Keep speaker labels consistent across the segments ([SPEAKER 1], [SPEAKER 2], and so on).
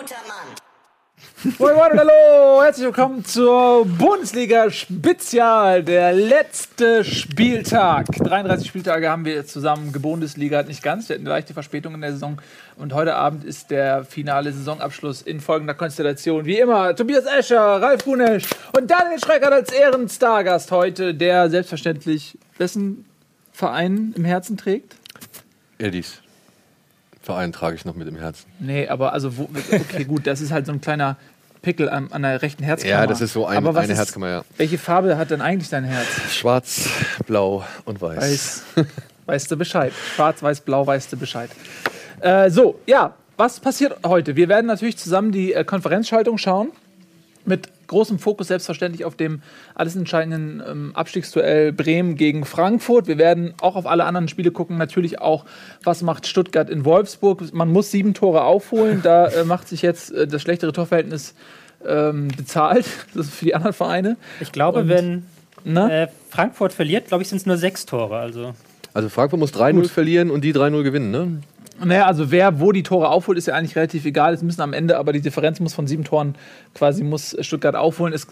[SPEAKER 1] guter Mann.
[SPEAKER 2] Moin Moin und hallo, herzlich willkommen zur Bundesliga Spezial, der letzte Spieltag. 33 Spieltage haben wir jetzt zusammen. Bundesliga hat nicht ganz, wir hatten eine leichte Verspätung in der Saison. Und heute Abend ist der finale Saisonabschluss in folgender Konstellation. Wie immer, Tobias Escher, Ralf Gunesch und Daniel Schreckert als Ehrenstargast heute, der selbstverständlich wessen Verein im Herzen trägt?
[SPEAKER 3] Eddies. Verein trage ich noch mit im Herzen.
[SPEAKER 2] Nee, aber also, wo, okay, gut, das ist halt so ein kleiner Pickel an, an der rechten Herzkammer.
[SPEAKER 3] Ja, das ist so ein,
[SPEAKER 2] aber
[SPEAKER 3] eine
[SPEAKER 2] ist,
[SPEAKER 3] Herzkammer, ja.
[SPEAKER 2] Welche Farbe hat denn eigentlich dein Herz?
[SPEAKER 3] Schwarz, blau und weiß.
[SPEAKER 2] Weiß, weißt du Bescheid. Schwarz, weiß, blau, weißt du Bescheid. Äh, so, ja, was passiert heute? Wir werden natürlich zusammen die äh, Konferenzschaltung schauen. Mit großem Fokus selbstverständlich auf dem alles entscheidenden ähm, Abstiegsduell Bremen gegen Frankfurt. Wir werden auch auf alle anderen Spiele gucken. Natürlich auch, was macht Stuttgart in Wolfsburg. Man muss sieben Tore aufholen. Da äh, macht sich jetzt äh, das schlechtere Torverhältnis ähm, bezahlt. Das ist für die anderen Vereine.
[SPEAKER 4] Ich glaube,
[SPEAKER 2] Und-
[SPEAKER 4] wenn äh, Frankfurt verliert, glaube ich, sind es nur sechs Tore. Also
[SPEAKER 3] Also Frankfurt muss 3-0 verlieren und die 3-0 gewinnen, ne?
[SPEAKER 2] Naja, also wer wo die Tore aufholt, ist ja eigentlich relativ egal. Es müssen am Ende, aber die Differenz muss von sieben Toren quasi muss Stuttgart aufholen. Es äh,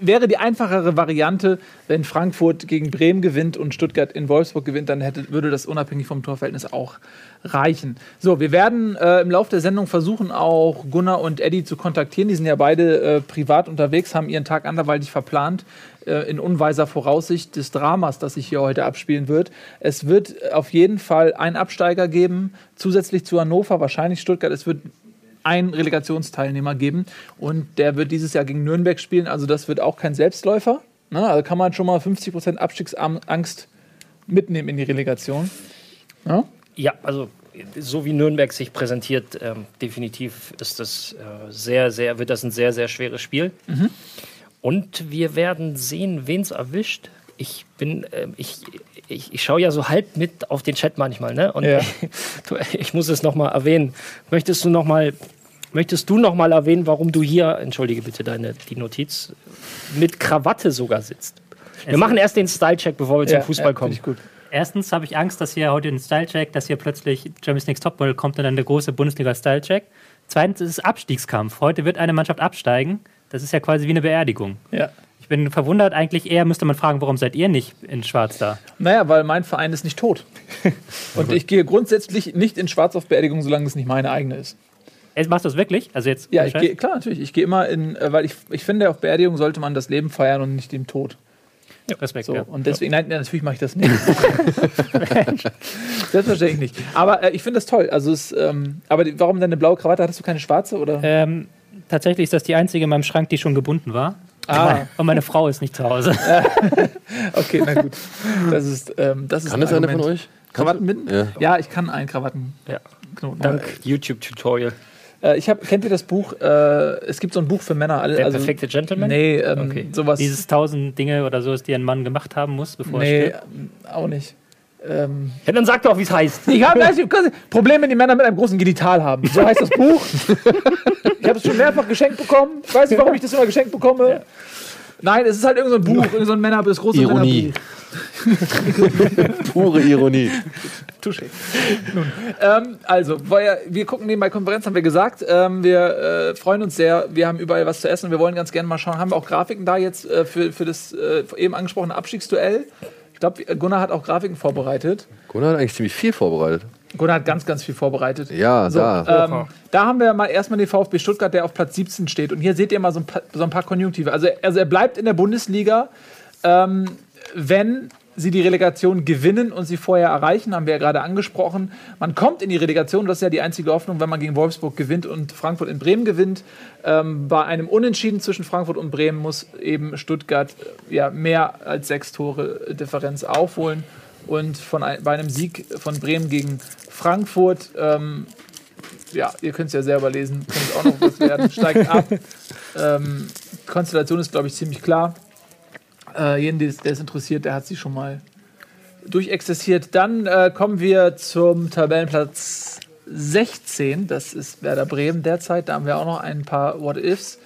[SPEAKER 2] wäre die einfachere Variante, wenn Frankfurt gegen Bremen gewinnt und Stuttgart in Wolfsburg gewinnt, dann hätte, würde das unabhängig vom Torverhältnis auch reichen. So, wir werden äh, im Laufe der Sendung versuchen, auch Gunnar und Eddie zu kontaktieren. Die sind ja beide äh, privat unterwegs, haben ihren Tag anderweitig verplant äh, in unweiser Voraussicht des Dramas, das sich hier heute abspielen wird. Es wird auf jeden Fall einen Absteiger geben, zusätzlich zu Hannover, wahrscheinlich Stuttgart. Es wird einen Relegationsteilnehmer geben und der wird dieses Jahr gegen Nürnberg spielen. Also das wird auch kein Selbstläufer. Ne? Also kann man schon mal 50% Abstiegsangst mitnehmen in die Relegation. Ja?
[SPEAKER 5] Ja, also so wie Nürnberg sich präsentiert, ähm, definitiv ist das äh, sehr, sehr, wird das ein sehr, sehr schweres Spiel. Und wir werden sehen, wen es erwischt. Ich bin, ähm, ich, ich, ich schaue ja so halb mit auf den Chat manchmal, ne? Und
[SPEAKER 2] Ja.
[SPEAKER 5] du, ich muss es nochmal erwähnen. Möchtest du nochmal, möchtest du noch mal erwähnen, warum du hier, entschuldige bitte deine die Notiz, mit Krawatte sogar sitzt? Wir machen erst den Style-Check, bevor wir zum
[SPEAKER 2] Ja,
[SPEAKER 5] Fußball
[SPEAKER 2] ja,
[SPEAKER 5] kommen.
[SPEAKER 2] finde ich gut.
[SPEAKER 4] erstens habe ich Angst, dass hier heute ein Style-Check, dass hier plötzlich Champions Next Topmodel kommt und dann der große Bundesliga-Style-Check. Zweitens ist es Abstiegskampf. Heute wird eine Mannschaft absteigen. Das ist ja quasi wie eine Beerdigung.
[SPEAKER 2] Ja.
[SPEAKER 4] Ich bin verwundert, eigentlich eher müsste man fragen, warum seid ihr nicht in Schwarz da?
[SPEAKER 2] Naja, weil mein Verein ist nicht tot. Und ich gehe grundsätzlich nicht in Schwarz auf Beerdigung, solange es nicht meine eigene ist.
[SPEAKER 4] Äh, Machst du das wirklich? Also jetzt
[SPEAKER 2] Ja, ich gehe, klar, natürlich. Ich gehe immer in, äh, weil ich, ich finde, auf Beerdigung sollte man das Leben feiern und nicht den Tod.
[SPEAKER 4] Respekt.
[SPEAKER 2] So,
[SPEAKER 4] ja.
[SPEAKER 2] und deswegen, nein, natürlich mache ich das nicht. Selbstverständlich nicht. Aber äh, ich finde das toll. Also es, ähm, aber die, warum deine blaue Krawatte? Hattest du keine schwarze? Oder?
[SPEAKER 4] Ähm, tatsächlich ist das die einzige in meinem Schrank, die schon gebunden war.
[SPEAKER 2] Ah,
[SPEAKER 4] Und meine Frau ist nicht zu Hause.
[SPEAKER 2] okay, na gut. Das ist, ähm, das ist
[SPEAKER 3] Kann
[SPEAKER 2] ein
[SPEAKER 3] das einer von euch?
[SPEAKER 2] Krawatten binden?
[SPEAKER 3] Ja.
[SPEAKER 2] Ja, ich kann einen Krawatten.
[SPEAKER 5] Ja.
[SPEAKER 2] Knoten.
[SPEAKER 5] Dank YouTube-Tutorial.
[SPEAKER 2] Äh, ich hab, kennt ihr das Buch? Äh, es gibt so ein Buch für Männer. Alle,
[SPEAKER 5] Der
[SPEAKER 2] also,
[SPEAKER 5] perfekte Gentleman?
[SPEAKER 2] Nee, ähm,
[SPEAKER 5] Okay.
[SPEAKER 2] sowas.
[SPEAKER 4] Dieses tausend Dinge oder so, die ein Mann gemacht haben muss, bevor
[SPEAKER 2] nee,
[SPEAKER 4] er stirbt.
[SPEAKER 2] ähm, auch nicht. Ähm,
[SPEAKER 5] Ja, dann sag doch, wie es heißt.
[SPEAKER 2] Ich habe Probleme, die Männer mit einem großen Genital haben. So heißt das Buch. Ich habe es schon mehrfach geschenkt bekommen. Ich weiß nicht, warum ich das immer geschenkt bekomme. Nein, es ist halt irgendein so ein Buch, irgendein so ein Männer, das große
[SPEAKER 3] Ironie. Pure Ironie.
[SPEAKER 2] Touché. Nun, ähm, also, wir gucken nebenbei Konferenz, haben wir gesagt. Ähm, wir äh, freuen uns sehr. Wir haben überall was zu essen und wir wollen ganz gerne mal schauen. Haben wir auch Grafiken da jetzt äh, für, für das äh, eben angesprochene Abstiegsduell? Ich glaube, Gunnar hat auch Grafiken vorbereitet.
[SPEAKER 3] Gunnar hat eigentlich ziemlich viel vorbereitet.
[SPEAKER 2] Gunnar hat ganz, ganz viel vorbereitet.
[SPEAKER 3] Ja,
[SPEAKER 2] So,
[SPEAKER 3] da.
[SPEAKER 2] ähm, da haben wir mal erstmal den VfB Stuttgart, der auf Platz 17 steht. Und hier seht ihr mal so ein paar, so ein paar Konjunktive. Also, also er bleibt in der Bundesliga, ähm, wenn sie die Relegation gewinnen und sie vorher erreichen, haben wir ja gerade angesprochen. Man kommt in die Relegation, das ist ja die einzige Hoffnung, wenn man gegen Wolfsburg gewinnt und Frankfurt in Bremen gewinnt. Ähm, bei einem Unentschieden zwischen Frankfurt und Bremen muss eben Stuttgart äh, ja, mehr als sechs Tore Differenz aufholen. Und von ein, bei einem Sieg von Bremen gegen Frankfurt ähm, ja, ihr könnt es ja selber lesen, könnte auch noch was werden, steigt ab. Ähm, Konstellation ist, glaube ich, ziemlich klar. Äh, jeden, der es interessiert, der hat sie schon mal durchexerziert. Dann äh, kommen wir zum Tabellenplatz 16. Das ist Werder Bremen derzeit. Da haben wir auch noch ein paar What-Ifs.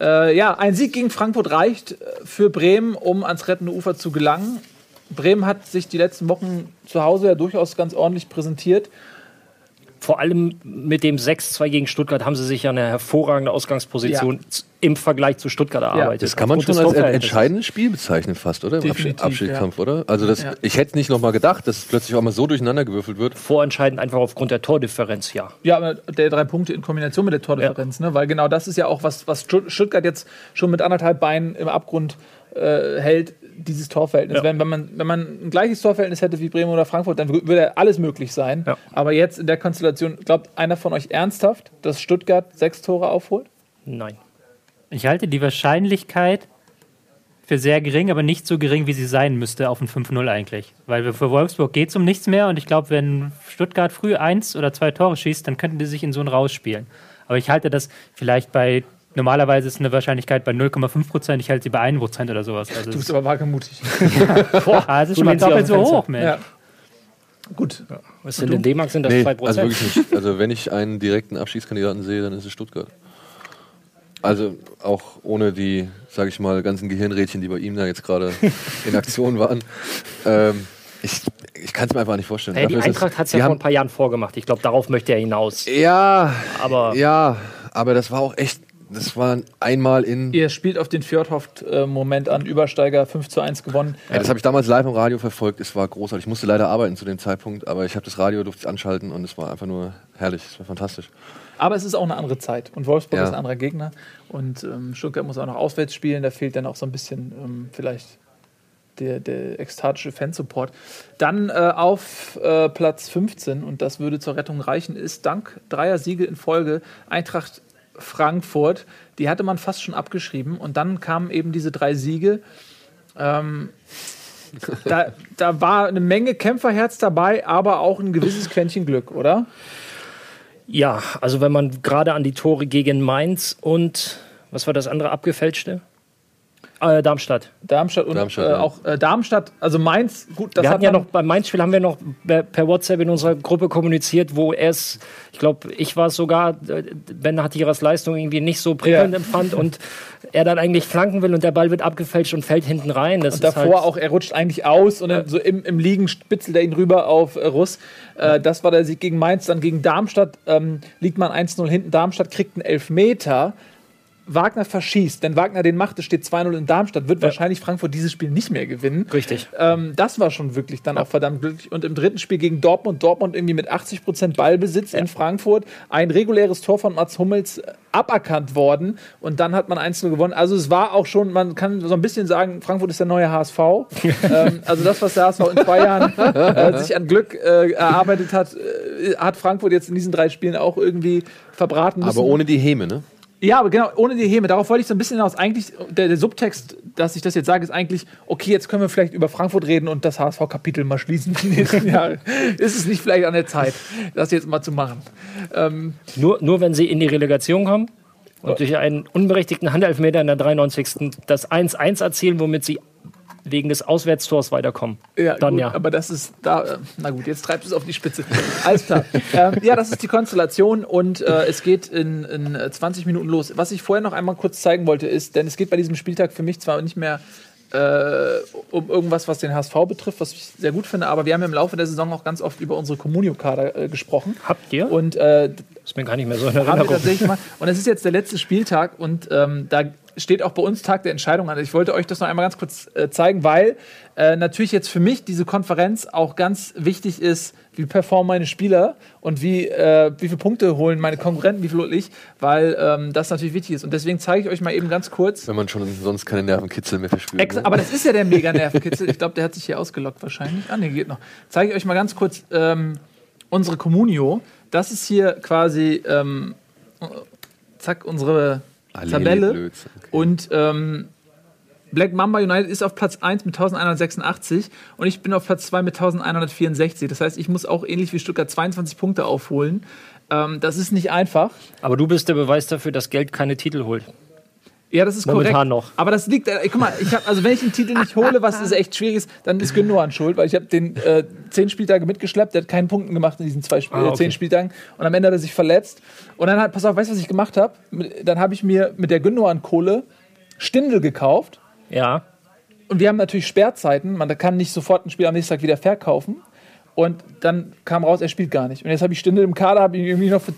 [SPEAKER 2] Äh, ja, ein Sieg gegen Frankfurt reicht äh, für Bremen, um ans rettende Ufer zu gelangen. Bremen hat sich die letzten Wochen zu Hause ja durchaus ganz ordentlich präsentiert.
[SPEAKER 5] Vor allem mit dem 6-2 gegen Stuttgart haben sie sich ja eine hervorragende Ausgangsposition z- im Vergleich zu Stuttgart erarbeitet.
[SPEAKER 3] Das kann man schon als entscheidendes Spiel bezeichnen, fast, oder? Im
[SPEAKER 2] Definitiv,
[SPEAKER 3] Abschied, Abschiedskampf, oder? Also das,
[SPEAKER 2] Ja.
[SPEAKER 3] ich hätte nicht nochmal gedacht, dass es plötzlich auch mal so durcheinander gewürfelt wird.
[SPEAKER 5] Vorentscheidend einfach aufgrund der Tordifferenz, ja.
[SPEAKER 2] Ja, aber der drei Punkte in Kombination mit der Tordifferenz, ne? weil genau das ist ja auch was, was Stutt- Stuttgart jetzt schon mit anderthalb Beinen im Abgrund äh, hält, dieses Torverhältnis.
[SPEAKER 5] Ja.
[SPEAKER 2] Wenn, wenn, man, wenn man ein gleiches Torverhältnis hätte wie Bremen oder Frankfurt, dann wür- würde alles möglich sein.
[SPEAKER 5] Ja.
[SPEAKER 2] Aber jetzt in der Konstellation, glaubt einer von euch ernsthaft, dass Stuttgart sechs Tore aufholt?
[SPEAKER 5] Nein.
[SPEAKER 4] Ich halte die Wahrscheinlichkeit für sehr gering, aber nicht so gering, wie sie sein müsste auf ein 5-0 eigentlich. Weil für Wolfsburg geht es um nichts mehr und ich glaube, wenn Stuttgart früh eins oder zwei Tore schießt, dann könnten die sich in so ein rausspielen. Aber ich halte das vielleicht bei, normalerweise ist eine Wahrscheinlichkeit bei 0,5 Prozent, ich halte sie bei 1 Prozent oder sowas. Also
[SPEAKER 2] Du bist aber wagemutig.
[SPEAKER 4] ah, das ist schon mal doppelt so hoch, Mensch.
[SPEAKER 2] ja. Gut.
[SPEAKER 5] Was sind in D-Mark sind das
[SPEAKER 3] Nee,
[SPEAKER 5] 2%?
[SPEAKER 3] also wirklich nicht. Also wenn ich einen direkten Abschiedskandidaten sehe, dann ist es Stuttgart. Also auch ohne die, sage ich mal, ganzen Gehirnrädchen, die bei ihm da jetzt gerade in Aktion waren. Ähm, ich ich kann es mir einfach nicht vorstellen.
[SPEAKER 5] Hey, die Eintracht hat es ja vor ein paar Jahren vorgemacht. Ich glaube, darauf möchte er hinaus.
[SPEAKER 3] Ja,
[SPEAKER 5] Aber
[SPEAKER 3] ja, aber das war auch echt, das war einmal in.
[SPEAKER 2] Ihr spielt auf den Fjordhoft-Moment an, Übersteiger 5 zu 1 gewonnen.
[SPEAKER 3] Ja, das habe ich damals live im Radio verfolgt. Es war großartig. Ich musste leider arbeiten zu dem Zeitpunkt, aber ich habe das Radio durfte anschalten und es war einfach nur herrlich. Es war fantastisch.
[SPEAKER 2] Aber es ist auch eine andere Zeit. Und Wolfsburg
[SPEAKER 3] Ja.
[SPEAKER 2] ist ein anderer Gegner. Und ähm, Stuttgart muss auch noch auswärts spielen. Da fehlt dann auch so ein bisschen ähm, vielleicht der, der ekstatische Fansupport. Dann äh, auf äh, Platz 15, und das würde zur Rettung reichen, ist dank dreier Siege in Folge Eintracht Frankfurt. Die hatte man fast schon abgeschrieben. Und dann kamen eben diese drei Siege. Ähm, da, da war eine Menge Kämpferherz dabei, aber auch ein gewisses Quäntchen Glück, oder?
[SPEAKER 5] ja, also wenn man gerade an die Tore gegen Mainz und was war das andere abgefälschte? Äh, Darmstadt.
[SPEAKER 2] Darmstadt und
[SPEAKER 3] Darmstadt,
[SPEAKER 2] äh,
[SPEAKER 3] ja.
[SPEAKER 2] auch äh, Darmstadt, also Mainz, gut, das
[SPEAKER 5] wir
[SPEAKER 2] hat
[SPEAKER 5] hatten ja
[SPEAKER 2] man-
[SPEAKER 5] noch beim Mainz-Spiel haben wir noch per WhatsApp in unserer Gruppe kommuniziert, wo er es, ich glaube, ich war es sogar, äh, Ben Hatiras Leistung irgendwie nicht so prickelnd
[SPEAKER 2] Ja.
[SPEAKER 5] empfand und er dann eigentlich flanken will und der Ball wird abgefälscht und fällt hinten rein. Das
[SPEAKER 2] Und
[SPEAKER 5] ist
[SPEAKER 2] davor
[SPEAKER 5] halt,
[SPEAKER 2] auch, er rutscht eigentlich aus und dann so im, im Liegen spitzelt er ihn rüber auf äh, Russ. Äh, das war der Sieg gegen Mainz. Dann gegen Darmstadt ähm, liegt man 1-0 hinten. Darmstadt kriegt einen Elfmeter. Wagner verschießt, denn Wagner den macht, es steht 2-0 in Darmstadt, wird wahrscheinlich Frankfurt dieses Spiel nicht mehr gewinnen.
[SPEAKER 5] Richtig.
[SPEAKER 2] Ähm, das war schon wirklich dann auch verdammt glücklich. Und im dritten Spiel gegen Dortmund, Dortmund irgendwie mit 80% Ballbesitz in Frankfurt, ein reguläres Tor von Mats Hummels äh, aberkannt worden und dann hat man 1-0 gewonnen. Also es war auch schon, man kann so ein bisschen sagen, Frankfurt ist der neue HSV. ähm, also das, was der HSV in zwei Jahren äh, sich an Glück äh, erarbeitet hat, äh, hat Frankfurt jetzt in diesen drei Spielen auch irgendwie verbraten müssen.
[SPEAKER 3] Aber ohne die Häme, ne?
[SPEAKER 2] Ja, aber genau, ohne die Häme. Darauf wollte ich so ein bisschen hinaus. Eigentlich, der, der Subtext, dass ich das jetzt sage, ist eigentlich, okay, jetzt können wir vielleicht über Frankfurt reden und das HSV-Kapitel mal schließen die nächsten Jahre. Ist es nicht vielleicht an der Zeit, das jetzt mal zu machen? Ähm,
[SPEAKER 5] Nur, nur wenn sie in die Relegation kommen und durch einen unberechtigten Handelfmeter in der 93. das 1-1 erzielen, womit sie wegen des Auswärtstors weiterkommen.
[SPEAKER 2] ja,
[SPEAKER 5] Dann
[SPEAKER 2] gut,
[SPEAKER 5] ja.
[SPEAKER 2] aber das ist da, äh, na gut, jetzt treibt es auf die Spitze. Alles klar. ähm, ja, das ist die Konstellation und äh, es geht in, in äh, 20 Minuten los. Was ich vorher noch einmal kurz zeigen wollte, ist, denn es geht bei diesem Spieltag für mich zwar nicht mehr äh, um irgendwas, was den HSV betrifft, was ich sehr gut finde, aber wir haben im Laufe der Saison auch ganz oft über unsere Communio-Kader äh, gesprochen.
[SPEAKER 5] Habt ihr?
[SPEAKER 2] Und äh,
[SPEAKER 5] ist mir gar nicht mehr so in
[SPEAKER 2] haben wir
[SPEAKER 5] Erinnerung.
[SPEAKER 2] tatsächlich mal. Und es ist jetzt der letzte Spieltag und ähm, da steht auch bei uns Tag der Entscheidung an. Ich wollte euch das noch einmal ganz kurz äh, zeigen, weil äh, natürlich jetzt für mich diese Konferenz auch ganz wichtig ist, wie performen meine Spieler und wie, äh, wie viele Punkte holen meine Konkurrenten, wie viel hol ich, weil ähm, das natürlich wichtig ist. Und deswegen zeige ich euch mal eben ganz kurz.
[SPEAKER 3] Wenn man schon sonst keine Nervenkitzel mehr verspürt.
[SPEAKER 2] Ex
[SPEAKER 3] ne?
[SPEAKER 2] aber das ist ja der mega Nervenkitzel. Ich glaube, der hat sich hier ausgelockt wahrscheinlich. Ah, ne, geht noch. Zeige ich euch mal ganz kurz ähm, unsere Communio. Das ist hier quasi, ähm, zack, unsere
[SPEAKER 3] Allele
[SPEAKER 2] Tabelle.
[SPEAKER 3] Okay.
[SPEAKER 2] Und ähm, Black Mamba United ist auf Platz 1 mit 1186 und ich bin auf Platz 2 mit 1164. Das heißt, ich muss auch ähnlich wie Stuttgart 22 Punkte aufholen. Ähm, das ist nicht einfach.
[SPEAKER 5] Aber du bist der Beweis dafür, dass Geld keine Titel holt.
[SPEAKER 2] Ja, das ist
[SPEAKER 5] Momentan
[SPEAKER 2] korrekt.
[SPEAKER 5] noch.
[SPEAKER 2] Aber das liegt, äh, guck mal, ich habe, also wenn ich den Titel nicht hole, was ist echt schwierig ist, dann ist Gündogan schuld, weil ich habe den äh, zehn Spieltage mitgeschleppt, der hat keinen Punkten gemacht in diesen zwei Sp
[SPEAKER 5] Ah, okay.
[SPEAKER 2] zehn Spieltagen und am Ende hat er sich verletzt. Und dann hat, pass auf, weißt du, was ich gemacht habe? Dann habe ich mir mit der Gündogan-Kohle Stindel gekauft
[SPEAKER 5] Ja.
[SPEAKER 2] und wir haben natürlich Sperrzeiten, man kann nicht sofort ein Spiel am nächsten Tag wieder verkaufen. Und dann kam raus, er spielt gar nicht. Und jetzt habe ich Stindel im Kader, habe ihn irgendwie noch für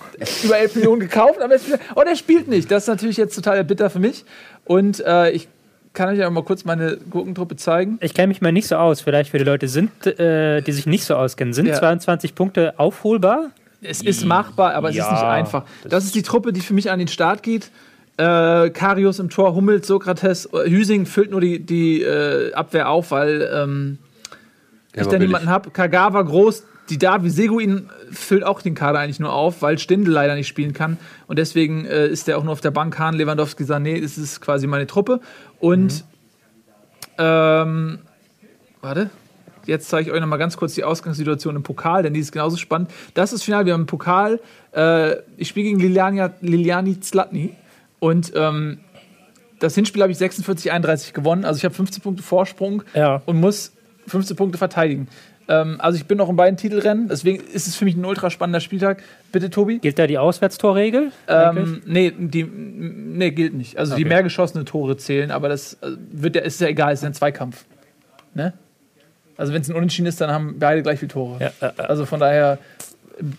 [SPEAKER 2] über 11 Millionen gekauft, aber jetzt, oh, der spielt nicht. Das ist natürlich jetzt total bitter für mich. Und äh, ich kann euch ja mal kurz meine Gurkentruppe zeigen.
[SPEAKER 4] Ich kenne mich mal nicht so aus. Vielleicht für die Leute, sind, äh, die sich nicht so auskennen. Sind
[SPEAKER 2] Ja.
[SPEAKER 4] 22 Punkte aufholbar?
[SPEAKER 2] Es ist machbar, aber es ist
[SPEAKER 5] Ja,
[SPEAKER 2] nicht einfach. Das,
[SPEAKER 5] das
[SPEAKER 2] ist die Truppe, die für mich an den Start geht. Äh, Karius im Tor, Hummels, Sokrates, Hüsing füllt nur die, die äh, Abwehr auf, weil ähm,
[SPEAKER 3] Der
[SPEAKER 2] ich da
[SPEAKER 3] billig.
[SPEAKER 2] niemanden habe. Kagawa groß, die Davi Seguin füllt auch den Kader eigentlich nur auf, weil Stindl leider nicht spielen kann. Und deswegen äh, ist der auch nur auf der Bank. Hahn, Lewandowski, Sané, das ist quasi meine Truppe. Und ähm, warte. Jetzt zeige ich euch noch mal ganz kurz die Ausgangssituation im Pokal, denn die ist genauso spannend. Das ist das Finale, wir haben im Pokal. Äh, ich spiele gegen Liliania, Liliani Zlatny. Und ähm, das Hinspiel habe ich 46, 31 gewonnen. Also ich habe 15 Punkte Vorsprung
[SPEAKER 5] Ja.
[SPEAKER 2] und muss 15 Punkte verteidigen. Ähm, also ich bin noch in beiden Titelrennen, deswegen ist es für mich ein ultra spannender Spieltag. Bitte, Tobi?
[SPEAKER 4] Gilt da die Auswärtstorregel?
[SPEAKER 2] Ähm, nee, die, nee, gilt nicht. Also die
[SPEAKER 4] Okay.
[SPEAKER 2] mehr geschossene Tore zählen, aber das äh, wird ja, ist ja egal, es ist ein Zweikampf. Ne? Also wenn es ein Unentschieden ist, dann haben beide gleich viele Tore.
[SPEAKER 5] Ja, äh, äh.
[SPEAKER 2] Also von daher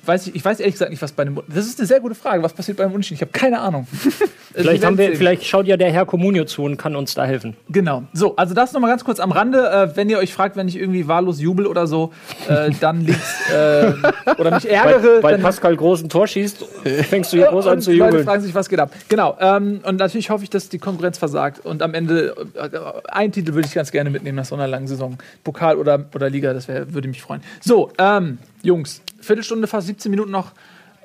[SPEAKER 2] weiß ich, ich weiß ehrlich gesagt nicht, was bei einem. Das ist eine sehr gute Frage. Was passiert beim Unentschieden? Ich habe keine Ahnung.
[SPEAKER 5] Vielleicht, haben wir, vielleicht schaut ja der Herr Comunio zu und kann uns da helfen.
[SPEAKER 2] Genau. So, also das nochmal ganz kurz am Rande. Äh, wenn ihr euch fragt, wenn ich irgendwie wahllos jubel oder so, äh, dann liegt's. Äh, oder mich ärgere.
[SPEAKER 5] Weil, weil Pascal groß ein Tor schießt, fängst du hier groß an zu
[SPEAKER 2] die Leute
[SPEAKER 5] jubeln.
[SPEAKER 2] fragen sich, was geht ab. Genau. Ähm, und natürlich hoffe ich, dass die Konkurrenz versagt. Und am Ende, äh, einen Titel würde ich ganz gerne mitnehmen nach so einer langen Saison. Pokal oder, oder Liga, das wär, würde mich freuen. So, ähm, Jungs, Viertelstunde, fast 17 Minuten noch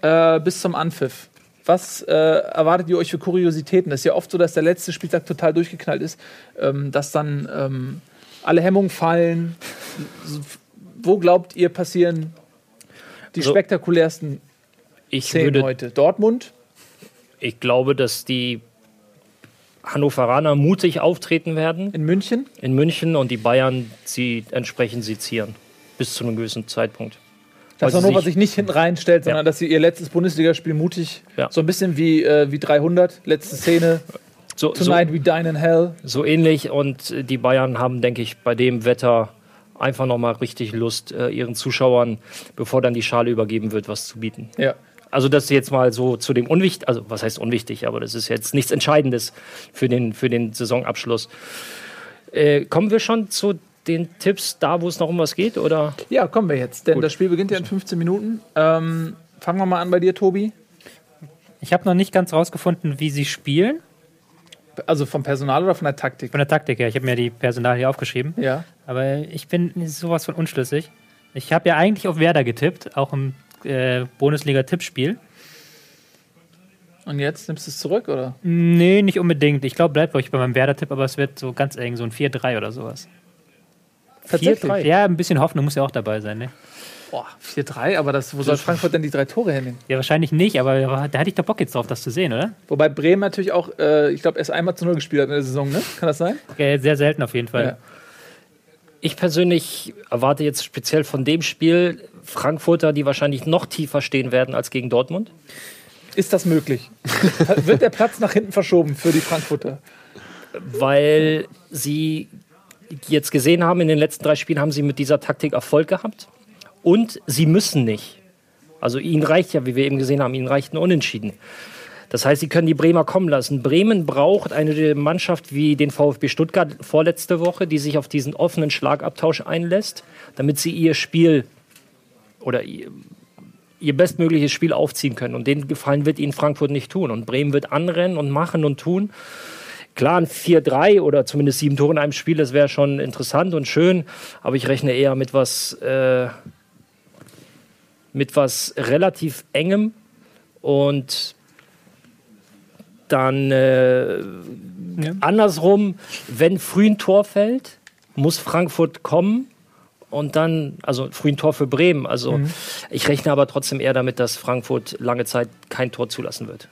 [SPEAKER 2] äh, bis zum Anpfiff. Was äh, erwartet ihr euch für Kuriositäten? Das ist ja oft so, dass der letzte Spieltag total durchgeknallt ist, ähm, dass dann ähm, alle Hemmungen fallen. Wo glaubt ihr passieren die
[SPEAKER 5] So.
[SPEAKER 2] spektakulärsten
[SPEAKER 5] Ich,
[SPEAKER 2] Szenen
[SPEAKER 5] würde,
[SPEAKER 2] heute? Dortmund?
[SPEAKER 5] ich glaube, dass die Hannoveraner mutig auftreten werden
[SPEAKER 2] In München?
[SPEAKER 5] in München und die Bayern sie entsprechend sezieren. Bis zu einem gewissen Zeitpunkt.
[SPEAKER 2] Dass Hannover
[SPEAKER 5] sich-
[SPEAKER 2] sich nicht hinten reinstellt, sondern dass sie ihr letztes Bundesligaspiel mutig, so ein bisschen wie, äh, wie 300, letzte Szene,
[SPEAKER 5] So, so,
[SPEAKER 2] Tonight We Dine in Hell.
[SPEAKER 5] so ähnlich und äh, die Bayern haben, denke ich, bei dem Wetter einfach nochmal richtig Lust, äh, ihren Zuschauern, bevor dann die Schale übergeben wird, was zu bieten.
[SPEAKER 2] Ja.
[SPEAKER 5] Also das jetzt mal so zu dem unwichtig, also was heißt unwichtig, aber das ist jetzt nichts Entscheidendes für den, für den Saisonabschluss. Äh, kommen wir schon zu den Tipps da, wo es noch um was geht, oder?
[SPEAKER 2] ja, kommen wir jetzt, denn
[SPEAKER 5] Gut.
[SPEAKER 2] das Spiel beginnt ja in 15 Minuten. Ähm, fangen wir mal an bei dir, Tobi.
[SPEAKER 4] Ich habe noch nicht ganz rausgefunden, wie sie spielen.
[SPEAKER 2] Also vom Personal oder von der Taktik?
[SPEAKER 4] Von der Taktik her. Ich habe mir die Personal hier aufgeschrieben.
[SPEAKER 2] Ja.
[SPEAKER 4] Aber ich bin sowas von unschlüssig. Ich habe ja eigentlich auf Werder getippt, auch im äh, Bundesliga-Tippspiel.
[SPEAKER 2] Und jetzt nimmst du es zurück, oder?
[SPEAKER 4] Nee, nicht unbedingt. Ich glaube, bleibt euch bei meinem Werder-Tipp, aber es wird so ganz eng, so ein 4-3 oder sowas.
[SPEAKER 2] Tatsächlich?
[SPEAKER 4] 4-3? Ja, ein bisschen Hoffnung muss ja auch dabei sein, ne?
[SPEAKER 2] Boah, 4-3, aber das, wo soll Frankfurt denn die drei Tore hernehmen?
[SPEAKER 4] Ja, wahrscheinlich nicht, aber da hatte ich doch Bock jetzt drauf, das zu sehen, oder?
[SPEAKER 2] Wobei Bremen natürlich auch, äh, ich glaube, erst einmal zu Null gespielt hat in der Saison, ne? Kann das sein?
[SPEAKER 4] Äh, Sehr selten auf jeden Fall.
[SPEAKER 2] Ja.
[SPEAKER 5] Ich persönlich erwarte jetzt speziell von dem Spiel Frankfurter, die wahrscheinlich noch tiefer stehen werden als gegen Dortmund.
[SPEAKER 2] Ist das möglich? Wird der Platz nach hinten verschoben für die Frankfurter?
[SPEAKER 5] weil sie jetzt gesehen haben, in den letzten drei Spielen haben sie mit dieser Taktik Erfolg gehabt. Und sie müssen nicht. Also ihnen reicht ja, wie wir eben gesehen haben, ihnen reicht ein Unentschieden. Das heißt, sie können die Bremer kommen lassen. Bremen braucht eine Mannschaft wie den VfB Stuttgart vorletzte Woche, die sich auf diesen offenen Schlagabtausch einlässt, damit sie ihr Spiel oder ihr, bestmögliches Spiel aufziehen können. Und den Gefallen wird ihnen Frankfurt nicht tun. Und Bremen wird anrennen und machen und tun. Klar, ein 4-3 oder zumindest sieben Tore in einem Spiel, das wäre schon interessant und schön, aber ich rechne eher mit was, äh, mit was relativ engem und dann äh, andersrum, wenn früh ein Tor fällt, muss Frankfurt kommen und dann, also früh ein Tor für Bremen. Also ich rechne aber trotzdem eher damit, dass Frankfurt lange Zeit kein Tor zulassen wird.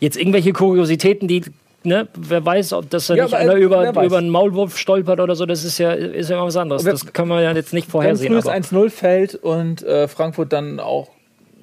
[SPEAKER 5] Jetzt irgendwelche Kuriositäten, die, ne, wer weiß, ob das da
[SPEAKER 2] Ja,
[SPEAKER 5] nicht einer über, über einen Maulwurf stolpert oder so, das ist ja, ist ja immer was anderes. Das kann man ja jetzt nicht
[SPEAKER 2] Wenn
[SPEAKER 5] vorhersehen.
[SPEAKER 2] frühes
[SPEAKER 5] Aber
[SPEAKER 2] 1-0 fällt und äh, Frankfurt dann auch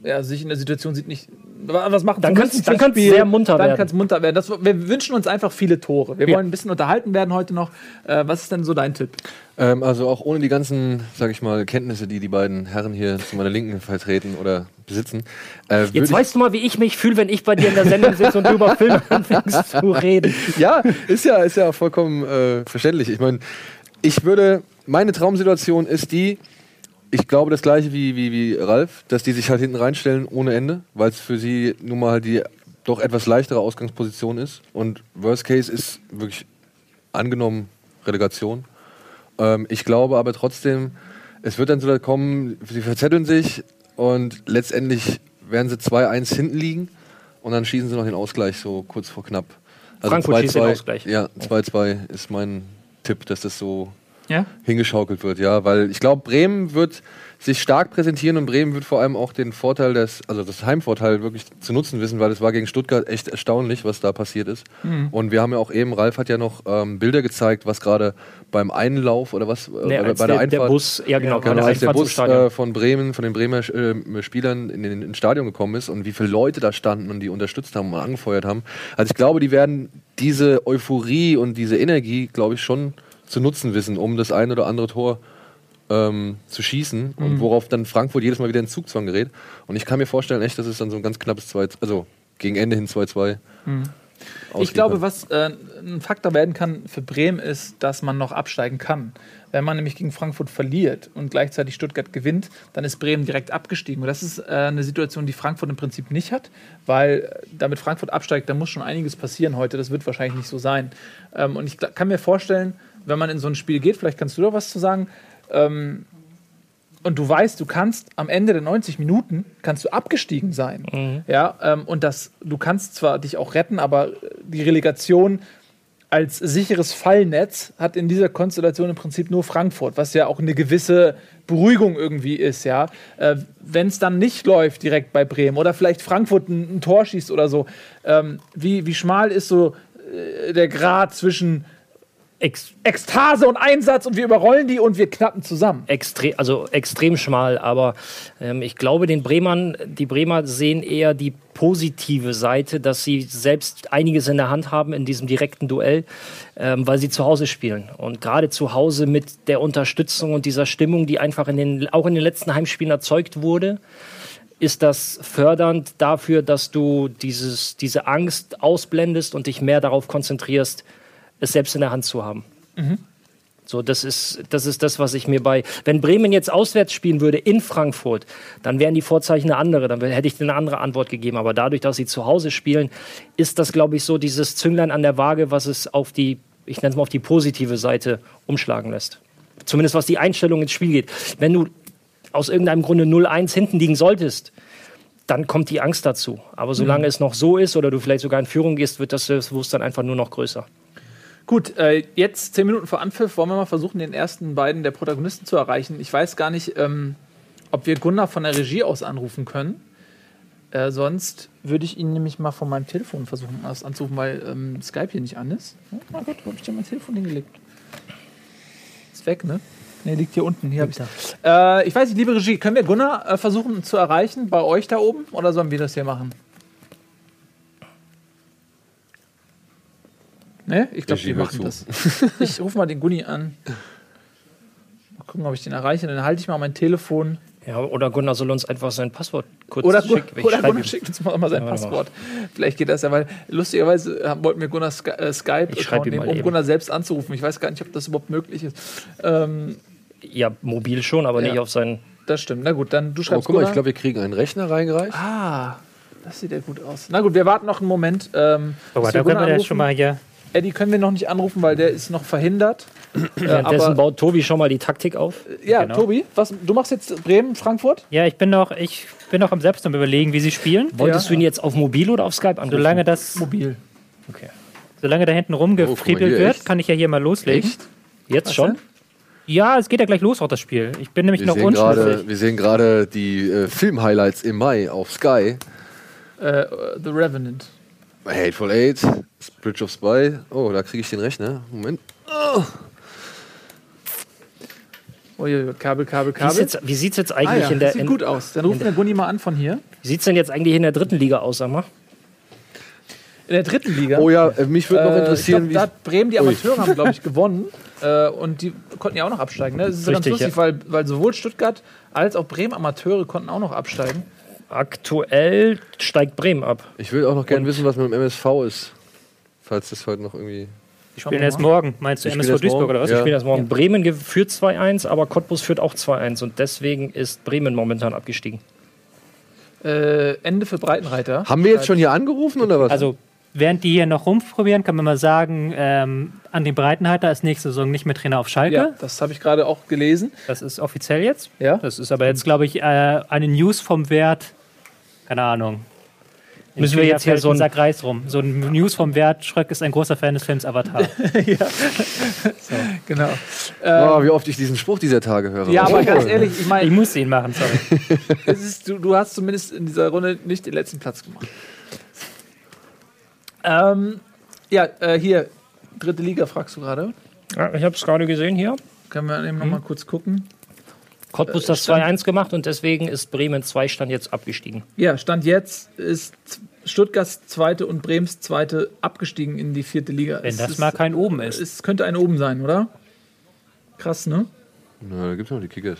[SPEAKER 2] ja, sich in der Situation sieht, nicht was machen.
[SPEAKER 5] Dann
[SPEAKER 2] zu
[SPEAKER 5] kann's-
[SPEAKER 2] müssen
[SPEAKER 5] dann
[SPEAKER 2] fürs
[SPEAKER 5] kann's
[SPEAKER 2] Spiel.
[SPEAKER 5] sehr munter
[SPEAKER 2] dann
[SPEAKER 5] werden.
[SPEAKER 2] munter werden. Das, wir wünschen uns einfach viele Tore. Wir
[SPEAKER 5] Ja.
[SPEAKER 2] wollen ein bisschen unterhalten werden heute noch. Äh, was ist denn so dein Tipp?
[SPEAKER 3] Ähm, also auch ohne die ganzen, sag ich mal, Kenntnisse, die die beiden Herren hier zu meiner Linken vertreten oder besitzen. Äh,
[SPEAKER 5] Jetzt weißt du mal, wie ich mich fühle, wenn ich bei dir in der Sendung sitze und du über Filme anfängst zu reden.
[SPEAKER 3] ja, ist ja, ist ja vollkommen äh, verständlich. Ich meine, ich würde, meine Traumsituation ist die, ich glaube das gleiche wie, wie, wie Ralf, dass die sich halt hinten reinstellen ohne Ende, weil es für sie nun mal halt die doch etwas leichtere Ausgangsposition ist. Und Worst Case ist wirklich angenommen Relegation. Ähm, ich glaube aber trotzdem, es wird dann so weit kommen, sie verzetteln sich und letztendlich werden sie 2-1 hinten liegen und dann schießen sie noch den Ausgleich so kurz vor knapp. Also
[SPEAKER 5] Frankfurt schießt den
[SPEAKER 3] 2-2
[SPEAKER 5] Ausgleich.
[SPEAKER 3] Ja, 2-2 ist mein Tipp, dass das so
[SPEAKER 2] Ja?
[SPEAKER 3] hingeschaukelt wird, ja, weil ich glaube, Bremen wird sich stark präsentieren und Bremen wird vor allem auch den Vorteil des, also das Heimvorteil wirklich zu nutzen wissen, weil es war gegen Stuttgart echt erstaunlich, was da passiert ist. Und wir haben ja auch eben, Ralf hat ja noch ähm, Bilder gezeigt, was gerade beim Einlauf oder was äh, bei,
[SPEAKER 5] als
[SPEAKER 3] bei
[SPEAKER 5] der,
[SPEAKER 3] der
[SPEAKER 5] der
[SPEAKER 3] Einfahrt.
[SPEAKER 5] Bus, ja genau,
[SPEAKER 3] Genau,
[SPEAKER 5] der
[SPEAKER 3] als der Bus äh, von Bremen, von den Bremer äh, Spielern in den ins Stadion gekommen ist und wie viele Leute da standen und die unterstützt haben und angefeuert haben. Also ich glaube, die werden diese Euphorie und diese Energie, glaube ich, schon zu nutzen wissen, um das ein oder andere Tor ähm, zu schießen und worauf dann Frankfurt jedes Mal wieder in Zugzwang gerät. Und ich kann mir vorstellen, echt, dass es dann so ein ganz knappes 2 also gegen Ende hin 2-2
[SPEAKER 2] Ich glaube, was äh, ein Faktor werden kann für Bremen ist, dass man noch absteigen kann. Wenn man nämlich gegen Frankfurt verliert und gleichzeitig Stuttgart gewinnt, dann ist Bremen direkt abgestiegen. Und das ist äh, eine Situation, die Frankfurt im Prinzip nicht hat, weil äh, damit Frankfurt absteigt, da muss schon einiges passieren heute. Das wird wahrscheinlich nicht so sein. Ähm, und ich kann mir vorstellen, wenn man in so ein Spiel geht, vielleicht kannst du da was zu sagen, ähm, und du weißt, du kannst am Ende der 90 Minuten kannst du abgestiegen sein. Ja, ähm, und das, du kannst zwar dich auch retten, aber die Relegation als sicheres Fallnetz hat in dieser Konstellation im Prinzip nur Frankfurt, was ja auch eine gewisse Beruhigung irgendwie ist, ja. Äh, Wenn es dann nicht läuft direkt bei Bremen oder vielleicht Frankfurt ein, ein Tor schießt oder so, ähm, wie, wie schmal ist so äh, der Grad zwischen
[SPEAKER 5] Ex
[SPEAKER 2] Ekstase und Einsatz und wir überrollen die und wir knappen zusammen.
[SPEAKER 5] extrem, also extrem schmal, aber ähm, ich glaube, den Bremern, die Bremer sehen eher die positive Seite, dass sie selbst einiges in der Hand haben in diesem direkten Duell, ähm, weil sie zu Hause spielen. Und gerade zu Hause mit der Unterstützung und dieser Stimmung, die einfach in den, auch in den letzten Heimspielen erzeugt wurde, ist das fördernd dafür, dass du dieses, diese Angst ausblendest und dich mehr darauf konzentrierst, es selbst in der Hand zu haben. So, das ist, das ist das, was ich mir bei. Wenn Bremen jetzt auswärts spielen würde in Frankfurt, dann wären die Vorzeichen eine andere, dann hätte ich eine andere Antwort gegeben. Aber dadurch, dass sie zu Hause spielen, ist das, glaube ich, so dieses Zünglein an der Waage, was es auf die, ich nenne es mal auf die positive Seite umschlagen lässt. Zumindest was die Einstellung ins Spiel geht. Wenn du aus irgendeinem Grunde 0-1 hinten liegen solltest, dann kommt die Angst dazu. Aber solange es noch so ist oder du vielleicht sogar in Führung gehst, wird das Selbstbewusstsein einfach nur noch größer.
[SPEAKER 2] Gut, äh, jetzt zehn Minuten vor Anpfiff wollen wir mal versuchen, den ersten beiden der Protagonisten zu erreichen. Ich weiß gar nicht, ähm, ob wir Gunnar von der Regie aus anrufen können. Äh, sonst würde ich ihn nämlich mal von meinem Telefon versuchen aus anzurufen, weil ähm, Skype hier nicht an ist. Oh mein Gott, wo habe ich denn mein Telefon hingelegt? Ist weg, ne? Ne, liegt hier unten. Hier habe ich äh, Ich weiß nicht, liebe Regie, können wir Gunnar äh, versuchen zu erreichen bei euch da oben oder sollen wir das hier machen? Ne? Ich glaube,
[SPEAKER 3] hört
[SPEAKER 2] machen
[SPEAKER 3] zu.
[SPEAKER 2] das. Ich rufe mal den Gunni an. Mal gucken, ob ich den erreiche. Dann halte ich mal mein Telefon.
[SPEAKER 5] Ja, oder Gunnar soll uns einfach sein Passwort kurz
[SPEAKER 2] Oder,
[SPEAKER 5] schicken. Ich
[SPEAKER 2] oder Gunnar schickt uns mal, mal sein
[SPEAKER 5] Ja, warte mal.
[SPEAKER 2] Passwort. Vielleicht geht das ja, weil lustigerweise äh, wollten wir Gunnar Sky äh, Skype
[SPEAKER 5] Ich schreib ihm
[SPEAKER 2] nehmen,
[SPEAKER 5] mal
[SPEAKER 2] um
[SPEAKER 5] eben.
[SPEAKER 2] Gunnar selbst anzurufen. Ich weiß gar nicht, ob das überhaupt möglich ist. Ähm,
[SPEAKER 5] Ja, mobil schon, aber
[SPEAKER 2] Ja.
[SPEAKER 5] nicht auf seinen.
[SPEAKER 2] das stimmt. Na gut, dann du
[SPEAKER 3] Oh,
[SPEAKER 2] schreibst
[SPEAKER 3] guck mal, ich glaube, wir kriegen einen Rechner reingereicht.
[SPEAKER 2] ah, das sieht ja gut aus. Na gut, wir warten noch einen Moment. Ähm,
[SPEAKER 4] Aber
[SPEAKER 2] bis wir
[SPEAKER 4] da können
[SPEAKER 2] Gunnar
[SPEAKER 4] wir ja schon mal hier.
[SPEAKER 2] Eddie können wir noch nicht anrufen, weil der ist noch verhindert. äh,
[SPEAKER 5] Währenddessen baut Tobi schon mal die Taktik auf.
[SPEAKER 2] ja,
[SPEAKER 4] Genau.
[SPEAKER 2] Tobi, was, du machst jetzt Bremen, Frankfurt?
[SPEAKER 4] Ja, ich bin noch, ich bin noch am selbst am überlegen, wie sie spielen.
[SPEAKER 5] Wolltest
[SPEAKER 2] Ja.
[SPEAKER 5] du ihn jetzt auf mobil oder auf Skype anrufen?
[SPEAKER 4] Solange das,
[SPEAKER 2] Mobil.
[SPEAKER 5] Okay.
[SPEAKER 4] solange da hinten
[SPEAKER 3] Oh,
[SPEAKER 4] rumgefriebelt
[SPEAKER 3] hier,
[SPEAKER 4] wird,
[SPEAKER 3] echt?
[SPEAKER 4] kann ich ja hier mal loslegen.
[SPEAKER 3] Echt?
[SPEAKER 5] Jetzt
[SPEAKER 2] Was
[SPEAKER 5] schon?
[SPEAKER 2] denn?
[SPEAKER 4] Ja, es geht ja gleich los, auch das Spiel. Ich bin nämlich
[SPEAKER 3] Wir
[SPEAKER 4] noch unschlüssig.
[SPEAKER 3] wir sehen gerade die äh, Film-Highlights im Mai auf Sky.
[SPEAKER 2] Äh, The Revenant.
[SPEAKER 3] Hateful Eight, Bridge of Spy. Oh, da kriege ich den Rechner. Moment.
[SPEAKER 2] Ui, Kabel, Kabel,
[SPEAKER 5] Wie,
[SPEAKER 2] Kabel.
[SPEAKER 5] sieht's jetzt, wie sieht's jetzt
[SPEAKER 2] Ah,
[SPEAKER 5] eigentlich
[SPEAKER 2] ja,
[SPEAKER 5] in der.
[SPEAKER 2] das sieht
[SPEAKER 5] In,
[SPEAKER 2] gut aus. Dann rufen wir Gunni mal an von hier.
[SPEAKER 5] wie sieht's denn jetzt eigentlich in der dritten Liga aus, sag mal?
[SPEAKER 2] In der dritten Liga.
[SPEAKER 3] Oh ja, äh, mich würde noch
[SPEAKER 2] Äh,
[SPEAKER 3] interessieren,
[SPEAKER 2] ich
[SPEAKER 3] wie
[SPEAKER 2] glaub, da hat Bremen, die Amateure haben, glaube ich, gewonnen. Äh, und die konnten ja auch noch absteigen. Ne? Das ist ja ganz
[SPEAKER 5] Richtig,
[SPEAKER 2] lustig, weil, weil sowohl Stuttgart als auch Bremen Amateure konnten auch noch absteigen.
[SPEAKER 5] Aktuell steigt Bremen ab.
[SPEAKER 3] ich will auch noch gerne wissen, was mit dem MSV ist. Falls das heute noch irgendwie.
[SPEAKER 2] Die
[SPEAKER 4] Spielen erst morgen. Meinst du
[SPEAKER 3] Die
[SPEAKER 4] MSV
[SPEAKER 3] spielen erst
[SPEAKER 4] Duisburg
[SPEAKER 3] morgen.
[SPEAKER 4] oder was?
[SPEAKER 3] Ja.
[SPEAKER 5] Ich spiele das morgen. Bremen ge- führt 2-1, aber Cottbus führt auch 2-1 und deswegen ist Bremen momentan abgestiegen.
[SPEAKER 2] Äh, Ende für Breitenreiter.
[SPEAKER 3] Haben wir jetzt schon hier angerufen oder was?
[SPEAKER 4] Also, während die hier noch rumprobieren, kann man mal sagen, ähm, André Breitenreiter ist nächste Saison nicht mehr Trainer auf Schalke.
[SPEAKER 2] Ja, das habe ich gerade auch gelesen.
[SPEAKER 4] Das ist offiziell jetzt.
[SPEAKER 2] Ja.
[SPEAKER 4] Das ist aber jetzt, glaube ich, äh, eine News vom Wert, keine Ahnung. In
[SPEAKER 5] Müssen wir jetzt hier so ein-
[SPEAKER 4] und Sack Reis rum. So ein News vom Wert, Schröck ist ein großer Fan des Films Avatar.
[SPEAKER 2] Genau.
[SPEAKER 3] oh, wie oft ich diesen Spruch dieser Tage höre.
[SPEAKER 2] Ja, aber
[SPEAKER 3] Oh.
[SPEAKER 2] ganz ehrlich, ich
[SPEAKER 4] ich
[SPEAKER 2] meine,
[SPEAKER 4] muss ihn machen, sorry.
[SPEAKER 2] es ist, du, du hast zumindest in dieser Runde nicht den letzten Platz gemacht. Ähm, ja, äh, hier, dritte Liga fragst du gerade.
[SPEAKER 5] Ja, ich habe es gerade gesehen hier.
[SPEAKER 2] Können wir eben noch mal kurz gucken.
[SPEAKER 5] Cottbus
[SPEAKER 2] Äh,
[SPEAKER 5] das
[SPEAKER 2] Stand-
[SPEAKER 5] 2-1 gemacht und deswegen ist Bremen 2 Stand jetzt abgestiegen.
[SPEAKER 2] Ja, Stand jetzt ist Stuttgarts zweite und Brems zweite abgestiegen in die vierte Liga.
[SPEAKER 4] Wenn
[SPEAKER 2] Es
[SPEAKER 4] das
[SPEAKER 2] ist,
[SPEAKER 4] mal kein Oben ist.
[SPEAKER 2] Es könnte ein oben sein, oder? Krass, ne?
[SPEAKER 3] Na, da gibt es noch die Kickers.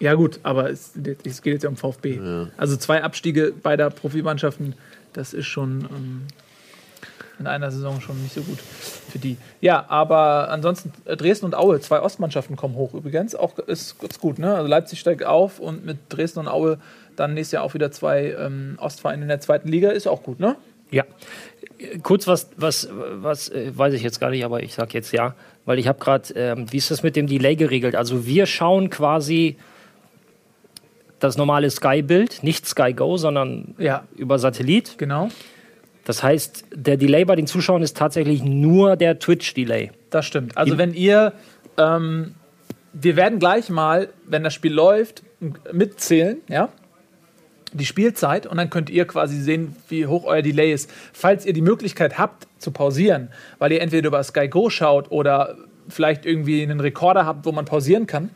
[SPEAKER 2] Ja, gut, aber es, es geht jetzt ja um VfB. Also zwei Abstiege beider Profimannschaften, das ist schon ähm, in einer Saison schon nicht so gut für die. Ja, aber ansonsten äh, Dresden und Aue, zwei Ostmannschaften kommen hoch übrigens. Auch ist ganz gut, ne? Also Leipzig steigt auf und mit Dresden und Aue dann nächstes Jahr auch wieder zwei ähm, Ostvereine in der zweiten Liga, ist auch gut, ne?
[SPEAKER 5] Ja. Kurz was, was, was äh, weiß ich jetzt gar nicht, aber ich sage jetzt ja, weil ich habe gerade, ähm, wie ist das mit dem Delay geregelt? Also wir schauen quasi das normale Sky-Bild, nicht Sky Go, sondern
[SPEAKER 2] Ja,
[SPEAKER 5] über Satellit.
[SPEAKER 2] genau.
[SPEAKER 5] Das heißt, der Delay bei den Zuschauern ist tatsächlich nur der Twitch-Delay.
[SPEAKER 2] Das stimmt. Also wenn ihr, ähm, wir werden gleich mal, wenn das Spiel läuft, mitzählen, ja, die Spielzeit und dann könnt ihr quasi sehen, wie hoch euer Delay ist. Falls ihr die Möglichkeit habt zu pausieren, weil ihr entweder über Sky Go schaut oder vielleicht irgendwie einen Rekorder habt, wo man pausieren kann,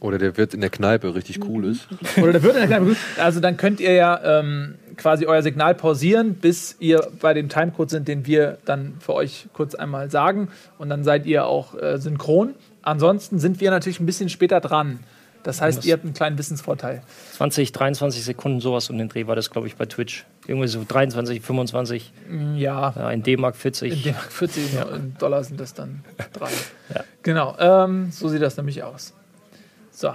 [SPEAKER 3] Oder der wird in der Kneipe richtig cool ist.
[SPEAKER 2] oder der wird in der Kneipe. Also dann könnt ihr ja ähm, quasi euer Signal pausieren, bis ihr bei dem Timecode sind, den wir dann für euch kurz einmal sagen. Und dann seid ihr auch äh, synchron. Ansonsten sind wir natürlich ein bisschen später dran. Das heißt, ihr habt einen kleinen Wissensvorteil.
[SPEAKER 5] 20, 23 Sekunden, sowas um den Dreh war das, glaube ich, bei Twitch. Irgendwie so 23, 25,
[SPEAKER 2] Ja,
[SPEAKER 5] ja, in D-Mark 40.
[SPEAKER 2] in D-Mark 40 in Dollar sind das dann drei.
[SPEAKER 5] Ja.
[SPEAKER 2] Genau, ähm, so sieht das nämlich aus. So,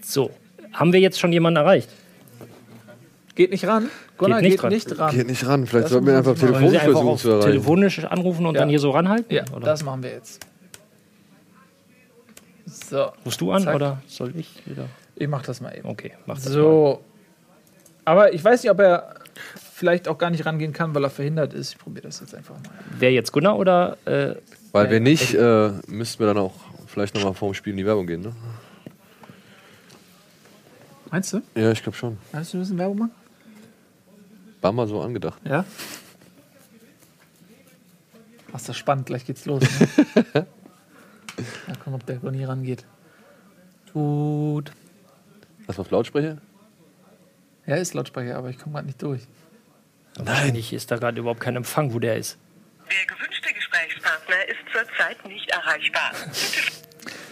[SPEAKER 5] So, haben wir jetzt schon jemanden erreicht?
[SPEAKER 2] geht nicht ran. Gunnar
[SPEAKER 5] nicht
[SPEAKER 2] geht
[SPEAKER 5] ran.
[SPEAKER 2] nicht ran.
[SPEAKER 3] Geht nicht ran. Vielleicht sollten wir einfach
[SPEAKER 2] mal-
[SPEAKER 3] telefonisch
[SPEAKER 5] einfach
[SPEAKER 3] versuchen zu erreichen.
[SPEAKER 5] telefonisch anrufen und
[SPEAKER 2] Ja.
[SPEAKER 5] dann hier so ranhalten?
[SPEAKER 2] Ja,
[SPEAKER 5] oder?
[SPEAKER 2] das machen wir jetzt. So,
[SPEAKER 5] Rufst du an
[SPEAKER 2] Zack.
[SPEAKER 5] oder soll ich wieder?
[SPEAKER 2] ich mach das mal eben.
[SPEAKER 5] Okay, mach das mal.
[SPEAKER 2] So. Aber ich weiß nicht, ob er vielleicht auch gar nicht rangehen kann, weil er verhindert ist. Ich probiere das jetzt einfach mal.
[SPEAKER 5] Wer jetzt Gunnar oder äh,
[SPEAKER 3] Weil wir nicht, äh, müssten wir dann auch vielleicht nochmal vorm Spiel in die Werbung gehen, ne?
[SPEAKER 2] Meinst du?
[SPEAKER 3] Ja, ich glaube schon.
[SPEAKER 2] Meinst du, wir müssen Werbung machen?
[SPEAKER 3] War mal so angedacht.
[SPEAKER 2] Ja. Ach, ist das spannend. Gleich geht's los. Ne? Mal gucken, ob der Ronny rangeht. Tut.
[SPEAKER 3] Lass mal auf Lautsprecher.
[SPEAKER 2] Ja, ist Lautsprecher, aber ich komme gerade nicht durch.
[SPEAKER 5] wahrscheinlich ist da gerade überhaupt kein Empfang, wo der ist.
[SPEAKER 1] Der gewünschte Gesprächspartner ist zurzeit nicht erreichbar.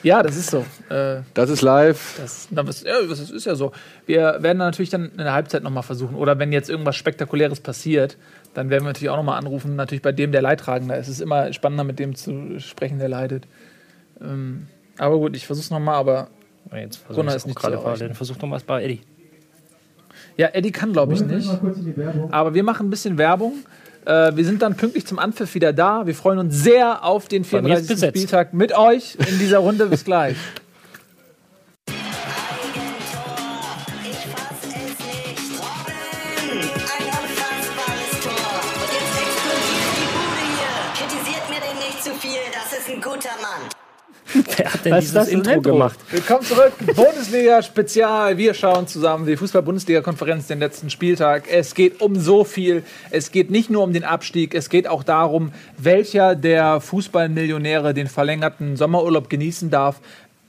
[SPEAKER 2] Ja, das ist so. Äh,
[SPEAKER 3] Das ist live.
[SPEAKER 2] Das, was, ja, das ist ja so. Wir werden natürlich dann in der Halbzeit nochmal versuchen. Oder wenn jetzt irgendwas Spektakuläres passiert, dann werden wir natürlich auch nochmal anrufen. Natürlich bei dem, der Leidtragender ist. Es ist immer spannender, mit dem zu sprechen, der leidet. Ähm, aber gut, ich versuch's nochmal. Aber
[SPEAKER 5] Jetzt versuch
[SPEAKER 2] Gunnar ist nicht
[SPEAKER 5] gerade parallel. Versuch doch mal bei Eddie.
[SPEAKER 2] ja, Eddie kann, glaube ich, nicht. Aber wir machen ein bisschen Werbung. Äh, wir sind dann pünktlich zum Anpfiff wieder da. Wir freuen uns sehr auf den
[SPEAKER 5] Bei mir ist
[SPEAKER 2] 34.
[SPEAKER 5] besetzt.
[SPEAKER 2] Spieltag mit euch in dieser Runde. Bis gleich.
[SPEAKER 5] Wer hat denn
[SPEAKER 4] Was
[SPEAKER 5] dieses Intro,
[SPEAKER 4] Intro?
[SPEAKER 5] gemacht?
[SPEAKER 2] Willkommen zurück, Bundesliga-Spezial. Wir schauen zusammen die Fußball-Bundesliga-Konferenz den letzten Spieltag. Es geht um so viel. Es geht nicht nur um den Abstieg, es geht auch darum, welcher der Fußballmillionäre den verlängerten Sommerurlaub genießen darf.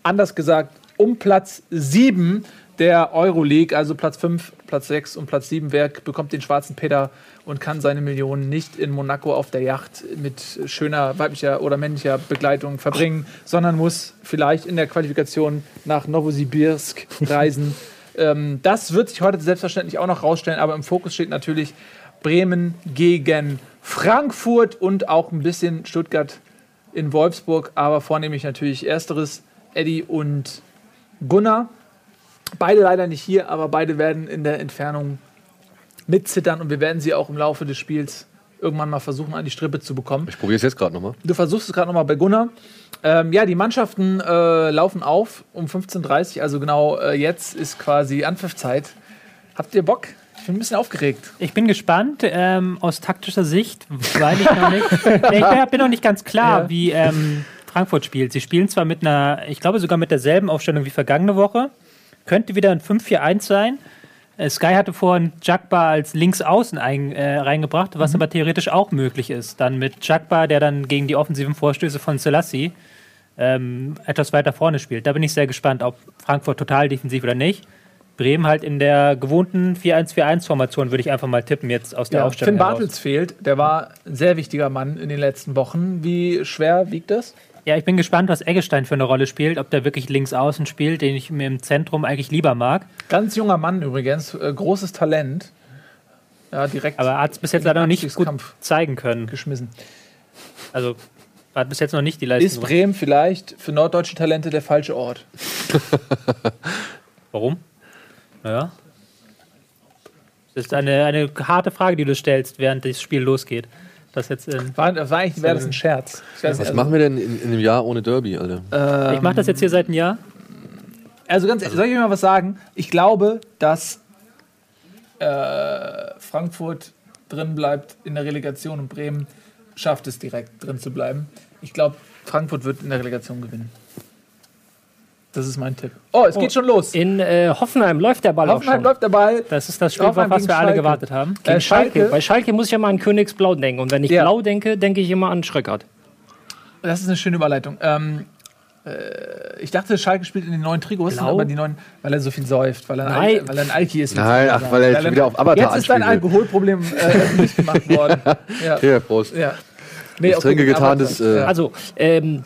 [SPEAKER 2] Anders gesagt, um Platz 7 der Euroleague, also Platz 5, Platz 6 und Platz 7. Wer bekommt den schwarzen Peter und kann seine Millionen nicht in Monaco auf der Yacht mit schöner weiblicher oder männlicher Begleitung verbringen, sondern muss vielleicht in der Qualifikation nach Novosibirsk reisen. ähm, das wird sich heute selbstverständlich auch noch rausstellen, aber im Fokus steht natürlich Bremen gegen Frankfurt und auch ein bisschen Stuttgart in Wolfsburg, aber vornehmlich natürlich Ersteres, Eddie und Gunnar. Beide leider nicht hier, aber beide werden in der Entfernung mitzittern und wir werden sie auch im Laufe des Spiels irgendwann mal versuchen, an die Strippe zu bekommen.
[SPEAKER 3] Ich probiere es jetzt gerade nochmal.
[SPEAKER 2] Du versuchst es gerade nochmal bei Gunnar. Ähm, ja, die Mannschaften äh, laufen auf um 15.30 Uhr, also genau äh, jetzt ist quasi Anpfiffzeit. Habt ihr Bock? Ich bin ein bisschen aufgeregt.
[SPEAKER 4] Ich bin gespannt ähm, aus taktischer Sicht, weil ich noch nicht, ich bin, bin noch nicht ganz klar,
[SPEAKER 2] Ja.
[SPEAKER 4] wie ähm, Frankfurt spielt. Sie spielen zwar mit einer, ich glaube sogar mit derselben Aufstellung wie vergangene Woche. Könnte wieder ein 5-4-1 sein. Äh, Sky hatte vorhin Jagba als Linksaußen ein, äh, reingebracht, was aber theoretisch auch möglich ist. Dann mit Jagba, der dann gegen die offensiven Vorstöße von Selassie ähm, etwas weiter vorne spielt. Da bin ich sehr gespannt, ob Frankfurt total defensiv oder nicht. Bremen halt in der gewohnten 4-1-4-1-Formation würde ich einfach mal tippen jetzt aus der
[SPEAKER 2] Ja,
[SPEAKER 4] Aufstellung
[SPEAKER 2] Finn. Bartels fehlt. Der war ein sehr wichtiger Mann in den letzten Wochen. Wie schwer wiegt das?
[SPEAKER 4] Ja, ich bin gespannt, was Eggestein für eine Rolle spielt, ob der wirklich links außen spielt, den ich mir im Zentrum eigentlich lieber mag.
[SPEAKER 2] Ganz junger Mann übrigens, äh, großes Talent. Ja, direkt
[SPEAKER 4] Aber er hat es bis jetzt leider noch nicht gut zeigen können.
[SPEAKER 2] geschmissen.
[SPEAKER 4] Also hat bis jetzt noch nicht die Leistung.
[SPEAKER 2] Ist Bremen vielleicht für norddeutsche Talente der falsche Ort?
[SPEAKER 4] Warum? Naja. Das ist eine, eine harte Frage, die du stellst, während das Spiel losgeht. Das jetzt in,
[SPEAKER 2] War, war eigentlich wäre das ein Scherz. Ich, weiß
[SPEAKER 3] Was
[SPEAKER 2] also,
[SPEAKER 3] machen wir denn in, in einem Jahr ohne Derby, Alter?
[SPEAKER 4] ich mache das jetzt hier seit einem Jahr.
[SPEAKER 2] Also ganz ehrlich, soll ich euch mal was sagen? Ich glaube, dass äh, Frankfurt drin bleibt in der Relegation und Bremen schafft es direkt drin zu bleiben. Ich glaube, Frankfurt wird in der Relegation gewinnen. Das ist mein Tipp. Oh, es geht schon los.
[SPEAKER 5] In äh, Hoffenheim läuft der Ball
[SPEAKER 2] Hoffenheim
[SPEAKER 5] auch schon.
[SPEAKER 2] läuft dabei.
[SPEAKER 4] Das ist das Spiel, auf was wir alle
[SPEAKER 2] Schalke.
[SPEAKER 4] gewartet haben.
[SPEAKER 2] Äh,
[SPEAKER 5] Schalke.
[SPEAKER 2] Schalke,
[SPEAKER 5] Bei Schalke muss ich ja mal an Königsblau denken. Und wenn ich
[SPEAKER 2] Ja.
[SPEAKER 5] blau denke, denke ich immer an Schröckert.
[SPEAKER 2] das ist eine schöne Überleitung. Ähm, äh, ich dachte, Schalke spielt in den neuen Trikots,
[SPEAKER 5] Blau?
[SPEAKER 2] aber die neuen, weil er so viel säuft, weil er ein,
[SPEAKER 5] Nein.
[SPEAKER 2] Al weil er ein Alki ist.
[SPEAKER 3] Nein, ach, weil er jetzt
[SPEAKER 2] Weil
[SPEAKER 3] wieder auf Avatar
[SPEAKER 2] Jetzt ist dein. Alkoholproblem äh, nicht gemacht worden. Ja.
[SPEAKER 3] Hier, Prost.
[SPEAKER 2] ja. Nee,
[SPEAKER 3] Ich
[SPEAKER 2] okay,
[SPEAKER 3] trinke getarntes, äh,
[SPEAKER 2] ja.
[SPEAKER 5] Also, ähm,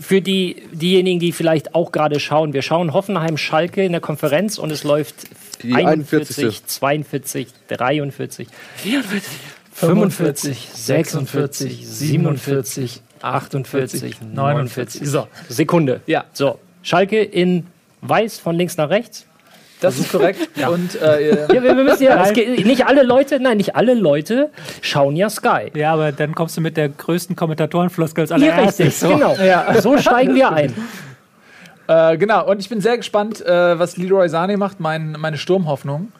[SPEAKER 5] für die, diejenigen, die vielleicht auch gerade schauen, wir schauen Hoffenheim-Schalke in der Konferenz und es läuft
[SPEAKER 3] Die
[SPEAKER 5] 41,
[SPEAKER 3] 41.
[SPEAKER 5] 42, 43, 44, 45, 46, 47, 48, 49. So, Sekunde.
[SPEAKER 2] Ja.
[SPEAKER 5] So, Schalke in weiß von links nach rechts.
[SPEAKER 2] Das ist korrekt. Und äh,
[SPEAKER 5] Ja, wir, wir müssen ja, es geht, nicht alle Leute, nein, nicht alle Leute schauen ja Sky.
[SPEAKER 4] Ja, aber dann kommst du mit der größten Kommentatorenfloskel als
[SPEAKER 5] Ja,
[SPEAKER 4] allererstes.
[SPEAKER 5] richtig, genau. So steigen wir ein.
[SPEAKER 2] äh, genau, und ich bin sehr gespannt, äh, was Leroy Sane macht, mein, meine Sturmhoffnung.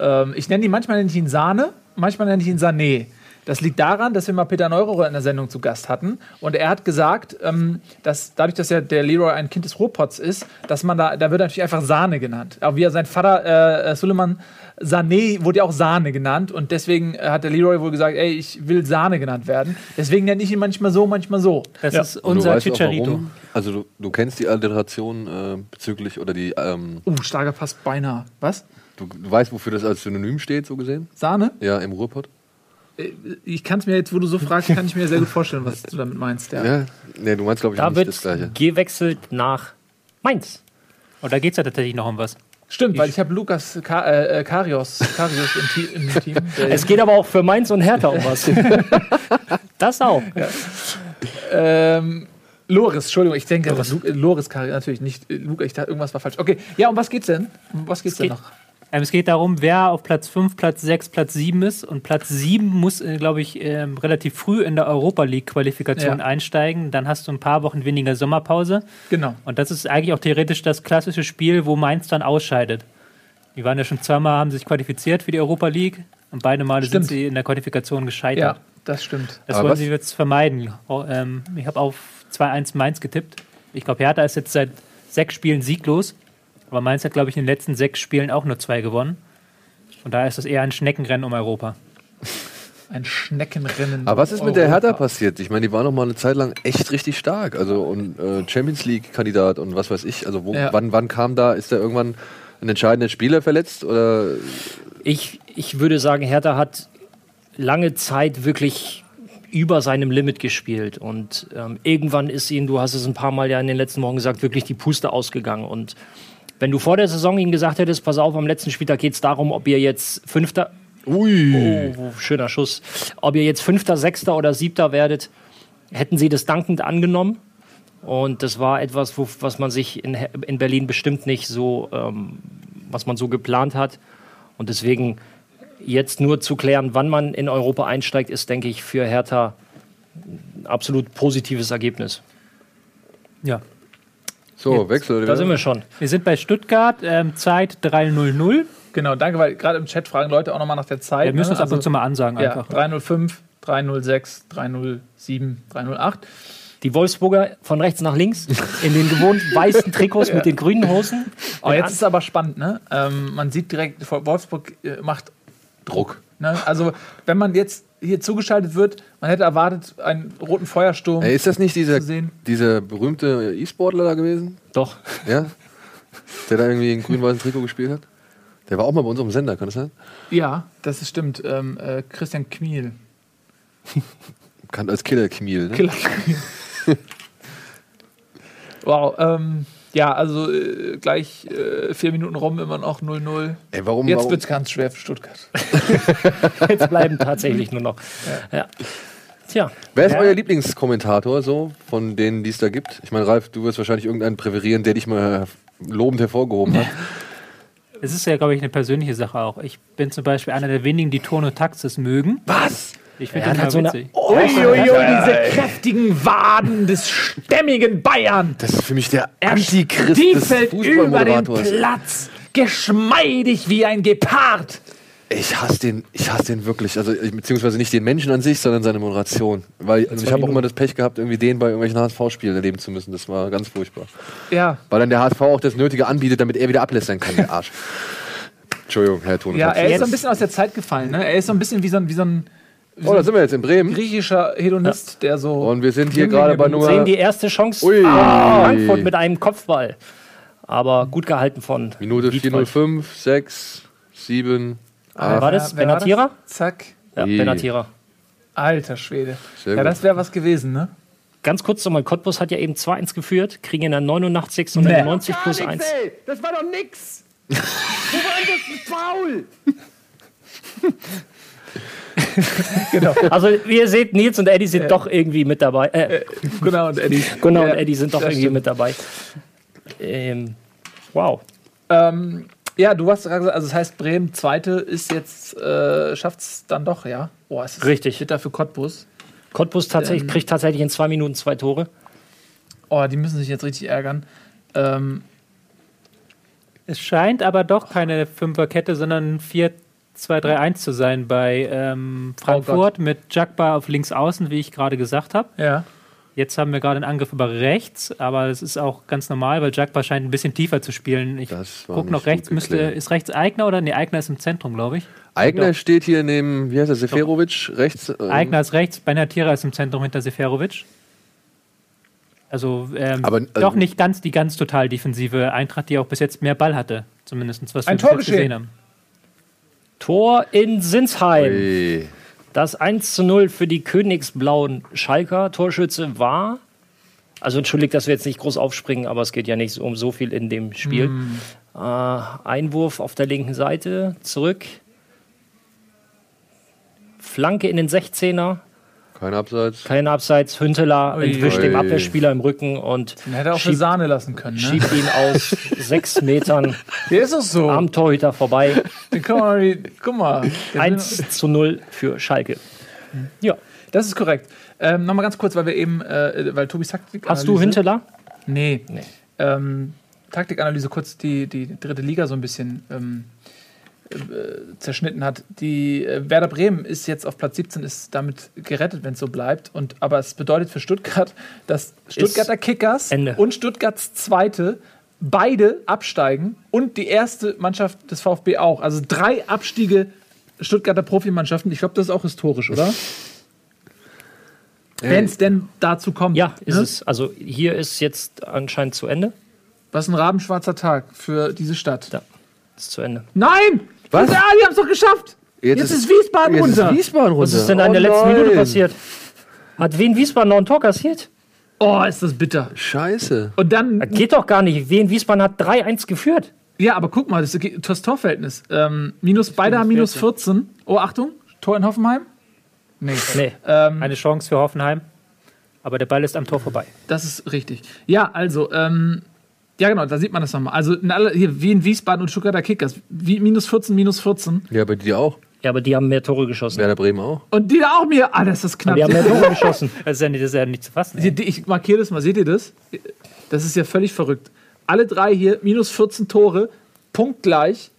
[SPEAKER 2] Ähm, ich nenne ihn manchmal nenne ich ihn Sahne, manchmal nenne ich ihn Sané. Das liegt daran, dass wir mal Peter Neurohrer in der Sendung zu Gast hatten. Und er hat gesagt, ähm, dass dadurch, dass ja der Leroy ein Kind des Ruhrpots ist, dass man da, da wird er natürlich einfach Sahne genannt. Aber wie er sein Vater äh, äh, Suleiman Sané wurde ja auch Sahne genannt. Und deswegen äh, hat der Leroy wohl gesagt, ey, ich will Sahne genannt werden. Deswegen nenne ich ihn manchmal so, manchmal so.
[SPEAKER 4] Das ist
[SPEAKER 3] Und du
[SPEAKER 4] unser
[SPEAKER 3] auch
[SPEAKER 4] Chicharito.
[SPEAKER 3] Also du, du kennst die Alliteration äh, bezüglich oder die ähm,
[SPEAKER 2] Uh, starker Pass beinahe. Was?
[SPEAKER 3] du, du weißt, wofür das als Synonym steht, so gesehen?
[SPEAKER 2] Sahne?
[SPEAKER 3] Ja, im Ruhrpott.
[SPEAKER 2] Ich kann es mir jetzt, wo du so fragst, kann ich mir sehr gut vorstellen, was du damit meinst. Ja.
[SPEAKER 3] Ja. Nee, du meinst glaube ich
[SPEAKER 5] Da
[SPEAKER 3] nicht
[SPEAKER 5] wird
[SPEAKER 3] das gleiche.
[SPEAKER 5] gewechselt nach Mainz.
[SPEAKER 4] Und da geht es ja tatsächlich noch um was.
[SPEAKER 2] Stimmt, weil ich habe Lukas Ka äh, äh, Karios, Karios im, im Team.
[SPEAKER 5] Es geht aber auch für Mainz und Hertha um was. das auch.
[SPEAKER 2] ähm, Loris, Entschuldigung, ich denke, äh, Loris Karios, natürlich nicht. Äh, Luca, ich dachte, irgendwas war falsch. Okay, ja, um was geht's denn? Um was geht's denn
[SPEAKER 4] geht-
[SPEAKER 2] noch?
[SPEAKER 4] Ähm, es geht darum, wer auf Platz 5, Platz 6, Platz 7 ist. Und Platz 7 muss, äh, glaube ich, ähm, relativ früh in der Europa League-Qualifikation
[SPEAKER 2] Ja.
[SPEAKER 4] einsteigen. Dann hast du ein paar Wochen weniger Sommerpause.
[SPEAKER 2] Genau.
[SPEAKER 4] Und das ist eigentlich auch theoretisch das klassische Spiel, wo Mainz dann ausscheidet. Die waren ja schon zweimal, haben sich qualifiziert für die Europa League. Und beide Male
[SPEAKER 2] Stimmt.
[SPEAKER 4] sind sie in der Qualifikation gescheitert.
[SPEAKER 2] Ja, das stimmt.
[SPEAKER 4] Das
[SPEAKER 3] Aber
[SPEAKER 4] wollen
[SPEAKER 3] was-
[SPEAKER 4] sie jetzt vermeiden. Oh, ähm, ich habe auf 2-1 Mainz getippt. Ich glaube, Hertha ist jetzt seit sechs Spielen sieglos. Aber Mainz hat, glaube ich, in den letzten sechs Spielen auch nur zwei gewonnen. Und daher ist das eher ein Schneckenrennen um Europa.
[SPEAKER 2] Ein Schneckenrennen.
[SPEAKER 3] Aber was ist mit der
[SPEAKER 2] Europa.
[SPEAKER 3] Hertha passiert? Ich meine, die war noch mal eine Zeit lang echt richtig stark. Also und äh, Champions League Kandidat und was weiß ich. Also wo,
[SPEAKER 2] Ja.
[SPEAKER 3] wann, wann kam da? Ist da irgendwann ein entscheidender Spieler verletzt oder?
[SPEAKER 5] Ich, ich würde sagen, Hertha hat lange Zeit wirklich über seinem Limit gespielt. Und ähm, irgendwann ist ihnen, du hast es ein paar Mal ja in den letzten Wochen gesagt, wirklich die Puste ausgegangen. Und wenn du vor der Saison ihnen gesagt hättest, pass auf, am letzten Spieltag geht es darum, ob ihr jetzt Fünfter,
[SPEAKER 3] Ui.
[SPEAKER 5] oh, schöner Schuss, ob ihr jetzt Fünfter, Sechster oder Siebter werdet, hätten sie das dankend angenommen. Und das war etwas, wo, was man sich in, in Berlin bestimmt nicht so, ähm, was man so geplant hat. Und deswegen jetzt nur zu klären, wann man in Europa einsteigt, ist, denke ich, für Hertha ein absolut positives Ergebnis.
[SPEAKER 4] Ja.
[SPEAKER 3] So, Wechsel. oder
[SPEAKER 5] Da sind wir schon.
[SPEAKER 4] Wir sind bei Stuttgart, ähm, Zeit 3.00.
[SPEAKER 2] Genau, danke, weil gerade im Chat fragen Leute auch nochmal nach der Zeit.
[SPEAKER 4] Wir müssen
[SPEAKER 2] ne?
[SPEAKER 4] uns ab und zu mal ansagen
[SPEAKER 2] Ja,
[SPEAKER 4] einfach.
[SPEAKER 2] 305, 306, 307, 308.
[SPEAKER 5] Die Wolfsburger von rechts nach links in den gewohnt weißen Trikots mit den grünen Hosen.
[SPEAKER 2] Oh, jetzt ist es aber spannend, ne? Ähm, man sieht direkt, Wolfsburg äh, macht
[SPEAKER 3] Druck.
[SPEAKER 2] Ne? Also, wenn man jetzt hier zugeschaltet wird, man hätte erwartet, einen roten Feuersturm.
[SPEAKER 3] Ey, ist das nicht dieser, dieser berühmte E-Sportler da gewesen?
[SPEAKER 5] Doch.
[SPEAKER 3] Ja? Der da irgendwie in grün-weißen Trikot gespielt hat? Der war auch mal bei unserem Sender, kann das sein?
[SPEAKER 2] Ja, das ist stimmt. Ähm, äh, Christian Kmiel.
[SPEAKER 3] Bekannt als Killer Kmiel, ne?
[SPEAKER 2] Killer Kmiel. wow, ähm, ja, also äh, gleich äh, vier Minuten rum, immer noch 0-0.
[SPEAKER 3] Ey, warum,
[SPEAKER 2] Jetzt
[SPEAKER 3] warum?
[SPEAKER 2] wird es ganz schwer für Stuttgart.
[SPEAKER 5] Jetzt bleiben tatsächlich nur noch. Ja. Tja,
[SPEAKER 3] Wer ist euer Lieblingskommentator so von denen, die es da gibt? Ich meine, Ralf, du wirst wahrscheinlich irgendeinen präferieren, der dich mal lobend hervorgehoben hat.
[SPEAKER 4] Es ist ja, glaube ich, eine persönliche Sache auch. Ich bin zum Beispiel einer der wenigen, die Ton und Taxis mögen.
[SPEAKER 3] Was?
[SPEAKER 4] Ich finde
[SPEAKER 5] Er
[SPEAKER 4] das
[SPEAKER 5] hat
[SPEAKER 4] mal
[SPEAKER 5] so eine-
[SPEAKER 4] witzig.
[SPEAKER 2] Uiuiui, diese kräftigen Waden des stämmigen Bayern.
[SPEAKER 3] Das ist für mich der
[SPEAKER 2] Er
[SPEAKER 3] Antichrist des
[SPEAKER 2] stiefelt über den. Platz, geschmeidig wie ein Gepard.
[SPEAKER 3] Ich hasse den, ich hasse den wirklich. Also, beziehungsweise nicht den Menschen an sich, sondern seine Moderation. Weil also ich habe auch immer das Pech gehabt, irgendwie den bei irgendwelchen HSV-Spielen erleben zu müssen. Das war ganz furchtbar.
[SPEAKER 2] Ja,
[SPEAKER 3] Weil dann der HSV auch das Nötige anbietet, damit er wieder ablässern kann, der Arsch. Entschuldigung, Herr Ton.
[SPEAKER 2] ja er ist so ein bisschen aus der Zeit gefallen. Ne? Er ist so ein bisschen wie so ein, wie so ein
[SPEAKER 3] Oh, da sind wir jetzt in Bremen.
[SPEAKER 2] griechischer Hedonist, der so.
[SPEAKER 3] Und wir sind hier gerade bei. Nummer
[SPEAKER 5] sehen die erste Chance
[SPEAKER 3] Ui.
[SPEAKER 5] von Frankfurt mit einem Kopfball. Aber gut gehalten von
[SPEAKER 3] Minute
[SPEAKER 5] Wiedwald.
[SPEAKER 3] 405, 6, 7,
[SPEAKER 2] Ah,
[SPEAKER 3] 8.
[SPEAKER 5] War das
[SPEAKER 2] wer war
[SPEAKER 5] Benatira?
[SPEAKER 2] Zack.
[SPEAKER 5] Ja,
[SPEAKER 3] Ui.
[SPEAKER 5] Benatira.
[SPEAKER 2] Alter Schwede.
[SPEAKER 3] Sehr
[SPEAKER 2] ja,
[SPEAKER 3] gut.
[SPEAKER 2] das wäre was gewesen, ne?
[SPEAKER 5] Ganz kurz nochmal, Cottbus hat ja eben 2-1 geführt, kriegen in der 89. und
[SPEAKER 2] Nee.
[SPEAKER 5] der 90 plus 1.
[SPEAKER 2] Das war doch nix. Wo war denn das Foul? genau.
[SPEAKER 5] Also wie ihr seht, Nils und Eddie sind doch irgendwie mit dabei. Äh,
[SPEAKER 2] Genau, und Eddie.
[SPEAKER 5] Gunnar
[SPEAKER 2] Ja,
[SPEAKER 5] und Eddie sind doch irgendwie
[SPEAKER 2] stimmt.
[SPEAKER 5] mit dabei. Ähm, wow.
[SPEAKER 2] Ähm, ja, du hast gerade gesagt, also das heißt, Bremen Zweite ist jetzt, äh, schafft es dann doch, ja? Boah, es ist
[SPEAKER 5] Richtig.
[SPEAKER 2] bitter für Cottbus.
[SPEAKER 5] Cottbus tatsächlich, kriegt tatsächlich in zwei Minuten zwei Tore.
[SPEAKER 2] Oh, die müssen sich jetzt richtig ärgern. Ähm,
[SPEAKER 4] Es scheint aber doch keine Fünferkette, sondern 4-2-3-1 zu sein bei ähm, Frankfurt mit Jagba auf links außen, wie ich gerade gesagt habe.
[SPEAKER 2] ja.
[SPEAKER 4] Jetzt haben wir gerade einen Angriff über rechts, aber das ist auch ganz normal, weil Jagba scheint ein bisschen tiefer zu spielen. Ich
[SPEAKER 3] Das war
[SPEAKER 4] guck
[SPEAKER 3] nicht
[SPEAKER 4] noch rechts, müsste, ist rechts Eigner oder? Nee, Eigner ist im Zentrum, glaube ich.
[SPEAKER 3] Eigner steht hier neben, wie heißt er, Seferovic, rechts. ähm,
[SPEAKER 4] Eigner ist rechts, Benatira ist im Zentrum hinter Seferovic. Also ähm,
[SPEAKER 3] Aber, also-
[SPEAKER 4] doch nicht ganz die ganz total defensive Eintracht, die auch bis jetzt mehr Ball hatte. Zumindest was wir
[SPEAKER 2] Ein
[SPEAKER 4] bis jetzt gesehen haben.
[SPEAKER 5] Tor in Sinsheim.
[SPEAKER 3] Ui.
[SPEAKER 5] Das 1 zu 0 für die Königsblauen Schalker. Torschütze war. Also entschuldigt, dass wir jetzt nicht groß aufspringen, aber es geht ja nicht um so viel in dem Spiel. Äh, Einwurf auf der linken Seite, zurück. Flanke in den 16er,
[SPEAKER 3] Kein Abseits.
[SPEAKER 5] kein Abseits. Hünteler
[SPEAKER 2] Ui.
[SPEAKER 5] entwischt dem
[SPEAKER 3] Ui.
[SPEAKER 5] Abwehrspieler im Rücken und
[SPEAKER 2] Den hätte er auch für
[SPEAKER 5] schiebt,
[SPEAKER 2] Sahne lassen können, ne?
[SPEAKER 5] schiebt ihn aus sechs Metern
[SPEAKER 2] Der ist doch so.
[SPEAKER 5] am Torhüter vorbei.
[SPEAKER 2] Den kann man nicht, guck mal. Der will-
[SPEAKER 5] 1 zu 0 für Schalke. Ja.
[SPEAKER 2] Das ist korrekt. Ähm, Nochmal ganz kurz, weil wir eben, äh, weil Tobis Taktik.
[SPEAKER 5] Hast du Hünteler?
[SPEAKER 2] Nee.
[SPEAKER 5] Nee.
[SPEAKER 2] Ähm, Taktikanalyse, kurz die, die dritte Liga so ein bisschen ähm, äh, zerschnitten hat. Die äh, Werder Bremen ist jetzt auf Platz 17, ist damit gerettet, wenn es so bleibt. Und, aber es bedeutet für Stuttgart, dass Stuttgarter Kickers
[SPEAKER 5] Ende.
[SPEAKER 2] und Stuttgarts Zweite beide absteigen und die erste Mannschaft des VfB auch. Also drei Abstiege Stuttgarter Profimannschaften. Ich glaube, das ist auch historisch, oder? Wenn es denn dazu kommt.
[SPEAKER 5] Ja, ist
[SPEAKER 2] ne?
[SPEAKER 5] es. Also hier ist jetzt anscheinend zu Ende.
[SPEAKER 2] Was ein rabenschwarzer Tag für diese Stadt.
[SPEAKER 5] Ja, ist zu Ende.
[SPEAKER 2] Nein!
[SPEAKER 3] Was?
[SPEAKER 2] Ja, die haben es doch geschafft! Jetzt, ist, Wiesbaden
[SPEAKER 3] jetzt
[SPEAKER 2] runter.
[SPEAKER 3] Ist Wiesbaden runter.
[SPEAKER 5] Was ist denn da in der
[SPEAKER 3] Oh
[SPEAKER 5] letzten Minute
[SPEAKER 3] nein.
[SPEAKER 5] passiert? Hat Wien Wiesbaden noch ein Tor kassiert?
[SPEAKER 2] oh, ist das bitter.
[SPEAKER 3] Scheiße.
[SPEAKER 2] Und dann,
[SPEAKER 5] Das geht doch gar nicht. Wien Wiesbaden hat 3-1 geführt.
[SPEAKER 2] ja, aber guck mal, das, ist das Torverhältnis. Ähm, minus, beide haben minus 14. Oh, Achtung, Tor in Hoffenheim. Nee.
[SPEAKER 5] Nee.
[SPEAKER 2] Ähm,
[SPEAKER 4] Eine Chance für Hoffenheim. Aber der Ball ist am Tor vorbei.
[SPEAKER 2] Das ist richtig. Ja, also, ähm, ja genau, da sieht man das nochmal. Also in alle, hier, wie in Wiesbaden und Stuttgarter Kickers. Wie, minus 14, minus 14.
[SPEAKER 3] Ja, bei dir auch.
[SPEAKER 5] Ja, aber die haben mehr Tore geschossen.
[SPEAKER 3] Werder Bremen auch.
[SPEAKER 2] Und die da auch mir. Ah, das ist knapp.
[SPEAKER 5] Die haben mehr Tore geschossen.
[SPEAKER 4] Das ist ja nicht, das ist ja nicht zu fassen.
[SPEAKER 2] Hier, die- Ich markiere das mal, seht ihr das? Das ist ja völlig verrückt. Alle drei hier, minus 14 Tore, punktgleich.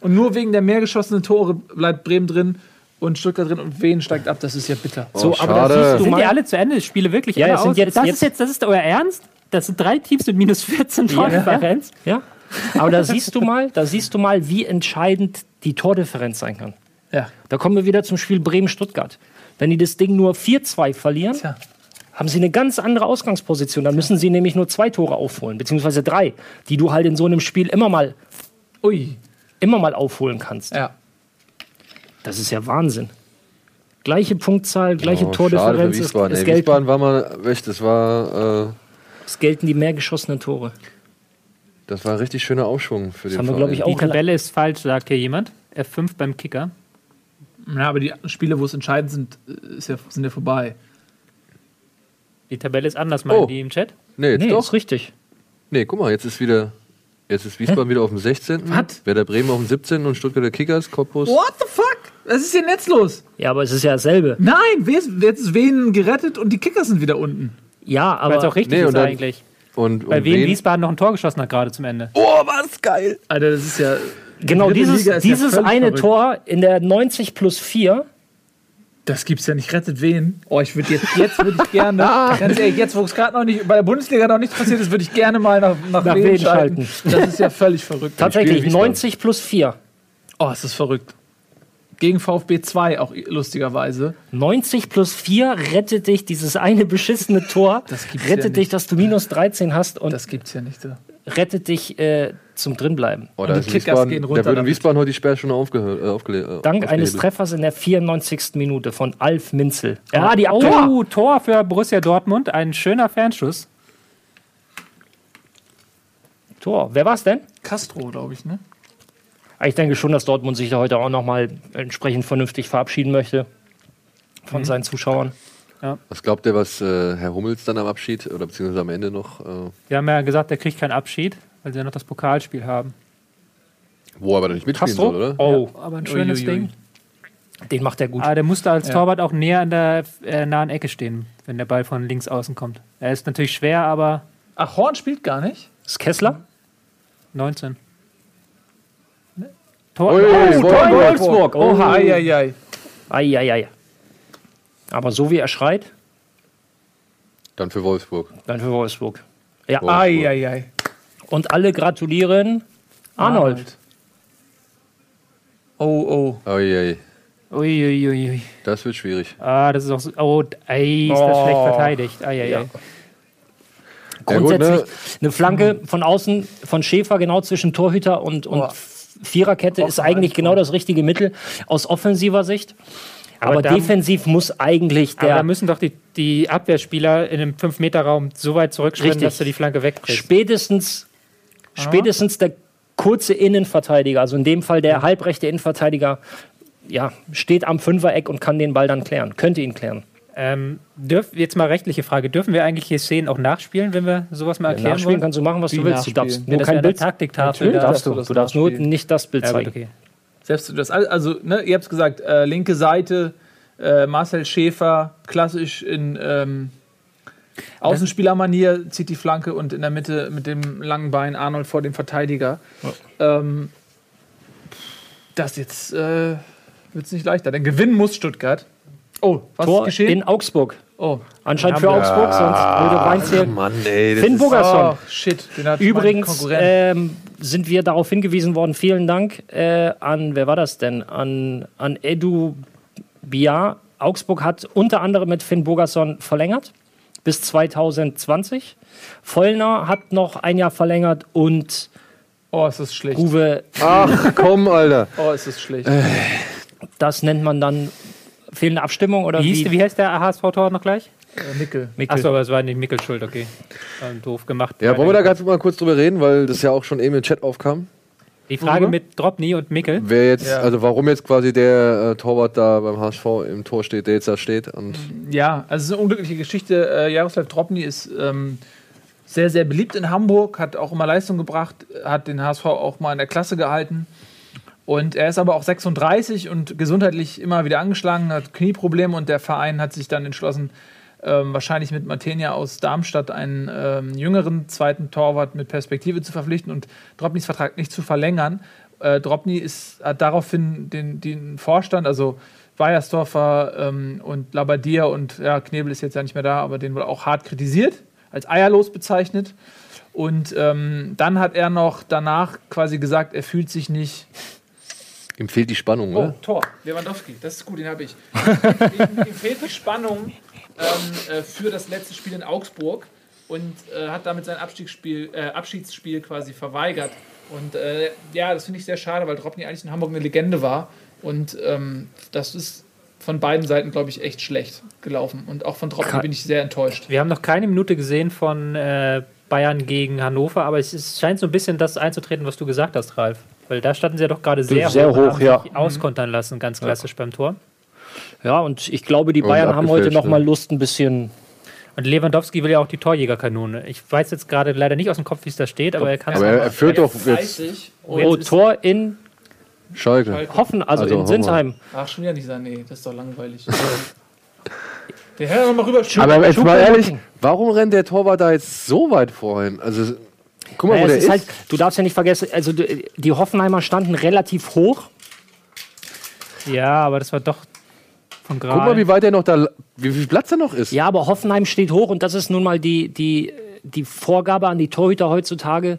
[SPEAKER 2] Und nur wegen der mehr geschossenen Tore bleibt Bremen drin und Stuttgart drin und Wien steigt ab. Das ist ja bitter.
[SPEAKER 5] So,
[SPEAKER 3] Oh,
[SPEAKER 5] aber da siehst du
[SPEAKER 4] Sind die
[SPEAKER 5] mal.
[SPEAKER 4] alle zu Ende? Spiele wirklich
[SPEAKER 5] Ja,
[SPEAKER 4] alle aus?
[SPEAKER 5] jetzt-
[SPEAKER 4] das,
[SPEAKER 5] jetzt-
[SPEAKER 4] ist jetzt, das ist euer Ernst? Das sind drei Teams mit minus 14 Tordifferenz?
[SPEAKER 5] Ja. Aber da siehst du mal, da siehst du mal, wie entscheidend die Tordifferenz sein kann.
[SPEAKER 2] Ja.
[SPEAKER 5] Da kommen wir wieder zum Spiel Bremen-Stuttgart. Wenn die das Ding nur 4-2 verlieren,
[SPEAKER 2] Tja.
[SPEAKER 5] haben sie eine ganz andere Ausgangsposition. Dann müssen sie nämlich nur zwei Tore aufholen, beziehungsweise drei, die du halt in so einem Spiel immer mal,
[SPEAKER 2] Ui.
[SPEAKER 5] immer mal aufholen kannst.
[SPEAKER 2] Ja.
[SPEAKER 5] Das ist ja Wahnsinn. Gleiche Punktzahl, gleiche
[SPEAKER 3] Oh, schade für
[SPEAKER 5] Tordifferenz. Es,
[SPEAKER 3] Wiesbaden.
[SPEAKER 5] es,
[SPEAKER 3] Ey,
[SPEAKER 5] gelten,
[SPEAKER 3] Wiesbaden war mal, das war, äh,
[SPEAKER 5] es gelten die mehr geschossenen Tore.
[SPEAKER 3] das war ein richtig schöner Aufschwung für den
[SPEAKER 5] haben wir,
[SPEAKER 3] Verein.
[SPEAKER 5] glaub ich,
[SPEAKER 4] Die
[SPEAKER 5] auch-
[SPEAKER 4] Tabelle ist falsch, sagt hier jemand. F5 beim Kicker.
[SPEAKER 2] Ja, aber die Spiele, wo es entscheidend sind, ist ja, sind ja vorbei.
[SPEAKER 4] Die Tabelle ist anders, meinen
[SPEAKER 3] Oh.
[SPEAKER 4] die im Chat.
[SPEAKER 3] Nee, jetzt
[SPEAKER 5] Nee,
[SPEAKER 3] doch.
[SPEAKER 5] ist richtig.
[SPEAKER 3] Nee, guck mal, jetzt ist wieder. Jetzt ist Wiesbaden wieder auf dem 16.
[SPEAKER 2] Was?
[SPEAKER 3] Werder Bremen auf dem 17. und Stuttgarter Kickers, Cottbus.
[SPEAKER 2] What the fuck? Was ist denn jetzt los?
[SPEAKER 5] Ja, aber es ist ja dasselbe.
[SPEAKER 2] Nein, jetzt ist Wien gerettet und die Kickers sind wieder unten.
[SPEAKER 5] Ja, aber
[SPEAKER 4] auch richtig
[SPEAKER 3] Nee,
[SPEAKER 4] ist
[SPEAKER 3] und dann-
[SPEAKER 4] eigentlich.
[SPEAKER 3] Und, und
[SPEAKER 4] Wien
[SPEAKER 3] wen?
[SPEAKER 4] Wiesbaden noch ein Tor geschossen hat gerade zum Ende.
[SPEAKER 3] Oh, was geil!
[SPEAKER 2] Alter, das ist ja.
[SPEAKER 5] genau
[SPEAKER 2] dritte
[SPEAKER 5] dieses,
[SPEAKER 2] ja
[SPEAKER 5] dieses
[SPEAKER 2] völlig
[SPEAKER 5] eine
[SPEAKER 2] verrückt.
[SPEAKER 5] Tor in der 90 plus 4,
[SPEAKER 2] Das gibt's ja nicht. Rettet wen? Oh, ich würde jetzt, jetzt würde ich gerne, ganz ehrlich, jetzt, wo es gerade noch nicht, bei der Bundesliga noch nichts passiert ist, würde ich gerne mal nach, nach,
[SPEAKER 5] Nach
[SPEAKER 2] Wien
[SPEAKER 5] Wien
[SPEAKER 2] schalten. Das ist ja völlig verrückt.
[SPEAKER 5] tatsächlich
[SPEAKER 3] Wiesbaden.
[SPEAKER 5] 90 plus 4.
[SPEAKER 2] Oh, es ist verrückt. Gegen VfB 2 auch lustigerweise.
[SPEAKER 5] 90 plus 4 rettet dich, dieses eine beschissene Tor,
[SPEAKER 2] Das gibt's
[SPEAKER 5] rettet
[SPEAKER 2] ja
[SPEAKER 5] dich, dass du minus 13 hast und
[SPEAKER 2] Das gibt's ja nicht. So.
[SPEAKER 5] rettet dich äh, zum Drinbleiben.
[SPEAKER 3] Oh, da
[SPEAKER 2] die Kickers
[SPEAKER 3] Wiesbaden,
[SPEAKER 2] gehen runter
[SPEAKER 3] da würde in. Wiesbaden heute die Sperrstunde aufgehört, äh, aufgele, äh,
[SPEAKER 5] Dank eines. Treffers in der 94. Minute von Alf Minzel. Ja, die
[SPEAKER 4] Oh,
[SPEAKER 5] Tor!
[SPEAKER 4] Tor für Borussia Dortmund. Ein schöner Fernschuss.
[SPEAKER 5] Tor. Wer war's denn?
[SPEAKER 2] Castro, glaube ich, ne?
[SPEAKER 5] Ich denke schon, dass Dortmund sich da heute auch nochmal entsprechend vernünftig verabschieden möchte von
[SPEAKER 2] Mhm.
[SPEAKER 5] seinen Zuschauern.
[SPEAKER 3] Was glaubt ihr, was äh, Herr Hummels dann am Abschied oder beziehungsweise am Ende noch, äh,
[SPEAKER 4] Wir haben ja gesagt, er kriegt keinen Abschied, weil sie ja noch das Pokalspiel haben.
[SPEAKER 3] wo er aber nicht mitspielen
[SPEAKER 5] Castro?
[SPEAKER 3] soll, oder?
[SPEAKER 5] Oh,
[SPEAKER 4] Aber ein schönes
[SPEAKER 2] Uiuiui.
[SPEAKER 4] Ding.
[SPEAKER 5] den macht er gut.
[SPEAKER 4] Aber der musste als
[SPEAKER 2] Ja.
[SPEAKER 4] Torwart auch näher an der äh, nahen Ecke stehen, wenn der Ball von links außen kommt. Er ist natürlich schwer, aber
[SPEAKER 2] Ach, Horn spielt gar nicht.
[SPEAKER 5] Ist Kessler?
[SPEAKER 4] 19. Tor,
[SPEAKER 3] Ui,
[SPEAKER 4] oh,
[SPEAKER 3] Wolfsburg.
[SPEAKER 4] Tor in Wolfsburg.
[SPEAKER 2] Oh,
[SPEAKER 4] Oha.
[SPEAKER 2] Eieiei.
[SPEAKER 5] Eieiei. Aber so wie er schreit,
[SPEAKER 3] Dann für Wolfsburg.
[SPEAKER 5] dann für Wolfsburg. Ja,
[SPEAKER 3] Wolfsburg.
[SPEAKER 2] Eieiei.
[SPEAKER 5] und alle gratulieren Arnold.
[SPEAKER 2] Oh, oh.
[SPEAKER 3] Oh je,
[SPEAKER 4] Uiuiui.
[SPEAKER 3] das wird schwierig.
[SPEAKER 4] Ah, das ist auch so. Oh, ey, ist das
[SPEAKER 5] Oh.
[SPEAKER 4] schlecht verteidigt. Ei, ei,
[SPEAKER 5] Ja.
[SPEAKER 4] ei.
[SPEAKER 3] Ja, gut,
[SPEAKER 5] Grundsätzlich
[SPEAKER 3] ne?
[SPEAKER 5] eine Flanke von außen von Schäfer genau zwischen Torhüter und, und
[SPEAKER 2] Oh.
[SPEAKER 5] Viererkette ist eigentlich genau das richtige Mittel aus offensiver Sicht. Aber,
[SPEAKER 4] Aber da-
[SPEAKER 5] defensiv muss eigentlich
[SPEAKER 4] Aber
[SPEAKER 5] der
[SPEAKER 4] da müssen doch die, die Abwehrspieler in einem 5-Meter-Raum so weit
[SPEAKER 5] Richtig.
[SPEAKER 4] dass du die Flanke wegkriegst.
[SPEAKER 5] spätestens, spätestens der kurze Innenverteidiger, also in dem Fall der halbrechte Innenverteidiger, ja, steht am Fünfereck und kann den Ball dann klären, könnte ihn klären.
[SPEAKER 4] Ähm, dürf, jetzt mal rechtliche Frage. Dürfen wir eigentlich hier Szenen auch nachspielen, wenn wir sowas mal erklären
[SPEAKER 5] Nachspielen
[SPEAKER 4] wollen?
[SPEAKER 5] kannst du machen, was
[SPEAKER 2] Wie
[SPEAKER 5] du willst. Du darfst nur
[SPEAKER 4] das
[SPEAKER 5] kein Bild.
[SPEAKER 4] Taktiktafel. Da.
[SPEAKER 5] darfst du. Du darfst nur nicht das Bild
[SPEAKER 4] Ja,
[SPEAKER 5] zeigen.
[SPEAKER 4] okay.
[SPEAKER 2] Selbst das, also, ne, ihr habt es gesagt, äh, linke Seite, äh, Marcel Schäfer, klassisch in ähm, Außenspielermanier, zieht die Flanke und in der Mitte mit dem langen Bein Arnold vor dem Verteidiger. Ähm, Das jetzt äh, wird es nicht leichter. Denn gewinnen muss Stuttgart. Oh, was
[SPEAKER 5] Tor
[SPEAKER 2] ist geschehen?
[SPEAKER 5] in Augsburg.
[SPEAKER 2] oh.
[SPEAKER 5] Anscheinend für
[SPEAKER 2] wir-
[SPEAKER 5] Augsburg, sonst würde reinzählen.
[SPEAKER 3] Mann, ey. das
[SPEAKER 5] Finn
[SPEAKER 3] ist-
[SPEAKER 5] Bogerson.
[SPEAKER 2] oh, shit. Den hat
[SPEAKER 5] Übrigens ähm, sind wir darauf hingewiesen worden, vielen Dank äh, an, wer war das denn? An, an Edu Biar. Augsburg hat unter anderem mit Finn Bogerson verlängert bis 2020. Vollner hat noch ein Jahr verlängert und
[SPEAKER 2] oh, ist das schlecht.
[SPEAKER 5] Uwe,
[SPEAKER 3] Ach, komm, Alter.
[SPEAKER 2] Oh, ist das schlecht.
[SPEAKER 5] das nennt man dann fehlende Abstimmung oder
[SPEAKER 4] Wie, hieß,
[SPEAKER 5] wie?
[SPEAKER 4] heißt der HSV-Tor noch gleich?
[SPEAKER 2] Äh.
[SPEAKER 5] Mikkel.
[SPEAKER 4] Achso, aber es war nicht Mickels Schuld, okay. War doof gemacht.
[SPEAKER 3] Ja, wollen wir da ganz mal kurz drüber reden, weil das ja auch schon eben im Chat aufkam.
[SPEAKER 4] Die Frage
[SPEAKER 2] Worüber?
[SPEAKER 4] mit Dropny und Mickel.
[SPEAKER 3] Wer jetzt,
[SPEAKER 2] Ja.
[SPEAKER 3] also warum jetzt quasi der äh, Torwart da beim HSV im Tor steht, der jetzt da steht. Und
[SPEAKER 2] Ja, also es ist eine unglückliche Geschichte. Äh, Jaroslav Dropny ist ähm, sehr, sehr beliebt in Hamburg, hat auch immer Leistung gebracht, hat den HSV auch mal in der Klasse gehalten. Und er ist aber auch 36 und gesundheitlich immer wieder angeschlagen, hat Knieprobleme und der Verein hat sich dann entschlossen, ähm, wahrscheinlich mit Matenia aus Darmstadt einen ähm, jüngeren zweiten Torwart mit Perspektive zu verpflichten und Dropnys Vertrag nicht zu verlängern. Äh, Dropny ist, hat daraufhin den, den Vorstand, also Weiersdorfer ähm, und Labadier und ja, Knebel ist jetzt ja nicht mehr da, aber den wohl auch hart kritisiert, als eierlos bezeichnet. Und ähm, dann hat er noch danach quasi gesagt, er fühlt sich nicht
[SPEAKER 3] ihm fehlt die Spannung,
[SPEAKER 2] Oh,
[SPEAKER 3] ne?
[SPEAKER 2] Tor. Lewandowski, das ist gut, den habe ich. ihm, ihm fehlt die Spannung ähm, äh, für das letzte Spiel in Augsburg und äh, hat damit sein Abstiegsspiel, äh, Abschiedsspiel quasi verweigert. Und äh, ja, das finde ich sehr schade, weil Dropny eigentlich in Hamburg eine Legende war. Und ähm, das ist von beiden Seiten, glaube ich, echt schlecht gelaufen. Und auch von Dropny bin ich sehr enttäuscht.
[SPEAKER 4] Wir haben noch keine Minute gesehen von äh, Bayern gegen Hannover, aber es ist, scheint so ein bisschen das einzutreten, was du gesagt hast, Ralf. Weil da standen sie ja doch gerade sehr,
[SPEAKER 5] Sehr
[SPEAKER 4] und
[SPEAKER 5] hoch,
[SPEAKER 4] haben
[SPEAKER 5] ja.
[SPEAKER 4] sich Auskontern lassen, ganz klassisch beim Tor.
[SPEAKER 5] Ja, und ich glaube, die Bayern haben heute
[SPEAKER 3] abgefälscht,
[SPEAKER 5] noch mal
[SPEAKER 3] ne?
[SPEAKER 5] Lust, ein bisschen.
[SPEAKER 4] Und Lewandowski will ja auch die Torjägerkanone. Ich weiß jetzt gerade leider nicht aus dem Kopf, wie es da steht, aber er kann es
[SPEAKER 3] Aber er, er
[SPEAKER 4] nochmal.
[SPEAKER 3] führt doch jetzt
[SPEAKER 2] 30 und
[SPEAKER 5] Oh,
[SPEAKER 2] jetzt
[SPEAKER 5] Tor in
[SPEAKER 3] Schalke.
[SPEAKER 5] Hoffen, also,
[SPEAKER 3] Also,
[SPEAKER 5] in. Sinsheim.
[SPEAKER 2] Ach, schon wieder nicht sagen, nee, das ist doch langweilig. Der Herr noch mal rüber.
[SPEAKER 3] Aber jetzt mal ehrlich, warum rennt der Torwart da jetzt so weit vorhin? Also, guck mal,
[SPEAKER 5] Naja,
[SPEAKER 3] wo der ist.
[SPEAKER 5] ist halt, du darfst ja nicht vergessen, also die Hoffenheimer standen relativ hoch.
[SPEAKER 4] Ja, aber das war doch von
[SPEAKER 3] guck mal, wie
[SPEAKER 4] gerade.
[SPEAKER 3] weit der noch da, wie viel Platz da noch ist.
[SPEAKER 5] Ja, aber Hoffenheim steht hoch und das ist nun mal die, die, die Vorgabe an die Torhüter heutzutage,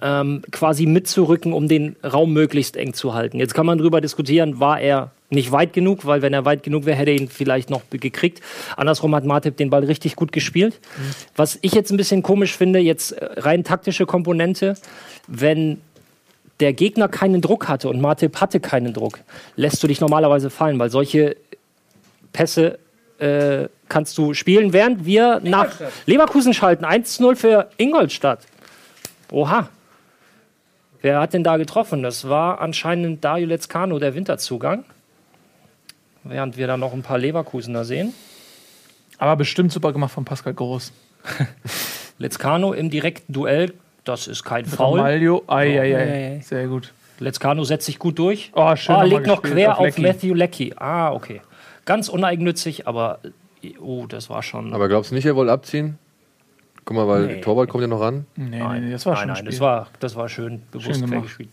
[SPEAKER 5] ähm, quasi mitzurücken, um den Raum möglichst eng zu halten. Jetzt kann man darüber diskutieren, war er nicht weit genug, weil wenn er weit genug wäre, hätte er ihn vielleicht noch gekriegt. Andersrum hat Martip den Ball richtig gut gespielt. Was ich jetzt ein bisschen komisch finde, jetzt äh, rein taktische Komponente, wenn der Gegner keinen Druck hatte und Martip hatte keinen Druck, lässt du dich normalerweise fallen, weil solche Pässe äh, kannst du spielen, während wir nach Leverkusen schalten. 1-0 für Ingolstadt. Oha. Wer hat denn da getroffen? Das war anscheinend Dario Lezcano, der Winterzugang. Während wir da noch ein paar Leverkusener sehen.
[SPEAKER 2] Aber bestimmt super gemacht von Pascal Groß.
[SPEAKER 5] Lezcano im direkten Duell, das ist kein Foul.
[SPEAKER 2] Romalio, ai, ai,
[SPEAKER 5] ei,
[SPEAKER 2] ai.
[SPEAKER 5] ei.
[SPEAKER 2] Sehr gut.
[SPEAKER 5] Lezcano setzt sich gut durch.
[SPEAKER 2] Oh, schön
[SPEAKER 5] Oh,
[SPEAKER 2] nochmal
[SPEAKER 5] legt noch quer
[SPEAKER 2] auf
[SPEAKER 5] auf,
[SPEAKER 2] Lecky.
[SPEAKER 5] Matthew Leckie. Ah, okay. Ganz uneigennützig, aber oh, das war schon.
[SPEAKER 3] Aber glaubst du nicht, er wollte abziehen? Guck mal, weil
[SPEAKER 5] Nee.
[SPEAKER 3] Torwart kommt ja noch ran.
[SPEAKER 2] Nee,
[SPEAKER 5] Nein,
[SPEAKER 2] nee, das war
[SPEAKER 5] nein,
[SPEAKER 2] schon ein
[SPEAKER 5] nein,
[SPEAKER 2] Spiel.
[SPEAKER 5] das war, das war schön bewusst
[SPEAKER 2] Schön
[SPEAKER 5] gespielt.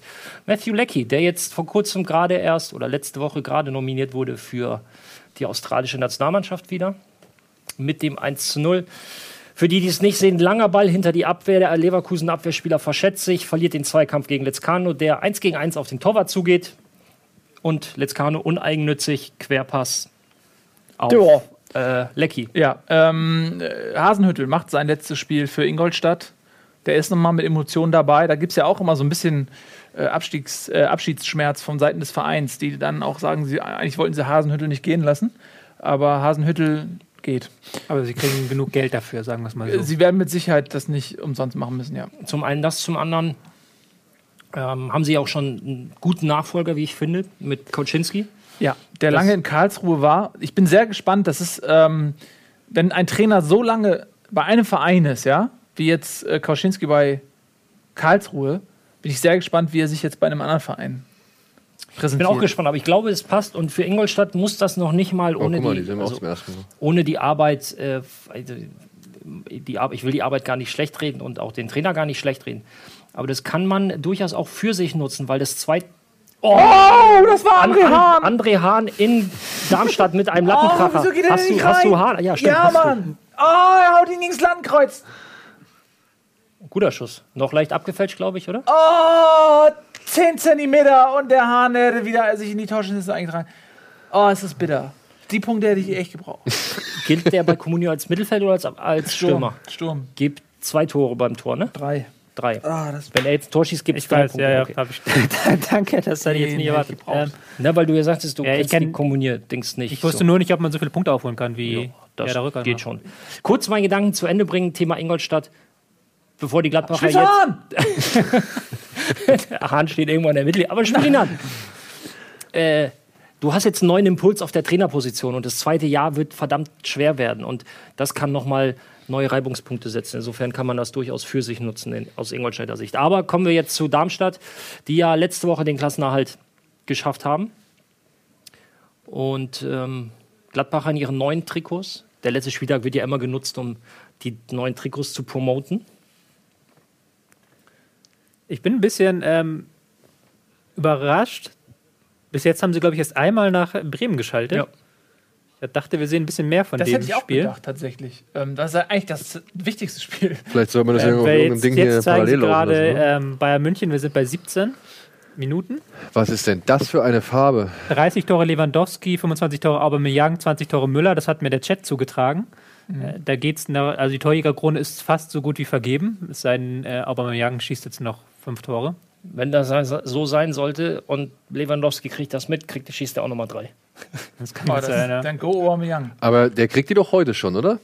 [SPEAKER 5] Matthew Leckie, der jetzt vor kurzem gerade erst oder letzte Woche gerade nominiert wurde für die australische Nationalmannschaft wieder mit dem 1 zu 0. Für die, die es nicht sehen, langer Ball hinter die Abwehr. Der Leverkusen-Abwehrspieler verschätzt sich, verliert den Zweikampf gegen Lezcano, der 1 gegen 1 auf den Torwart zugeht. Und Lezcano uneigennützig, Querpass auf äh, Leckie.
[SPEAKER 2] Ja, ähm, äh, Hasenhüttel macht sein letztes Spiel für Ingolstadt. Der ist nochmal mit Emotionen dabei. Da gibt es ja auch immer so ein bisschen äh, Abstiegs, äh, Abschiedsschmerz von Seiten des Vereins, die dann auch sagen, sie, eigentlich wollten sie Hasenhüttel nicht gehen lassen. Aber Hasenhüttel geht.
[SPEAKER 4] Aber sie kriegen genug Geld dafür, sagen wir es mal so.
[SPEAKER 2] Sie werden mit Sicherheit das nicht umsonst machen müssen, ja.
[SPEAKER 5] Zum einen das, zum anderen ähm, haben sie auch schon einen guten Nachfolger, wie ich finde, mit Koczynski.
[SPEAKER 2] Ja, der lange in Karlsruhe war. Ich bin sehr gespannt, dass es, ähm, wenn ein Trainer so lange bei einem Verein ist, ja, wie jetzt äh, Kauschinski bei Karlsruhe, bin ich sehr gespannt, wie er sich jetzt bei einem anderen Verein
[SPEAKER 5] Ich bin
[SPEAKER 2] präsentiert.
[SPEAKER 5] auch gespannt, aber ich glaube, es passt. Und für Ingolstadt muss das noch nicht mal
[SPEAKER 3] Oh,
[SPEAKER 5] ohne,
[SPEAKER 3] guck mal, die
[SPEAKER 5] die, also, ohne die Arbeit. Äh, also, die Arbeit. Ich will die Arbeit gar nicht schlecht reden und auch den Trainer gar nicht schlecht reden. Aber das kann man durchaus auch für sich nutzen, weil das zwei
[SPEAKER 2] Oh, das war
[SPEAKER 5] An,
[SPEAKER 2] André
[SPEAKER 5] an,
[SPEAKER 2] Hahn.
[SPEAKER 5] André Hahn in Darmstadt mit einem Lappenkracher.
[SPEAKER 2] Oh, wieso geht er
[SPEAKER 5] hast, du, hast du? Hahn? Ja, stimmt.
[SPEAKER 2] Ja,
[SPEAKER 5] hast du.
[SPEAKER 2] Mann. Oh, er haut ihn gegen das Landkreuz.
[SPEAKER 5] Guter Schuss. Noch leicht abgefälscht, glaube ich, oder?
[SPEAKER 2] Oh, 10 Zentimeter und der Hahn hätte wieder sich in die Torschüsse eingetragen. Oh, es ist bitter. Die Punkte hätte ich echt gebraucht.
[SPEAKER 5] Gilt der bei Comunio als Mittelfeld oder als, als Stürmer?
[SPEAKER 2] Sturm.
[SPEAKER 5] Gibt zwei Tore beim Tor, ne?
[SPEAKER 2] Drei.
[SPEAKER 5] Drei.
[SPEAKER 2] Ah,
[SPEAKER 5] Wenn er jetzt Tor schießt, gibt
[SPEAKER 4] Ich
[SPEAKER 5] drei
[SPEAKER 4] weiß,
[SPEAKER 5] Punkte.
[SPEAKER 4] ja, ja,
[SPEAKER 5] Okay.
[SPEAKER 4] hab ich. Danke, das hätte ich jetzt nie
[SPEAKER 2] hätte
[SPEAKER 4] erwartet.
[SPEAKER 2] gebraucht.
[SPEAKER 4] Ähm,
[SPEAKER 5] Na, weil du ja sagtest, du
[SPEAKER 4] Ja,
[SPEAKER 5] kennst
[SPEAKER 4] kenn-
[SPEAKER 5] die Kommunier-Dings nicht.
[SPEAKER 4] ich wusste
[SPEAKER 5] so.
[SPEAKER 4] nur nicht, ob man so viele Punkte aufholen kann, wie
[SPEAKER 5] Das
[SPEAKER 4] der Rückert
[SPEAKER 5] geht
[SPEAKER 4] macht.
[SPEAKER 5] schon. Kurz meinen Gedanken zu Ende bringen, Thema Ingolstadt. Bevor die Gladbacher
[SPEAKER 2] Spitze
[SPEAKER 5] jetzt...
[SPEAKER 2] Hahn!
[SPEAKER 5] Hahn steht irgendwo in der Mitte, aber spiel ihn an. äh, du hast jetzt einen neuen Impuls auf der Trainerposition und das zweite Jahr wird verdammt schwer werden und das kann nochmal neue Reibungspunkte setzen. Insofern kann man das durchaus für sich nutzen in, aus Ingolstädter Sicht. Aber kommen wir jetzt zu Darmstadt, die ja letzte Woche den Klassenerhalt geschafft haben. Und ähm, Gladbacher in ihren neuen Trikots. Der letzte Spieltag wird ja immer genutzt, um die neuen Trikots zu promoten.
[SPEAKER 4] Ich bin ein bisschen ähm, überrascht. Bis jetzt haben sie, glaube ich, erst einmal nach Bremen geschaltet.
[SPEAKER 5] Ja.
[SPEAKER 4] Ich dachte, wir sehen ein bisschen mehr von
[SPEAKER 2] Das
[SPEAKER 4] dem
[SPEAKER 2] hätte ich auch
[SPEAKER 4] Spiel.
[SPEAKER 2] gedacht, tatsächlich. Ähm, das ist ja eigentlich das wichtigste Spiel.
[SPEAKER 3] Vielleicht soll man das ja
[SPEAKER 4] Ähm,
[SPEAKER 3] auf
[SPEAKER 4] weil
[SPEAKER 3] irgendeinem
[SPEAKER 4] jetzt,
[SPEAKER 3] Ding hier
[SPEAKER 4] jetzt sie
[SPEAKER 3] parallel laufen
[SPEAKER 4] gerade.
[SPEAKER 3] Ne?
[SPEAKER 4] ähm, Bayern München, wir sind bei 17 Minuten.
[SPEAKER 3] Was ist denn das für eine Farbe?
[SPEAKER 4] 30 Tore Lewandowski, 25 Tore Aubameyang, 20 Tore Müller. Das hat mir der Chat zugetragen.
[SPEAKER 2] Mhm.
[SPEAKER 4] Äh, da geht's, also die Torjägerkrone ist fast so gut wie vergeben. Es sei denn, äh, Aubameyang schießt jetzt noch fünf Tore.
[SPEAKER 5] Wenn das so sein sollte und Lewandowski kriegt das mit, kriegt, schießt er auch nochmal drei.
[SPEAKER 4] Das kann
[SPEAKER 2] Oh,
[SPEAKER 4] jetzt sein, ja.
[SPEAKER 2] dann go Aubameyang.
[SPEAKER 3] Aber der kriegt die doch heute schon, oder?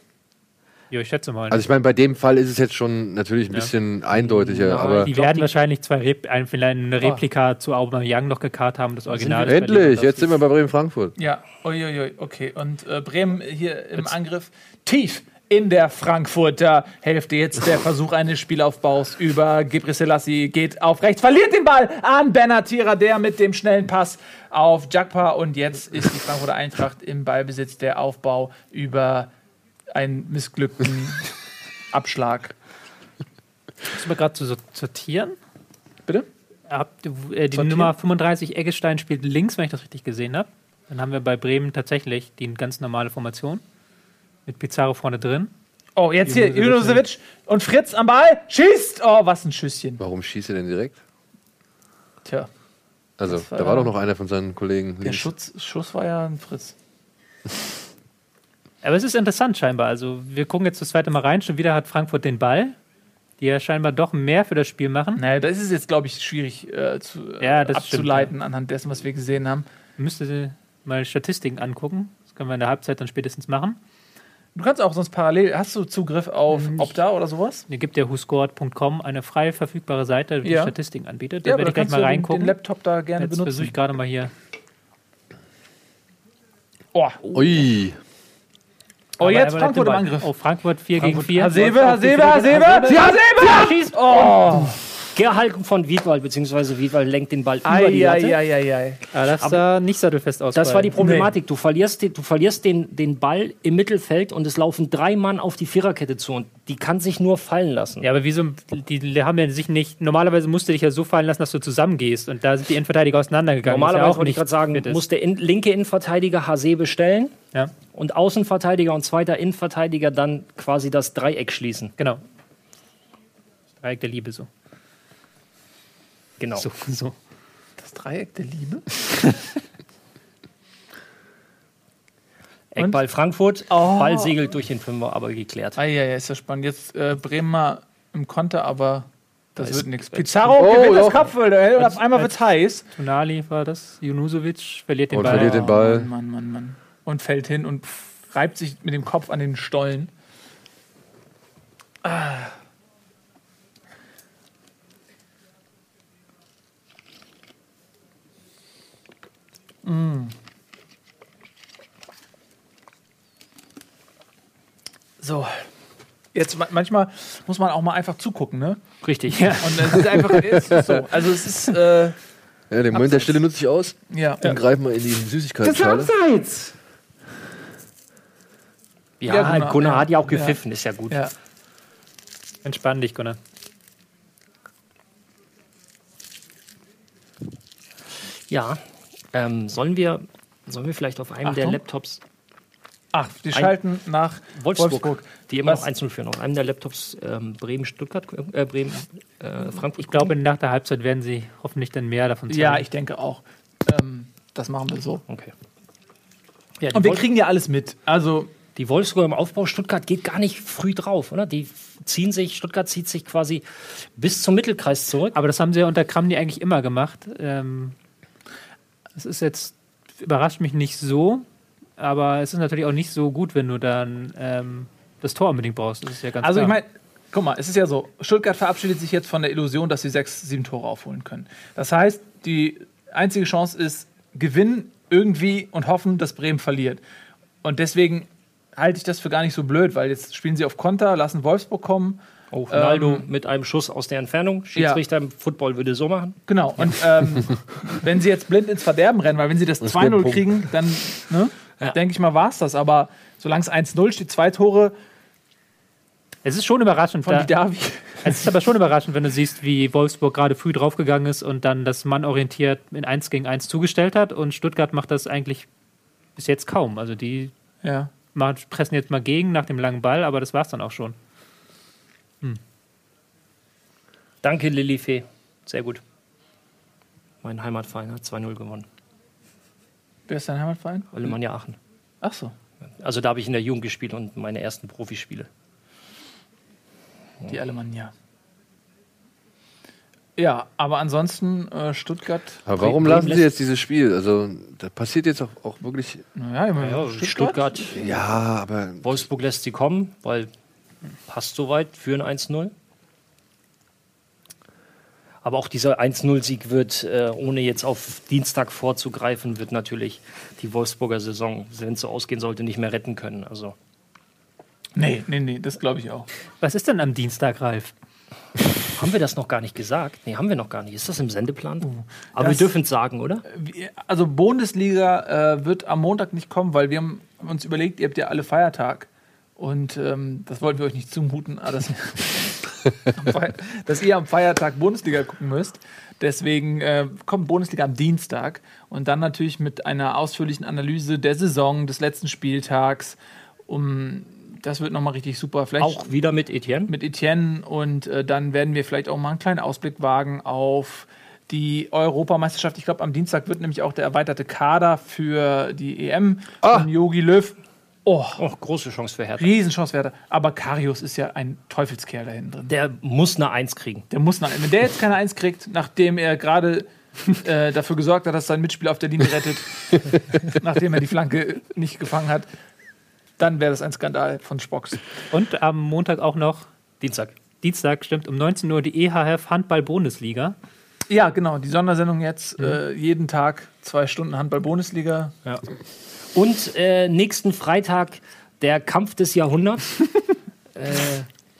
[SPEAKER 4] Jo, ich schätze mal.
[SPEAKER 3] Also ich meine, bei dem Fall ist es jetzt schon natürlich ein bisschen eindeutiger,
[SPEAKER 5] Nein,
[SPEAKER 3] aber
[SPEAKER 4] die werden
[SPEAKER 5] die-
[SPEAKER 4] wahrscheinlich zwei Rep ein, vielleicht eine Replika zu Aubameyang noch gekarrt haben, das Original.
[SPEAKER 3] endlich,
[SPEAKER 4] Lewandowski.
[SPEAKER 3] jetzt sind wir bei Bremen-Frankfurt.
[SPEAKER 2] Ja, uiuiui, okay. Und äh, Bremen hier im Angriff tief in der Frankfurter Hälfte. Jetzt der Versuch eines Spielaufbaus über Gebre Selassie geht auf rechts, verliert den Ball an Benatira, der mit dem schnellen Pass auf Jakpa. Und jetzt ist die Frankfurter Eintracht im Ballbesitz. Der Aufbau über einen missglückten Abschlag.
[SPEAKER 4] Müssen wir gerade zu so- sortieren?
[SPEAKER 2] Bitte?
[SPEAKER 4] Äh, die
[SPEAKER 2] Sortieren?
[SPEAKER 4] Nummer 35 Eggestein spielt links, wenn ich das richtig gesehen habe. Dann haben wir bei Bremen tatsächlich die ganz normale Formation. Mit Pizarro vorne drin.
[SPEAKER 2] Oh, jetzt hier.
[SPEAKER 4] Junusovic
[SPEAKER 2] und Fritz am Ball. Schießt! Oh, was ein Schüsschen.
[SPEAKER 3] Warum schießt er denn direkt?
[SPEAKER 2] Tja,
[SPEAKER 3] Also,
[SPEAKER 2] war
[SPEAKER 3] da war
[SPEAKER 2] ja-
[SPEAKER 3] doch noch einer von seinen Kollegen.
[SPEAKER 2] der. Schutz, Schuss war ja ein Fritz.
[SPEAKER 4] Aber es ist interessant scheinbar. Also wir gucken jetzt das zweite Mal rein. Schon wieder hat Frankfurt den Ball. Die ja scheinbar doch mehr für das Spiel machen.
[SPEAKER 2] Naja, das ist jetzt, glaube ich, schwierig äh, zu, äh,
[SPEAKER 4] Ja, das
[SPEAKER 2] abzuleiten anhand dessen, was wir gesehen haben.
[SPEAKER 4] Müsste mal Statistiken angucken. Das können wir in der Halbzeit dann spätestens machen.
[SPEAKER 2] Du kannst auch sonst parallel, hast du Zugriff auf Opta oder sowas?
[SPEAKER 4] Hier gibt der whoscored.com eine frei verfügbare Seite, die
[SPEAKER 2] Ja.
[SPEAKER 4] Statistiken anbietet. Da werde ich gleich mal
[SPEAKER 2] du den,
[SPEAKER 4] reingucken.
[SPEAKER 2] den Laptop da gerne
[SPEAKER 4] Jetzt versuche
[SPEAKER 2] benutzen.
[SPEAKER 4] ich gerade mal hier.
[SPEAKER 2] Oh,
[SPEAKER 3] Ui,
[SPEAKER 2] oh
[SPEAKER 4] Aber
[SPEAKER 2] jetzt Frankfurt im. Angriff.
[SPEAKER 4] Oh, Frankfurt 4 gegen 4.
[SPEAKER 2] Hasebe, Hasebe, Hasebe! Sie Hasebe!
[SPEAKER 5] Schießt!
[SPEAKER 2] Oh!
[SPEAKER 5] Gehalten von Wiedwald, beziehungsweise Wiedwald lenkt den Ball über die Latte.
[SPEAKER 2] Eieieiei.
[SPEAKER 4] Ah, das sah nicht sattelfest aus.
[SPEAKER 5] Das war die Problematik. Du verlierst, den, du verlierst den, den Ball im Mittelfeld und es laufen drei Mann auf die Viererkette zu und die kann sich nur fallen lassen.
[SPEAKER 4] Ja, aber wieso, die, haben ja sich nicht, normalerweise musst du dich ja so fallen lassen, dass du zusammengehst und da sind die Innenverteidiger auseinandergegangen. ja
[SPEAKER 5] Normalerweise
[SPEAKER 4] auch
[SPEAKER 5] wollte ich gerade sagen, muss der in, linke Innenverteidiger Hasebe stellen
[SPEAKER 4] Ja,
[SPEAKER 5] und Außenverteidiger und zweiter Innenverteidiger dann quasi das Dreieck schließen.
[SPEAKER 4] genau. Das Dreieck der Liebe so.
[SPEAKER 5] Genau.
[SPEAKER 4] So, so.
[SPEAKER 2] Das Dreieck der Liebe?
[SPEAKER 5] Eckball Frankfurt,
[SPEAKER 2] Oh.
[SPEAKER 5] Ball segelt durch den Fünfer, aber geklärt.
[SPEAKER 2] Eieiei, ist ja spannend. Jetzt äh, Bremer im Konter, aber das
[SPEAKER 5] ist-
[SPEAKER 2] wird nichts. Pizarro
[SPEAKER 3] Oh,
[SPEAKER 2] gewinnt das
[SPEAKER 3] doch.
[SPEAKER 2] Kopfball und auf einmal wird's heiß.
[SPEAKER 4] Tonali war das, Junusovic verliert den
[SPEAKER 3] Und
[SPEAKER 4] Ball.
[SPEAKER 3] verliert den Ball.
[SPEAKER 2] Mann, Mann, Mann, Mann. Und fällt hin und reibt sich mit dem Kopf an den Stollen. Ah. Mm. So. Jetzt ma- manchmal muss man auch mal einfach zugucken, ne?
[SPEAKER 5] Richtig.
[SPEAKER 2] Und es ist einfach es ist so. Also es ist äh,
[SPEAKER 3] ja, den Moment der Stille nutze ich aus.
[SPEAKER 2] ja.
[SPEAKER 3] Dann greifen wir in die Süßigkeitsschale.
[SPEAKER 2] Abseits.
[SPEAKER 5] Ja,
[SPEAKER 2] Ja, Gunnar,
[SPEAKER 5] Gunnar
[SPEAKER 2] ja.
[SPEAKER 5] hat ja auch
[SPEAKER 2] Ja.
[SPEAKER 5] gepfiffen, ist ja gut.
[SPEAKER 2] Ja.
[SPEAKER 4] Entspann dich, Gunnar.
[SPEAKER 5] Ja. Ähm, sollen, wir, sollen wir vielleicht auf einem der
[SPEAKER 2] Achtung.
[SPEAKER 5] Laptops
[SPEAKER 2] Ach, die schalten nach
[SPEAKER 5] Wolfsburg,
[SPEAKER 2] Wolfsburg.
[SPEAKER 5] die immer
[SPEAKER 2] Was-
[SPEAKER 5] noch 1-0 führen, auf einem der Laptops ähm, Bremen-Stuttgart, äh, Bremen, äh, Frankfurt.
[SPEAKER 4] Ich glaube, nach der Halbzeit werden sie hoffentlich dann mehr davon zeigen.
[SPEAKER 2] Ja, ich denke auch. Ähm, das machen wir so.
[SPEAKER 5] Okay.
[SPEAKER 4] ja,
[SPEAKER 2] Und wir
[SPEAKER 4] Wolf-
[SPEAKER 2] kriegen ja alles mit. Also,
[SPEAKER 5] Die Wolfsburger im Aufbau, Stuttgart geht gar nicht früh drauf, oder? Die ziehen sich, Stuttgart zieht sich quasi bis zum Mittelkreis zurück.
[SPEAKER 4] Aber das haben sie ja unter Kramny eigentlich immer gemacht. Ähm, das ist jetzt, überrascht mich nicht so, aber es ist natürlich auch nicht so gut, wenn du dann ähm, das Tor unbedingt brauchst. Das ist ja ganz
[SPEAKER 2] also ich
[SPEAKER 4] klar.
[SPEAKER 2] meine, guck mal, es ist ja so, Stuttgart verabschiedet sich jetzt von der Illusion, dass sie sechs, sieben Tore aufholen können. Das heißt, die einzige Chance ist, gewinnen irgendwie und hoffen, dass Bremen verliert. Und deswegen halte ich das für gar nicht so blöd, weil jetzt spielen sie auf Konter, lassen Wolfsburg kommen.
[SPEAKER 5] Oh, Ronaldo
[SPEAKER 2] Ähm,
[SPEAKER 5] mit einem Schuss aus der Entfernung. Schiedsrichter im Football würde so machen.
[SPEAKER 2] Genau. Und ähm, wenn sie jetzt blind ins Verderben rennen, weil wenn sie das
[SPEAKER 3] Das
[SPEAKER 2] 2-0
[SPEAKER 3] wäre ein Punkt.
[SPEAKER 2] kriegen, dann ne,
[SPEAKER 5] Ja.
[SPEAKER 2] denke ich mal, war es das. Aber solange es 1-0 steht, zwei Tore
[SPEAKER 4] es ist schon überraschend.
[SPEAKER 2] von
[SPEAKER 4] Da,
[SPEAKER 2] Didavi.
[SPEAKER 4] es ist aber schon überraschend, wenn du siehst, wie Wolfsburg gerade früh draufgegangen ist und dann das Mann orientiert in 1 gegen 1 zugestellt hat. Und Stuttgart macht das eigentlich bis jetzt kaum. Also die
[SPEAKER 2] Ja.
[SPEAKER 4] machen, pressen jetzt mal gegen nach dem langen Ball, aber das war es dann auch schon.
[SPEAKER 5] Danke, Lilifee. Sehr gut. Mein Heimatverein hat 2-0 gewonnen.
[SPEAKER 2] Wer ist dein Heimatverein?
[SPEAKER 5] Alemannia Aachen.
[SPEAKER 2] Ach so.
[SPEAKER 5] Also da habe ich in der Jugend gespielt und meine ersten Profispiele.
[SPEAKER 2] Die Alemannia. Ja, aber ansonsten äh, Stuttgart.
[SPEAKER 3] Aber warum
[SPEAKER 5] Bremen
[SPEAKER 3] lassen Sie jetzt dieses Spiel? Also, da passiert jetzt auch, auch wirklich.
[SPEAKER 2] Naja, immerhin
[SPEAKER 5] Ja,
[SPEAKER 2] Stuttgart.
[SPEAKER 5] Stuttgart.
[SPEAKER 3] Ja, aber
[SPEAKER 5] Wolfsburg lässt sie kommen, weil passt soweit für ein 1-0. Aber auch dieser 1-0-Sieg wird, äh, ohne jetzt auf Dienstag vorzugreifen, wird natürlich die Wolfsburger Saison, wenn es so ausgehen sollte, nicht mehr retten können. Also
[SPEAKER 2] Nee, nee, nee, das glaube ich auch.
[SPEAKER 4] Was ist denn am Dienstag, Ralf?
[SPEAKER 5] haben wir das noch gar nicht gesagt? Nee, haben wir noch gar nicht. Ist das im Sendeplan? Aber
[SPEAKER 2] Das-
[SPEAKER 5] wir dürfen es sagen, oder?
[SPEAKER 2] Also Bundesliga äh, wird am Montag nicht kommen, weil wir haben uns überlegt, ihr habt ja alle Feiertag. Und ähm, das wollten wir euch nicht zumuten, dass, Feier- dass ihr am Feiertag Bundesliga gucken müsst. Deswegen äh, kommt Bundesliga am Dienstag und dann natürlich mit einer ausführlichen Analyse der Saison, des letzten Spieltags. Um, das wird nochmal richtig super. Vielleicht
[SPEAKER 5] Auch wieder mit Etienne.
[SPEAKER 2] mit Etienne und äh, dann werden wir vielleicht auch mal einen kleinen Ausblick wagen auf die Europameisterschaft. Ich glaube, am Dienstag wird nämlich auch der erweiterte Kader für die EM von Yogi Löw. Oh,
[SPEAKER 5] Oh, große Chance für Hertha.
[SPEAKER 2] Riesenchance wäre. Aber Karius ist ja ein Teufelskerl da hinten drin.
[SPEAKER 5] Der muss eine Eins kriegen.
[SPEAKER 2] Der muss nach, wenn der jetzt keine Eins kriegt, nachdem er gerade äh, dafür gesorgt hat, dass sein Mitspieler auf der Linie rettet, nachdem er die Flanke nicht gefangen hat, dann wäre das ein Skandal von Spocks.
[SPEAKER 4] Und am Montag auch noch,
[SPEAKER 5] Dienstag.
[SPEAKER 4] Dienstag stimmt, um 19 Uhr die EHF Handball-Bundesliga.
[SPEAKER 2] Ja, genau, die Sondersendung jetzt. Äh, jeden Tag zwei Stunden Handball-Bundesliga.
[SPEAKER 5] Ja. Und äh, nächsten Freitag der Kampf des Jahrhunderts. äh,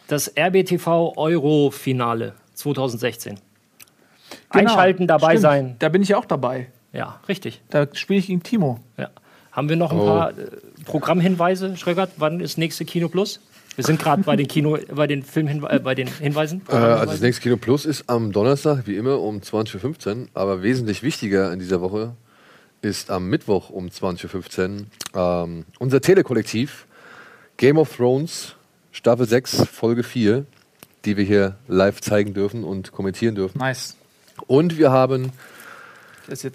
[SPEAKER 5] das RBTV Euro-Finale 2016. Einschalten, dabei
[SPEAKER 2] Stimmt,
[SPEAKER 5] sein.
[SPEAKER 2] Da bin ich auch dabei.
[SPEAKER 5] Ja, richtig.
[SPEAKER 2] Da spiele ich gegen Timo.
[SPEAKER 5] Ja. Haben wir noch ein
[SPEAKER 3] Oh.
[SPEAKER 5] paar äh, Programmhinweise, Schröckert? Wann ist nächste Kino Plus? Wir sind gerade bei den Kino, bei den Filmhinweisen, äh, bei den Hinweisen.
[SPEAKER 3] Äh, also das nächste Kino Plus ist am Donnerstag, wie immer, um 20.15 Uhr. Aber wesentlich wichtiger in dieser Woche ist am Mittwoch um 20.15 Uhr ähm, unser Telekollektiv Game of Thrones Staffel 6, Folge 4, die wir hier live zeigen dürfen und kommentieren dürfen.
[SPEAKER 2] Nice.
[SPEAKER 3] Und wir haben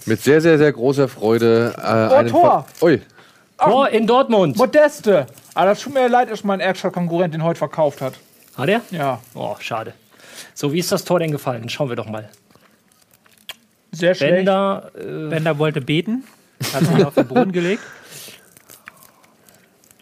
[SPEAKER 3] mit sehr, sehr, sehr großer Freude äh, einen
[SPEAKER 2] Tor!
[SPEAKER 3] Ver- Ui,
[SPEAKER 5] Tor in Dortmund.
[SPEAKER 2] Modeste. Aber das tut mir leid, dass mein ärgster Konkurrent den heute verkauft hat.
[SPEAKER 5] Hat er?
[SPEAKER 2] Ja,
[SPEAKER 5] Oh, schade. So, wie ist das Tor denn gefallen? Schauen wir doch mal.
[SPEAKER 2] Sehr schlecht.
[SPEAKER 5] Bender, äh,
[SPEAKER 4] Bender wollte beten, hat sich auf den Boden gelegt.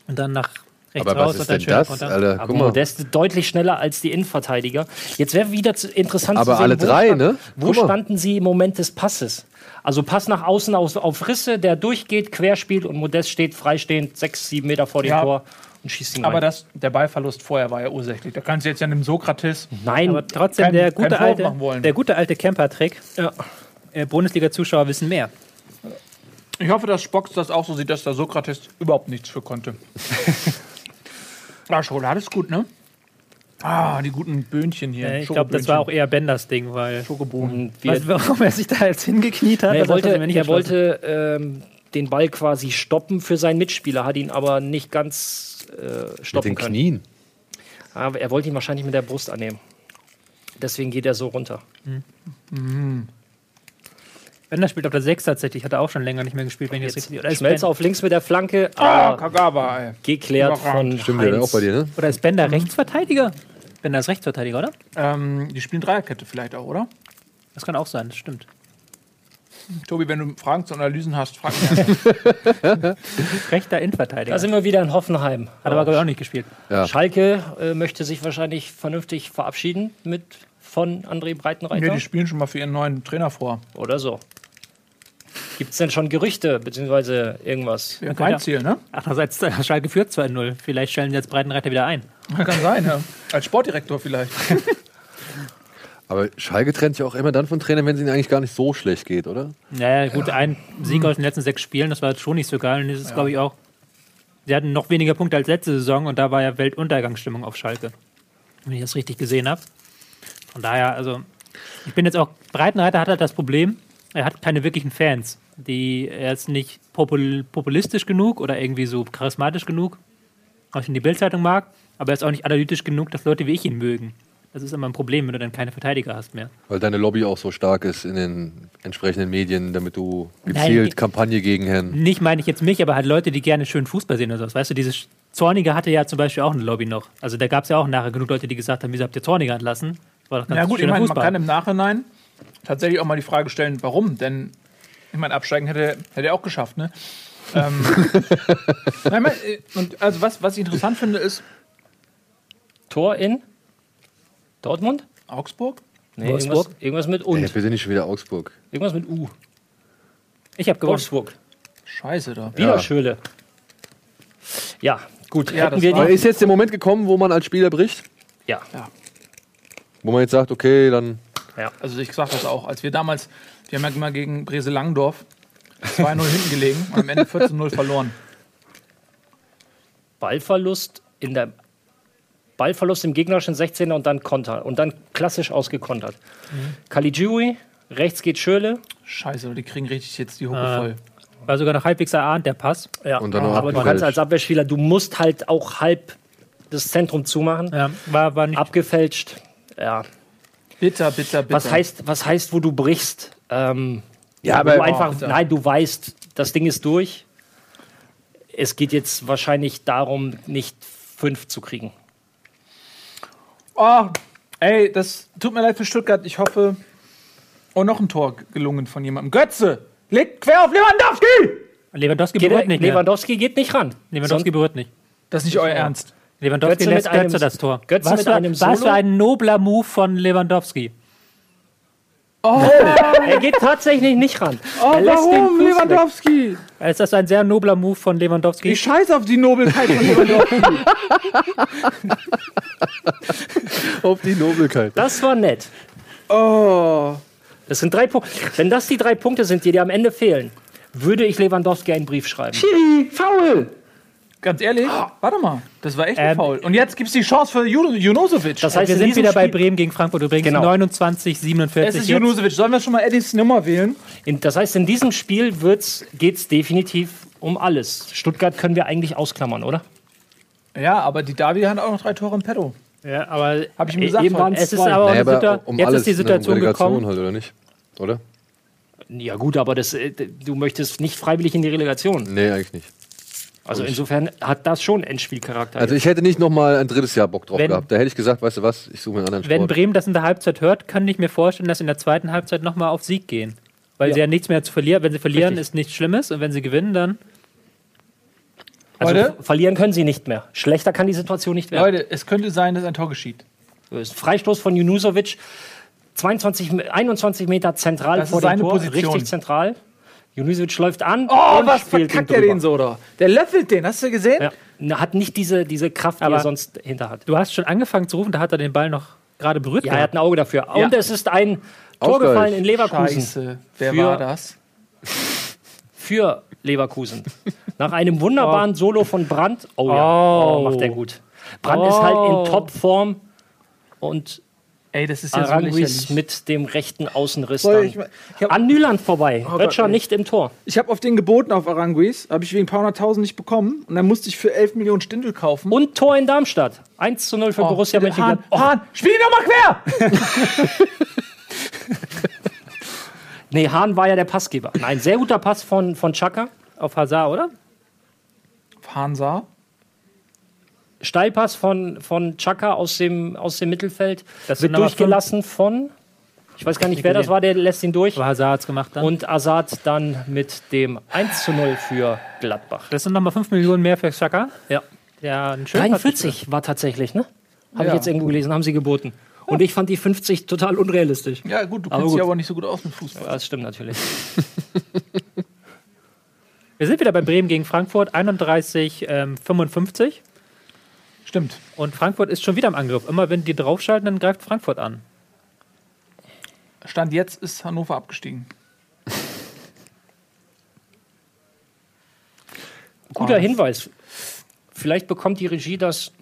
[SPEAKER 4] Und dann nach rechts
[SPEAKER 3] aber
[SPEAKER 4] raus
[SPEAKER 3] was ist
[SPEAKER 4] und dann
[SPEAKER 3] das,
[SPEAKER 4] Konter.
[SPEAKER 3] Alter?
[SPEAKER 5] aber
[SPEAKER 3] Guck mal.
[SPEAKER 5] Modeste deutlich schneller als die Innenverteidiger. Jetzt wäre wieder zu- interessant
[SPEAKER 3] Aber
[SPEAKER 5] zu sehen,
[SPEAKER 3] alle
[SPEAKER 5] wo
[SPEAKER 3] drei,
[SPEAKER 5] stand-
[SPEAKER 3] ne?
[SPEAKER 5] Wo standen sie im Moment des Passes? Also Pass nach außen aus, auf Risse, der durchgeht, querspielt und Modest steht freistehend, sechs, sieben Meter vor dem
[SPEAKER 2] Ja.
[SPEAKER 5] Tor und schießt ihn
[SPEAKER 2] Aber
[SPEAKER 5] rein.
[SPEAKER 2] das, der Ballverlust vorher war ja ursächlich. Da kannst du jetzt ja einem Sokrates.
[SPEAKER 5] Nein,
[SPEAKER 4] Aber trotzdem,
[SPEAKER 2] Kein-
[SPEAKER 4] der gute, alte,
[SPEAKER 2] machen wollen.
[SPEAKER 4] der gute alte Camper-Trick.
[SPEAKER 5] Ja.
[SPEAKER 4] Äh, Bundesliga-Zuschauer wissen mehr.
[SPEAKER 2] Ich hoffe, dass Spocks das auch so sieht, dass der Sokrates überhaupt nichts für konnte. ja, Schokolade ist gut, ne? Ah, die guten Böhnchen hier.
[SPEAKER 4] Äh, ich glaube, das war auch eher Benders Ding, weil.
[SPEAKER 2] Schokobohnen.
[SPEAKER 5] Wir,
[SPEAKER 4] Weißt du, warum er sich da jetzt hingekniet hat?
[SPEAKER 5] Nee, er wollte, er wollte ähm, den Ball quasi stoppen für seinen Mitspieler, hat ihn aber nicht ganz äh,
[SPEAKER 3] Mit
[SPEAKER 5] stoppen
[SPEAKER 3] den
[SPEAKER 5] können.
[SPEAKER 3] Knien.
[SPEAKER 5] Aber er wollte ihn wahrscheinlich mit der Brust annehmen. Deswegen geht er so runter.
[SPEAKER 4] Bender spielt auf der 6 tatsächlich, hat er auch schon länger nicht mehr gespielt, wenn ich das
[SPEAKER 5] Jetzt
[SPEAKER 4] richtig. Oder ist,
[SPEAKER 5] Schmelz auf links mit der Flanke,
[SPEAKER 2] Ah,
[SPEAKER 5] aber
[SPEAKER 2] Kagawa, ey.
[SPEAKER 5] geklärt von
[SPEAKER 3] Stimmt,
[SPEAKER 5] Heinz.
[SPEAKER 3] auch bei dir, ne?
[SPEAKER 4] oder ist Bender Rechtsverteidiger? Bender ist Rechtsverteidiger, oder?
[SPEAKER 2] Ähm, die spielen Dreierkette vielleicht auch, oder?
[SPEAKER 4] Das kann auch sein, das stimmt.
[SPEAKER 2] Tobi, wenn du Fragen zu Analysen hast, frag mich einfach.
[SPEAKER 4] Rechter Innenverteidiger.
[SPEAKER 5] Da sind wir wieder in Hoffenheim.
[SPEAKER 4] hat aber, glaube ich, auch nicht gespielt.
[SPEAKER 3] Ja.
[SPEAKER 5] Schalke äh, möchte sich wahrscheinlich vernünftig verabschieden mit von André Breitenreiter
[SPEAKER 2] nee, die spielen schon mal für ihren neuen Trainer vor.
[SPEAKER 5] oder so. Gibt es denn schon Gerüchte beziehungsweise irgendwas?
[SPEAKER 2] Ja, kein
[SPEAKER 4] ja.
[SPEAKER 2] Ziel, ne?
[SPEAKER 4] Andererseits, äh, Schalke führt 2-0. Vielleicht stellen sie jetzt Breitenreiter wieder ein.
[SPEAKER 2] Kann sein, ja. Als Sportdirektor vielleicht.
[SPEAKER 3] Aber Schalke trennt sich auch immer dann von Trainern, wenn es ihnen eigentlich gar nicht so schlecht geht, oder?
[SPEAKER 4] Naja, gut, ein Sieg aus den letzten sechs Spielen, das war jetzt schon nicht so geil. Und das ist, glaube ich, auch. Sie hatten noch weniger Punkte als letzte Saison und da war ja Weltuntergangsstimmung auf Schalke. Wenn ich das richtig gesehen habe. Von daher, also, ich bin jetzt auch. Breitenreiter hat halt das Problem, er hat keine wirklichen Fans. Die, er ist nicht popul populistisch genug oder irgendwie so charismatisch genug, was ich in die Bildzeitung mag, aber er ist auch nicht analytisch genug, dass Leute wie ich ihn mögen. Das ist immer ein Problem, wenn du dann keine Verteidiger hast mehr.
[SPEAKER 3] Weil deine Lobby auch so stark ist in den entsprechenden Medien, damit du
[SPEAKER 4] Nein,
[SPEAKER 3] gezielt
[SPEAKER 4] die-
[SPEAKER 3] Kampagne gegen Herrn.
[SPEAKER 4] Nicht meine ich jetzt mich, aber halt Leute, die gerne schön Fußball sehen oder sowas. Weißt du, dieses Zorniger hatte ja zum Beispiel auch eine Lobby noch. Also da gab es ja auch nachher genug Leute, die gesagt haben, wieso habt ihr Zorniger entlassen? War doch ganz
[SPEAKER 2] Ja gut, ich meine, man kann im Nachhinein tatsächlich auch mal die Frage stellen, warum? Denn ich meine, absteigen hätte, hätte er auch geschafft, ne? ähm, nein, mein, äh, und also was, was ich interessant finde, ist
[SPEAKER 5] Tor in Dortmund?
[SPEAKER 2] Augsburg.
[SPEAKER 5] Nee,
[SPEAKER 4] Wolfsburg?
[SPEAKER 5] irgendwas, irgendwas mit
[SPEAKER 3] Ey,
[SPEAKER 5] und.
[SPEAKER 3] bitte nicht schon wieder Augsburg.
[SPEAKER 5] Irgendwas mit U.
[SPEAKER 4] ich habe gewonnen.
[SPEAKER 5] Wolfsburg.
[SPEAKER 2] Scheiße da.
[SPEAKER 5] Wieder
[SPEAKER 3] Ja.
[SPEAKER 5] Schöle. Ja, gut.
[SPEAKER 2] Ja, das
[SPEAKER 5] wir die.
[SPEAKER 3] ist jetzt der Moment gekommen, wo man als Spieler bricht?
[SPEAKER 5] Ja.
[SPEAKER 3] Wo man jetzt sagt, okay, dann
[SPEAKER 2] Also ich sag das auch, als wir damals, wir haben ja immer gegen Brese Langdorf 2-0 hinten gelegen und am Ende 14-0 verloren.
[SPEAKER 5] Ballverlust in der Ballverlust im gegnerischen 16er und dann Konter und dann klassisch ausgekontert.
[SPEAKER 2] Mhm.
[SPEAKER 5] Caligiuri, rechts geht Schöle.
[SPEAKER 2] Scheiße, die kriegen richtig jetzt die Hucke
[SPEAKER 4] Ah.
[SPEAKER 2] voll.
[SPEAKER 4] War sogar noch halbwegs erahnt, der Pass.
[SPEAKER 5] Ja.
[SPEAKER 3] Und dann noch
[SPEAKER 5] aber du kannst als Abwehrspieler, du musst halt auch halb das Zentrum zumachen.
[SPEAKER 4] Ja, war, war nicht.
[SPEAKER 5] Abgefälscht. Ja.
[SPEAKER 2] Bitter, bitter, bitter.
[SPEAKER 5] Was heißt, was heißt, wo du brichst? Ähm,
[SPEAKER 3] Ja,
[SPEAKER 5] wo
[SPEAKER 3] aber-
[SPEAKER 5] du einfach,
[SPEAKER 2] bitte.
[SPEAKER 5] nein, du weißt, das Ding ist durch. Es geht jetzt wahrscheinlich darum, nicht fünf zu kriegen.
[SPEAKER 2] Oh, ey, das tut mir leid für Stuttgart. Ich hoffe. Oh, noch ein Tor gelungen von jemandem. Götze! Legt quer auf Lewandowski!
[SPEAKER 4] Lewandowski
[SPEAKER 5] Geht,
[SPEAKER 4] berührt nicht mehr.
[SPEAKER 5] Lewandowski geht nicht ran.
[SPEAKER 4] Lewandowski berührt nicht.
[SPEAKER 2] Das ist nicht euer Ernst.
[SPEAKER 4] Lewandowski
[SPEAKER 5] Götze mit
[SPEAKER 4] lässt
[SPEAKER 5] einem-
[SPEAKER 4] Götze das Tor.
[SPEAKER 5] Götze
[SPEAKER 4] was
[SPEAKER 5] mit
[SPEAKER 4] für,
[SPEAKER 5] einem
[SPEAKER 4] was für
[SPEAKER 5] Solo?
[SPEAKER 4] ein nobler Move von Lewandowski.
[SPEAKER 5] Er geht tatsächlich nicht ran.
[SPEAKER 2] Oh,
[SPEAKER 5] er lässt den Fuß weg.
[SPEAKER 2] Lewandowski?
[SPEAKER 4] Es ist ein sehr nobler Move von Lewandowski.
[SPEAKER 2] Ich scheiß auf die Nobelkeit von Lewandowski.
[SPEAKER 3] auf die Nobelkeit.
[SPEAKER 5] Das war nett.
[SPEAKER 2] oh.
[SPEAKER 5] Das sind drei Punkte. Wenn das die drei Punkte sind, die dir am Ende fehlen, würde ich Lewandowski einen Brief schreiben.
[SPEAKER 2] Faul! Ganz ehrlich, warte mal, das war echt ein
[SPEAKER 4] Ähm,
[SPEAKER 2] Faul. Und jetzt gibt's die Chance für Ju- Junosovic.
[SPEAKER 5] Das heißt,
[SPEAKER 4] wir
[SPEAKER 5] in
[SPEAKER 4] sind wieder bei
[SPEAKER 5] Spiel-
[SPEAKER 4] Bremen gegen Frankfurt. Übrigens
[SPEAKER 5] Genau.
[SPEAKER 4] 29, 47.
[SPEAKER 2] es ist
[SPEAKER 4] jetzt.
[SPEAKER 2] Junosovic. Sollen wir schon mal Eddies Nummer wählen?
[SPEAKER 5] In, das heißt, in diesem Spiel geht es definitiv um alles. Stuttgart können wir eigentlich ausklammern, oder?
[SPEAKER 2] Ja, aber die Davi hat auch noch drei Tore im Petto.
[SPEAKER 4] Ja, aber
[SPEAKER 2] Hab ich ihm gesagt,
[SPEAKER 5] Eben
[SPEAKER 4] es ist aber
[SPEAKER 3] Naja, aber um
[SPEAKER 4] jetzt
[SPEAKER 3] alles
[SPEAKER 4] ist die
[SPEAKER 3] ne, um
[SPEAKER 4] Situation
[SPEAKER 3] Relegation
[SPEAKER 4] gekommen.
[SPEAKER 3] halt, oder nicht? Oder?
[SPEAKER 5] Ja gut, aber das, äh, du möchtest nicht freiwillig in die Relegation.
[SPEAKER 3] Nee, eigentlich nicht.
[SPEAKER 5] Also insofern hat das schon Endspielcharakter.
[SPEAKER 3] Also ich hätte nicht noch mal ein drittes Jahr Bock drauf
[SPEAKER 4] Wenn-
[SPEAKER 3] gehabt. Da hätte ich gesagt, weißt du was, ich suche mir einen anderen
[SPEAKER 4] Wenn
[SPEAKER 3] Sport.
[SPEAKER 4] Bremen das in der Halbzeit hört, kann ich mir vorstellen, dass in der zweiten Halbzeit nochmal auf Sieg gehen. Weil
[SPEAKER 5] Ja.
[SPEAKER 4] sie ja nichts mehr zu verlieren. Wenn sie verlieren,
[SPEAKER 5] Richtig.
[SPEAKER 4] ist nichts Schlimmes. Und wenn sie gewinnen, dann.
[SPEAKER 5] also
[SPEAKER 2] Leute?
[SPEAKER 5] ver- verlieren können sie nicht mehr. Schlechter kann die Situation nicht werden.
[SPEAKER 2] Leute, es könnte sein, dass ein Tor geschieht.
[SPEAKER 5] Ist Freistoß von Junusovic, 22, Me- 21 Meter zentral
[SPEAKER 2] Das ist
[SPEAKER 5] vor dem
[SPEAKER 2] seine
[SPEAKER 5] Tor,
[SPEAKER 2] Position.
[SPEAKER 5] richtig zentral. Junusovic läuft an
[SPEAKER 2] Oh,
[SPEAKER 5] und
[SPEAKER 2] was
[SPEAKER 5] spielt
[SPEAKER 2] verkackt er den so, oder? Der löffelt den, hast du gesehen?
[SPEAKER 5] Ja. Hat nicht diese, diese Kraft, die
[SPEAKER 4] Aber-
[SPEAKER 5] er sonst hinter hat.
[SPEAKER 4] Du hast schon angefangen zu rufen, da hat er den Ball noch gerade berührt.
[SPEAKER 5] Ja, er hat ein Auge dafür. Und es ist ein Tor
[SPEAKER 3] Ausgleich.
[SPEAKER 5] gefallen in Leverkusen
[SPEAKER 2] Scheiße. Wer
[SPEAKER 5] Für-
[SPEAKER 2] war das?
[SPEAKER 5] für Leverkusen. Nach einem wunderbaren Solo von Brandt. Oh ja,
[SPEAKER 4] Oh.
[SPEAKER 5] oh. macht er gut. Brandt ist halt
[SPEAKER 4] Oh.
[SPEAKER 5] in Topform. und
[SPEAKER 2] Ey, das ist ja so
[SPEAKER 5] Aranguiz
[SPEAKER 2] lächerlich.
[SPEAKER 5] mit dem rechten Außenriss dann.
[SPEAKER 2] ich ich hab-
[SPEAKER 5] An Nyland vorbei.
[SPEAKER 2] Gott,
[SPEAKER 5] Rötscher
[SPEAKER 2] ey.
[SPEAKER 5] nicht im Tor.
[SPEAKER 2] Ich habe auf den geboten auf Aranguiz, habe ich wegen ein paar hunderttausend nicht bekommen und dann musste ich für 11 Millionen Stindel kaufen.
[SPEAKER 5] Und Tor in Darmstadt. 1 zu 0 für
[SPEAKER 2] Oh,
[SPEAKER 5] Borussia Mönchengladbach. Oh,
[SPEAKER 2] Hahn, spiel ihn doch mal quer!
[SPEAKER 5] nee, Hahn war ja der Passgeber. Nein, sehr guter Pass von, von Chaka.
[SPEAKER 4] Auf Hazard, oder?
[SPEAKER 2] Hahn sah.
[SPEAKER 5] Steilpass von, von Chaka aus dem, aus dem Mittelfeld.
[SPEAKER 4] Das
[SPEAKER 5] wird durchgelassen von. Ich weiß gar nicht, wer das war, der lässt ihn durch.
[SPEAKER 4] Aber Hazard gemacht dann.
[SPEAKER 5] Und Azad dann mit dem 1 zu 0 für Gladbach.
[SPEAKER 4] das sind nochmal 5 Millionen mehr für Xhaka.
[SPEAKER 5] Ja.
[SPEAKER 4] Schönen Pass
[SPEAKER 5] 43 war tatsächlich, ne? Habe
[SPEAKER 2] Ja.
[SPEAKER 5] ich jetzt irgendwo gelesen, haben sie geboten. Und ich fand die 50 total unrealistisch.
[SPEAKER 2] Ja, gut, du kennst dich aber nicht so gut aus mit Fußball.
[SPEAKER 5] Das stimmt natürlich.
[SPEAKER 4] Wir sind wieder bei Bremen gegen Frankfurt, 31, ähm, 55.
[SPEAKER 2] Stimmt.
[SPEAKER 4] Und Frankfurt ist schon wieder im Angriff. Immer wenn die draufschalten, dann greift Frankfurt an.
[SPEAKER 2] Stand jetzt ist Hannover abgestiegen.
[SPEAKER 5] Guter
[SPEAKER 2] das-
[SPEAKER 5] Hinweis. Vielleicht bekommt die Regie das,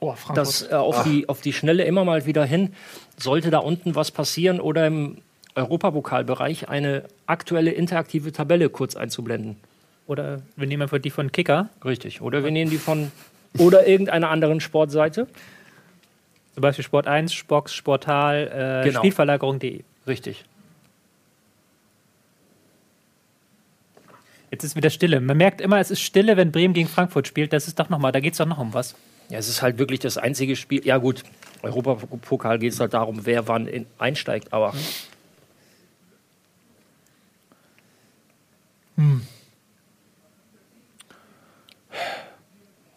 [SPEAKER 2] Oh,
[SPEAKER 5] das äh, auf, die, auf die Schnelle immer mal wieder hin. Sollte da unten was passieren oder im Europapokalbereich eine aktuelle interaktive Tabelle kurz einzublenden.
[SPEAKER 4] Oder wir nehmen einfach die von Kicker.
[SPEAKER 5] Richtig. Oder wir nehmen die von oder irgendeiner anderen Sportseite.
[SPEAKER 4] Zum Beispiel Sport 1, Spox, Sportal, äh,
[SPEAKER 5] Genau.
[SPEAKER 4] Spielverlagerung.de.
[SPEAKER 5] Richtig.
[SPEAKER 4] Jetzt ist wieder Stille. Man merkt immer, es ist Stille, wenn Bremen gegen Frankfurt spielt. Das ist doch nochmal, da geht es doch noch um was.
[SPEAKER 5] Ja, es ist halt wirklich das einzige Spiel. Ja, gut, Europapokal geht es halt darum, wer wann in, einsteigt, aber.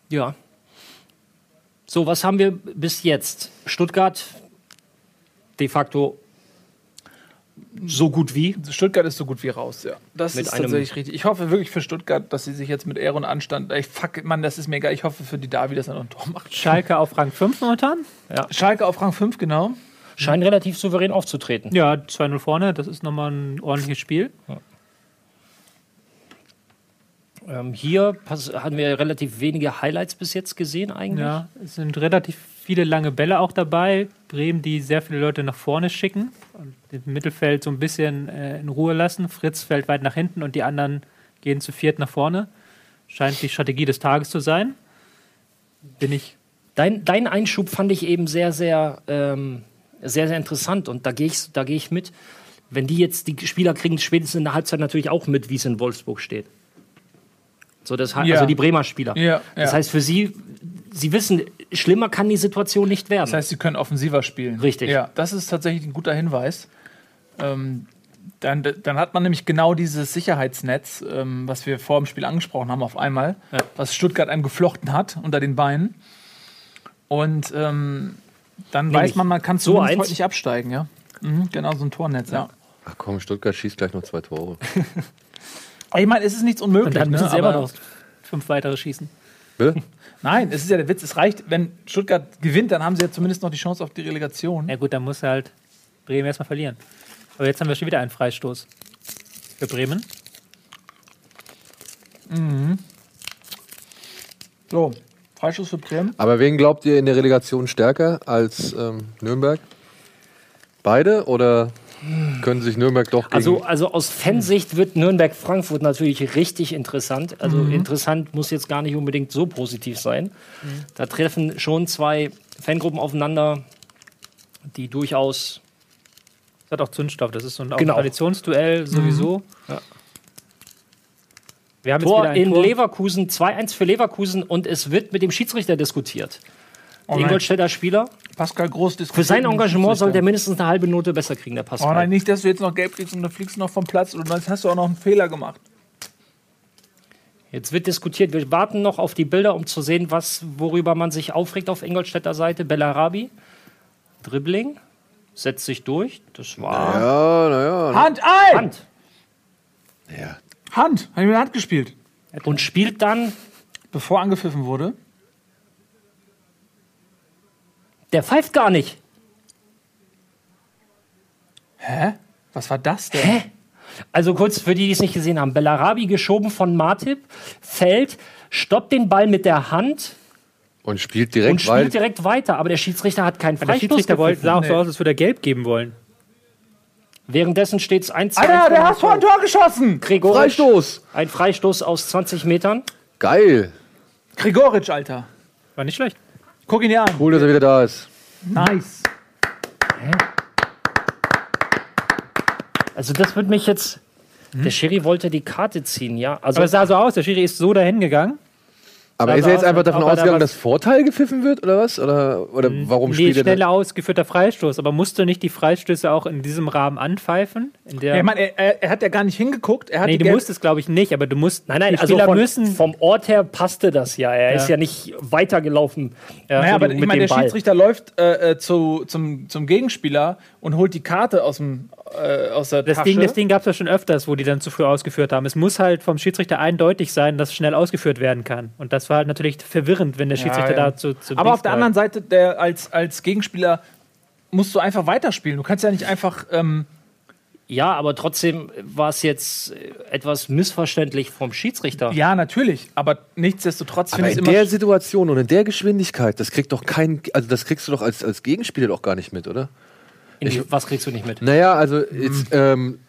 [SPEAKER 5] Ja. So, was haben wir bis jetzt? Stuttgart de facto so gut wie.
[SPEAKER 2] Stuttgart ist so gut wie raus, ja. Das
[SPEAKER 5] Mit
[SPEAKER 2] ist
[SPEAKER 5] einem-
[SPEAKER 2] tatsächlich richtig. Ich hoffe wirklich für Stuttgart, dass sie sich jetzt mit Ehre und Anstand. Ey, fuck, Mann, das ist mir egal. Ich hoffe für die Davi, dass er noch ein Tor macht.
[SPEAKER 4] Schalke auf Rang 5 momentan.
[SPEAKER 2] Schalke auf Rang 5, genau.
[SPEAKER 5] Scheint relativ souverän aufzutreten.
[SPEAKER 4] Ja, 2-0 vorne. Das ist nochmal ein ordentliches Spiel.
[SPEAKER 5] Ähm, hier hatten wir relativ wenige Highlights bis jetzt gesehen eigentlich.
[SPEAKER 4] Ja, es sind relativ viele lange Bälle auch dabei. Bremen, die sehr viele Leute nach vorne schicken und im Mittelfeld so ein bisschen äh, in Ruhe lassen. Fritz fällt weit nach hinten und die anderen gehen zu viert nach vorne. Scheint die Strategie des Tages zu sein. Bin ich.
[SPEAKER 5] Dein, dein Einschub fand ich eben sehr, sehr, ähm, sehr, sehr interessant und da gehe ich, da geh ich mit. Wenn die jetzt, die Spieler kriegen spätestens in der Halbzeit natürlich auch mit, wie es in Wolfsburg steht. So, das,
[SPEAKER 2] Ja.
[SPEAKER 5] Also die Bremer Spieler.
[SPEAKER 2] Ja,
[SPEAKER 5] Das
[SPEAKER 2] ja.
[SPEAKER 5] heißt, für sie, sie wissen, schlimmer kann die Situation nicht werden.
[SPEAKER 2] Das heißt, sie können offensiver spielen.
[SPEAKER 5] Richtig.
[SPEAKER 2] Ja, das ist tatsächlich ein guter Hinweis. Ähm, dann, dann hat man nämlich genau dieses Sicherheitsnetz, ähm, was wir vor dem Spiel angesprochen haben, auf einmal,
[SPEAKER 5] Ja.
[SPEAKER 2] was Stuttgart einem geflochten hat unter den Beinen. Und ähm, dann weiß
[SPEAKER 5] Nämlich
[SPEAKER 2] man, man kann
[SPEAKER 5] so eins.
[SPEAKER 2] nicht absteigen, ja. Mhm, genau, so ein Tornetz, ja.
[SPEAKER 3] Ach komm, Stuttgart schießt gleich noch zwei Tore.
[SPEAKER 2] Aber ich meine, es ist nichts unmöglich.
[SPEAKER 4] Und dann müssen
[SPEAKER 2] ne?
[SPEAKER 4] sie
[SPEAKER 2] aber-
[SPEAKER 4] noch fünf weitere schießen.
[SPEAKER 3] Bitte?
[SPEAKER 2] Nein, es ist ja der Witz. Es reicht, wenn Stuttgart gewinnt, dann haben sie ja zumindest noch die Chance auf die Relegation.
[SPEAKER 4] Ja gut, dann muss halt Bremen erstmal verlieren. Aber jetzt haben wir schon wieder einen Freistoß für Bremen.
[SPEAKER 2] So, Freischuss für Bremen.
[SPEAKER 3] Aber wen glaubt ihr in der Relegation stärker als ähm, Nürnberg? Beide oder können sich Nürnberg doch gegen
[SPEAKER 5] Also, also aus Fansicht wird Nürnberg-Frankfurt natürlich richtig interessant. Also interessant muss jetzt gar nicht unbedingt so positiv sein. Da treffen schon zwei Fangruppen aufeinander, die durchaus.
[SPEAKER 4] Das hat auch Zündstoff. Das ist so ein,
[SPEAKER 5] Genau.
[SPEAKER 4] Traditionsduell sowieso.
[SPEAKER 5] Ja.
[SPEAKER 4] Wir haben jetzt
[SPEAKER 5] Tor in
[SPEAKER 4] Tor.
[SPEAKER 5] Leverkusen, 2-1 für Leverkusen und es wird mit dem Schiedsrichter diskutiert. Der
[SPEAKER 2] nein.
[SPEAKER 5] Ingolstädter Spieler.
[SPEAKER 2] Pascal Groß
[SPEAKER 5] Für
[SPEAKER 2] diskutiert
[SPEAKER 5] sein
[SPEAKER 2] mit dem
[SPEAKER 5] Engagement soll der mindestens eine halbe Note besser kriegen, der
[SPEAKER 2] Oh
[SPEAKER 5] Pascal.
[SPEAKER 2] nein, nicht, dass du jetzt noch gelb kriegst und dann fliegst du noch vom Platz und dann hast du auch noch einen Fehler gemacht.
[SPEAKER 5] Jetzt wird diskutiert. Wir warten noch auf die Bilder, um zu sehen, was, worüber man sich aufregt auf Ingolstädter Seite. Bellarabi, Dribbling, setzt sich durch. Das war
[SPEAKER 3] Ja, naja.
[SPEAKER 2] Hand, ein!
[SPEAKER 5] Hand.
[SPEAKER 3] Ja.
[SPEAKER 2] Hand! Hat ihm in die Hand gespielt.
[SPEAKER 5] Und spielt dann,
[SPEAKER 2] Bevor angepfiffen wurde.
[SPEAKER 5] Der pfeift gar nicht.
[SPEAKER 2] Hä? Was war das denn?
[SPEAKER 5] Hä? Also kurz für die, die es nicht gesehen haben. Bellarabi geschoben von Martip, fällt, stoppt den Ball mit der Hand
[SPEAKER 3] Und spielt direkt,
[SPEAKER 5] und
[SPEAKER 3] weil
[SPEAKER 5] spielt direkt weiter, aber der Schiedsrichter hat keinen
[SPEAKER 4] Der
[SPEAKER 5] Freistoß
[SPEAKER 4] Schiedsrichter wollte, sah auch so aus, als würde er gelb geben wollen.
[SPEAKER 5] Währenddessen steht es 1
[SPEAKER 2] Alter, der hat vor ein Tor geschossen!
[SPEAKER 5] Gregoric,
[SPEAKER 3] Freistoß.
[SPEAKER 5] ein Freistoß aus 20 Metern.
[SPEAKER 3] Geil.
[SPEAKER 2] Grigoric, Alter.
[SPEAKER 4] War nicht schlecht.
[SPEAKER 2] Guck ihn dir an.
[SPEAKER 3] Cool, dass er wieder da ist.
[SPEAKER 2] Nice.
[SPEAKER 5] Also das wird mich jetzt... Der Schiri wollte die Karte ziehen, ja. Also
[SPEAKER 4] Aber es sah so aus, der Schiri ist so dahin gegangen.
[SPEAKER 3] Aber ist er jetzt einfach davon
[SPEAKER 4] da
[SPEAKER 3] ausgegangen,
[SPEAKER 4] was-
[SPEAKER 3] dass Vorteil gepfiffen wird oder was? Oder, oder warum
[SPEAKER 4] Nee,
[SPEAKER 3] spielt er
[SPEAKER 4] schneller
[SPEAKER 3] da?
[SPEAKER 4] ausgeführter Freistoß. Aber musste nicht die Freistöße auch in diesem Rahmen anpfeifen? In der,
[SPEAKER 2] Ja, ich meine, er, er, hat ja gar nicht hingeguckt. Er hat
[SPEAKER 4] nee,
[SPEAKER 2] die
[SPEAKER 4] du musst es, glaube ich, nicht. Aber du musst.
[SPEAKER 5] Nein, nein,
[SPEAKER 4] die
[SPEAKER 5] also
[SPEAKER 4] Spieler
[SPEAKER 5] von,
[SPEAKER 4] müssen.
[SPEAKER 5] vom Ort her passte das ja. Er
[SPEAKER 4] Ja.
[SPEAKER 5] ist ja nicht weitergelaufen.
[SPEAKER 4] Ja.
[SPEAKER 2] Naja, aber
[SPEAKER 5] mit
[SPEAKER 2] ich meine, der
[SPEAKER 5] Ball.
[SPEAKER 2] Schiedsrichter läuft äh, äh, zu, zum, zum Gegenspieler und holt die Karte aus, dem, äh, aus der
[SPEAKER 4] das
[SPEAKER 2] Tasche.
[SPEAKER 4] Ding, das Ding gab es ja schon öfters, wo die dann zu früh ausgeführt haben. Es muss halt vom Schiedsrichter eindeutig sein, dass schnell ausgeführt werden kann. Und das war halt natürlich verwirrend, wenn der Schiedsrichter
[SPEAKER 2] ja.
[SPEAKER 4] da zu, zu
[SPEAKER 2] Aber auf der anderen Seite, der, als, als Gegenspieler musst du einfach weiterspielen. Du kannst ja nicht einfach. Ähm,
[SPEAKER 5] Ja, aber trotzdem war es jetzt etwas missverständlich vom Schiedsrichter.
[SPEAKER 2] ja, natürlich. Aber nichtsdestotrotz
[SPEAKER 3] Aber
[SPEAKER 2] finde ich
[SPEAKER 3] in
[SPEAKER 2] es immer.
[SPEAKER 3] der Situation und in der Geschwindigkeit, das kriegt doch kein, also das kriegst du doch als, als Gegenspieler doch gar nicht mit, oder?
[SPEAKER 5] In die, was kriegst du nicht mit?
[SPEAKER 3] Naja, also jetzt, ähm,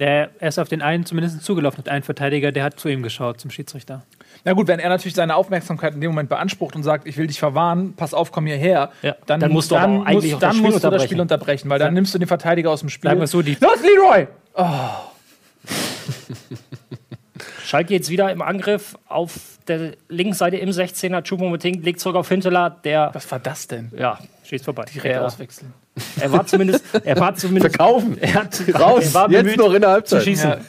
[SPEAKER 4] Der er ist auf den einen zumindest zugelaufen, hat einen Verteidiger, der hat zu ihm geschaut, zum Schiedsrichter.
[SPEAKER 2] Na gut, wenn er natürlich seine Aufmerksamkeit in dem Moment beansprucht und sagt, ich will dich verwarnen, pass auf, komm hierher,
[SPEAKER 5] Ja,
[SPEAKER 2] dann,
[SPEAKER 5] dann musst du eigentlich
[SPEAKER 2] musst,
[SPEAKER 5] auch
[SPEAKER 2] dann
[SPEAKER 5] das Spiel
[SPEAKER 2] musst du das
[SPEAKER 5] unterbrechen.
[SPEAKER 2] Spiel unterbrechen, weil dann nimmst du den Verteidiger aus dem Spiel.
[SPEAKER 4] Sagen wir es so, die,
[SPEAKER 2] Los, Leroy!
[SPEAKER 5] Schalke jetzt wieder im Angriff auf der linken Seite im 16er. Choupo-Moting legt zurück auf Hinteler. Der,
[SPEAKER 2] Was war das denn?
[SPEAKER 5] ja,
[SPEAKER 4] schießt vorbei.
[SPEAKER 2] Direkt
[SPEAKER 5] Ja.
[SPEAKER 2] auswechseln.
[SPEAKER 5] er war zumindest, er war zumindest,
[SPEAKER 3] verkaufen.
[SPEAKER 5] er hat,
[SPEAKER 3] Raus,
[SPEAKER 5] er war
[SPEAKER 3] jetzt
[SPEAKER 5] bemüht,
[SPEAKER 3] noch in der
[SPEAKER 5] zu
[SPEAKER 3] Halbzeit.
[SPEAKER 5] schießen.
[SPEAKER 2] Ja.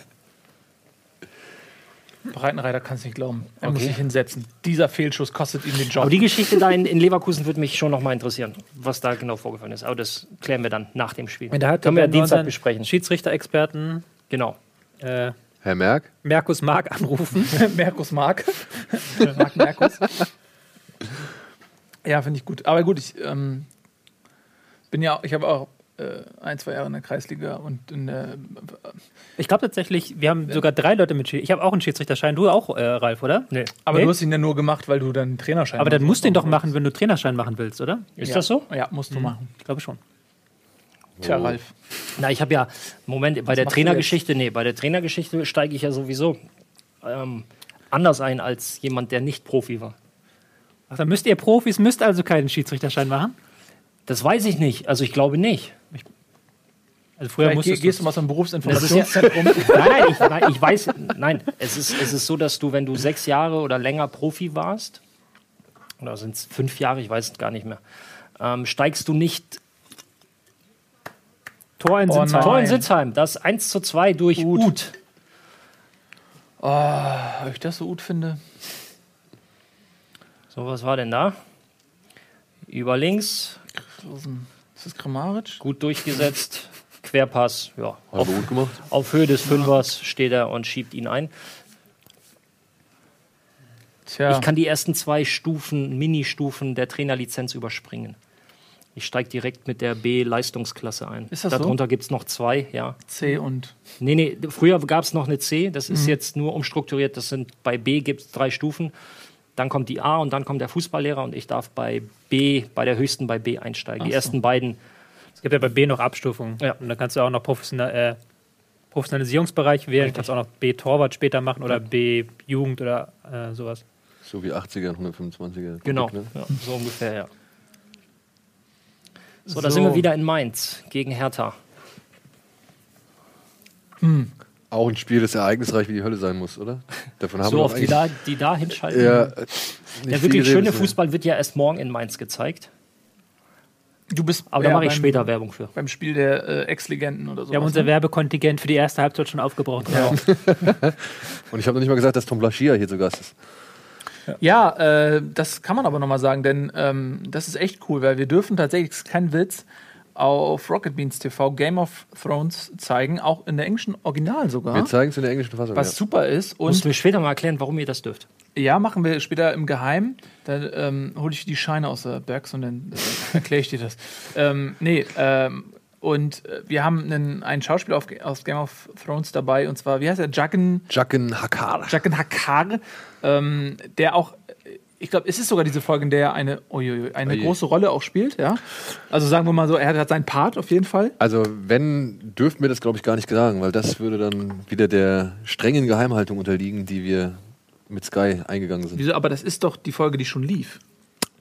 [SPEAKER 2] Breitenreiter kann es nicht glauben. Er muss
[SPEAKER 5] Okay.
[SPEAKER 2] sich hinsetzen. Dieser Fehlschuss kostet ihm den Job.
[SPEAKER 5] Aber die Geschichte da in, in Leverkusen würde mich schon noch mal interessieren, was da genau vorgefallen ist. Aber das klären wir dann nach dem Spiel.
[SPEAKER 4] Halbzeit
[SPEAKER 5] Können wir
[SPEAKER 4] wir
[SPEAKER 5] Dienstag besprechen.
[SPEAKER 4] Schiedsrichter-Experten
[SPEAKER 5] Genau.
[SPEAKER 4] äh,
[SPEAKER 3] Herr Merck?
[SPEAKER 4] Merkus Mark anrufen.
[SPEAKER 2] Merkus Mark. Mark Merkus. Ja, finde ich gut. Aber gut, ich ähm, bin ja, ich habe auch äh, ein, zwei Jahre in der Kreisliga und in der,
[SPEAKER 4] Ich glaube tatsächlich, wir haben sogar drei Leute mit Schiedsrichter. Ich habe auch einen Schiedsrichterschein. Du auch, äh, Ralf, oder?
[SPEAKER 5] Nee.
[SPEAKER 2] aber
[SPEAKER 4] Nee?
[SPEAKER 2] du hast ihn ja nur gemacht, weil du dann Trainerschein
[SPEAKER 4] Aber dann musst du ihn doch machen, wenn du Trainerschein machen willst, oder?
[SPEAKER 5] Ist
[SPEAKER 2] ja.
[SPEAKER 5] das so?
[SPEAKER 2] Ja, musst du machen.
[SPEAKER 4] Ich glaube schon.
[SPEAKER 2] Tja, Ralf.
[SPEAKER 5] Na, ich habe ja, Moment, bei der
[SPEAKER 2] machst du
[SPEAKER 5] Trainergeschichte, nee, bei der Trainergeschichte steige ich ja sowieso ähm, anders ein als jemand, der nicht Profi war.
[SPEAKER 4] Ach, dann müsst ihr Profis, müsst also keinen Schiedsrichterschein machen?
[SPEAKER 5] Das weiß ich nicht. Also ich glaube nicht.
[SPEAKER 4] Also früher
[SPEAKER 2] Vielleicht geh,
[SPEAKER 4] musstest
[SPEAKER 2] gehst
[SPEAKER 4] du
[SPEAKER 2] mal zum Berufsinformationszentrum.
[SPEAKER 5] nein, nein ich, nein, ich weiß, nein, es ist, es ist so, dass du, wenn du sechs Jahre oder länger Profi warst, oder sind es fünf Jahre, ich weiß es gar nicht mehr, ähm, steigst du nicht
[SPEAKER 4] Tor in
[SPEAKER 2] Oh
[SPEAKER 4] Sinsheim.
[SPEAKER 5] Tor in
[SPEAKER 2] Nein.
[SPEAKER 5] Sitzheim, das 1 zu 2 durch
[SPEAKER 2] Ut.
[SPEAKER 5] Ut.
[SPEAKER 2] Ob ich das so gut finde.
[SPEAKER 5] So, was war denn da? Über links,
[SPEAKER 2] Ist das Kramaric?
[SPEAKER 5] gut durchgesetzt, Querpass, ja.
[SPEAKER 3] Hat er
[SPEAKER 5] Auf,
[SPEAKER 3] gut gemacht.
[SPEAKER 5] auf Höhe des Fünfers steht er und schiebt ihn ein.
[SPEAKER 2] Tja.
[SPEAKER 5] Ich kann die ersten zwei Stufen, Mini-Stufen der Trainerlizenz überspringen. Ich steige direkt mit der B-Leistungsklasse ein.
[SPEAKER 2] Ist das so?
[SPEAKER 5] Darunter gibt es noch zwei, ja.
[SPEAKER 2] C und.
[SPEAKER 5] Nee, nee, früher gab es noch eine C, das
[SPEAKER 2] Mhm.
[SPEAKER 5] ist jetzt nur umstrukturiert. Das sind bei B gibt es drei Stufen. Dann kommt die A und dann kommt der Fußballlehrer und ich darf bei B, bei der höchsten bei B einsteigen. Die
[SPEAKER 2] Ach so.
[SPEAKER 5] ersten beiden.
[SPEAKER 4] Es gibt ja bei B noch Abstufungen.
[SPEAKER 5] Ja.
[SPEAKER 4] Und dann kannst du auch noch Professional, äh, Professionalisierungsbereich wählen. Kannst auch noch B-Torwart später machen oder B-Jugend oder äh, sowas.
[SPEAKER 3] So wie 80er, 125er.
[SPEAKER 5] Genau,
[SPEAKER 3] Ne?
[SPEAKER 5] ja, so ungefähr, ja. So,
[SPEAKER 2] So.
[SPEAKER 5] da sind wir wieder in Mainz gegen Hertha.
[SPEAKER 3] Auch ein Spiel, das ereignisreich wie die Hölle sein muss, oder? Davon haben
[SPEAKER 5] So
[SPEAKER 3] wir
[SPEAKER 5] oft, die da, die da hinschalten.
[SPEAKER 3] Ja,
[SPEAKER 5] Der wirklich schöne
[SPEAKER 3] ne?
[SPEAKER 5] Fußball wird ja erst morgen in Mainz gezeigt.
[SPEAKER 2] Du bist.
[SPEAKER 5] Aber da
[SPEAKER 2] ja,
[SPEAKER 5] mache ich
[SPEAKER 2] beim-
[SPEAKER 5] später Werbung für.
[SPEAKER 2] Beim Spiel der äh, Ex-Legenden oder so.
[SPEAKER 4] Wir haben unser Werbekontingent für die erste Halbzeit schon aufgebraucht.
[SPEAKER 2] Ja.
[SPEAKER 3] Und ich habe noch nicht mal gesagt, dass Tom Blaschia hier zu Gast ist.
[SPEAKER 2] Ja, äh, das kann man aber nochmal sagen, denn ähm, das ist echt cool, weil wir dürfen tatsächlich, das ist kein Witz, auf Rocket Beans TV Game of Thrones zeigen, auch in der englischen Original sogar.
[SPEAKER 3] Wir zeigen es in der englischen Fassung.
[SPEAKER 2] was
[SPEAKER 3] ja.
[SPEAKER 2] super ist.
[SPEAKER 5] Musst
[SPEAKER 2] Und
[SPEAKER 5] du mir später mal erklären, warum ihr das dürft.
[SPEAKER 2] ja, machen wir später im Geheim. Da ähm, hole ich die Scheine aus der Bergs und dann äh, erkläre ich dir das. Ähm, nee, ähm, und äh, wir haben einen, einen Schauspieler auf, aus Game of Thrones dabei, und zwar, wie heißt er? Juggen,
[SPEAKER 3] Jacken Hakar.
[SPEAKER 2] Juggen Hakar, ähm, der auch ich glaube, es ist sogar diese Folge, in der er eine, uiuiui, eine
[SPEAKER 3] Oje.
[SPEAKER 2] große Rolle auch spielt, ja. Also sagen wir mal so, er hat seinen Part auf jeden Fall.
[SPEAKER 3] Also, wenn, dürften wir das, glaube ich, gar nicht sagen, weil das würde dann wieder der strengen Geheimhaltung unterliegen, die wir mit Sky eingegangen sind.
[SPEAKER 2] Wieso? Aber das ist doch die Folge, die schon lief.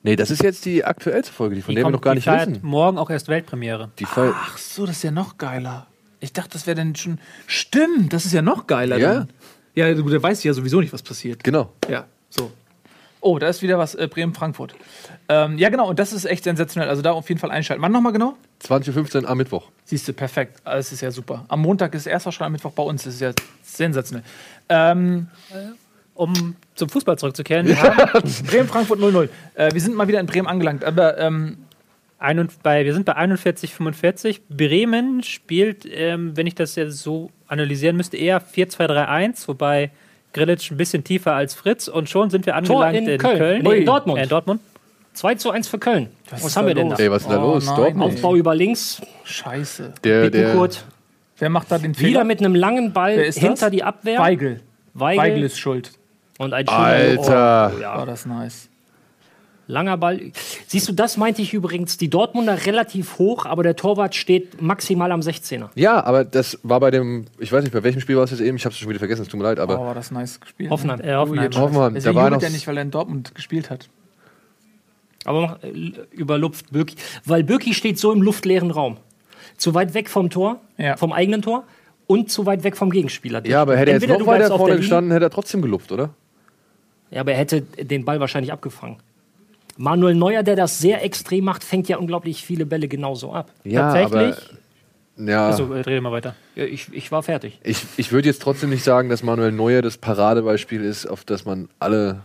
[SPEAKER 3] Nee, das ist jetzt die aktuellste Folge, die von
[SPEAKER 4] Die
[SPEAKER 3] der wir noch gar nicht wissen.
[SPEAKER 4] morgen auch erst Weltpremiere.
[SPEAKER 3] Die.
[SPEAKER 2] Ach so, das ist ja noch geiler. Ich dachte, das wäre dann schon. Stimmt, das ist ja noch geiler.
[SPEAKER 3] Ja.
[SPEAKER 2] Dann. Ja, du, der weiß ja sowieso nicht, was passiert.
[SPEAKER 3] Genau.
[SPEAKER 2] Ja, so. Oh, da ist wieder was, äh, Bremen-Frankfurt. Ähm, ja, genau, und das ist echt sensationell. Also da auf jeden Fall einschalten. Wann nochmal genau?
[SPEAKER 3] 20.15 Uhr am Mittwoch.
[SPEAKER 2] Siehst du, perfekt. Das ist ja super. Am Montag ist erster Schlag, am Mittwoch bei uns. Das ist ja sensationell. Ähm,
[SPEAKER 4] Um zum Fußball zurückzukehren,
[SPEAKER 2] Bremen-Frankfurt 0-0. Äh, wir sind mal wieder in Bremen angelangt. Aber ähm,
[SPEAKER 4] ein, bei, wir sind bei 41, 45. Bremen spielt, ähm, wenn ich das jetzt so analysieren müsste, eher 4-2-3-1, wobei Grillitsch ein bisschen tiefer als Fritz und schon sind wir
[SPEAKER 5] Tor
[SPEAKER 4] angelangt
[SPEAKER 5] in Köln. Nee,
[SPEAKER 2] Ui.
[SPEAKER 5] Dortmund.
[SPEAKER 4] Äh, in Dortmund.
[SPEAKER 5] 2 zu 1 für Köln. Was,
[SPEAKER 2] ist
[SPEAKER 5] haben wir denn
[SPEAKER 2] los?
[SPEAKER 5] da?
[SPEAKER 3] Ey, was ist denn da
[SPEAKER 2] Oh
[SPEAKER 3] los?
[SPEAKER 2] nein,
[SPEAKER 3] Dortmund.
[SPEAKER 5] Aufbau über links,
[SPEAKER 2] scheiße.
[SPEAKER 3] Der, der.
[SPEAKER 2] Wer macht da den Fehler?
[SPEAKER 5] Wieder mit einem langen Ball
[SPEAKER 2] Wer ist
[SPEAKER 5] hinter
[SPEAKER 2] das?
[SPEAKER 5] die Abwehr.
[SPEAKER 2] Weigel.
[SPEAKER 5] Weigel.
[SPEAKER 2] Weigel ist schuld.
[SPEAKER 5] Und ein
[SPEAKER 3] Alter.
[SPEAKER 5] Oh,
[SPEAKER 2] War
[SPEAKER 5] ja.
[SPEAKER 2] das nice.
[SPEAKER 5] Langer Ball. Siehst du, das meinte ich übrigens. Die Dortmunder relativ hoch, aber der Torwart steht maximal am 16er.
[SPEAKER 3] ja, aber das war bei dem, ich weiß nicht, bei welchem Spiel war es jetzt eben, ich habe es schon wieder vergessen, es tut mir leid,
[SPEAKER 2] Oh,
[SPEAKER 3] aber
[SPEAKER 2] war das nice gespielt.
[SPEAKER 5] Hoffenheim.
[SPEAKER 2] Ne?
[SPEAKER 4] Äh, Hoffenheim.
[SPEAKER 2] jetzt-
[SPEAKER 3] Hoffenheim,
[SPEAKER 2] Deswegen
[SPEAKER 3] da war noch-
[SPEAKER 2] er nicht, weil er in Dortmund gespielt hat.
[SPEAKER 5] Aber äh, überlupft Birki. Weil Birki steht so im luftleeren Raum. Zu weit weg vom Tor,
[SPEAKER 2] Ja.
[SPEAKER 5] vom eigenen Tor und zu weit weg vom Gegenspieler.
[SPEAKER 3] ja, aber hätte er jetzt noch weiter vorne gestanden, hätte er trotzdem gelupft, oder?
[SPEAKER 5] Ja, aber er hätte den Ball wahrscheinlich abgefangen. Manuel Neuer, der das sehr extrem macht, fängt ja unglaublich viele Bälle genauso ab.
[SPEAKER 3] Ja,
[SPEAKER 4] Tatsächlich?
[SPEAKER 3] aber ja,
[SPEAKER 4] Also, äh, rede mal weiter.
[SPEAKER 5] Ja, ich, ich war fertig.
[SPEAKER 3] ich, ich würde jetzt trotzdem nicht sagen, dass Manuel Neuer das Paradebeispiel ist, auf das man alle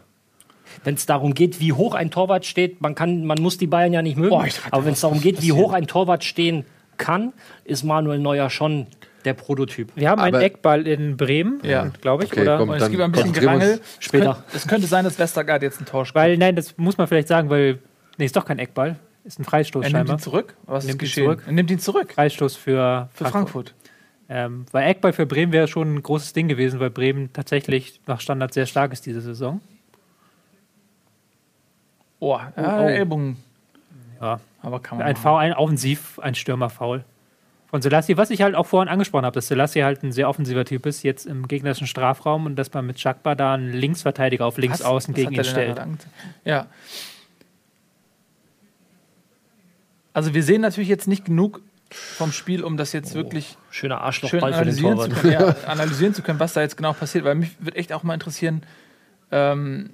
[SPEAKER 5] Wenn es darum geht, wie hoch ein Torwart steht, man, kann, man muss die Bayern ja nicht mögen.
[SPEAKER 2] Boah,
[SPEAKER 5] aber wenn es darum geht, wie hoch ein Torwart stehen kann, ist Manuel Neuer schon der Prototyp.
[SPEAKER 4] Wir haben einen
[SPEAKER 3] Aber-
[SPEAKER 4] Eckball in Bremen,
[SPEAKER 2] Ja.
[SPEAKER 4] glaube ich,
[SPEAKER 3] Okay,
[SPEAKER 4] oder?
[SPEAKER 3] komm.
[SPEAKER 2] Und es gibt ein bisschen Gerangel. Es
[SPEAKER 5] später.
[SPEAKER 2] Könnte, es könnte sein, dass Westergaard jetzt ein Tor spielt.
[SPEAKER 4] Weil, nein, das muss man vielleicht sagen, weil, nee, ist doch kein Eckball, ist ein Freistoß
[SPEAKER 2] er nimmt
[SPEAKER 4] scheinbar.
[SPEAKER 2] ihn zurück. Was
[SPEAKER 4] Nimmt
[SPEAKER 2] ist
[SPEAKER 4] ihn
[SPEAKER 2] geschehen?
[SPEAKER 4] zurück.
[SPEAKER 2] Er nimmt ihn zurück.
[SPEAKER 4] Freistoß für,
[SPEAKER 2] Für Frankfurt.
[SPEAKER 4] Ähm, weil Eckball für Bremen wäre schon ein großes Ding gewesen, weil Bremen tatsächlich nach Standard sehr stark ist diese Saison.
[SPEAKER 2] Oh, ja,
[SPEAKER 5] oh.
[SPEAKER 2] Ellbogen.
[SPEAKER 4] Ja.
[SPEAKER 2] Aber kann man
[SPEAKER 4] Ein. Foul, ein Offensiv, ein Stürmerfoul. Von Selassie, was ich halt auch vorhin angesprochen habe, dass Selassie halt ein sehr offensiver Typ ist, jetzt im gegnerischen Strafraum und dass man mit Chakba da einen Linksverteidiger auf links
[SPEAKER 2] Was?
[SPEAKER 4] außen
[SPEAKER 2] Was
[SPEAKER 4] gegen ihn stellt.
[SPEAKER 2] gerade ange- Ja. Also wir sehen natürlich jetzt nicht genug vom Spiel, um das jetzt wirklich
[SPEAKER 5] Schöner
[SPEAKER 2] schön
[SPEAKER 5] Arschlochball für den
[SPEAKER 2] analysieren zu, können, ja, analysieren zu können, was da jetzt genau passiert. Weil mich würde echt auch mal interessieren, ähm,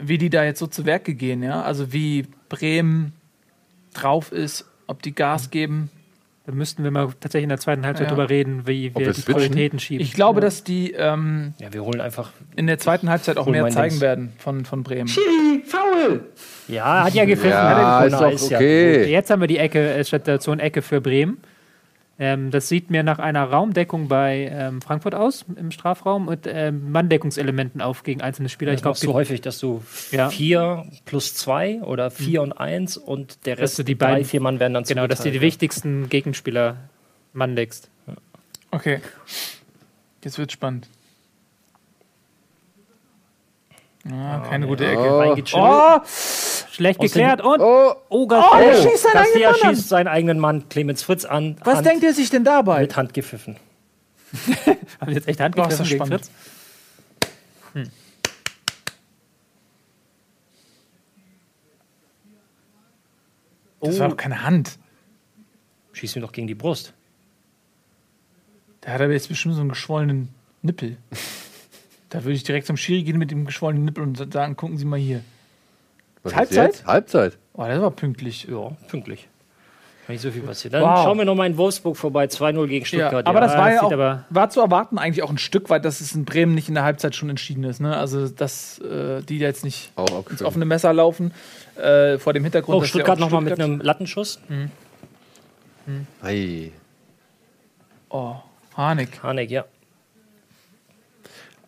[SPEAKER 2] wie die da jetzt so zu Werke gehen. Ja? Also wie Bremen drauf ist, ob die Gas geben.
[SPEAKER 4] Da müssten wir mal tatsächlich in der zweiten Halbzeit
[SPEAKER 2] Ja.
[SPEAKER 4] drüber reden, wie
[SPEAKER 3] Ob
[SPEAKER 4] wir
[SPEAKER 3] wir
[SPEAKER 4] die
[SPEAKER 3] switchen?
[SPEAKER 4] Prioritäten schieben.
[SPEAKER 2] Ich glaube, dass die ähm,
[SPEAKER 5] Ja, wir holen einfach.
[SPEAKER 2] in der zweiten Halbzeit auch mehr zeigen
[SPEAKER 5] Dings.
[SPEAKER 2] werden von, von Bremen.
[SPEAKER 5] Ja, hat ja gepfiffen.
[SPEAKER 3] Ja,
[SPEAKER 5] hat
[SPEAKER 3] ist
[SPEAKER 5] er
[SPEAKER 3] doch
[SPEAKER 5] ist ja
[SPEAKER 3] okay.
[SPEAKER 4] Jetzt haben wir die Ecke, äh, Station Ecke für Bremen. Ähm, das sieht mir nach einer Raumdeckung bei ähm, Frankfurt aus im Strafraum und ähm, Manndeckungselementen auf gegen einzelne Spieler.
[SPEAKER 5] Ich
[SPEAKER 4] ich
[SPEAKER 5] glaube, so häufig, dass du
[SPEAKER 4] Ja.
[SPEAKER 5] vier plus zwei oder vier und eins und der
[SPEAKER 4] Dass
[SPEAKER 5] Rest,
[SPEAKER 4] du die
[SPEAKER 5] drei,
[SPEAKER 4] beiden-
[SPEAKER 5] vier Mann werden dann
[SPEAKER 4] genau, dass du die wichtigsten Gegenspieler manndeckst.
[SPEAKER 2] Okay. Jetzt wird spannend. Ah, keine gute Ecke.
[SPEAKER 3] Oh.
[SPEAKER 4] Oh, schlecht
[SPEAKER 5] Aus
[SPEAKER 4] geklärt und
[SPEAKER 3] Oh,
[SPEAKER 4] oh, Gott,
[SPEAKER 2] er schießt seinen eigenen
[SPEAKER 5] Garcia
[SPEAKER 2] Mann an.
[SPEAKER 5] schießt seinen eigenen Mann, Clemens Fritz an.
[SPEAKER 2] Was
[SPEAKER 5] Hand,
[SPEAKER 2] denkt ihr sich denn dabei?
[SPEAKER 5] Mit Hand gepfiffen.
[SPEAKER 4] haben jetzt echt
[SPEAKER 2] Oh, das
[SPEAKER 4] gegen
[SPEAKER 2] spannend.
[SPEAKER 4] Fritz.
[SPEAKER 2] Das war doch keine Hand.
[SPEAKER 5] Schießt ihm doch gegen die Brust.
[SPEAKER 2] Da hat er jetzt bestimmt so einen geschwollenen Nippel. Da würde ich direkt zum Schiri gehen mit dem geschwollenen Nippel und sagen, gucken Sie mal hier. Halbzeit?
[SPEAKER 3] Halbzeit.
[SPEAKER 2] Oh, das war pünktlich.
[SPEAKER 5] Ja, pünktlich. Kann nicht so viel passieren. Dann
[SPEAKER 2] Wow.
[SPEAKER 5] schauen wir noch mal in Wolfsburg vorbei. 2-0 gegen
[SPEAKER 2] Ja,
[SPEAKER 5] Stuttgart.
[SPEAKER 2] aber das war
[SPEAKER 4] das
[SPEAKER 2] ja auch,
[SPEAKER 4] aber-
[SPEAKER 2] war zu erwarten eigentlich auch ein Stück weit, dass es in Bremen nicht in der Halbzeit schon entschieden ist. Ne? Also, dass äh, die jetzt nicht
[SPEAKER 3] Auch
[SPEAKER 2] ins
[SPEAKER 3] abgefangen.
[SPEAKER 2] offene Messer laufen, äh, vor dem Hintergrund.
[SPEAKER 5] Oh,
[SPEAKER 2] dass
[SPEAKER 5] Stuttgart nochmal mit einem Lattenschuss.
[SPEAKER 3] Ei.
[SPEAKER 2] Oh, Harnik.
[SPEAKER 5] Hanek, ja.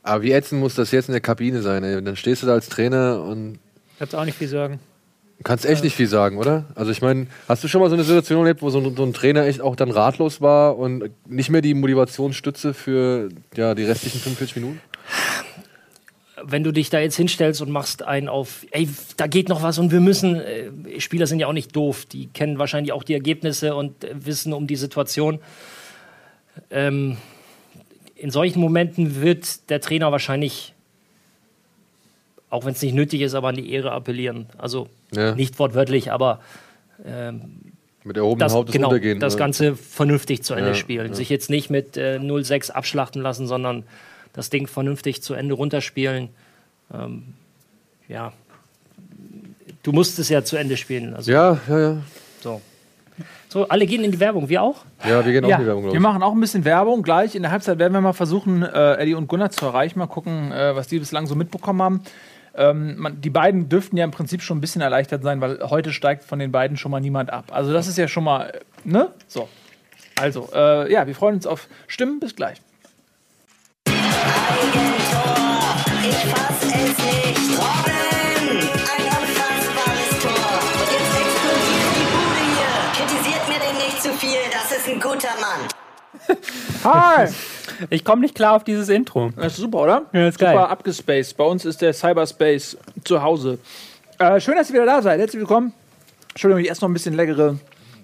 [SPEAKER 3] Aber wie ätzend muss das jetzt in der Kabine sein? Ey? Dann stehst du da als Trainer und
[SPEAKER 4] Kannst auch nicht viel sagen.
[SPEAKER 3] kannst echt nicht viel sagen, oder? Also ich meine, hast du schon mal so eine Situation erlebt, wo so ein, so ein Trainer echt auch dann ratlos war und nicht mehr die Motivationsstütze für ja, die restlichen 45 Minuten?
[SPEAKER 5] wenn du dich da jetzt hinstellst und machst einen auf, ey, da geht noch was und wir müssen, äh, Spieler sind ja auch nicht doof, die kennen wahrscheinlich auch die Ergebnisse und äh, wissen um die Situation. Ähm, in solchen Momenten wird der Trainer wahrscheinlich, auch wenn es nicht nötig ist, aber an die Ehre appellieren. Also
[SPEAKER 3] Ja.
[SPEAKER 5] nicht wortwörtlich, aber
[SPEAKER 3] Mit erhobenem
[SPEAKER 5] das,
[SPEAKER 3] Haupt
[SPEAKER 5] genau,
[SPEAKER 3] untergehen.
[SPEAKER 5] das
[SPEAKER 3] ne?
[SPEAKER 5] Ganze vernünftig zu Ende
[SPEAKER 3] Ja,
[SPEAKER 5] spielen.
[SPEAKER 3] ja.
[SPEAKER 5] Sich jetzt nicht mit äh, 0-6 abschlachten lassen, sondern das Ding vernünftig zu Ende runterspielen. Ähm, ja, du musst es ja zu Ende spielen. Also,
[SPEAKER 3] Ja, ja, ja.
[SPEAKER 5] so. so, alle gehen in die Werbung, wir auch?
[SPEAKER 3] Ja, wir gehen auch
[SPEAKER 2] Ja,
[SPEAKER 3] in die Werbung,
[SPEAKER 2] wir
[SPEAKER 3] glaube ich.
[SPEAKER 2] machen auch ein bisschen Werbung. Gleich in der Halbzeit werden wir mal versuchen, äh, Eddie und Gunnar zu erreichen. Mal gucken, äh, was die bislang so mitbekommen haben. Ähm, man, die beiden dürften ja im Prinzip schon ein bisschen erleichtert sein, weil heute steigt von den beiden schon mal niemand ab. Also das ist ja schon mal, äh, ne? So. Also, äh, ja, wir freuen uns auf Stimmen. Bis gleich.
[SPEAKER 6] Eigentor, ich fass es nicht. Robin, ein unfassbares Tor. Und jetzt explodiert die Bude hier. Kritisiert mir den nicht zu viel, das ist ein guter Mann.
[SPEAKER 2] Hi!
[SPEAKER 4] Ich komme nicht klar auf dieses Intro.
[SPEAKER 2] Das ist super, oder?
[SPEAKER 4] Ja, ist
[SPEAKER 2] super
[SPEAKER 4] geil.
[SPEAKER 2] abgespaced. Bei uns ist der Cyberspace zu Hause. Äh, schön, dass ihr wieder da seid. Herzlich willkommen. Entschuldigung, ich esse noch ein bisschen leckere.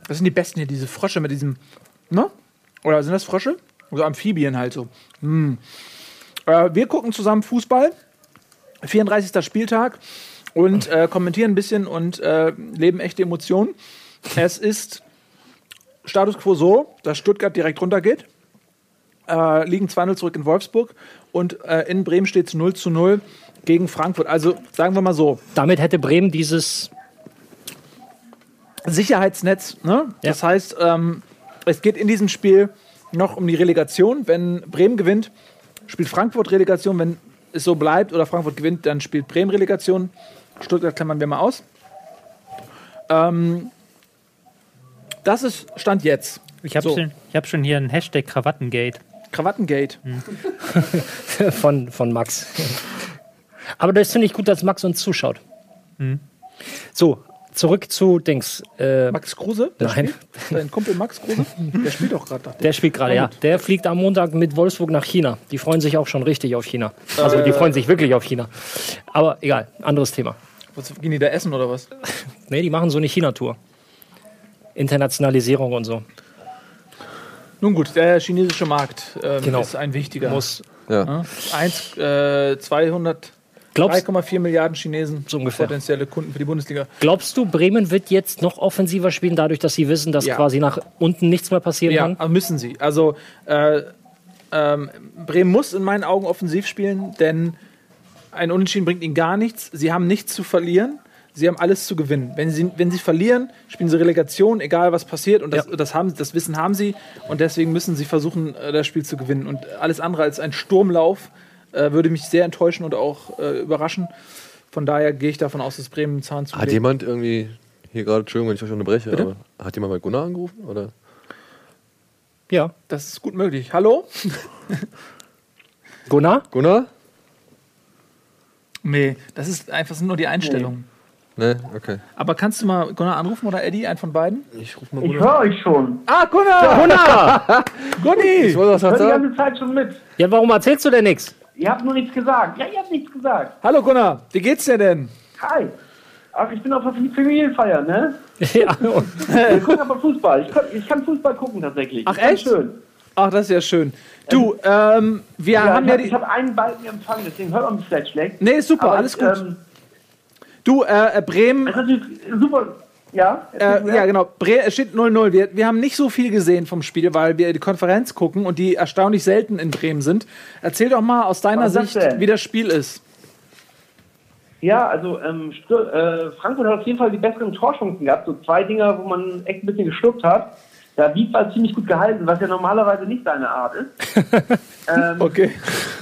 [SPEAKER 2] Das sind die besten hier, diese Frösche mit diesem. Ne? Oder sind das Frösche? So Amphibien halt so. Mm. Äh, wir gucken zusammen Fußball. 34. Spieltag. Und äh, kommentieren ein bisschen und äh, leben echte Emotionen. Es ist Status quo so, dass Stuttgart direkt runtergeht äh, liegen 2-0 zurück in Wolfsburg und äh, in Bremen steht es 0 zu 0 gegen Frankfurt. Also sagen wir mal so,
[SPEAKER 5] Damit hätte Bremen dieses,
[SPEAKER 2] Sicherheitsnetz. Ne?
[SPEAKER 5] Ja.
[SPEAKER 2] Das heißt, ähm, es geht in diesem Spiel noch um die Relegation. Wenn Bremen gewinnt, spielt Frankfurt Relegation. Wenn es so bleibt oder Frankfurt gewinnt, dann spielt Bremen Relegation. Stuttgart klammern wir mal aus. Ähm, das ist Stand jetzt.
[SPEAKER 4] Ich habe
[SPEAKER 2] So.
[SPEAKER 4] schon, ich hab schon hier ein Hashtag Krawattengate.
[SPEAKER 2] Krawattengate.
[SPEAKER 5] von, von Max. Aber das finde ich gut, dass Max uns zuschaut. So, zurück zu Dings. Äh,
[SPEAKER 2] Max Kruse? Der
[SPEAKER 5] Nein.
[SPEAKER 2] Spielt? Dein Kumpel Max Kruse? Der spielt doch gerade.
[SPEAKER 5] Der spielt gerade, ja. Der fliegt am Montag mit Wolfsburg nach China. Die freuen sich auch schon richtig auf China. Also die freuen sich wirklich auf China. Aber egal, anderes Thema.
[SPEAKER 2] Was, gehen die da essen oder was?
[SPEAKER 5] Nee, die machen so eine China-Tour. Internationalisierung und so.
[SPEAKER 2] Nun gut, der chinesische Markt ähm,
[SPEAKER 5] Genau.
[SPEAKER 2] ist ein wichtiger.
[SPEAKER 5] Muss,
[SPEAKER 3] Ja.
[SPEAKER 2] Eins, äh, 200,
[SPEAKER 5] glaubst,
[SPEAKER 2] 3,4 Milliarden Chinesen
[SPEAKER 5] So ungefähr.
[SPEAKER 2] potenzielle Kunden für die Bundesliga.
[SPEAKER 5] glaubst du, Bremen wird jetzt noch offensiver spielen, dadurch, dass sie wissen, dass
[SPEAKER 2] Ja.
[SPEAKER 5] quasi nach unten nichts mehr passieren
[SPEAKER 2] Ja,
[SPEAKER 5] kann?
[SPEAKER 2] aber müssen sie. Also äh, ähm, Bremen muss in meinen Augen offensiv spielen, denn ein Unentschieden bringt ihnen gar nichts. Sie haben nichts zu verlieren. Sie haben alles zu gewinnen. Wenn sie, wenn sie verlieren, spielen sie Relegation, egal was passiert. Und das,
[SPEAKER 5] Ja.
[SPEAKER 2] das, haben, das Wissen haben sie. Und deswegen müssen sie versuchen, äh, das Spiel zu gewinnen. Und alles andere als ein Sturmlauf äh, würde mich sehr enttäuschen und auch äh, überraschen. Von daher gehe ich davon aus, dass Bremen Zahn zu
[SPEAKER 3] Hat jemand irgendwie hier gerade, Entschuldigung, wenn ich euch unterbreche, aber hat jemand mal Gunnar angerufen? Oder?
[SPEAKER 5] Ja.
[SPEAKER 2] Das ist gut möglich. Hallo?
[SPEAKER 5] Gunnar?
[SPEAKER 3] Gunnar?
[SPEAKER 2] Nee, das ist einfach das sind nur die Einstellungen.
[SPEAKER 3] Ne, okay.
[SPEAKER 2] Aber kannst du mal Gunnar anrufen oder Eddie, einen von beiden?
[SPEAKER 3] Ich rufe mal
[SPEAKER 7] Ich
[SPEAKER 3] Gunnar.
[SPEAKER 7] höre euch schon.
[SPEAKER 2] Ah, Gunnar!
[SPEAKER 5] Gunnar!
[SPEAKER 2] Gunni!
[SPEAKER 3] Ich wollte was
[SPEAKER 7] Ich höre die
[SPEAKER 3] sagen.
[SPEAKER 7] ganze Zeit schon mit.
[SPEAKER 5] Ja, warum erzählst du denn nichts?
[SPEAKER 7] Ihr habt nur nichts gesagt. Ja, ihr habt nichts gesagt.
[SPEAKER 2] Hallo Gunnar, wie geht's dir denn?
[SPEAKER 7] Hi. Ach, ich bin auf der Familienfeier, ne?
[SPEAKER 5] ja,
[SPEAKER 7] Wir gucken aber Fußball. Ich kann, ich kann Fußball gucken tatsächlich.
[SPEAKER 2] Ach, echt?
[SPEAKER 7] Schön.
[SPEAKER 2] Ach, das ist ja schön. Du, ähm, wir
[SPEAKER 7] Ja,
[SPEAKER 2] haben
[SPEAKER 7] ich
[SPEAKER 2] ja
[SPEAKER 7] habe
[SPEAKER 2] die.
[SPEAKER 7] hab einen Balken empfangen, deswegen hört man mich vielleicht schlecht.
[SPEAKER 2] Nee, ist super,
[SPEAKER 7] Aber
[SPEAKER 2] alles
[SPEAKER 7] ich,
[SPEAKER 2] gut.
[SPEAKER 7] Ähm,
[SPEAKER 2] du, äh, äh, Bremen.
[SPEAKER 7] das ist super. Ja?
[SPEAKER 2] Äh, ja, genau. Bre es steht 0-0. Wir, wir haben nicht so viel gesehen vom Spiel, weil wir die Konferenz gucken und die erstaunlich selten in Bremen sind. Erzähl doch mal aus deiner Sicht,
[SPEAKER 7] denn?
[SPEAKER 2] wie das Spiel ist.
[SPEAKER 7] Ja, also ähm, äh, Frankfurt hat auf jeden Fall die besseren Torchancen gehabt. So zwei Dinger, wo man echt ein bisschen geschluckt hat. Da Wieb war ziemlich gut gehalten, was ja normalerweise nicht seine Art ist. ähm,
[SPEAKER 2] Okay.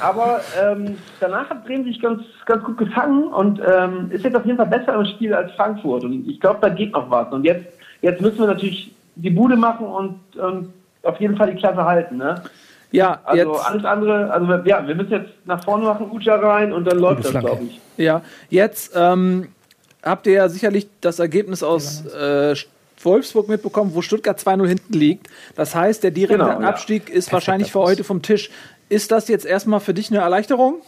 [SPEAKER 7] Aber ähm, danach hat Bremen sich ganz, ganz gut gefangen und ähm, ist jetzt auf jeden Fall besser im Spiel als Frankfurt. Und ich glaube, da geht noch was. Und jetzt, jetzt müssen wir natürlich die Bude machen und, und auf jeden Fall die Klasse halten. Ne?
[SPEAKER 2] Ja,
[SPEAKER 7] Also
[SPEAKER 2] jetzt,
[SPEAKER 7] alles andere, also wir- ja, wir müssen jetzt nach vorne machen, Uja rein und dann läuft das, glaube ich.
[SPEAKER 2] ja, jetzt ähm, habt ihr ja sicherlich das Ergebnis aus äh, Wolfsburg mitbekommen, wo Stuttgart 2-0 hinten liegt. Das heißt, der direkte
[SPEAKER 7] Genau, ja.
[SPEAKER 2] Abstieg ist wahrscheinlich für heute vom Tisch. Ist das jetzt erstmal für dich eine Erleichterung?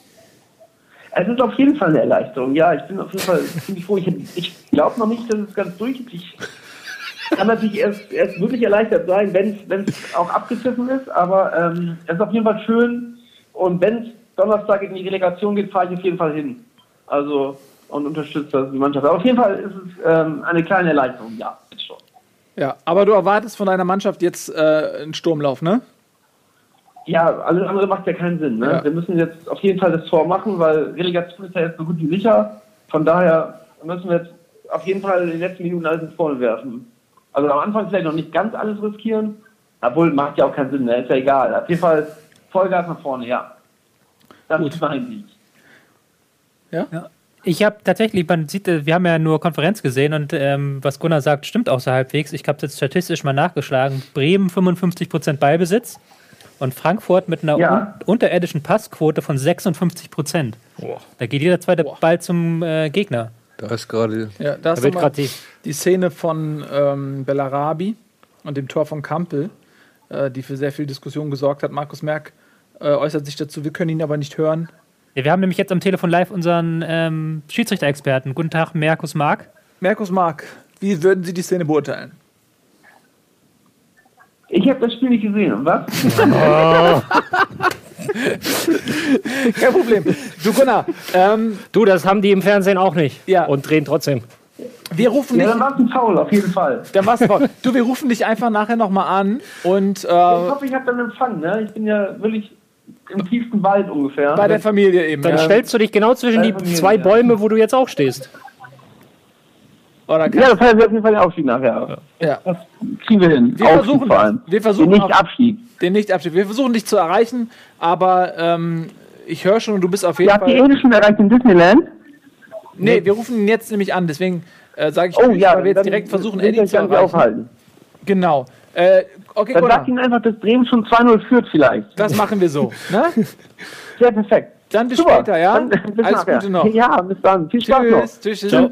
[SPEAKER 7] Es ist auf jeden Fall eine Erleichterung. Ja, ich bin auf jeden Fall ziemlich froh. Ich, ich glaube noch nicht, dass es ganz durch ist. Ich kann natürlich erst, erst wirklich erleichtert sein, wenn es auch abgepfiffen ist. Aber ähm, es ist auf jeden Fall schön. Und wenn es Donnerstag in die Relegation geht, fahre ich auf jeden Fall hin. Also und unterstütze die Mannschaft. Aber auf jeden Fall ist es ähm, eine kleine Erleichterung. Ja, ist schon.
[SPEAKER 2] Ja, aber du erwartest von deiner Mannschaft jetzt äh, einen Sturmlauf, ne?
[SPEAKER 7] Ja, alles andere macht ja keinen Sinn. Ne?
[SPEAKER 2] Ja.
[SPEAKER 7] Wir müssen jetzt auf jeden Fall das Tor machen, weil Relegation ist ja jetzt so gut wie sicher. Von daher müssen wir jetzt auf jeden Fall in den letzten Minuten alles ins Vorne werfen. Also am Anfang vielleicht noch nicht ganz alles riskieren, obwohl macht ja auch keinen Sinn, ne? ist ja egal. Auf jeden Fall Vollgas nach vorne, ja. Das ist mein Sieg.
[SPEAKER 2] Ja?
[SPEAKER 4] Ich habe tatsächlich, man sieht, äh, wir haben ja nur Konferenz gesehen und ähm, was Gunnar sagt, stimmt auch so halbwegs. Ich habe jetzt statistisch mal nachgeschlagen. Bremen 55% Ballbesitz und Frankfurt mit einer
[SPEAKER 7] Ja.
[SPEAKER 4] un unterirdischen Passquote von 56%. Da geht jeder zweite Ball zum äh, Gegner.
[SPEAKER 3] Da ist gerade
[SPEAKER 2] Ja, da
[SPEAKER 5] Da
[SPEAKER 2] ist
[SPEAKER 5] die.
[SPEAKER 2] die Szene von ähm, Bellarabi und dem Tor von Kampel, äh, die für sehr viel Diskussion gesorgt hat. Markus Merck äh, äußert sich dazu, wir können ihn aber nicht hören.
[SPEAKER 4] Ja, wir haben nämlich jetzt am Telefon live unseren ähm, Schiedsrichter-Experten. Guten Tag, Markus Mark.
[SPEAKER 2] Markus Mark, wie würden Sie die Szene beurteilen?
[SPEAKER 7] Ich habe das Spiel nicht gesehen, was?
[SPEAKER 2] Kein Problem. Du Gunnar, ähm,
[SPEAKER 5] Du, das haben die im Fernsehen auch nicht.
[SPEAKER 2] Ja.
[SPEAKER 5] Und drehen trotzdem.
[SPEAKER 2] wir rufen
[SPEAKER 7] Ja,
[SPEAKER 2] dich.
[SPEAKER 7] dann war es ein Foul, auf jeden Fall.
[SPEAKER 2] Dann war's voll. Du, wir rufen dich einfach nachher nochmal an und
[SPEAKER 7] Ich
[SPEAKER 2] äh,
[SPEAKER 7] hoffe, ich habe dann Empfang. Ne? Ich bin ja wirklich im tiefsten Wald ungefähr.
[SPEAKER 2] bei der Familie eben.
[SPEAKER 5] Dann
[SPEAKER 2] ja.
[SPEAKER 5] stellst du dich genau zwischen die
[SPEAKER 7] mir,
[SPEAKER 5] zwei
[SPEAKER 7] ja.
[SPEAKER 5] Bäume, wo du jetzt auch stehst.
[SPEAKER 2] Oder
[SPEAKER 7] ja, das heißt auf jeden Fall den Aufstieg nachher.
[SPEAKER 2] ja.
[SPEAKER 7] Das kriegen wir hin.
[SPEAKER 2] Wir
[SPEAKER 7] Aufstieg
[SPEAKER 2] versuchen
[SPEAKER 7] vor allem.
[SPEAKER 2] Wir versuchen
[SPEAKER 7] Den
[SPEAKER 2] auch-
[SPEAKER 7] nicht Abstieg.
[SPEAKER 2] den Nicht-Abschied. Wir versuchen dich zu erreichen, aber ähm, ich höre schon, du bist auf jeden
[SPEAKER 7] Ja, habt ihr
[SPEAKER 2] Fall.
[SPEAKER 7] Ede schon erreicht in Disneyland?
[SPEAKER 2] Nee, wir rufen ihn jetzt nämlich an, deswegen äh, sage ich,
[SPEAKER 7] Oh
[SPEAKER 2] nicht,
[SPEAKER 7] ja,
[SPEAKER 2] weil wir jetzt direkt versuchen, Eddie zu erreichen.
[SPEAKER 7] aufhalten.
[SPEAKER 2] Genau. Äh, okay,
[SPEAKER 7] Dann sagt ihnen einfach, dass Bremen schon 2-0 führt vielleicht.
[SPEAKER 2] das machen wir so. Ne?
[SPEAKER 7] Sehr perfekt.
[SPEAKER 2] Dann bis
[SPEAKER 7] Super.
[SPEAKER 2] später, ja?
[SPEAKER 7] Dann, bis
[SPEAKER 2] Alles
[SPEAKER 7] nachher.
[SPEAKER 2] Gute noch.
[SPEAKER 7] Ja, bis dann. Viel Spaß noch.
[SPEAKER 2] Tschüss, tschüss, tschüss.
[SPEAKER 5] Ciao.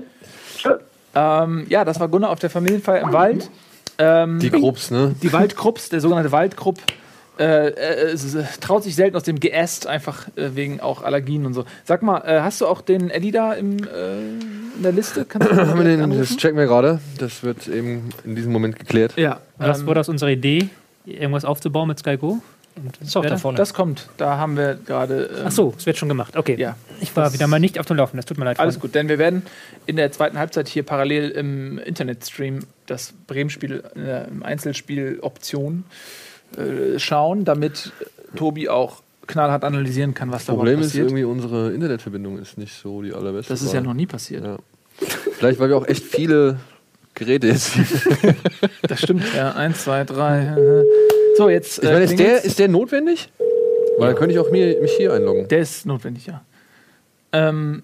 [SPEAKER 7] Tschüss.
[SPEAKER 2] Ähm, ja, das war Gunnar auf der Familienfeier im Wald. Ähm,
[SPEAKER 3] die Grubs, ne?
[SPEAKER 2] die Waldkrupps, der sogenannte Waldkrupp, äh, äh, es, äh, traut sich selten aus dem Geäst, einfach äh, wegen auch Allergien und so. Sag mal, äh, hast du auch den Eddie da im, äh, in der Liste?
[SPEAKER 3] Haben wir den, das checken wir gerade. Das wird eben in diesem Moment geklärt.
[SPEAKER 2] Ja,
[SPEAKER 4] Was
[SPEAKER 2] ähm,
[SPEAKER 4] wurde aus unserer Idee, irgendwas aufzubauen mit Sky Go? Und
[SPEAKER 5] Ist auch da
[SPEAKER 4] da?
[SPEAKER 5] vorne.
[SPEAKER 2] das kommt. Da haben wir gerade. ähm,
[SPEAKER 4] Ach so, es wird schon gemacht. Okay.
[SPEAKER 2] Ja.
[SPEAKER 4] Ich war wieder mal nicht auf dem Laufen. Das tut mir leid.
[SPEAKER 2] Alles
[SPEAKER 4] Freunde.
[SPEAKER 2] gut, denn wir werden in der zweiten Halbzeit hier parallel im Internetstream das Bremen-Spiel äh, im Einzelspiel Option äh, schauen, damit Tobi auch knallhart analysieren kann, was da
[SPEAKER 3] Problem
[SPEAKER 2] überhaupt
[SPEAKER 3] ist
[SPEAKER 2] passiert.
[SPEAKER 3] irgendwie, unsere Internetverbindung ist nicht so die allerbeste.
[SPEAKER 2] das ist ja noch nie passiert.
[SPEAKER 3] Ja. Vielleicht, weil wir auch echt viele Geräte jetzt. ich
[SPEAKER 2] Das stimmt, ja. Eins, zwei, drei. So, jetzt.
[SPEAKER 3] meine, ist der, ist der notwendig? Weil dann könnte ich auch mir, mich hier einloggen.
[SPEAKER 2] der ist notwendig, ja. Ähm,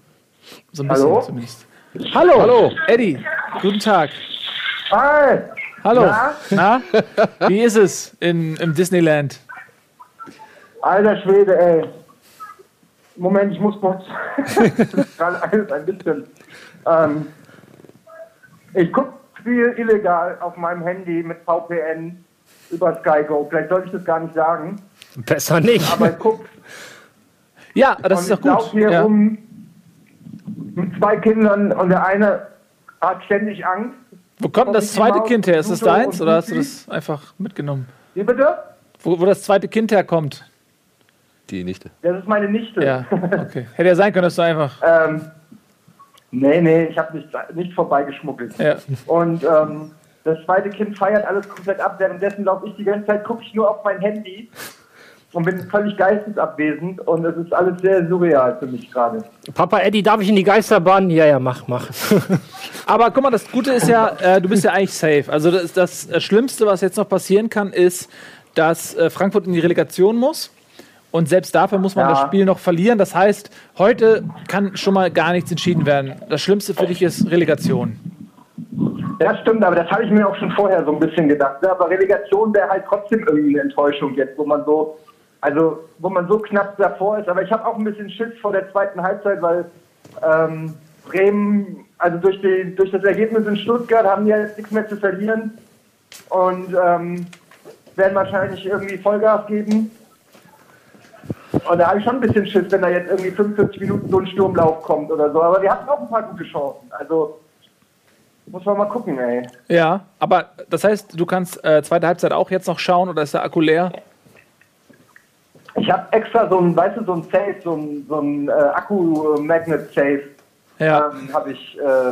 [SPEAKER 2] so ein bisschen
[SPEAKER 7] Hallo?
[SPEAKER 2] zumindest.
[SPEAKER 7] Hallo.
[SPEAKER 2] Hallo, Eddie. Guten Tag.
[SPEAKER 7] Hi.
[SPEAKER 2] Hallo.
[SPEAKER 7] Na?
[SPEAKER 2] Na? Wie ist es in, im Disneyland?
[SPEAKER 7] Alter Schwede, ey. Moment, ich muss kurz. gerade alles ein bisschen. Ähm, ich gucke Spiel illegal auf meinem Handy mit VPN über SkyGo. Vielleicht sollte ich das gar nicht sagen.
[SPEAKER 5] Besser nicht.
[SPEAKER 7] Aber ich gucke
[SPEAKER 2] Ja, das
[SPEAKER 7] und
[SPEAKER 2] ist
[SPEAKER 7] ich
[SPEAKER 2] doch gut.
[SPEAKER 7] laufe hier
[SPEAKER 2] Ja.
[SPEAKER 7] rum mit zwei Kindern und der eine hat ständig Angst.
[SPEAKER 2] Wo kommt denn das zweite
[SPEAKER 7] Mouse,
[SPEAKER 2] Kind her? Ist das
[SPEAKER 7] Pluto
[SPEAKER 2] deins oder hast du das einfach mitgenommen?
[SPEAKER 7] Wie bitte?
[SPEAKER 2] Wo, wo das zweite Kind herkommt?
[SPEAKER 3] Die Nichte.
[SPEAKER 7] Das ist meine Nichte.
[SPEAKER 2] Ja, okay. Hätte ja sein können, dass du einfach.
[SPEAKER 7] Ähm, nee, nee, ich habe nicht, nicht vorbeigeschmuggelt.
[SPEAKER 2] Ja.
[SPEAKER 7] Und ähm, das zweite Kind feiert alles komplett ab. Währenddessen laufe ich die ganze Zeit, gucke ich nur auf mein Handy und bin völlig geistesabwesend. Und es ist alles sehr surreal für mich gerade.
[SPEAKER 5] Papa Eddie, darf ich in die Geisterbahn? Ja, ja, mach, mach.
[SPEAKER 2] Aber guck mal, das Gute ist ja, äh, du bist ja eigentlich safe. Also das, das äh, Schlimmste, was jetzt noch passieren kann, ist, dass äh, Frankfurt in die Relegation muss. Und selbst dafür muss man
[SPEAKER 7] Ja.
[SPEAKER 2] das Spiel noch verlieren. Das heißt, heute kann schon mal gar nichts entschieden werden. Das Schlimmste für dich ist Relegation.
[SPEAKER 7] Ja, stimmt, aber das habe ich mir auch schon vorher so ein bisschen gedacht. Ne? Aber Relegation wäre halt trotzdem irgendwie eine Enttäuschung jetzt, wo man so, also wo man so knapp davor ist. Aber ich habe auch ein bisschen Schiss vor der zweiten Halbzeit, weil ähm, Bremen, also durch, die, durch das Ergebnis in Stuttgart haben die ja jetzt nichts mehr zu verlieren und ähm, werden wahrscheinlich irgendwie Vollgas geben. Und da habe ich schon ein bisschen Schiss, wenn da jetzt irgendwie 45 Minuten so ein Sturmlauf kommt oder so. Aber wir hatten auch ein paar gute Chancen. Also muss man mal gucken, ey.
[SPEAKER 2] Ja, aber das heißt, du kannst äh, zweite Halbzeit auch jetzt noch schauen oder ist der Akku leer?
[SPEAKER 7] Ich habe extra so ein, weißt du, so ein Safe, so ein, so ein äh, Akku-Magnet-Safe
[SPEAKER 2] Ja.
[SPEAKER 7] ähm, habe ich, äh,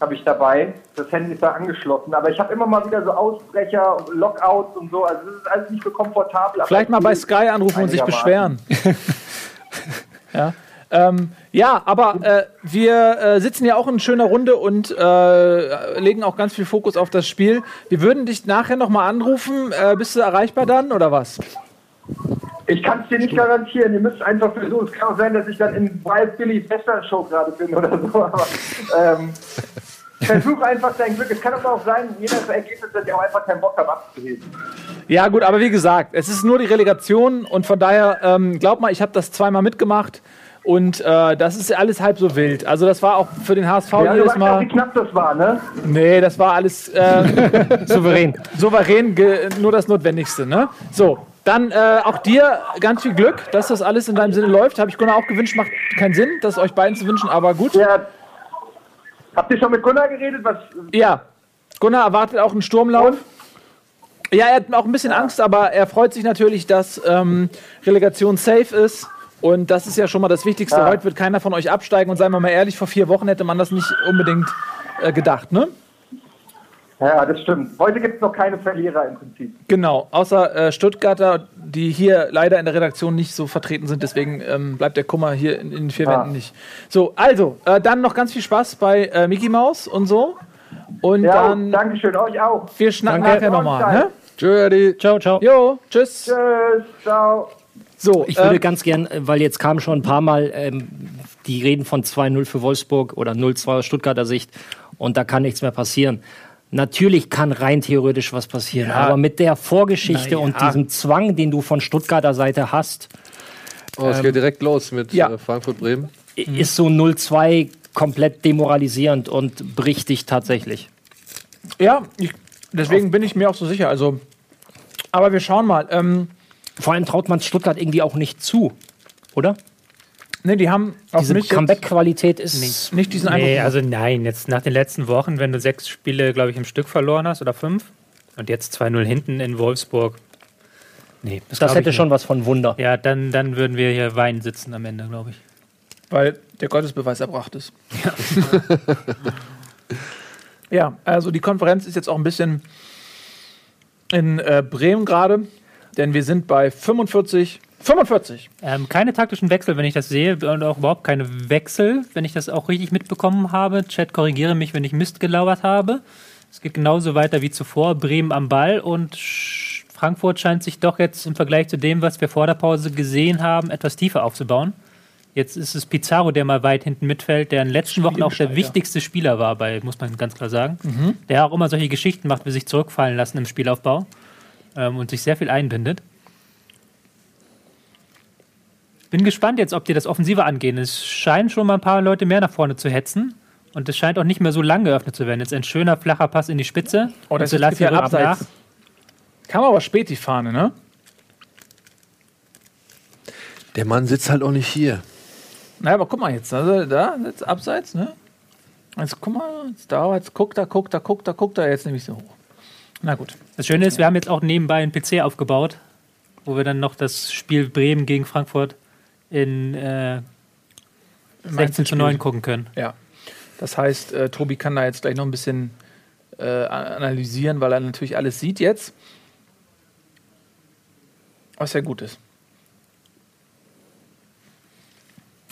[SPEAKER 7] hab ich dabei. Das Handy ist da angeschlossen. Aber ich habe immer mal wieder so Ausbrecher und Lockouts und so. Also das ist alles nicht so komfortabel.
[SPEAKER 2] Vielleicht mal bei Sky anrufen und sich beschweren. Ja. Ähm, ja, aber äh, wir äh, sitzen ja auch in schöner Runde und äh, legen auch ganz viel Fokus auf das Spiel. Wir würden dich nachher nochmal anrufen. Äh, bist du erreichbar dann oder was?
[SPEAKER 7] Ich kann es dir nicht garantieren. Ihr müsst einfach versuchen. Es kann auch sein, dass ich dann in Wild Billy's Western-Show gerade bin oder so. Aber ähm, versuch einfach dein Glück. Es kann aber auch sein, je nach Ergebnis, dass ich auch einfach keinen Bock habe abzuheben.
[SPEAKER 2] Ja, gut, aber wie gesagt, es ist nur die Relegation und von daher, ähm, glaub mal, ich habe das zweimal mitgemacht und äh, das ist alles halb so wild. Also, das war auch für den HSV
[SPEAKER 7] Ja, du
[SPEAKER 2] jedes
[SPEAKER 7] weißt auch,
[SPEAKER 2] Mal.
[SPEAKER 7] wie knapp das war, ne?
[SPEAKER 2] Nee, das war alles äh,
[SPEAKER 5] Souverän.
[SPEAKER 2] souverän, nur das Notwendigste. Ne? So, dann äh, auch dir ganz viel Glück, dass das alles in deinem Sinne läuft. Habe ich Gunnar auch gewünscht, macht keinen Sinn, das euch beiden zu wünschen, aber gut.
[SPEAKER 7] Ja. Habt ihr schon mit Gunnar geredet? Was,
[SPEAKER 2] Ja, Gunnar erwartet auch einen Sturmlauf. Ja, er hat auch ein bisschen Angst, aber er freut sich natürlich, dass ähm, Relegation safe ist. Und das ist ja schon mal das Wichtigste.
[SPEAKER 7] Ja.
[SPEAKER 2] Heute wird keiner von euch absteigen. Und seien wir mal ehrlich, vor vier Wochen hätte man das nicht unbedingt äh, gedacht, ne?
[SPEAKER 7] Ja, das stimmt. Heute gibt es noch keine Verlierer im Prinzip.
[SPEAKER 2] Genau, außer äh, Stuttgarter, die hier leider in der Redaktion nicht so vertreten sind. Deswegen ähm, bleibt der Kummer hier in, in den vier
[SPEAKER 7] Ah.
[SPEAKER 2] Wänden nicht. So, also, äh, dann noch ganz viel Spaß bei äh, Mickey Mouse und so. Und
[SPEAKER 7] Ja,
[SPEAKER 2] dann,
[SPEAKER 7] Dankeschön, euch auch.
[SPEAKER 2] wir schnacken nachher nochmal. Ne?
[SPEAKER 3] Eddie.
[SPEAKER 5] Ciao, ciao.
[SPEAKER 2] Jo, tschüss.
[SPEAKER 7] Tschüss, ciao.
[SPEAKER 2] So,
[SPEAKER 5] Ich würde
[SPEAKER 2] ähm,
[SPEAKER 5] ganz gern, äh, weil jetzt kam schon ein paar Mal ähm, die Reden von 2-0 für Wolfsburg oder 0-2 aus Stuttgarter Sicht und da kann nichts mehr passieren. Natürlich kann rein theoretisch was passieren,
[SPEAKER 2] Ja.
[SPEAKER 5] aber mit der Vorgeschichte
[SPEAKER 2] ja.
[SPEAKER 5] und diesem Zwang, den du von Stuttgarter Seite hast,
[SPEAKER 3] Oh, es geht direkt los mit
[SPEAKER 2] ja.
[SPEAKER 3] äh, Frankfurt-Bremen.
[SPEAKER 2] Mhm.
[SPEAKER 5] ist so 0-2 komplett demoralisierend und bricht dich tatsächlich.
[SPEAKER 2] ja, ich, deswegen bin ich mir auch so sicher. Also, aber wir schauen mal. Ähm,
[SPEAKER 5] Vor allem traut man Stuttgart irgendwie auch nicht zu, oder?
[SPEAKER 2] Ne, die haben auf
[SPEAKER 5] Diese
[SPEAKER 2] mich
[SPEAKER 5] Comeback-Qualität ist
[SPEAKER 2] nicht diesen Eindruck.
[SPEAKER 4] Nee,
[SPEAKER 2] gemacht.
[SPEAKER 4] also nein, jetzt nach den letzten Wochen, wenn du sechs Spiele, glaube ich, im Stück verloren hast oder fünf und jetzt 2-0 hinten in Wolfsburg. Nee,
[SPEAKER 5] das
[SPEAKER 4] ich
[SPEAKER 5] hätte
[SPEAKER 4] nicht.
[SPEAKER 5] schon was von Wunder.
[SPEAKER 4] Ja, dann, dann würden wir hier weinen sitzen am Ende, glaube ich.
[SPEAKER 2] weil der Gottesbeweis erbracht ist. Ja. also die Konferenz ist jetzt auch ein bisschen in äh, Bremen gerade, denn wir sind bei 45. 45!
[SPEAKER 4] Ähm, keine taktischen Wechsel, wenn ich das sehe, und auch überhaupt keine Wechsel, wenn ich das auch richtig mitbekommen habe. Chat, korrigiere mich, wenn ich Mist gelauert habe. Es geht genauso weiter wie zuvor. Bremen am Ball und Frankfurt scheint sich doch jetzt im Vergleich zu dem, was wir vor der Pause gesehen haben, etwas tiefer aufzubauen. Jetzt ist es Pizarro, der mal weit hinten mitfällt, der in den letzten Wochen auch der wichtigste Spieler war, bei, muss man ganz klar sagen. Der auch immer solche Geschichten macht, wie sich zurückfallen lassen im Spielaufbau ähm, und sich sehr viel einbindet. Bin gespannt jetzt, ob die das offensiver angehen. Es scheinen schon mal ein paar Leute mehr nach vorne zu hetzen. Und es scheint auch nicht mehr so lang geöffnet zu werden. Jetzt ein schöner, flacher Pass in die Spitze.
[SPEAKER 2] Oh, das
[SPEAKER 4] Und
[SPEAKER 2] ist ja
[SPEAKER 4] rückt nach.
[SPEAKER 2] abseits. Kam aber spät die Fahne, ne?
[SPEAKER 3] Der Mann sitzt halt auch nicht hier.
[SPEAKER 2] Na, aber guck mal jetzt, also da, jetzt abseits, ne? Jetzt guck mal, jetzt da, jetzt guckt er, guckt er, guckt er, guckt er, jetzt nehme ich so hoch. Na gut.
[SPEAKER 4] Das Schöne ist, wir haben jetzt auch nebenbei einen PC aufgebaut, wo wir dann noch das Spiel Bremen gegen Frankfurt in äh, 16 zu 9 gucken können.
[SPEAKER 2] Ja. Das heißt, äh, Tobi kann da jetzt gleich noch ein bisschen äh, analysieren, weil er natürlich alles sieht jetzt. Was ja gut ist.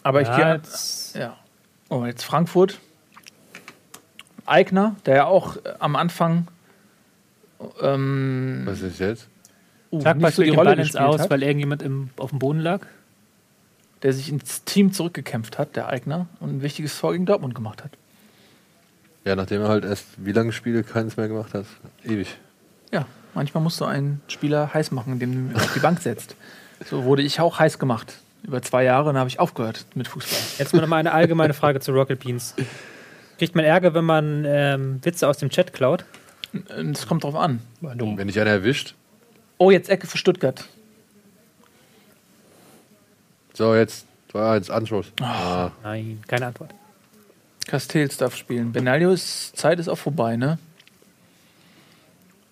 [SPEAKER 2] Aber ich
[SPEAKER 4] Ja,
[SPEAKER 2] gehe.
[SPEAKER 4] jetzt-
[SPEAKER 2] Ja. Oh, jetzt Frankfurt. Eigner, der ja auch äh, am Anfang ähm,
[SPEAKER 3] Was ist jetzt?
[SPEAKER 2] uh, nicht so die
[SPEAKER 4] den
[SPEAKER 2] Rolle
[SPEAKER 4] ins
[SPEAKER 2] gespielt
[SPEAKER 4] Aus,
[SPEAKER 2] hat,
[SPEAKER 4] weil irgendjemand im, auf dem Boden lag.
[SPEAKER 2] Der sich ins Team zurückgekämpft hat, der Eigner, und ein wichtiges Tor gegen Dortmund gemacht hat.
[SPEAKER 3] Ja, nachdem er halt erst wie lange Spiele keins mehr gemacht hat. Ewig.
[SPEAKER 2] Ja, manchmal musst du einen Spieler heiß machen, indem du ihn auf die Bank setzt. So wurde ich auch heiß gemacht. Über zwei Jahre, dann habe ich aufgehört mit Fußball.
[SPEAKER 4] Jetzt mal noch mal eine allgemeine Frage zu Rocket Beans. Kriegt man Ärger, wenn man ähm, Witze aus dem Chat klaut?
[SPEAKER 2] Es kommt drauf an.
[SPEAKER 3] Wenn dich einer erwischt,
[SPEAKER 2] Oh, jetzt Ecke für Stuttgart.
[SPEAKER 3] So, jetzt war jetzt Anschluss. Ah.
[SPEAKER 4] Nein, keine Antwort.
[SPEAKER 2] Castells darf spielen. Benaglios Zeit ist auch vorbei, ne?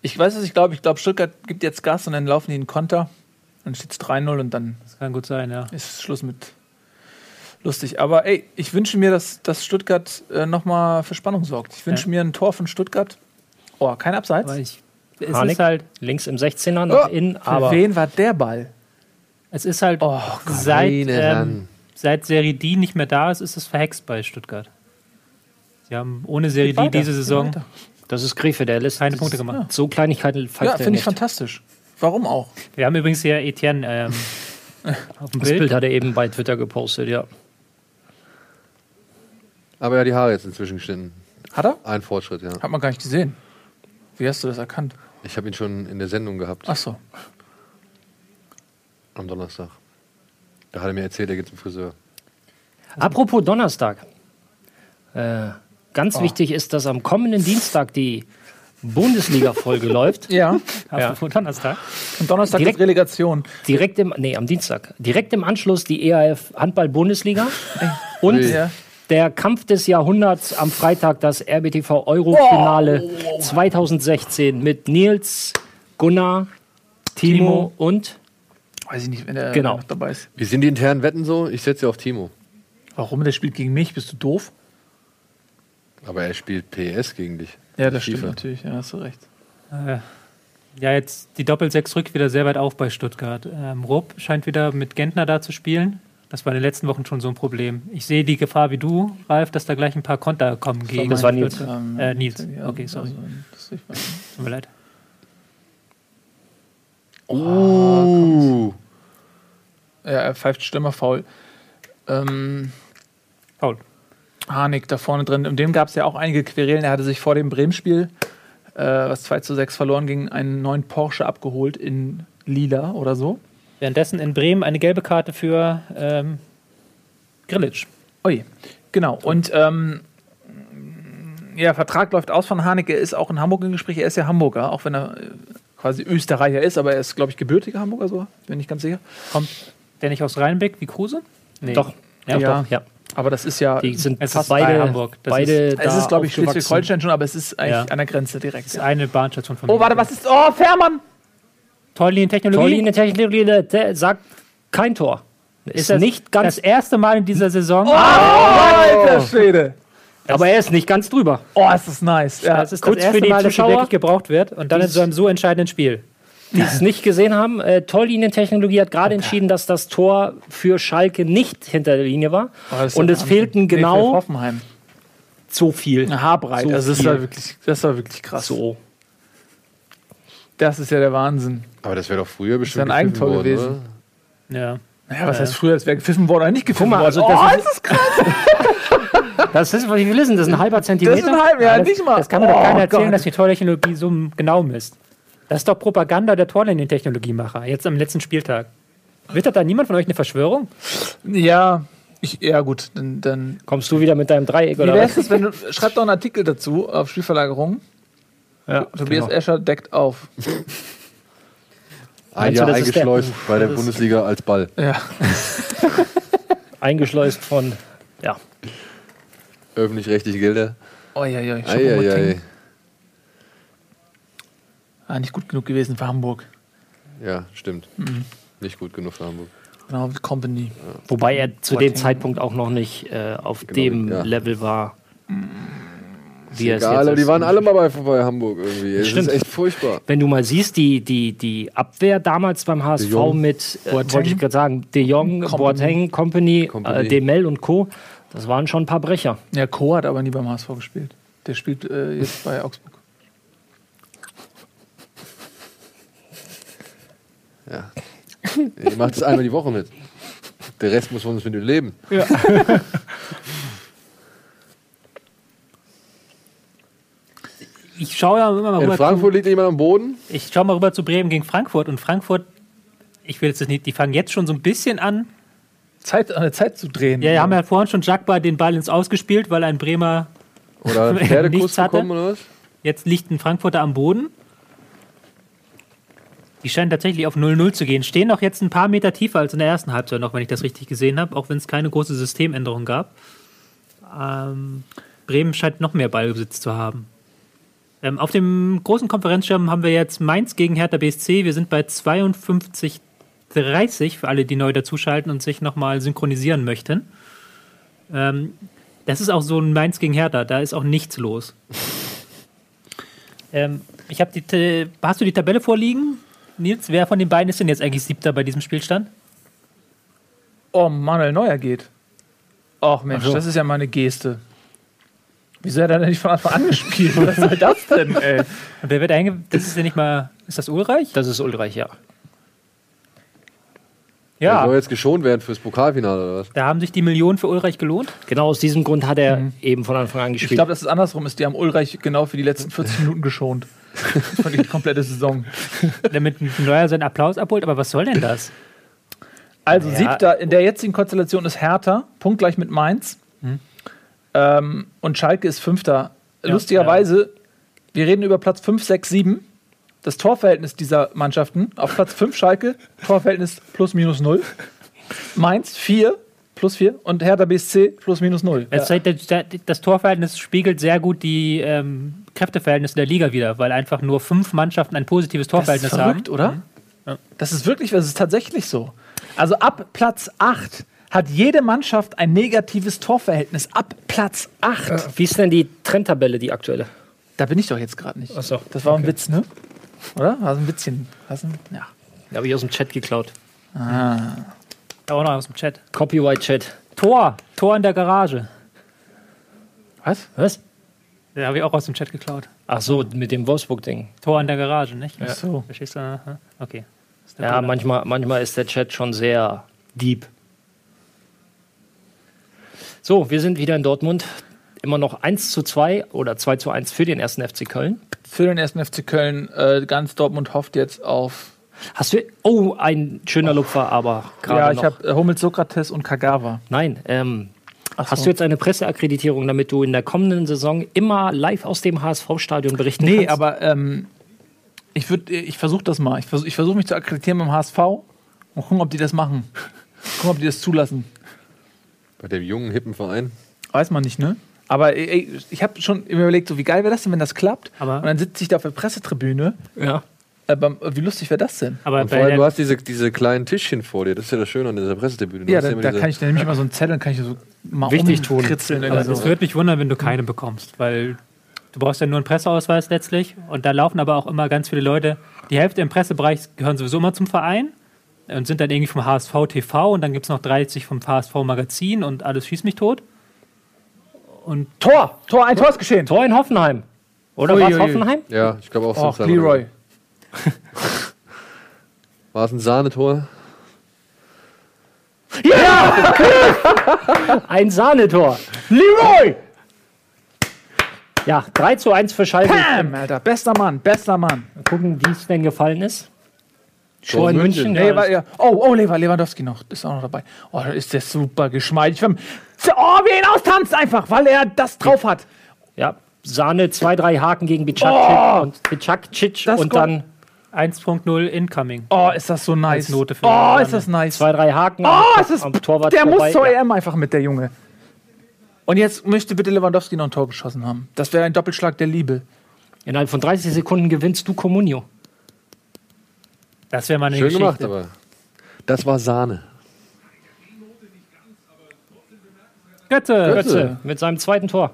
[SPEAKER 2] Ich weiß es, ich glaube, ich glaube, Stuttgart gibt jetzt Gas und dann laufen die in Konter. Dann steht es 3-0 und dann
[SPEAKER 4] Das kann gut sein, ja.
[SPEAKER 2] ist Schluss mit lustig. Aber ey, ich wünsche mir, dass, dass Stuttgart äh, nochmal für Spannung sorgt. Ich wünsche
[SPEAKER 4] Ja.
[SPEAKER 2] mir ein Tor von Stuttgart. Oh, kein Abseits.
[SPEAKER 4] Aber ich, es
[SPEAKER 5] Harnik
[SPEAKER 4] ist halt,
[SPEAKER 5] links im 16er noch
[SPEAKER 2] Oh,
[SPEAKER 5] in,
[SPEAKER 2] Für
[SPEAKER 5] aber
[SPEAKER 2] wen war der Ball?
[SPEAKER 4] Es ist halt
[SPEAKER 2] Oh,
[SPEAKER 4] seit, ähm, seit Serie D nicht mehr da ist, ist es verhext bei Stuttgart. Sie haben ohne Serie D diese Saison
[SPEAKER 5] das ist Griefe, der lässt
[SPEAKER 4] keine Punkte gemacht.
[SPEAKER 5] So Kleinigkeiten
[SPEAKER 2] Ja, finde ich
[SPEAKER 5] nicht.
[SPEAKER 2] fantastisch. Warum auch?
[SPEAKER 4] Wir haben übrigens hier Etienne ähm, auf dem
[SPEAKER 5] Das
[SPEAKER 4] Bild.
[SPEAKER 5] Bild hat er eben bei Twitter gepostet, ja.
[SPEAKER 3] Aber er hat die Haare jetzt inzwischen geschnitten.
[SPEAKER 2] Hat er?
[SPEAKER 3] Ein Fortschritt, ja.
[SPEAKER 2] Hat man gar nicht gesehen. Wie hast du das erkannt?
[SPEAKER 3] Ich habe ihn schon in der Sendung gehabt
[SPEAKER 2] Ach so.
[SPEAKER 3] Am Donnerstag. Da hat er mir erzählt, er geht zum Friseur.
[SPEAKER 5] Apropos Donnerstag. Äh, ganz
[SPEAKER 2] Oh.
[SPEAKER 5] wichtig ist, dass am kommenden Dienstag die Bundesliga-Folge läuft.
[SPEAKER 2] Ja.
[SPEAKER 4] Apropos Donnerstag.
[SPEAKER 2] Und Donnerstag
[SPEAKER 5] Direkt-
[SPEAKER 2] ist Relegation.
[SPEAKER 5] Direkt im, nee, am Dienstag. Direkt im Anschluss die EAF Handball-Bundesliga. Und
[SPEAKER 2] Ja.
[SPEAKER 5] der Kampf des Jahrhunderts am Freitag, das RBTV Euro-Finale 2016 mit Nils, Gunnar, Timo,
[SPEAKER 2] Timo.
[SPEAKER 5] und
[SPEAKER 2] Weiß ich nicht, wenn der
[SPEAKER 5] Genau.
[SPEAKER 2] noch dabei ist.
[SPEAKER 3] Wie sind die internen Wetten so? Ich setze auf Timo.
[SPEAKER 2] Warum? Der spielt gegen mich. Bist du doof?
[SPEAKER 3] Aber er spielt PS gegen dich.
[SPEAKER 2] Ja, das
[SPEAKER 3] FIFA.
[SPEAKER 2] stimmt natürlich. Ja, hast du recht.
[SPEAKER 4] Äh, ja, jetzt die Doppel-6 rückt wieder sehr weit auf bei Stuttgart. Ähm, Rupp scheint wieder mit Gentner da zu spielen. Das war in den letzten Wochen schon so ein Problem. Ich sehe die Gefahr wie du, Ralf, dass da gleich ein paar Konter kommen gegen
[SPEAKER 5] Das war Nils.
[SPEAKER 2] Ähm,
[SPEAKER 4] Äh, Nils. Okay, sorry.
[SPEAKER 2] also, das.
[SPEAKER 4] Tut mir leid.
[SPEAKER 3] Oh.
[SPEAKER 2] ja, er pfeift Stürmer faul. Ähm,
[SPEAKER 4] Paul.
[SPEAKER 2] Harnik da vorne drin. Um den gab es ja auch einige Querelen. Er hatte sich vor dem Bremen-Spiel, äh, was 2 zu 6 verloren ging, einen neuen Porsche abgeholt in Lila oder so.
[SPEAKER 4] Währenddessen in Bremen eine gelbe Karte für ähm, Grillitsch.
[SPEAKER 2] Ui, genau. Und ähm, ja, Vertrag läuft aus von Harnik. Er ist auch in Hamburg im Gespräch. Er ist ja Hamburger, auch wenn er äh, quasi Österreicher ist, aber er ist, glaube ich, gebürtiger Hamburger, so bin ich ganz sicher.
[SPEAKER 4] Kommt der nicht aus Rheinbeck wie Kruse? Nee.
[SPEAKER 5] doch,
[SPEAKER 4] Ja,
[SPEAKER 2] Ja.
[SPEAKER 5] doch, ja.
[SPEAKER 2] Aber das ist ja,
[SPEAKER 5] Die sind
[SPEAKER 4] Es ist
[SPEAKER 5] fast
[SPEAKER 4] bei
[SPEAKER 5] beide,
[SPEAKER 4] Hamburg. Das
[SPEAKER 5] beide
[SPEAKER 2] es
[SPEAKER 5] da
[SPEAKER 2] ist, glaube ich. Schleswig-Holstein schon, aber es ist eigentlich
[SPEAKER 4] Ja.
[SPEAKER 2] an der Grenze direkt.
[SPEAKER 4] Das ist eine Bahnstation von
[SPEAKER 2] Oh, warte, was ist? Oh, Fährmann!
[SPEAKER 4] Torlinientechnologie?
[SPEAKER 5] Torlinientechnologie der- der sagt kein Tor. Ist,
[SPEAKER 4] Ist das
[SPEAKER 5] nicht ganz,
[SPEAKER 4] das erste Mal in dieser Saison.
[SPEAKER 2] Oh, alter Schwede!
[SPEAKER 5] Aber er ist nicht ganz drüber.
[SPEAKER 2] Oh, ist das nice. Ja,
[SPEAKER 4] das ist
[SPEAKER 5] kurz
[SPEAKER 4] das
[SPEAKER 5] für
[SPEAKER 4] erste
[SPEAKER 5] die
[SPEAKER 4] Mal, dass sie
[SPEAKER 5] Zuschauer.
[SPEAKER 4] wirklich gebraucht wird und dann in so einem so entscheidenden Spiel.
[SPEAKER 5] die es nicht gesehen haben. Äh, Torlinientechnologie hat gerade entschieden, dass das Tor für Schalke nicht hinter der Linie war.
[SPEAKER 2] Oh, das ist
[SPEAKER 5] und
[SPEAKER 2] ja
[SPEAKER 5] es fehlten
[SPEAKER 2] Nee, für
[SPEAKER 5] genau
[SPEAKER 2] Hoffenheim.
[SPEAKER 5] so viel.
[SPEAKER 2] Eine Haarbreit.
[SPEAKER 5] So
[SPEAKER 2] also das war wirklich, das war wirklich krass.
[SPEAKER 5] So.
[SPEAKER 2] Das ist ja der Wahnsinn.
[SPEAKER 3] Aber das wäre doch früher bestimmt
[SPEAKER 2] ein Eigentor
[SPEAKER 3] worden,
[SPEAKER 2] gewesen.
[SPEAKER 3] oder?
[SPEAKER 4] Ja.
[SPEAKER 2] Naja, was heißt früher, es wäre gepfiffen worden oder nicht gepfiffen
[SPEAKER 5] mal,
[SPEAKER 2] worden?
[SPEAKER 5] also das
[SPEAKER 2] oh,
[SPEAKER 5] ist-
[SPEAKER 2] ist das krass.
[SPEAKER 5] Das ist, wie viel ist denn das? Ein halber Zentimeter?
[SPEAKER 2] Das ist ein halb, ja,
[SPEAKER 4] das,
[SPEAKER 2] nicht mal.
[SPEAKER 4] das kann mir doch
[SPEAKER 2] Oh
[SPEAKER 4] keiner erzählen,
[SPEAKER 2] Gott.
[SPEAKER 4] dass die Tortechnologie so genau misst. Das ist doch Propaganda der Torlinientechnologiemacher, jetzt am letzten Spieltag. Wittert da niemand von euch eine Verschwörung?
[SPEAKER 2] Ja, ich, ja gut, dann, dann
[SPEAKER 5] Kommst du wieder mit deinem Dreieck
[SPEAKER 2] Wie
[SPEAKER 5] oder
[SPEAKER 2] wäre
[SPEAKER 5] was?
[SPEAKER 2] es, wenn du schreib doch einen Artikel dazu auf Spielverlagerung.
[SPEAKER 5] Ja,
[SPEAKER 2] Tobias
[SPEAKER 5] genau.
[SPEAKER 2] Escher deckt auf.
[SPEAKER 3] Ein Jahr
[SPEAKER 5] das ist der-
[SPEAKER 3] eingeschleust bei der Bundesliga als Ball.
[SPEAKER 2] Ja.
[SPEAKER 5] Eingeschleust von, ja.
[SPEAKER 3] Öffentlich-rechtliche Gelder.
[SPEAKER 2] Oh ja, ja.
[SPEAKER 3] Eieiei.
[SPEAKER 2] Ah, nicht gut genug gewesen für Hamburg.
[SPEAKER 3] Ja, stimmt.
[SPEAKER 2] Mhm.
[SPEAKER 3] Nicht gut genug für Hamburg.
[SPEAKER 2] Genau, Company.
[SPEAKER 5] Wobei er zu
[SPEAKER 2] Boateng.
[SPEAKER 5] dem Zeitpunkt auch noch nicht äh, auf
[SPEAKER 3] Genau,
[SPEAKER 5] dem
[SPEAKER 3] ja.
[SPEAKER 5] Level war. Wie er es
[SPEAKER 3] Egal,
[SPEAKER 5] jetzt
[SPEAKER 3] aber die
[SPEAKER 5] ist.
[SPEAKER 3] waren alle mal bei, bei Hamburg irgendwie. Es
[SPEAKER 5] Stimmt.
[SPEAKER 3] ist echt furchtbar.
[SPEAKER 5] Wenn du mal siehst, die, die, die Abwehr damals beim HSV
[SPEAKER 3] Jong.
[SPEAKER 5] mit, äh, wollte ich gerade sagen, De Jong,
[SPEAKER 2] Company.
[SPEAKER 5] Boateng, Company,
[SPEAKER 3] Company.
[SPEAKER 5] Äh, Demel und Co., das waren schon ein paar Brecher.
[SPEAKER 2] Ja, Co hat aber nie beim HSV gespielt. Der spielt äh, jetzt bei Augsburg.
[SPEAKER 3] Ja. Ihr macht es einmal die Woche mit. Der Rest muss von uns mit dem leben.
[SPEAKER 4] Ich schaue ja immer mal
[SPEAKER 3] In
[SPEAKER 4] rüber,
[SPEAKER 3] Frankfurt liegt jemand am Boden.
[SPEAKER 4] zu, ich schaue mal rüber zu Bremen gegen Frankfurt und Frankfurt, ich will jetzt das nicht, die fangen jetzt schon so ein bisschen an.
[SPEAKER 2] Zeit, an der Zeit zu drehen.
[SPEAKER 4] Ja, wir haben ja vorhin schon Jagba den Ball ins Ausgespielt, weil ein Bremer,
[SPEAKER 3] Oder
[SPEAKER 4] Nichts hatte.
[SPEAKER 3] bekommen oder was?
[SPEAKER 4] jetzt liegt ein Frankfurter am Boden. Die scheinen tatsächlich auf 0-0 zu gehen. Stehen auch jetzt ein paar Meter tiefer als in der ersten Halbzeit noch, wenn ich das richtig gesehen habe, auch wenn es keine große Systemänderung gab. Ähm, Bremen scheint noch mehr Ballbesitz zu haben. Ähm, auf dem großen Konferenzschirm haben wir jetzt Mainz gegen Hertha BSC. Wir sind bei 52,30 für alle, die neu dazuschalten und sich nochmal synchronisieren möchten. Ähm, das ist auch so ein Mainz gegen Hertha. Da ist auch nichts los. ähm, ich habe die. Hast du die Tabelle vorliegen? Nils, wer von den beiden ist denn jetzt eigentlich Siebter bei diesem Spielstand?
[SPEAKER 2] Oh, Manuel Neuer geht. Ach Mensch,
[SPEAKER 5] so.
[SPEAKER 2] das ist ja mal eine Geste. Wieso hat er denn nicht von Anfang an gespielt? Was soll das denn, ey?
[SPEAKER 4] Und wer wird einge... Das ist ja nicht mal... Ist das Ulreich?
[SPEAKER 5] Das ist Ulreich, ja.
[SPEAKER 4] Ja,
[SPEAKER 3] soll jetzt geschont werden fürs Pokalfinale oder was?
[SPEAKER 4] da haben sich die Millionen für Ulreich gelohnt.
[SPEAKER 5] Genau aus diesem Grund hat er eben von Anfang an
[SPEAKER 2] Ich
[SPEAKER 5] gespielt.
[SPEAKER 2] glaube, dass es andersrum ist. Die haben Ulreich genau für die letzten 40 Minuten geschont. Für die komplette Saison.
[SPEAKER 4] damit Neuer seinen Applaus abholt. Aber was soll denn das?
[SPEAKER 2] Also
[SPEAKER 5] Ja.
[SPEAKER 2] siebter in der jetzigen Konstellation ist Hertha, punktgleich mit Mainz. Ähm, und Schalke ist fünfter. Lustigerweise, wir reden über Platz 5, 6, 7. Das Torverhältnis dieser Mannschaften auf Platz 5 Schalke, Torverhältnis plus minus 0. Mainz 4 plus 4 und Hertha BSC plus minus 0.
[SPEAKER 4] Das, das, das Torverhältnis spiegelt sehr gut die ähm, Kräfteverhältnisse der Liga wieder, weil einfach nur fünf Mannschaften ein positives
[SPEAKER 2] Das ist
[SPEAKER 4] Torverhältnis
[SPEAKER 2] verrückt,
[SPEAKER 4] haben.
[SPEAKER 2] oder? Das ist wirklich, das ist tatsächlich so. Also ab Platz 8 hat jede Mannschaft ein negatives Torverhältnis. Ab Platz 8.
[SPEAKER 5] Wie ist denn die Trendtabelle, die aktuelle?
[SPEAKER 2] Da bin ich doch jetzt gerade nicht.
[SPEAKER 5] Ach so,
[SPEAKER 2] Das war ein Witz, ne? Oder? War so ein Witzchen. Was ein, ja.
[SPEAKER 5] Habe ich aus dem Chat geklaut.
[SPEAKER 4] Auch noch aus dem Chat.
[SPEAKER 5] Copyright-Chat.
[SPEAKER 4] Tor, Tor in der Garage.
[SPEAKER 2] Was?
[SPEAKER 5] Was?
[SPEAKER 4] Da habe ich auch aus dem Chat geklaut.
[SPEAKER 5] Ach so, mit dem Wolfsburg-Ding.
[SPEAKER 4] Tor in der Garage, nicht?
[SPEAKER 2] Ach so.
[SPEAKER 4] Verstehst du? Aha. Okay.
[SPEAKER 5] Ja,
[SPEAKER 4] Tor
[SPEAKER 5] manchmal, manchmal ist der Chat schon sehr deep. So, wir sind wieder in Dortmund. Immer noch 1 zu 2 oder 2 zu 1 für den ersten FC Köln.
[SPEAKER 2] Für den ersten FC Köln, äh, ganz Dortmund hofft jetzt auf.
[SPEAKER 5] Hast du. Oh, ein schöner Lupfer, aber gerade
[SPEAKER 2] Ja, ich habe äh, Hummels, Sokrates und Kagawa.
[SPEAKER 5] Nein, ähm,
[SPEAKER 2] Ach
[SPEAKER 5] hast
[SPEAKER 2] so.
[SPEAKER 5] du jetzt eine Presseakkreditierung, damit du in der kommenden Saison immer live aus dem HSV-Stadion berichten
[SPEAKER 2] Nee,
[SPEAKER 5] kannst?
[SPEAKER 2] aber ähm, ich, würd- ich versuche das mal. Ich versuche ich versuch mich zu akkreditieren beim HSV und gucken, ob die das machen. Gucken, ob die das zulassen.
[SPEAKER 3] Bei dem jungen, hippen Verein.
[SPEAKER 2] Weiß man nicht, ne? Aber ey, ich habe schon immer überlegt, so wie geil wäre das denn, wenn das klappt?
[SPEAKER 4] Aber-
[SPEAKER 2] und dann sitze ich da auf der Pressetribüne.
[SPEAKER 5] Ja.
[SPEAKER 2] Äh, beim- wie lustig wäre das denn?
[SPEAKER 4] Aber
[SPEAKER 3] Und vor allem, du hast diese, diese kleinen Tischchen vor dir. Das ist ja das Schöne an dieser Pressetribüne. Du
[SPEAKER 2] Ja, da,
[SPEAKER 3] immer
[SPEAKER 2] da
[SPEAKER 3] diese-
[SPEAKER 2] kann ich dann nämlich mal so einen Zettel, kann ich so mal
[SPEAKER 5] Wichtig tun.
[SPEAKER 4] aber
[SPEAKER 2] Oder
[SPEAKER 4] es
[SPEAKER 2] so.
[SPEAKER 4] würde mich wundern, wenn du keine bekommst, weil du brauchst ja nur einen Presseausweis letztlich und da laufen aber auch immer ganz viele Leute. Die Hälfte im Pressebereich gehören sowieso immer zum Verein und sind dann irgendwie vom HSV TV und dann gibt es noch 30 vom HSV Magazin und alles schießt mich tot. Und
[SPEAKER 2] Tor! Tor, ein Tor ist geschehen.
[SPEAKER 5] Tor in Hoffenheim. Oder war es. Hoffenheim?
[SPEAKER 3] Ja, ich glaube auch
[SPEAKER 2] Och,
[SPEAKER 3] so.
[SPEAKER 2] Leroy.
[SPEAKER 3] War es ein Sahnetor?
[SPEAKER 5] Ein Sahnetor.
[SPEAKER 2] Leroy!
[SPEAKER 5] Ja, 3 zu 1 für Schalke.
[SPEAKER 2] Bam, Alter. Bester Mann, bester Mann.
[SPEAKER 5] Mal gucken, wie es denn gefallen ist.
[SPEAKER 3] Tor
[SPEAKER 5] Tor in
[SPEAKER 3] München.
[SPEAKER 5] München.
[SPEAKER 2] Lever, ja. Oh, oh, Lever, Lewandowski noch. Ist auch noch dabei. Oh, da ist der super geschmeidig. Oh, wie er ihn austanzt einfach, weil er das drauf hat.
[SPEAKER 5] Ja, Sahne, zwei, drei Haken gegen Bicacic
[SPEAKER 2] Oh!
[SPEAKER 5] und Bicacic
[SPEAKER 2] Das
[SPEAKER 5] und dann
[SPEAKER 4] 1.0 incoming.
[SPEAKER 2] Oh, ist das so nice.
[SPEAKER 4] Note für
[SPEAKER 2] oh, ist das nice.
[SPEAKER 5] zwei, drei Haken
[SPEAKER 2] Oh, ist,
[SPEAKER 5] am Torwart
[SPEAKER 2] der
[SPEAKER 5] vorbei.
[SPEAKER 2] muss zur
[SPEAKER 5] Ja.
[SPEAKER 2] EM einfach mit, der Junge. Und jetzt möchte bitte Lewandowski noch ein Tor geschossen haben. Das wäre ein Doppelschlag der Liebe.
[SPEAKER 5] Innerhalb von 30 Sekunden gewinnst du Comunio.
[SPEAKER 4] Das wäre mal eine
[SPEAKER 3] Schön
[SPEAKER 4] Geschichte.
[SPEAKER 3] gemacht, aber das war Sahne.
[SPEAKER 4] Götze.
[SPEAKER 5] Götze mit seinem zweiten Tor.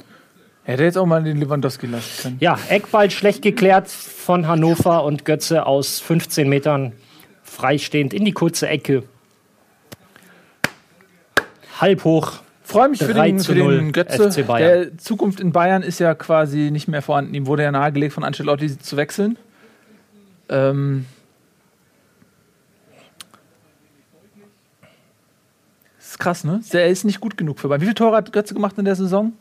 [SPEAKER 2] Hätte jetzt auch mal den Lewandowski lassen können.
[SPEAKER 5] Ja, Eckball schlecht geklärt von Hannover und Götze aus 15 Metern freistehend in die kurze Ecke. Halb hoch.
[SPEAKER 2] Freue mich für
[SPEAKER 5] 3
[SPEAKER 2] den, für
[SPEAKER 5] 0
[SPEAKER 2] den Götze.
[SPEAKER 5] FC Bayern.
[SPEAKER 2] Der Zukunft in Bayern ist ja quasi nicht mehr vorhanden. Ihm wurde ja nahegelegt, von Ancelotti zu wechseln. Ähm ist krass, ne? Er ist nicht gut genug für Bayern. Wie viele Tore hat Götze gemacht in der Saison?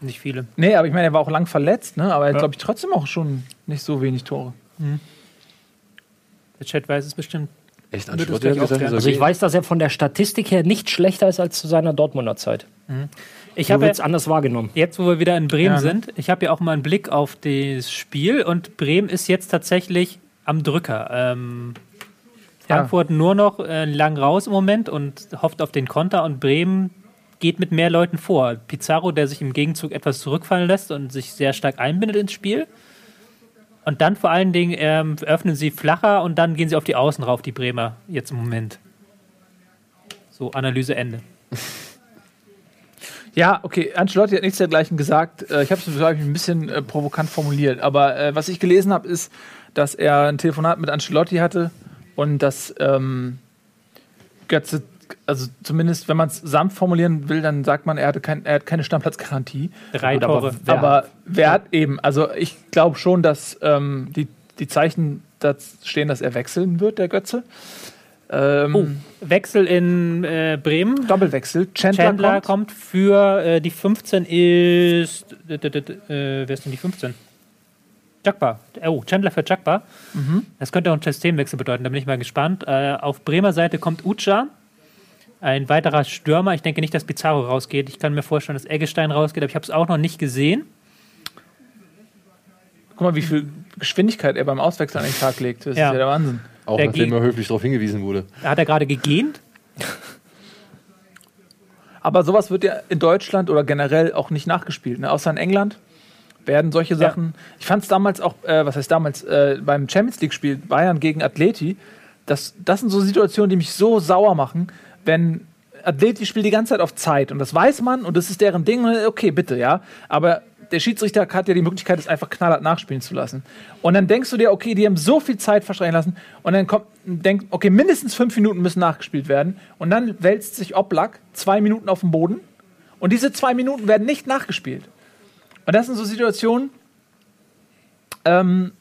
[SPEAKER 4] Nicht viele.
[SPEAKER 2] Nee, aber ich meine, er war auch lang verletzt, ne? Aber er hat,
[SPEAKER 5] Ja.
[SPEAKER 2] glaube ich, trotzdem auch schon nicht so wenig Tore.
[SPEAKER 4] Der Chat weiß es bestimmt.
[SPEAKER 3] Echt, Ancelotti hat gesagt,
[SPEAKER 5] Also ich weiß, dass er von der Statistik her nicht schlechter ist als zu seiner Dortmunder Zeit.
[SPEAKER 4] Ich
[SPEAKER 5] Du
[SPEAKER 4] habe
[SPEAKER 5] es anders wahrgenommen.
[SPEAKER 4] jetzt, wo wir wieder in Bremen
[SPEAKER 2] Ja, ne?
[SPEAKER 4] sind, ich habe ja auch mal einen Blick auf das Spiel und Bremen ist jetzt tatsächlich am Drücker. Ähm, Frankfurt nur noch äh, lang raus im Moment und hofft auf den Konter und Bremen geht mit mehr Leuten vor. Pizarro, der sich im Gegenzug etwas zurückfallen lässt und sich sehr stark einbindet ins Spiel. Und dann vor allen Dingen ähm, öffnen sie flacher und dann gehen sie auf die Außen rauf, die Bremer, jetzt im Moment. So, Analyse Ende.
[SPEAKER 2] Ja, okay, Ancelotti hat nichts dergleichen gesagt. Äh, ich habe es glaub ich, ein bisschen äh, provokant formuliert. Aber äh, was ich gelesen habe, ist, dass er ein Telefonat mit Ancelotti hatte und dass ähm, Götze, also zumindest wenn man es sanft formulieren will, dann sagt man, er, hatte kein, er hat keine Stammplatzgarantie.
[SPEAKER 4] Drei
[SPEAKER 2] Gut,
[SPEAKER 4] Tore.
[SPEAKER 2] Aber, aber wer hat eben, also ich glaube schon, dass ähm, die, die Zeichen da stehen, dass er wechseln wird, der Götze. Ähm,
[SPEAKER 4] Oh, Wechsel in äh, Bremen.
[SPEAKER 2] Doppelwechsel. Chandler,
[SPEAKER 4] Chandler
[SPEAKER 2] kommt.
[SPEAKER 4] kommt, für äh, die 15 ist. Äh, wer ist denn die 15? Jagbar. Oh, Chandler für Jagbar. Das könnte auch ein Systemwechsel bedeuten, da bin ich mal gespannt. Äh, auf Bremer Seite kommt Uca, ein weiterer Stürmer. Ich denke nicht, dass Pizarro rausgeht. Ich kann mir vorstellen, dass Eggestein rausgeht, aber ich habe es auch noch nicht gesehen.
[SPEAKER 2] Guck mal, wie viel Geschwindigkeit er beim Auswechseln an den Tag legt. Das
[SPEAKER 4] Ja.
[SPEAKER 2] ist ja der Wahnsinn.
[SPEAKER 3] Auch
[SPEAKER 4] Der
[SPEAKER 3] nachdem er höflich darauf hingewiesen wurde.
[SPEAKER 4] Hat er gerade gegähnt?
[SPEAKER 2] Aber sowas wird ja in Deutschland oder generell auch nicht nachgespielt. Ne? Außer in England werden solche Sachen. Ich fand es damals auch, äh, was heißt damals, äh, beim Champions League-Spiel Bayern gegen Atleti. Das, das sind so Situationen, die mich so sauer machen, wenn Atleti spielt die ganze Zeit auf Zeit und das weiß man und das ist deren Ding. und Okay, bitte, ja. Aber der Schiedsrichter hat ja die Möglichkeit, es einfach knallhart nachspielen zu lassen. Und dann denkst du dir, okay, die haben so viel Zeit verstreichen lassen und dann kommt, denkt, okay, mindestens fünf Minuten müssen nachgespielt werden und dann wälzt sich Oblak zwei Minuten auf den Boden und diese zwei Minuten werden nicht nachgespielt. Und das sind so Situationen, ähm,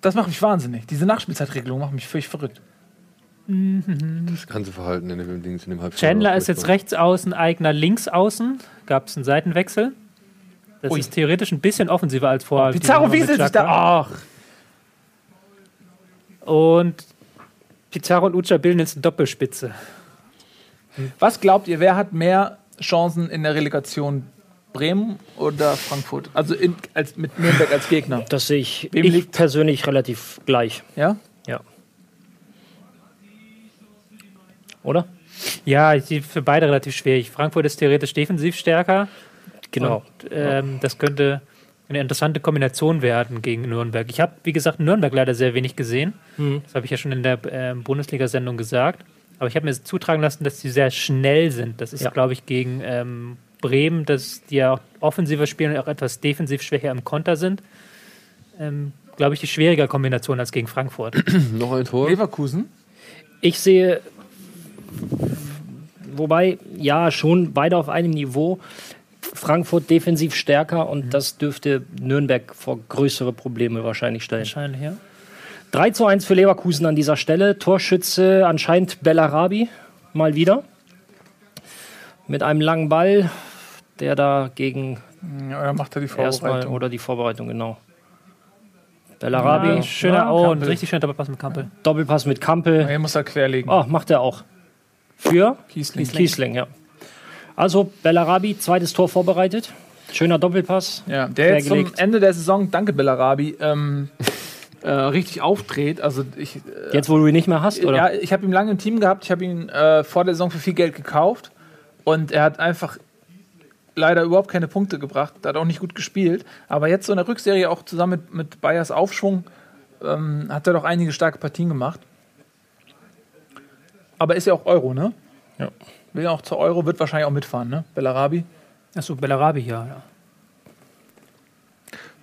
[SPEAKER 2] das macht mich wahnsinnig. Diese Nachspielzeitregelung macht mich völlig verrückt.
[SPEAKER 3] Das ganze Verhalten in dem Dings in dem Halbfinale.
[SPEAKER 4] Chandler ist jetzt rechts außen, Eigner links außen. Gab es einen Seitenwechsel. Das
[SPEAKER 2] Ui.
[SPEAKER 4] ist theoretisch ein bisschen offensiver als vorher.
[SPEAKER 2] Pizarro wieselt sich da. Ach,
[SPEAKER 4] Und Pizarro und Uca bilden jetzt eine Doppelspitze.
[SPEAKER 2] was glaubt ihr, wer hat mehr Chancen in der Relegation? Bremen oder Frankfurt? Also in, als, mit Nürnberg als Gegner.
[SPEAKER 5] Das sehe ich,
[SPEAKER 2] Wem
[SPEAKER 5] ich
[SPEAKER 2] liegt-
[SPEAKER 5] persönlich relativ gleich.
[SPEAKER 2] Ja?
[SPEAKER 5] Ja. Oder?
[SPEAKER 4] Ja, ich sehe für beide relativ schwierig. Frankfurt ist theoretisch defensiv stärker.
[SPEAKER 5] Genau.
[SPEAKER 4] Und, ähm, das könnte eine interessante Kombination werden gegen Nürnberg. Ich habe, wie gesagt, Nürnberg leider sehr wenig gesehen.
[SPEAKER 5] Mhm.
[SPEAKER 4] Das habe ich ja schon in der ähm, Bundesliga-Sendung gesagt. Aber ich habe mir zutragen lassen, dass sie sehr schnell sind. Das ist,
[SPEAKER 5] Ja.
[SPEAKER 4] glaube ich, gegen ähm, Bremen, dass die ja auch offensiver spielen und auch etwas defensiv schwächer im Konter sind. Ähm, glaube ich, die schwieriger Kombination als gegen Frankfurt.
[SPEAKER 3] Noch ein Tor.
[SPEAKER 2] Leverkusen?
[SPEAKER 5] Ich sehe, wobei, ja, schon beide auf einem Niveau. Frankfurt defensiv stärker und das dürfte Nürnberg vor größere Probleme wahrscheinlich stellen.
[SPEAKER 4] Wahrscheinlich, ja.
[SPEAKER 5] 3 zu 1 für Leverkusen an dieser Stelle. Torschütze anscheinend Bellarabi mal wieder. Mit einem langen Ball, der da gegen
[SPEAKER 2] Ja, dann macht er die
[SPEAKER 5] erstmal
[SPEAKER 2] Vorbereitung.
[SPEAKER 5] oder die Vorbereitung, genau. Bellarabi,
[SPEAKER 4] Ja, schöner
[SPEAKER 2] Ja,
[SPEAKER 4] oh, richtig schöner Doppelpass mit Kampel.
[SPEAKER 5] Doppelpass mit Kampel.
[SPEAKER 2] Hier muss er querlegen.
[SPEAKER 5] Oh, macht er auch. Für
[SPEAKER 2] Kiesling.
[SPEAKER 5] Kiesling, ja. Also Bellarabi, zweites Tor vorbereitet. Schöner Doppelpass.
[SPEAKER 2] Ja, der jetzt zum. Ende der Saison, danke Bellarabi, ähm, äh, richtig aufdreht. Also ich, äh,
[SPEAKER 5] Jetzt, wo du ihn nicht mehr hast, oder?
[SPEAKER 2] ja, ich habe ihn lange im Team gehabt. Ich habe ihn äh, vor der Saison für viel Geld gekauft und er hat einfach leider überhaupt keine Punkte gebracht. Er hat auch nicht gut gespielt. Aber jetzt so in der Rückserie auch zusammen mit, mit Bayers Aufschwung ähm, hat er doch einige starke Partien gemacht. Aber ist ja auch Euro, ne?
[SPEAKER 5] Ja.
[SPEAKER 2] Will ja auch zur Euro, wird wahrscheinlich auch mitfahren, ne? Bellarabi.
[SPEAKER 4] Achso, Bellarabi, ja. ja.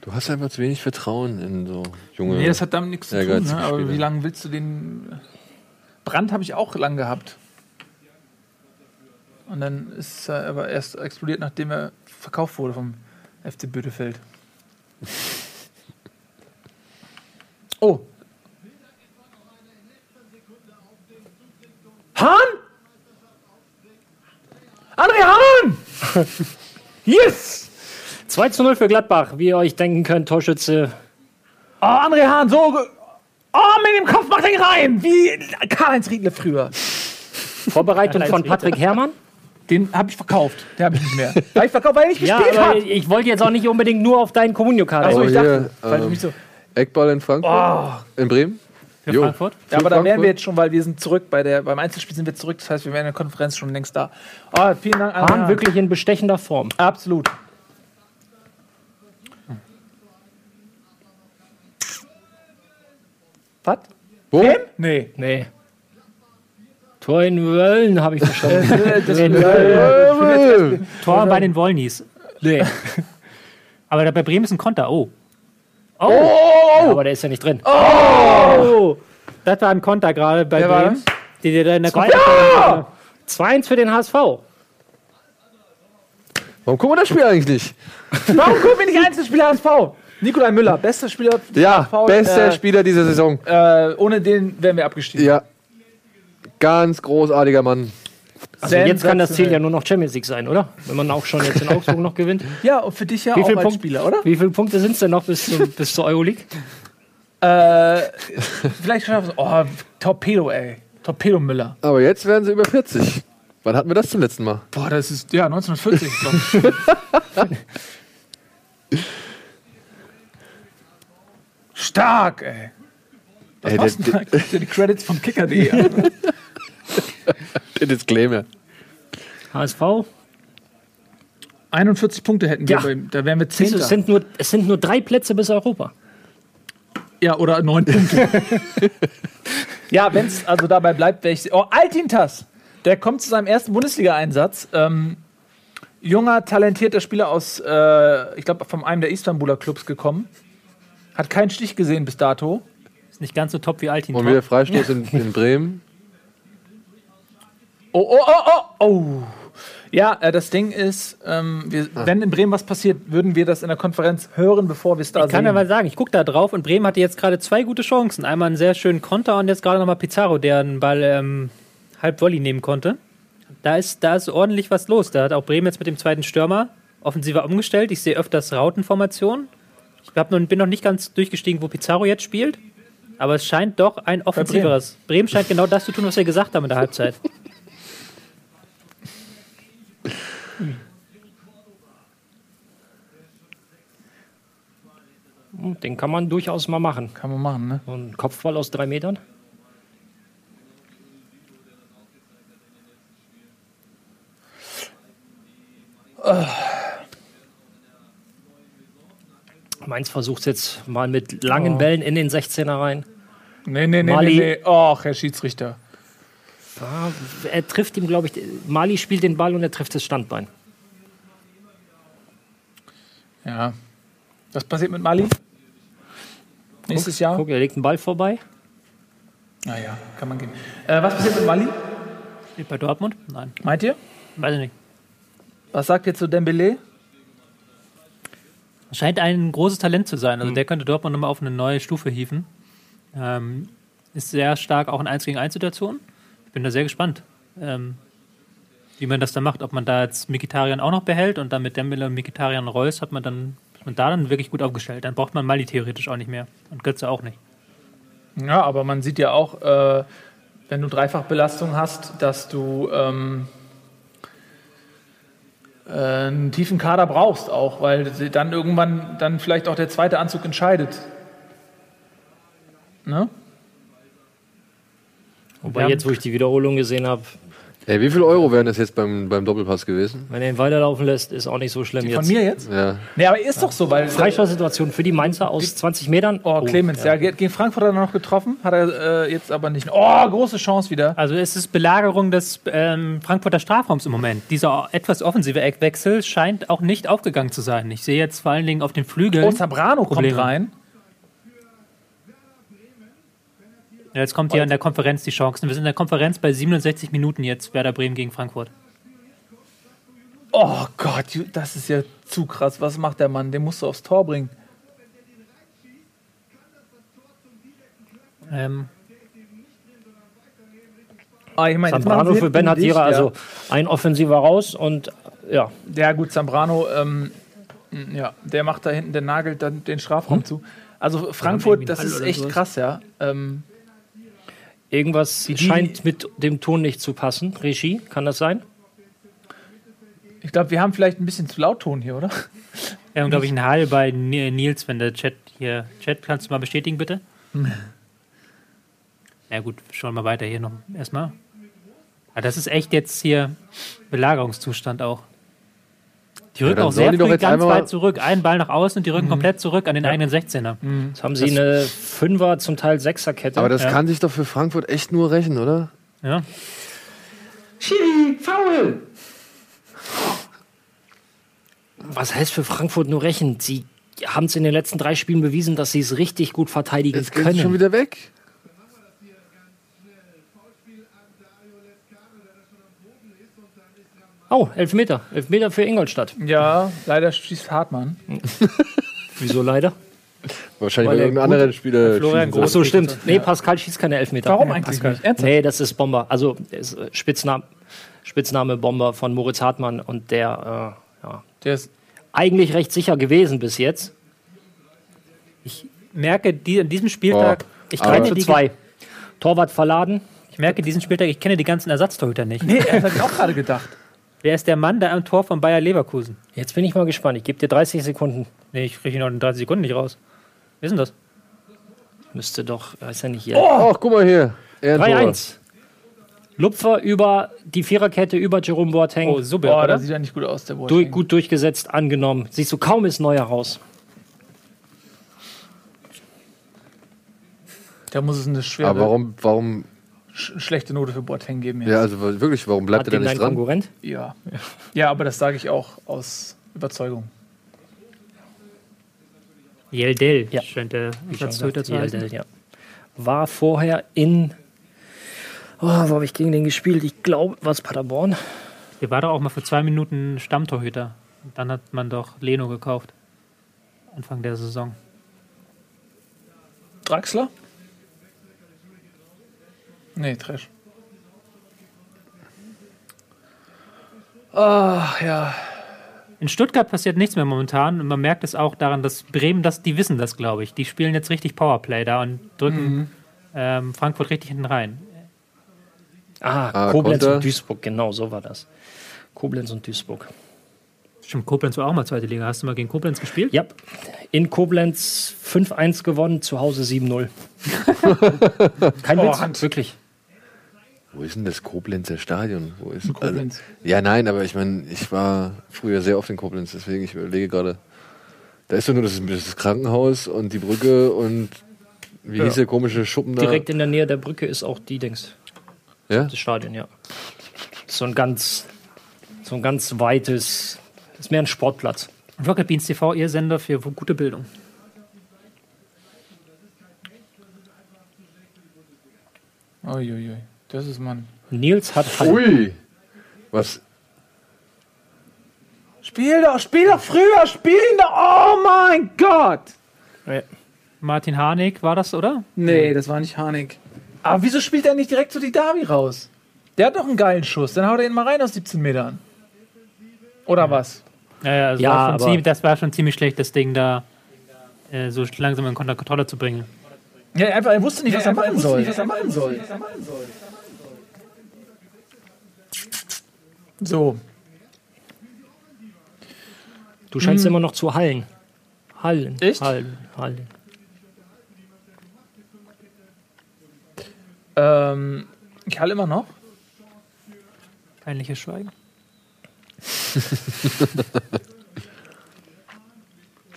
[SPEAKER 3] Du hast einfach zu wenig Vertrauen in so junge.
[SPEAKER 2] Nee, das hat damit nichts zu tun. Ne? Aber wie lange willst du den. Brand habe ich auch lang gehabt. Und dann ist er aber erst explodiert, nachdem er verkauft wurde vom FC Bödefeld. Oh. Hahn? André Hahn! yes!
[SPEAKER 5] 2 zu 0 für Gladbach, wie ihr euch denken könnt, Torschütze.
[SPEAKER 2] Oh, André Hahn, so. ge- Oh, mit dem Kopf macht er rein! Wie Karl-Heinz Riedle früher.
[SPEAKER 5] Vorbereitung von Patrick Herrmann.
[SPEAKER 2] Den habe ich verkauft. Den habe ich nicht mehr. Habe ich verkauft, weil er nicht
[SPEAKER 5] Ja,
[SPEAKER 2] gespielt hat.
[SPEAKER 5] ich wollte jetzt auch nicht unbedingt nur auf deinen Kommunio-Kader.
[SPEAKER 2] Achso,
[SPEAKER 3] Aber
[SPEAKER 2] ich
[SPEAKER 3] hier,
[SPEAKER 2] dachte, weil du
[SPEAKER 3] ähm,
[SPEAKER 2] mich so.
[SPEAKER 3] Eckball in Frankfurt? In Bremen?
[SPEAKER 4] Für
[SPEAKER 3] Jo.
[SPEAKER 4] Frankfurt.
[SPEAKER 2] Ja, aber da wären wir jetzt schon, weil wir sind zurück bei der, beim Einzelspiel sind wir zurück. Das heißt, wir wären in der Konferenz schon längst da. Ah, vielen Dank.
[SPEAKER 5] Waren
[SPEAKER 2] Anna.
[SPEAKER 5] wirklich in bestechender Form.
[SPEAKER 2] Absolut. Was?
[SPEAKER 3] Wo?
[SPEAKER 2] Nee.
[SPEAKER 5] Nee. Tor in Wöllen habe ich verstanden.
[SPEAKER 4] Tor bei den Wollnies.
[SPEAKER 5] nee.
[SPEAKER 4] Aber da bei Bremen ist ein Konter. Oh.
[SPEAKER 5] Aber der ist ja nicht drin.
[SPEAKER 4] Oh! Das war ein Konter gerade bei
[SPEAKER 2] Wer war
[SPEAKER 4] Bremen. Die dir da in der
[SPEAKER 5] Zwei-
[SPEAKER 4] Konferenz.
[SPEAKER 5] 2-1 für den HSV.
[SPEAKER 3] Warum gucken wir das Spiel eigentlich nicht?
[SPEAKER 2] Warum gucken wir nicht Einzelspieler HSV? Nikolai Müller, bester Spieler.
[SPEAKER 3] Ja,
[SPEAKER 2] HSV,
[SPEAKER 3] bester
[SPEAKER 2] äh,
[SPEAKER 3] Spieler dieser Saison.
[SPEAKER 2] Äh, ohne den wären wir abgestiegen.
[SPEAKER 3] Ja. Ganz großartiger Mann.
[SPEAKER 5] Also jetzt kann das Ziel ja nur noch Champions League sein, oder? Wenn man auch schon jetzt in Augsburg noch gewinnt.
[SPEAKER 2] Ja, und für dich ja
[SPEAKER 5] Wie
[SPEAKER 2] auch
[SPEAKER 5] Punkt-
[SPEAKER 2] Spieler, oder?
[SPEAKER 5] Wie viele Punkte sind es denn noch bis, zum, bis zur Euroleague?
[SPEAKER 2] Äh, vielleicht schaffen. Oh, Torpedo, ey. Torpedo Müller.
[SPEAKER 3] Aber jetzt werden sie über 40. Wann hatten wir das zum letzten Mal?
[SPEAKER 2] Boah, das ist, ja, 1940, glaub ich. Stark, ey. Was
[SPEAKER 3] Ey,
[SPEAKER 2] machst du denn die Credits von Kicker.de.
[SPEAKER 3] Der Disclaimer.
[SPEAKER 5] HSV?
[SPEAKER 2] 41 Punkte hätten wir,
[SPEAKER 5] Ja.
[SPEAKER 2] bei ihm. da wären wir
[SPEAKER 5] Siehst du,
[SPEAKER 2] Zehnter.
[SPEAKER 5] Es sind, nur, es sind nur drei Plätze bis Europa.
[SPEAKER 2] Ja, oder 9 Punkte. ja, wenn es also dabei bleibt, wäre ich. Oh, Altintas! Der kommt zu seinem ersten Bundesliga-Einsatz. Ähm, junger, talentierter Spieler aus, äh, ich glaube, von einem der Istanbuler Clubs gekommen. Hat keinen Stich gesehen bis dato.
[SPEAKER 4] Ist nicht ganz so top wie Altin.
[SPEAKER 3] Und wieder Freistoß in, in Bremen.
[SPEAKER 2] Oh, oh, oh, oh, oh. Ja, äh, das Ding ist, ähm, wir, wenn in Bremen was passiert, würden wir das in der Konferenz hören, bevor wir es da
[SPEAKER 4] Ich kann
[SPEAKER 2] sehen.
[SPEAKER 4] ja mal sagen, ich gucke da drauf und Bremen hatte jetzt gerade zwei gute Chancen. Einmal einen sehr schönen Konter und jetzt gerade nochmal Pizarro, der einen Ball ähm, halb Volley nehmen konnte. Da ist, da ist ordentlich was los. Da hat auch Bremen jetzt mit dem zweiten Stürmer offensiver umgestellt. Ich sehe öfters Rautenformationen. Ich hab noch, bin noch nicht ganz durchgestiegen, wo Pizarro jetzt spielt. Aber es scheint doch ein offensiveres. Bremen. scheint genau das zu tun, was wir gesagt haben in der Halbzeit.
[SPEAKER 5] Den kann man durchaus mal machen.
[SPEAKER 2] Kann man machen, ne?
[SPEAKER 5] So ein Kopfball aus drei Metern. Mainz versucht jetzt mal mit langen Bällen in den 16er rein.
[SPEAKER 2] Nee, nee, nee,
[SPEAKER 5] Mali.
[SPEAKER 2] nee, nee. Och, Herr Schiedsrichter.
[SPEAKER 5] Er trifft ihm, glaube ich, Mali spielt den Ball und er trifft das Standbein.
[SPEAKER 2] Ja. Was passiert mit Mali? Nächstes Jahr?
[SPEAKER 5] Guck, er legt einen Ball vorbei.
[SPEAKER 2] Naja, kann man gehen. Äh, was passiert mit Mali?
[SPEAKER 4] Spielt bei Dortmund? Nein,
[SPEAKER 2] Meint ihr?
[SPEAKER 4] weiß ich nicht.
[SPEAKER 2] Was sagt ihr zu Dembele?
[SPEAKER 4] Scheint ein großes Talent zu sein.
[SPEAKER 2] Hm.
[SPEAKER 4] Also der könnte Dortmund nochmal auf eine neue Stufe hieven. Ähm, ist sehr stark auch in 1 gegen 1 Situationen. Ich bin da sehr gespannt, ähm, wie man das dann macht. Ob man da jetzt Mikitarian auch noch behält und dann mit Dembele und Mikitarian Reus hat man dann man da dann wirklich gut aufgestellt. Dann braucht man Mali theoretisch auch nicht mehr. Und Götze auch nicht.
[SPEAKER 2] Ja, aber man sieht ja auch, äh, wenn du Dreifachbelastung hast, dass du ähm, äh, einen tiefen Kader brauchst auch, weil dann irgendwann dann vielleicht auch der zweite Anzug entscheidet. Ne?
[SPEAKER 5] Wobei
[SPEAKER 4] Ja.
[SPEAKER 5] jetzt, wo ich die Wiederholung gesehen habe,
[SPEAKER 3] Ey, wie viel Euro wären das jetzt beim, beim Doppelpass gewesen?
[SPEAKER 5] wenn er ihn weiterlaufen lässt, ist auch nicht so schlimm
[SPEAKER 2] Von
[SPEAKER 5] jetzt.
[SPEAKER 2] mir jetzt?
[SPEAKER 3] Ja.
[SPEAKER 2] Nee, aber ist doch so, weil.
[SPEAKER 5] Freistoßsituation für die Mainzer aus 20 Metern.
[SPEAKER 2] Oh, Clemens, ja. gegen Frankfurt hat er noch getroffen, hat er äh, jetzt aber nicht. Oh, große Chance wieder.
[SPEAKER 4] Also es ist Belagerung des ähm, Frankfurter Strafraums im Moment. Dieser etwas offensive Eckwechsel scheint auch nicht aufgegangen zu sein. Ich sehe jetzt vor allen Dingen auf den Flügeln.
[SPEAKER 2] Oh,
[SPEAKER 4] Probleme.
[SPEAKER 2] kommt rein.
[SPEAKER 4] Ja, Jetzt kommt hier an der Konferenz die Chancen. Wir sind in der Konferenz bei 67 Minuten jetzt, Werder Bremen gegen Frankfurt.
[SPEAKER 2] Oh Gott, das ist ja zu krass. Was macht der Mann? Den musst du aufs Tor bringen.
[SPEAKER 4] Ähm,
[SPEAKER 2] Ah, ich machen
[SPEAKER 5] Zambrano für Ben
[SPEAKER 2] hinten dicht,
[SPEAKER 5] Hatira,
[SPEAKER 2] ja.
[SPEAKER 5] also ein Offensiver raus und ja,
[SPEAKER 2] Ja, gut, Zambrano, ähm, ja, der macht da hinten, der nagelt dann den Strafraum zu. Also Frankfurt, das ist echt krass, ja. Ähm,
[SPEAKER 5] irgendwas
[SPEAKER 2] die-
[SPEAKER 5] scheint mit dem Ton nicht zu passen. Regie, kann das sein?
[SPEAKER 2] ich glaube, wir haben vielleicht ein bisschen zu laut Ton hier, oder?
[SPEAKER 4] Wir haben, glaube ich, einen Hall bei Ni- Nils, wenn der Chat hier. Chat, kannst du mal bestätigen, bitte? Ja, gut, schauen wir weiter hier noch erstmal. Ah, das ist echt jetzt hier Belagerungszustand auch. Die rücken
[SPEAKER 3] dann
[SPEAKER 4] auch sehr früh
[SPEAKER 3] jetzt
[SPEAKER 4] ganz weit zurück. Einen Ball nach außen und die rücken komplett zurück an den eigenen 16er.
[SPEAKER 5] Jetzt haben sie eine Fünfer, zum Teil Sechserkette.
[SPEAKER 3] Aber das
[SPEAKER 4] Ja.
[SPEAKER 3] kann sich doch für Frankfurt echt nur rächen, oder?
[SPEAKER 4] Ja.
[SPEAKER 7] Schiri, faul!
[SPEAKER 5] Was heißt für Frankfurt nur rächen? Sie haben es in den letzten drei Spielen bewiesen, dass sie es richtig gut verteidigen
[SPEAKER 3] Jetzt geht es schon
[SPEAKER 5] können.
[SPEAKER 3] wieder weg.
[SPEAKER 5] Oh, Elfmeter. Elfmeter für Ingolstadt.
[SPEAKER 2] Ja, leider schießt Hartmann.
[SPEAKER 5] Wieso leider?
[SPEAKER 3] Wahrscheinlich
[SPEAKER 5] Weil
[SPEAKER 3] irgendein anderer Spieler.
[SPEAKER 4] Florian
[SPEAKER 3] schießen
[SPEAKER 5] Ach
[SPEAKER 3] soll.
[SPEAKER 5] so, stimmt. Nee, Pascal schießt keine Elfmeter.
[SPEAKER 2] Warum eigentlich
[SPEAKER 5] Pascal.
[SPEAKER 2] nicht? Ernsthaft?
[SPEAKER 5] Nee, das ist Bomber. Also ist, Spitzname, Spitzname Bomber von Moritz Hartmann und der äh, ja,
[SPEAKER 2] Der ist
[SPEAKER 5] eigentlich recht sicher gewesen bis jetzt.
[SPEAKER 4] Merke, die, an diesem Spieltag, ich,
[SPEAKER 3] aber-
[SPEAKER 4] kenne
[SPEAKER 5] Zu
[SPEAKER 4] die,
[SPEAKER 5] zwei. Torwart verladen.
[SPEAKER 4] ich merke diesen Spieltag, ich kenne die ganzen Ersatztorhüter nicht.
[SPEAKER 2] Nee, das habe ich auch gerade gedacht.
[SPEAKER 4] Wer ist der Mann da am Tor von Bayer Leverkusen?
[SPEAKER 5] Jetzt bin ich mal gespannt. Ich gebe dir 30 Sekunden.
[SPEAKER 4] Nee, ich kriege ihn noch in 30 Sekunden nicht raus. Wer ist denn das?
[SPEAKER 5] Müsste doch, weiß ja nicht hier.
[SPEAKER 3] Ach, guck mal hier. Ehrentor.
[SPEAKER 5] 3-1. Lupfer über die Viererkette, über Jerome Boateng.
[SPEAKER 4] Oh, super,
[SPEAKER 2] Boah,
[SPEAKER 4] oder?
[SPEAKER 2] das sieht ja nicht gut aus, der
[SPEAKER 5] Du,
[SPEAKER 2] Boateng.
[SPEAKER 5] gut durchgesetzt, angenommen. Siehst du, kaum ist Neuer raus.
[SPEAKER 2] Da muss es eine schwere,
[SPEAKER 3] Aber warum, warum,
[SPEAKER 2] sch schlechte Note für Boateng geben.
[SPEAKER 3] ja, also wirklich, warum bleibt
[SPEAKER 5] Hat
[SPEAKER 3] er da nicht dran?
[SPEAKER 5] Konkurrent?
[SPEAKER 2] Ja. ja, aber das sage ich auch aus Überzeugung.
[SPEAKER 4] Yeldel
[SPEAKER 5] Ja.
[SPEAKER 4] scheint der Ersatztorhüter zu heißen.
[SPEAKER 5] Yildiz, ja. War vorher in. Oh, wo habe ich gegen den gespielt? Ich glaube, was Paderborn?
[SPEAKER 4] Der war doch auch mal für zwei Minuten Stammtorhüter. Und dann hat man doch Leno gekauft. Anfang der Saison.
[SPEAKER 2] Draxler? Nee, Trash. Ah, ja.
[SPEAKER 4] In Stuttgart passiert nichts mehr momentan und man merkt es auch daran, dass Bremen, das, die wissen das, glaube ich. Die spielen jetzt richtig Powerplay da und drücken ähm, Frankfurt richtig hinten rein.
[SPEAKER 5] Ah,
[SPEAKER 3] Ah,
[SPEAKER 5] Koblenz
[SPEAKER 3] Konter.
[SPEAKER 5] und Duisburg, genau, so war das. Koblenz und Duisburg.
[SPEAKER 4] Stimmt, Koblenz war auch mal zweite Liga. Hast du mal gegen Koblenz gespielt?
[SPEAKER 5] Ja, in Koblenz 5-1 gewonnen, zu Hause 7-0. Kein
[SPEAKER 2] Oh,
[SPEAKER 5] Witz,
[SPEAKER 2] Hand.
[SPEAKER 5] wirklich.
[SPEAKER 3] Wo ist denn das Koblenzer Stadion? Wo ist
[SPEAKER 2] Koblenz.
[SPEAKER 3] Also, ja, nein, aber ich meine, ich war früher sehr oft in Koblenz, deswegen ich überlege gerade. Da ist doch nur das, das Krankenhaus und die Brücke und wie hieß der komische Schuppen da?
[SPEAKER 5] Direkt in der Nähe der Brücke ist auch die Dings,
[SPEAKER 3] Ja?
[SPEAKER 5] das Stadion, ja. So ein ganz, so ein ganz weites, ist mehr ein Sportplatz.
[SPEAKER 4] Rocket Beans TV, ihr Sender für gute Bildung.
[SPEAKER 2] Uiuiui. Das ist man.
[SPEAKER 5] Nils hat.
[SPEAKER 3] Ui! Was?
[SPEAKER 2] Spiel doch, spiel doch früher, spiel ihn doch. Oh mein Gott.
[SPEAKER 5] Ja.
[SPEAKER 4] Martin Harnik war das, oder?
[SPEAKER 2] Nee, das war nicht Harnik. Aber wieso spielt er nicht direkt so die Davi raus? Der hat doch einen geilen Schuss. Dann haut er ihn mal rein aus 17 Metern. Oder was?
[SPEAKER 4] Ja, ja, also
[SPEAKER 5] Ja,
[SPEAKER 4] war ziemlich, das war schon ziemlich schlecht, das Ding da äh, so langsam in Kontrolle zu bringen.
[SPEAKER 2] Ja, einfach, er wusste nicht, was er machen soll.
[SPEAKER 7] was er machen soll.
[SPEAKER 2] So,
[SPEAKER 5] Du scheinst immer noch zu hallen. Hallen.
[SPEAKER 2] Echt?
[SPEAKER 5] Hallen. Hallen.
[SPEAKER 2] ähm, ich halle immer noch.
[SPEAKER 4] Peinliches Schweigen.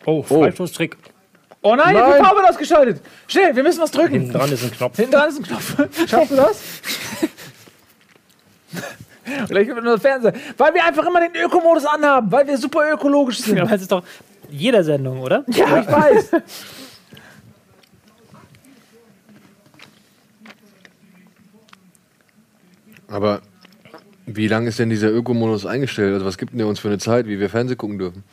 [SPEAKER 5] Oh, Freistoßtrick.
[SPEAKER 2] Oh nein,
[SPEAKER 3] Nein.
[SPEAKER 2] die Farbe ausgeschaltet. Schnell, wir müssen was drücken.
[SPEAKER 5] Hinten dran ist ein Knopf.
[SPEAKER 2] Hinten dran ist ein Knopf. Schaffst du das? Vielleicht gibt es nur Fernseher. Weil wir einfach immer den Ökomodus anhaben, weil wir super ökologisch sind.
[SPEAKER 4] Ja, aber es ist doch jeder Sendung, oder?
[SPEAKER 2] Ja, ich weiß.
[SPEAKER 3] Aber wie lange ist denn dieser Ökomodus eingestellt? Also was gibt denn der uns für eine Zeit, wie wir Fernsehen gucken dürfen?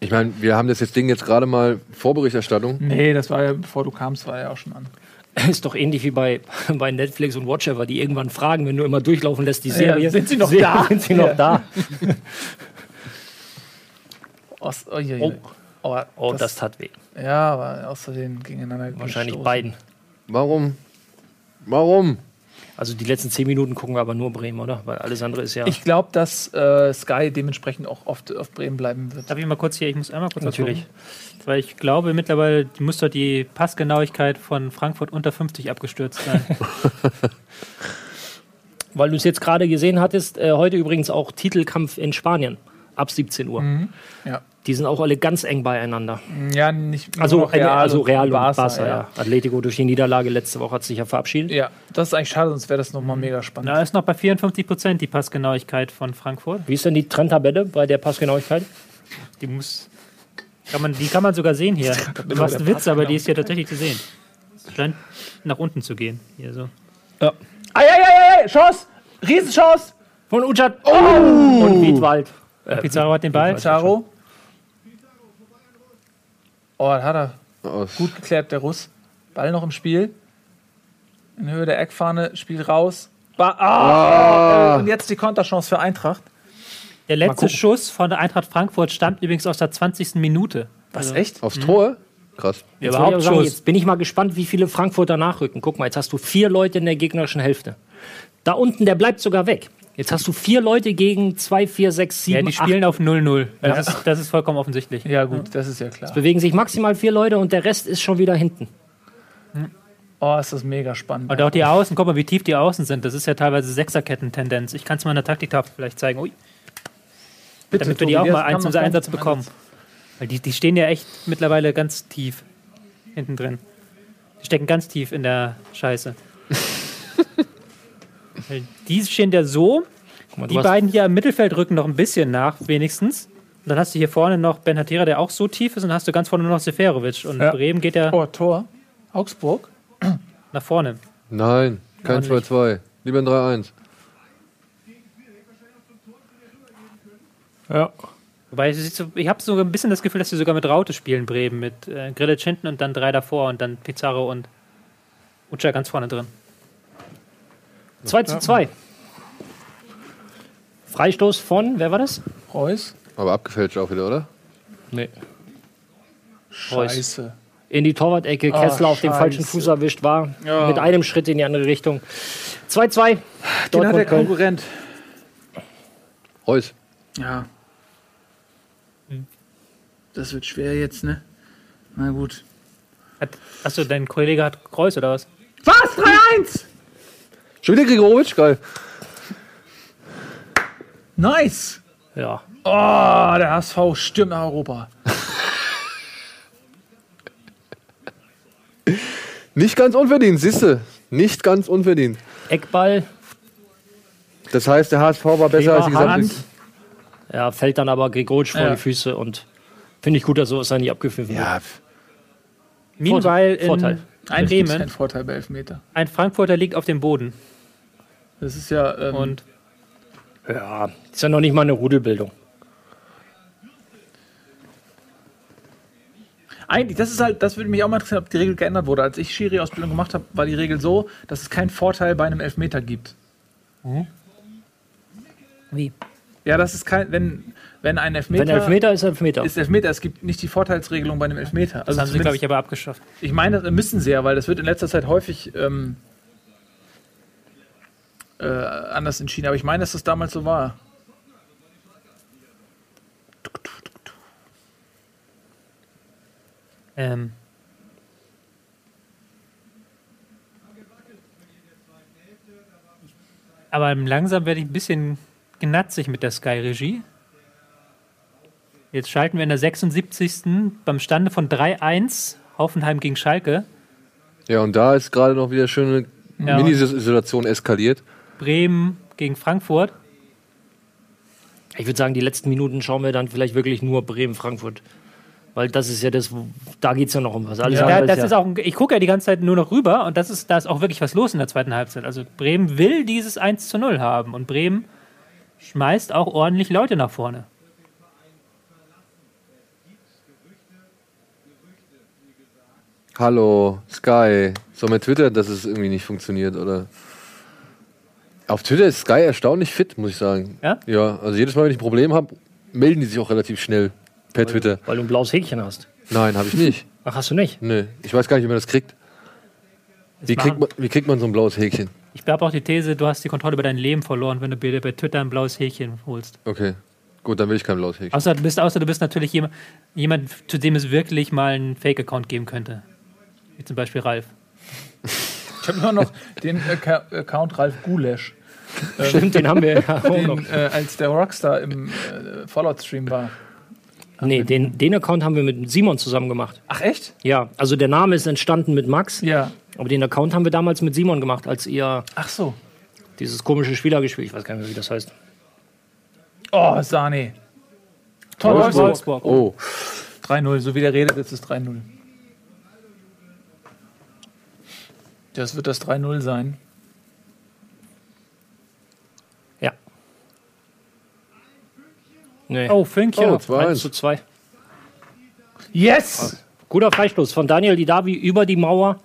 [SPEAKER 3] Ich meine, wir haben das jetzt Ding jetzt gerade mal Vorberichterstattung.
[SPEAKER 2] Nee, das war ja, bevor du kamst, war ja auch schon an.
[SPEAKER 5] Ist doch ähnlich wie bei, bei Netflix und Watchever, die irgendwann fragen, wenn du immer durchlaufen lässt, die Serie.
[SPEAKER 2] sind sie noch da?
[SPEAKER 5] Sind sie noch da?
[SPEAKER 2] Aus, oh, je,
[SPEAKER 5] Oh.
[SPEAKER 2] je. oh,
[SPEAKER 5] Oh, das, tat weh.
[SPEAKER 2] Ja, aber außerdem gegeneinander
[SPEAKER 5] Wahrscheinlich
[SPEAKER 2] gestoßen.
[SPEAKER 5] beiden.
[SPEAKER 3] Warum? Warum?
[SPEAKER 5] Also die letzten zehn Minuten gucken wir aber nur Bremen, oder? Weil alles andere ist ja.
[SPEAKER 2] Ich glaube, dass äh, Sky dementsprechend auch oft auf Bremen bleiben wird.
[SPEAKER 4] Darf ich mal kurz hier, ich muss einmal kurz
[SPEAKER 5] Natürlich.
[SPEAKER 4] gucken. Weil ich glaube mittlerweile, muss doch die Passgenauigkeit von Frankfurt unter 50 abgestürzt sein.
[SPEAKER 5] Weil du es jetzt gerade gesehen hattest, äh, heute übrigens auch Titelkampf in Spanien ab 17 Uhr.
[SPEAKER 2] Ja.
[SPEAKER 5] Die sind auch alle ganz eng beieinander.
[SPEAKER 2] Ja, nicht
[SPEAKER 5] Also Real, also Real und
[SPEAKER 2] Barca,
[SPEAKER 5] Barca, ja. Atletico durch die Niederlage letzte Woche hat sich ja verabschiedet.
[SPEAKER 2] Ja, das ist eigentlich schade, sonst wäre das nochmal mega spannend.
[SPEAKER 4] Da ist noch bei 54 Prozent die Passgenauigkeit von Frankfurt.
[SPEAKER 5] Wie ist denn die Trendtabelle bei der Passgenauigkeit?
[SPEAKER 4] Die muss. Kann man, die kann man sogar sehen hier. Du machst einen Witz, aber die ist hier tatsächlich zu sehen. Scheint nach unten zu gehen. Hier so.
[SPEAKER 2] Ei, ei, ei, ei, Chance! Riesenchance!
[SPEAKER 5] Von Ujat oh! und Wiedwald.
[SPEAKER 4] Pizarro hat den Ball.
[SPEAKER 2] Pizarro. Oh, das hat er
[SPEAKER 3] Aus.
[SPEAKER 2] gut geklärt, der Russ. Ball noch im Spiel. In Höhe der Eckfahne, Spiel raus. Ba ah, äh, Und jetzt die Konterchance für Eintracht.
[SPEAKER 4] Der letzte. Schuss von der Eintracht Frankfurt stammt übrigens aus der 20. Minute.
[SPEAKER 2] Was, echt?
[SPEAKER 3] Aufs Tor? Krass.
[SPEAKER 5] Jetzt,
[SPEAKER 4] Überhaupt
[SPEAKER 5] sagen,
[SPEAKER 4] Schuss.
[SPEAKER 5] jetzt bin ich mal gespannt, wie viele Frankfurter nachrücken. Guck mal, jetzt hast du vier Leute in der gegnerischen Hälfte. Da unten, der bleibt sogar weg. Jetzt hast du vier Leute gegen zwei, vier, sechs, sieben,
[SPEAKER 4] Ja, die spielen auf 0-0. Das, ist, das ist vollkommen offensichtlich.
[SPEAKER 2] Ja, gut, das ist ja klar.
[SPEAKER 5] acht. Bewegen sich maximal vier Leute und der Rest ist schon wieder hinten.
[SPEAKER 2] Oh, ist das mega spannend.
[SPEAKER 4] Und auch die Außen, guck mal, wie tief die Außen sind. Das ist ja teilweise Sechserketten-Tendenz. Ich kann es mal in der Taktiktafel vielleicht zeigen. Ui,
[SPEAKER 2] Bitte,
[SPEAKER 4] damit wir die
[SPEAKER 2] Tobi,
[SPEAKER 4] auch mal eins
[SPEAKER 2] nicht
[SPEAKER 4] Einsatz bekommen. Weil die, die stehen ja echt mittlerweile ganz tief hinten drin. Die stecken ganz tief in der Scheiße. Die stehen ja so,
[SPEAKER 5] Guck mal,
[SPEAKER 4] die beiden hier im Mittelfeld rücken noch ein bisschen nach, wenigstens. Und dann hast du hier vorne noch Ben Hatera, der auch so tief ist, und dann hast du ganz vorne nur noch Seferovic. Und
[SPEAKER 2] Ja.
[SPEAKER 4] Bremen geht ja
[SPEAKER 2] Oh, Tor. Augsburg.
[SPEAKER 4] nach vorne.
[SPEAKER 3] Nein, kein
[SPEAKER 4] Ordentlich.
[SPEAKER 3] 2-2. Lieber ein 3-1.
[SPEAKER 5] Ja.
[SPEAKER 4] Wobei, ich habe so ein bisschen das Gefühl, dass sie sogar mit Raute spielen, Bremen. Mit äh, Grillitsch hinten und dann drei davor und dann Pizarro und Ucha ganz vorne drin.
[SPEAKER 5] 2 zu 2. Freistoß von, wer war das?
[SPEAKER 2] Reus.
[SPEAKER 3] Aber abgefälscht auch wieder, oder?
[SPEAKER 5] Nee.
[SPEAKER 2] Scheiße.
[SPEAKER 5] In die Torwart-Ecke,
[SPEAKER 2] Ah,
[SPEAKER 5] Kessler auf dem falschen Fuß erwischt war.
[SPEAKER 2] Ja.
[SPEAKER 5] Mit einem Schritt in die andere Richtung. 2-2.
[SPEAKER 2] Den hat der
[SPEAKER 5] Köln.
[SPEAKER 2] Konkurrent.
[SPEAKER 3] Reus.
[SPEAKER 2] Ja. Das wird schwer jetzt, ne? Na gut.
[SPEAKER 4] Hat, achso, dein Kollege hat Kreuz oder was?
[SPEAKER 2] Was? 3-1!
[SPEAKER 3] Schon wieder Grigorowitsch? Geil.
[SPEAKER 2] Nice!
[SPEAKER 5] Ja.
[SPEAKER 2] Oh, der HSV stürmt nach Europa.
[SPEAKER 3] Nicht ganz unverdient, siehste. Nicht ganz unverdient.
[SPEAKER 5] Eckball.
[SPEAKER 3] Das heißt, der HSV war besser als die
[SPEAKER 5] Hand.
[SPEAKER 3] gesamte.
[SPEAKER 5] Ja, fällt dann aber Gregoritsch vor
[SPEAKER 2] Ja.
[SPEAKER 5] die Füße und finde ich gut, dass so ist er nicht abgepfiffen wird.
[SPEAKER 3] Ja,
[SPEAKER 4] Meanwhile in
[SPEAKER 5] Vorteil.
[SPEAKER 2] Gibt es keinen
[SPEAKER 4] Bremen,
[SPEAKER 2] Vorteil bei Elfmeter.
[SPEAKER 4] ein Frankfurter liegt auf dem Boden.
[SPEAKER 2] Das ist ja. Ähm,
[SPEAKER 4] Und
[SPEAKER 5] Ja, ist ja noch nicht mal eine Rudelbildung.
[SPEAKER 2] Eigentlich, das ist halt, das würde mich auch mal interessieren, ob die Regel geändert wurde. Als ich Schiri-Ausbildung gemacht habe, war die Regel so, dass es keinen Vorteil bei einem Elfmeter gibt.
[SPEAKER 5] Wie?
[SPEAKER 2] Ja, das ist kein, wenn, wenn ein Elfmeter,
[SPEAKER 5] Wenn Elfmeter ist Elfmeter.
[SPEAKER 2] ist Elfmeter, es gibt nicht die Vorteilsregelung bei einem Elfmeter.
[SPEAKER 4] das
[SPEAKER 2] Also
[SPEAKER 4] haben sie, glaube ich, aber abgeschafft.
[SPEAKER 2] Ich meine, das müssen sie ja, weil das wird in letzter Zeit häufig ähm, äh, anders entschieden. Aber ich meine, dass das damals so war.
[SPEAKER 4] Ähm, aber langsam werde ich ein bisschen genatzig mit der Sky-Regie. Jetzt schalten wir in der 76. beim Stande von 3-1 Hoffenheim gegen Schalke.
[SPEAKER 3] ja, und da ist gerade noch wieder schöne
[SPEAKER 4] Ja.
[SPEAKER 3] Mini-Situation eskaliert.
[SPEAKER 4] Bremen gegen Frankfurt.
[SPEAKER 5] Ich würde sagen, die letzten Minuten schauen wir dann vielleicht wirklich nur Bremen-Frankfurt. Weil das ist ja das, wo- da geht es ja noch um was. Alles
[SPEAKER 4] Ja,
[SPEAKER 5] andere
[SPEAKER 4] das
[SPEAKER 5] ist
[SPEAKER 4] ist
[SPEAKER 5] ja,
[SPEAKER 4] auch, ich gucke ja die ganze Zeit nur noch rüber und das ist, da ist auch wirklich was los in der zweiten Halbzeit. Also Bremen will dieses 1 zu 0 haben und Bremen schmeißt auch ordentlich Leute nach vorne.
[SPEAKER 3] Hallo, Sky. So mit Twitter, dass es irgendwie nicht funktioniert, oder? Auf Twitter ist Sky erstaunlich fit, muss ich sagen.
[SPEAKER 4] Ja?
[SPEAKER 3] Ja, also jedes Mal, wenn ich ein Problem habe, melden die sich auch relativ schnell per Twitter.
[SPEAKER 5] weil du ein blaues Häkchen hast.
[SPEAKER 3] Nein, habe ich nicht.
[SPEAKER 5] Ach, hast du nicht?
[SPEAKER 3] Nee, ich weiß gar nicht, wie man das kriegt. Wie kriegt, man, wie kriegt man so ein blaues Häkchen?
[SPEAKER 4] Ich habe auch die These, du hast die Kontrolle über dein Leben verloren, wenn du dir bei Twitter ein blaues Häkchen holst.
[SPEAKER 3] Okay. Gut, dann will ich kein blaues Häkchen.
[SPEAKER 4] Außer du bist, außer du bist natürlich jemand, jemand, zu dem es wirklich mal einen Fake-Account geben könnte. Wie zum Beispiel Ralf.
[SPEAKER 2] Ich habe immer noch den Account Ralf Gulesch,
[SPEAKER 5] Stimmt, den haben wir ja auch noch.
[SPEAKER 2] den, äh, als der Rockstar im äh, Fallout-Stream war.
[SPEAKER 5] Nee, den, den Account haben wir mit Simon zusammen gemacht.
[SPEAKER 2] Ach, echt?
[SPEAKER 5] Ja, also der Name ist entstanden mit Max,
[SPEAKER 2] Ja.
[SPEAKER 5] aber den Account haben wir damals mit Simon gemacht, als ihr
[SPEAKER 2] Ach so.
[SPEAKER 5] dieses komische Spieler gespielt, ich weiß gar nicht mehr, wie das heißt.
[SPEAKER 2] Oh, Sane. Toll,
[SPEAKER 4] Wolfsburg.
[SPEAKER 3] Oh,
[SPEAKER 2] 3-0, so wie der redet, ist es 3-0. Das wird das 3-0 sein.
[SPEAKER 5] Nee.
[SPEAKER 4] Oh, Fünkchen.
[SPEAKER 3] oh 2
[SPEAKER 5] 1 zu 2.
[SPEAKER 2] Yes!
[SPEAKER 5] Guter Freistoß von Daniel Didavi über die Mauer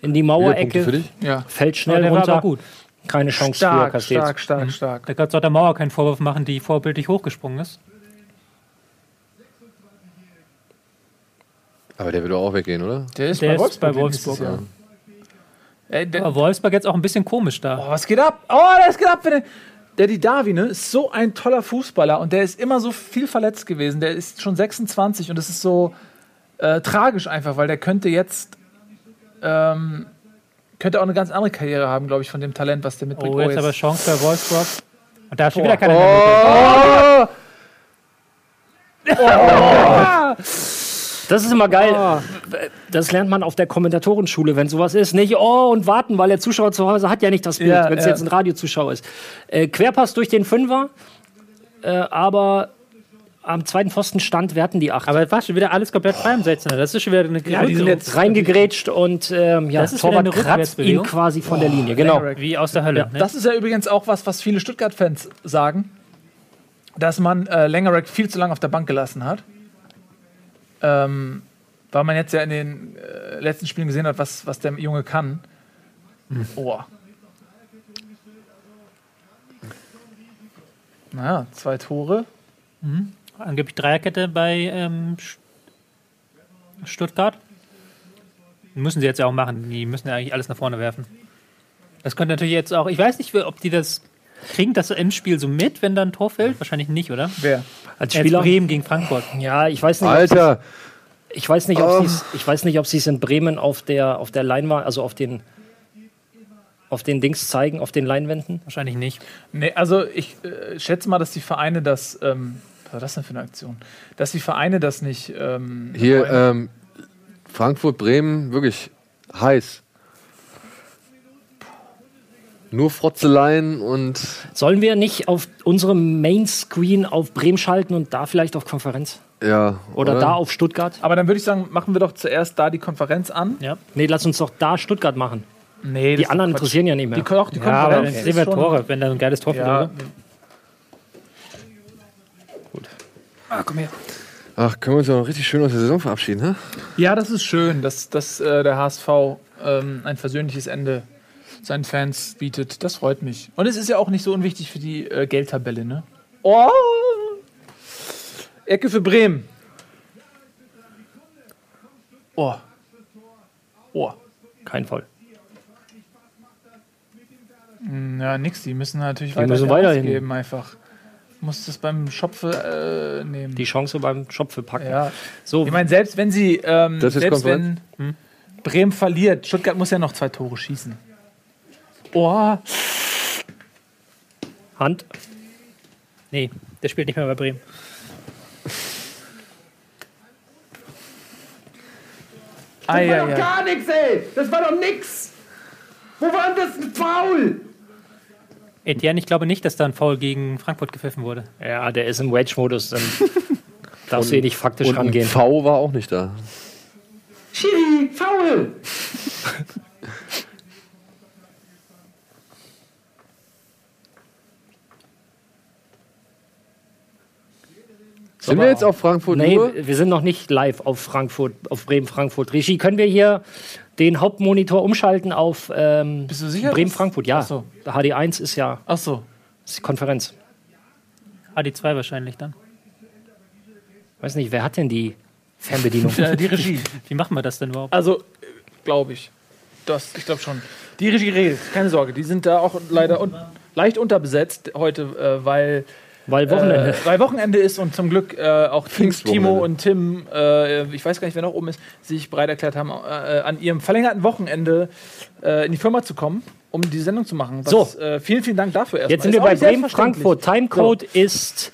[SPEAKER 5] in die
[SPEAKER 3] für
[SPEAKER 5] Mauerecke.
[SPEAKER 3] dich?
[SPEAKER 2] Ja.
[SPEAKER 5] Fällt
[SPEAKER 4] Ja,
[SPEAKER 5] schnell
[SPEAKER 4] war
[SPEAKER 5] runter.
[SPEAKER 4] gut.
[SPEAKER 5] Keine Chance für
[SPEAKER 2] Stark,
[SPEAKER 5] Castells.
[SPEAKER 2] stark, stark, stark.
[SPEAKER 4] Da kannst du auch der Mauer keinen Vorwurf machen, die vorbildlich hochgesprungen ist.
[SPEAKER 3] Aber der wird doch auch weggehen, oder?
[SPEAKER 2] Der ist
[SPEAKER 4] Der
[SPEAKER 2] bei
[SPEAKER 4] ist
[SPEAKER 2] Wolfsburg.
[SPEAKER 4] bei
[SPEAKER 2] nächstes
[SPEAKER 4] Wolfsburg.
[SPEAKER 2] Jahr. Ey, der,
[SPEAKER 4] Aber Wolfsburg jetzt auch ein bisschen komisch da.
[SPEAKER 2] Oh, was geht ab? Oh, das geht ab. Wenn der, der Didavi, ne, ist so ein toller Fußballer und der ist immer so viel verletzt gewesen. Der ist schon 26 und das ist so äh, tragisch einfach, weil der könnte jetzt ähm, könnte auch eine ganz andere Karriere haben, glaube ich, von dem Talent, was der mitbringt.
[SPEAKER 4] Oh, jetzt aber Chance bei Wolfsburg. Und da hat schon wieder keiner mehr
[SPEAKER 5] Das ist immer geil. Das lernt man auf der Kommentatorenschule, wenn sowas ist. Nicht, oh, und warten, weil der Zuschauer zu Hause hat ja nicht das Bild,
[SPEAKER 2] Ja,
[SPEAKER 5] wenn es
[SPEAKER 2] ja.
[SPEAKER 5] jetzt ein Radiozuschauer ist. Äh, Querpass durch den Fünfer, äh, aber am zweiten Pfosten stand, wir hatten die acht.
[SPEAKER 4] Aber war schon wieder alles komplett frei im 16er. Das ist schon wieder eine
[SPEAKER 2] Ja, die sind jetzt
[SPEAKER 5] reingegrätscht und ähm, ja,
[SPEAKER 4] Das ist
[SPEAKER 5] Torwart kratzt ihn quasi von der Linie. Genau.
[SPEAKER 4] Wie aus der Hölle. ne?
[SPEAKER 2] Das ist ja übrigens auch was, was viele Stuttgart-Fans sagen, dass man äh, Langerack viel zu lange auf der Bank gelassen hat. Ähm, weil man jetzt ja in den äh, letzten Spielen gesehen hat, was, was der Junge kann. Oh. Naja, zwei Tore.
[SPEAKER 4] Angeblich Dreierkette bei ähm, St- Stuttgart. Müssen sie jetzt ja auch machen. Die müssen ja eigentlich alles nach vorne werfen. Das könnte natürlich jetzt auch. Ich weiß nicht, ob die das kriegen, das im Spiel so mit, wenn da ein Tor fällt. Wahrscheinlich nicht, oder?
[SPEAKER 2] Wer?
[SPEAKER 5] Als Spieler.
[SPEAKER 4] Bremen gegen Frankfurt.
[SPEAKER 5] Ja, ich weiß nicht.
[SPEAKER 3] Alter!
[SPEAKER 5] Ich weiß nicht, ob
[SPEAKER 3] Oh.
[SPEAKER 5] sie's, ich weiß nicht, ob sie es in Bremen auf der auf der Leinwand, also auf den auf den Dings zeigen, auf den Leinwänden.
[SPEAKER 4] Wahrscheinlich nicht.
[SPEAKER 2] Nee, also ich äh, schätze mal, dass die Vereine das. Ähm, was war das denn für eine Aktion? Dass die Vereine das nicht. Ähm,
[SPEAKER 3] Hier, ähm, Frankfurt, Bremen, wirklich heiß. Nur Frotzeleien und
[SPEAKER 5] Sollen wir nicht auf unserem Mainscreen auf Bremen schalten und da vielleicht auf Konferenz?
[SPEAKER 3] ja.
[SPEAKER 5] Oder, da auf Stuttgart?
[SPEAKER 2] Aber dann würde ich sagen, machen wir doch zuerst da die Konferenz an.
[SPEAKER 4] Ja.
[SPEAKER 5] Nee, lass uns doch da Stuttgart machen.
[SPEAKER 2] Nee,
[SPEAKER 5] Die anderen interessieren ja nicht mehr.
[SPEAKER 2] Die, doch, die
[SPEAKER 4] Ja, aber dann
[SPEAKER 2] Konferenz
[SPEAKER 4] sehen wir Tore, wenn da ein geiles Tor.
[SPEAKER 2] Ja.
[SPEAKER 4] oder?
[SPEAKER 2] Ah, komm her.
[SPEAKER 3] Ach, können wir uns auch richtig schön aus der Saison verabschieden, ne?
[SPEAKER 2] Ja, das ist schön, dass, dass äh, der HSV ähm, ein versöhnliches Ende seinen Fans bietet. Das freut mich. Und es ist ja auch nicht so unwichtig für die äh, Geldtabelle, ne? Oh! Ecke für Bremen. Oh. Oh.
[SPEAKER 5] Kein Fall.
[SPEAKER 2] Hm, Ja, nix. Die müssen natürlich
[SPEAKER 5] Die
[SPEAKER 2] weiter
[SPEAKER 5] müssen
[SPEAKER 2] Gas
[SPEAKER 5] weiterhin.
[SPEAKER 2] geben einfach. Muss das beim Schopfe äh, nehmen.
[SPEAKER 5] Die Chance beim Schopfe packen.
[SPEAKER 2] ja.
[SPEAKER 5] So,
[SPEAKER 2] Ich meine, selbst wenn sie, ähm,
[SPEAKER 3] Das ist
[SPEAKER 2] selbst wenn hm, Bremen verliert, Stuttgart muss ja noch zwei Tore schießen. Oh,
[SPEAKER 5] Hand.
[SPEAKER 4] Nee, der spielt nicht mehr bei Bremen.
[SPEAKER 2] ei, ei, ei.
[SPEAKER 7] Gar nichts, ey! Das war doch nix! Wo war denn das ein Foul?
[SPEAKER 4] Etienne, ich glaube nicht, dass da ein Foul gegen Frankfurt gepfiffen wurde.
[SPEAKER 5] Ja, der ist im Wedge-Modus. Dann darfst du eh nicht faktisch
[SPEAKER 3] Und ein
[SPEAKER 5] rangehen.
[SPEAKER 3] V war auch nicht da.
[SPEAKER 7] Schiri, Foul!
[SPEAKER 3] Sind wir jetzt auf Frankfurt
[SPEAKER 5] Nee,
[SPEAKER 3] nur?
[SPEAKER 5] wir sind noch nicht live auf Frankfurt, auf Bremen-Frankfurt. Regie, können wir hier den Hauptmonitor umschalten auf ähm,
[SPEAKER 2] Bist du sicher?
[SPEAKER 5] Bremen-Frankfurt? Ja.
[SPEAKER 2] Ach so.
[SPEAKER 5] Der HD1 ist ja
[SPEAKER 2] Ach so.
[SPEAKER 5] ist die Konferenz.
[SPEAKER 4] AD2 wahrscheinlich dann.
[SPEAKER 5] Weiß nicht, wer hat denn die Fernbedienung?
[SPEAKER 2] Die Regie.
[SPEAKER 4] Wie machen wir das denn überhaupt?
[SPEAKER 2] Also, glaube ich. Das, ich glaube schon. Die Regie regelt, keine Sorge. Die sind da auch leider un leicht unterbesetzt heute, äh, weil,
[SPEAKER 5] Weil Wochenende.
[SPEAKER 2] äh, weil Wochenende ist und zum Glück äh, auch. Timo und Tim, äh, ich weiß gar nicht, wer noch oben ist, sich bereit erklärt haben, äh, an ihrem verlängerten Wochenende äh, in die Firma zu kommen, um die Sendung zu machen. Was,
[SPEAKER 5] So.
[SPEAKER 2] Äh, vielen, vielen Dank dafür erstmal.
[SPEAKER 5] Jetzt sind
[SPEAKER 2] Ist
[SPEAKER 5] wir bei Bremen. Frankfurt. Timecode ist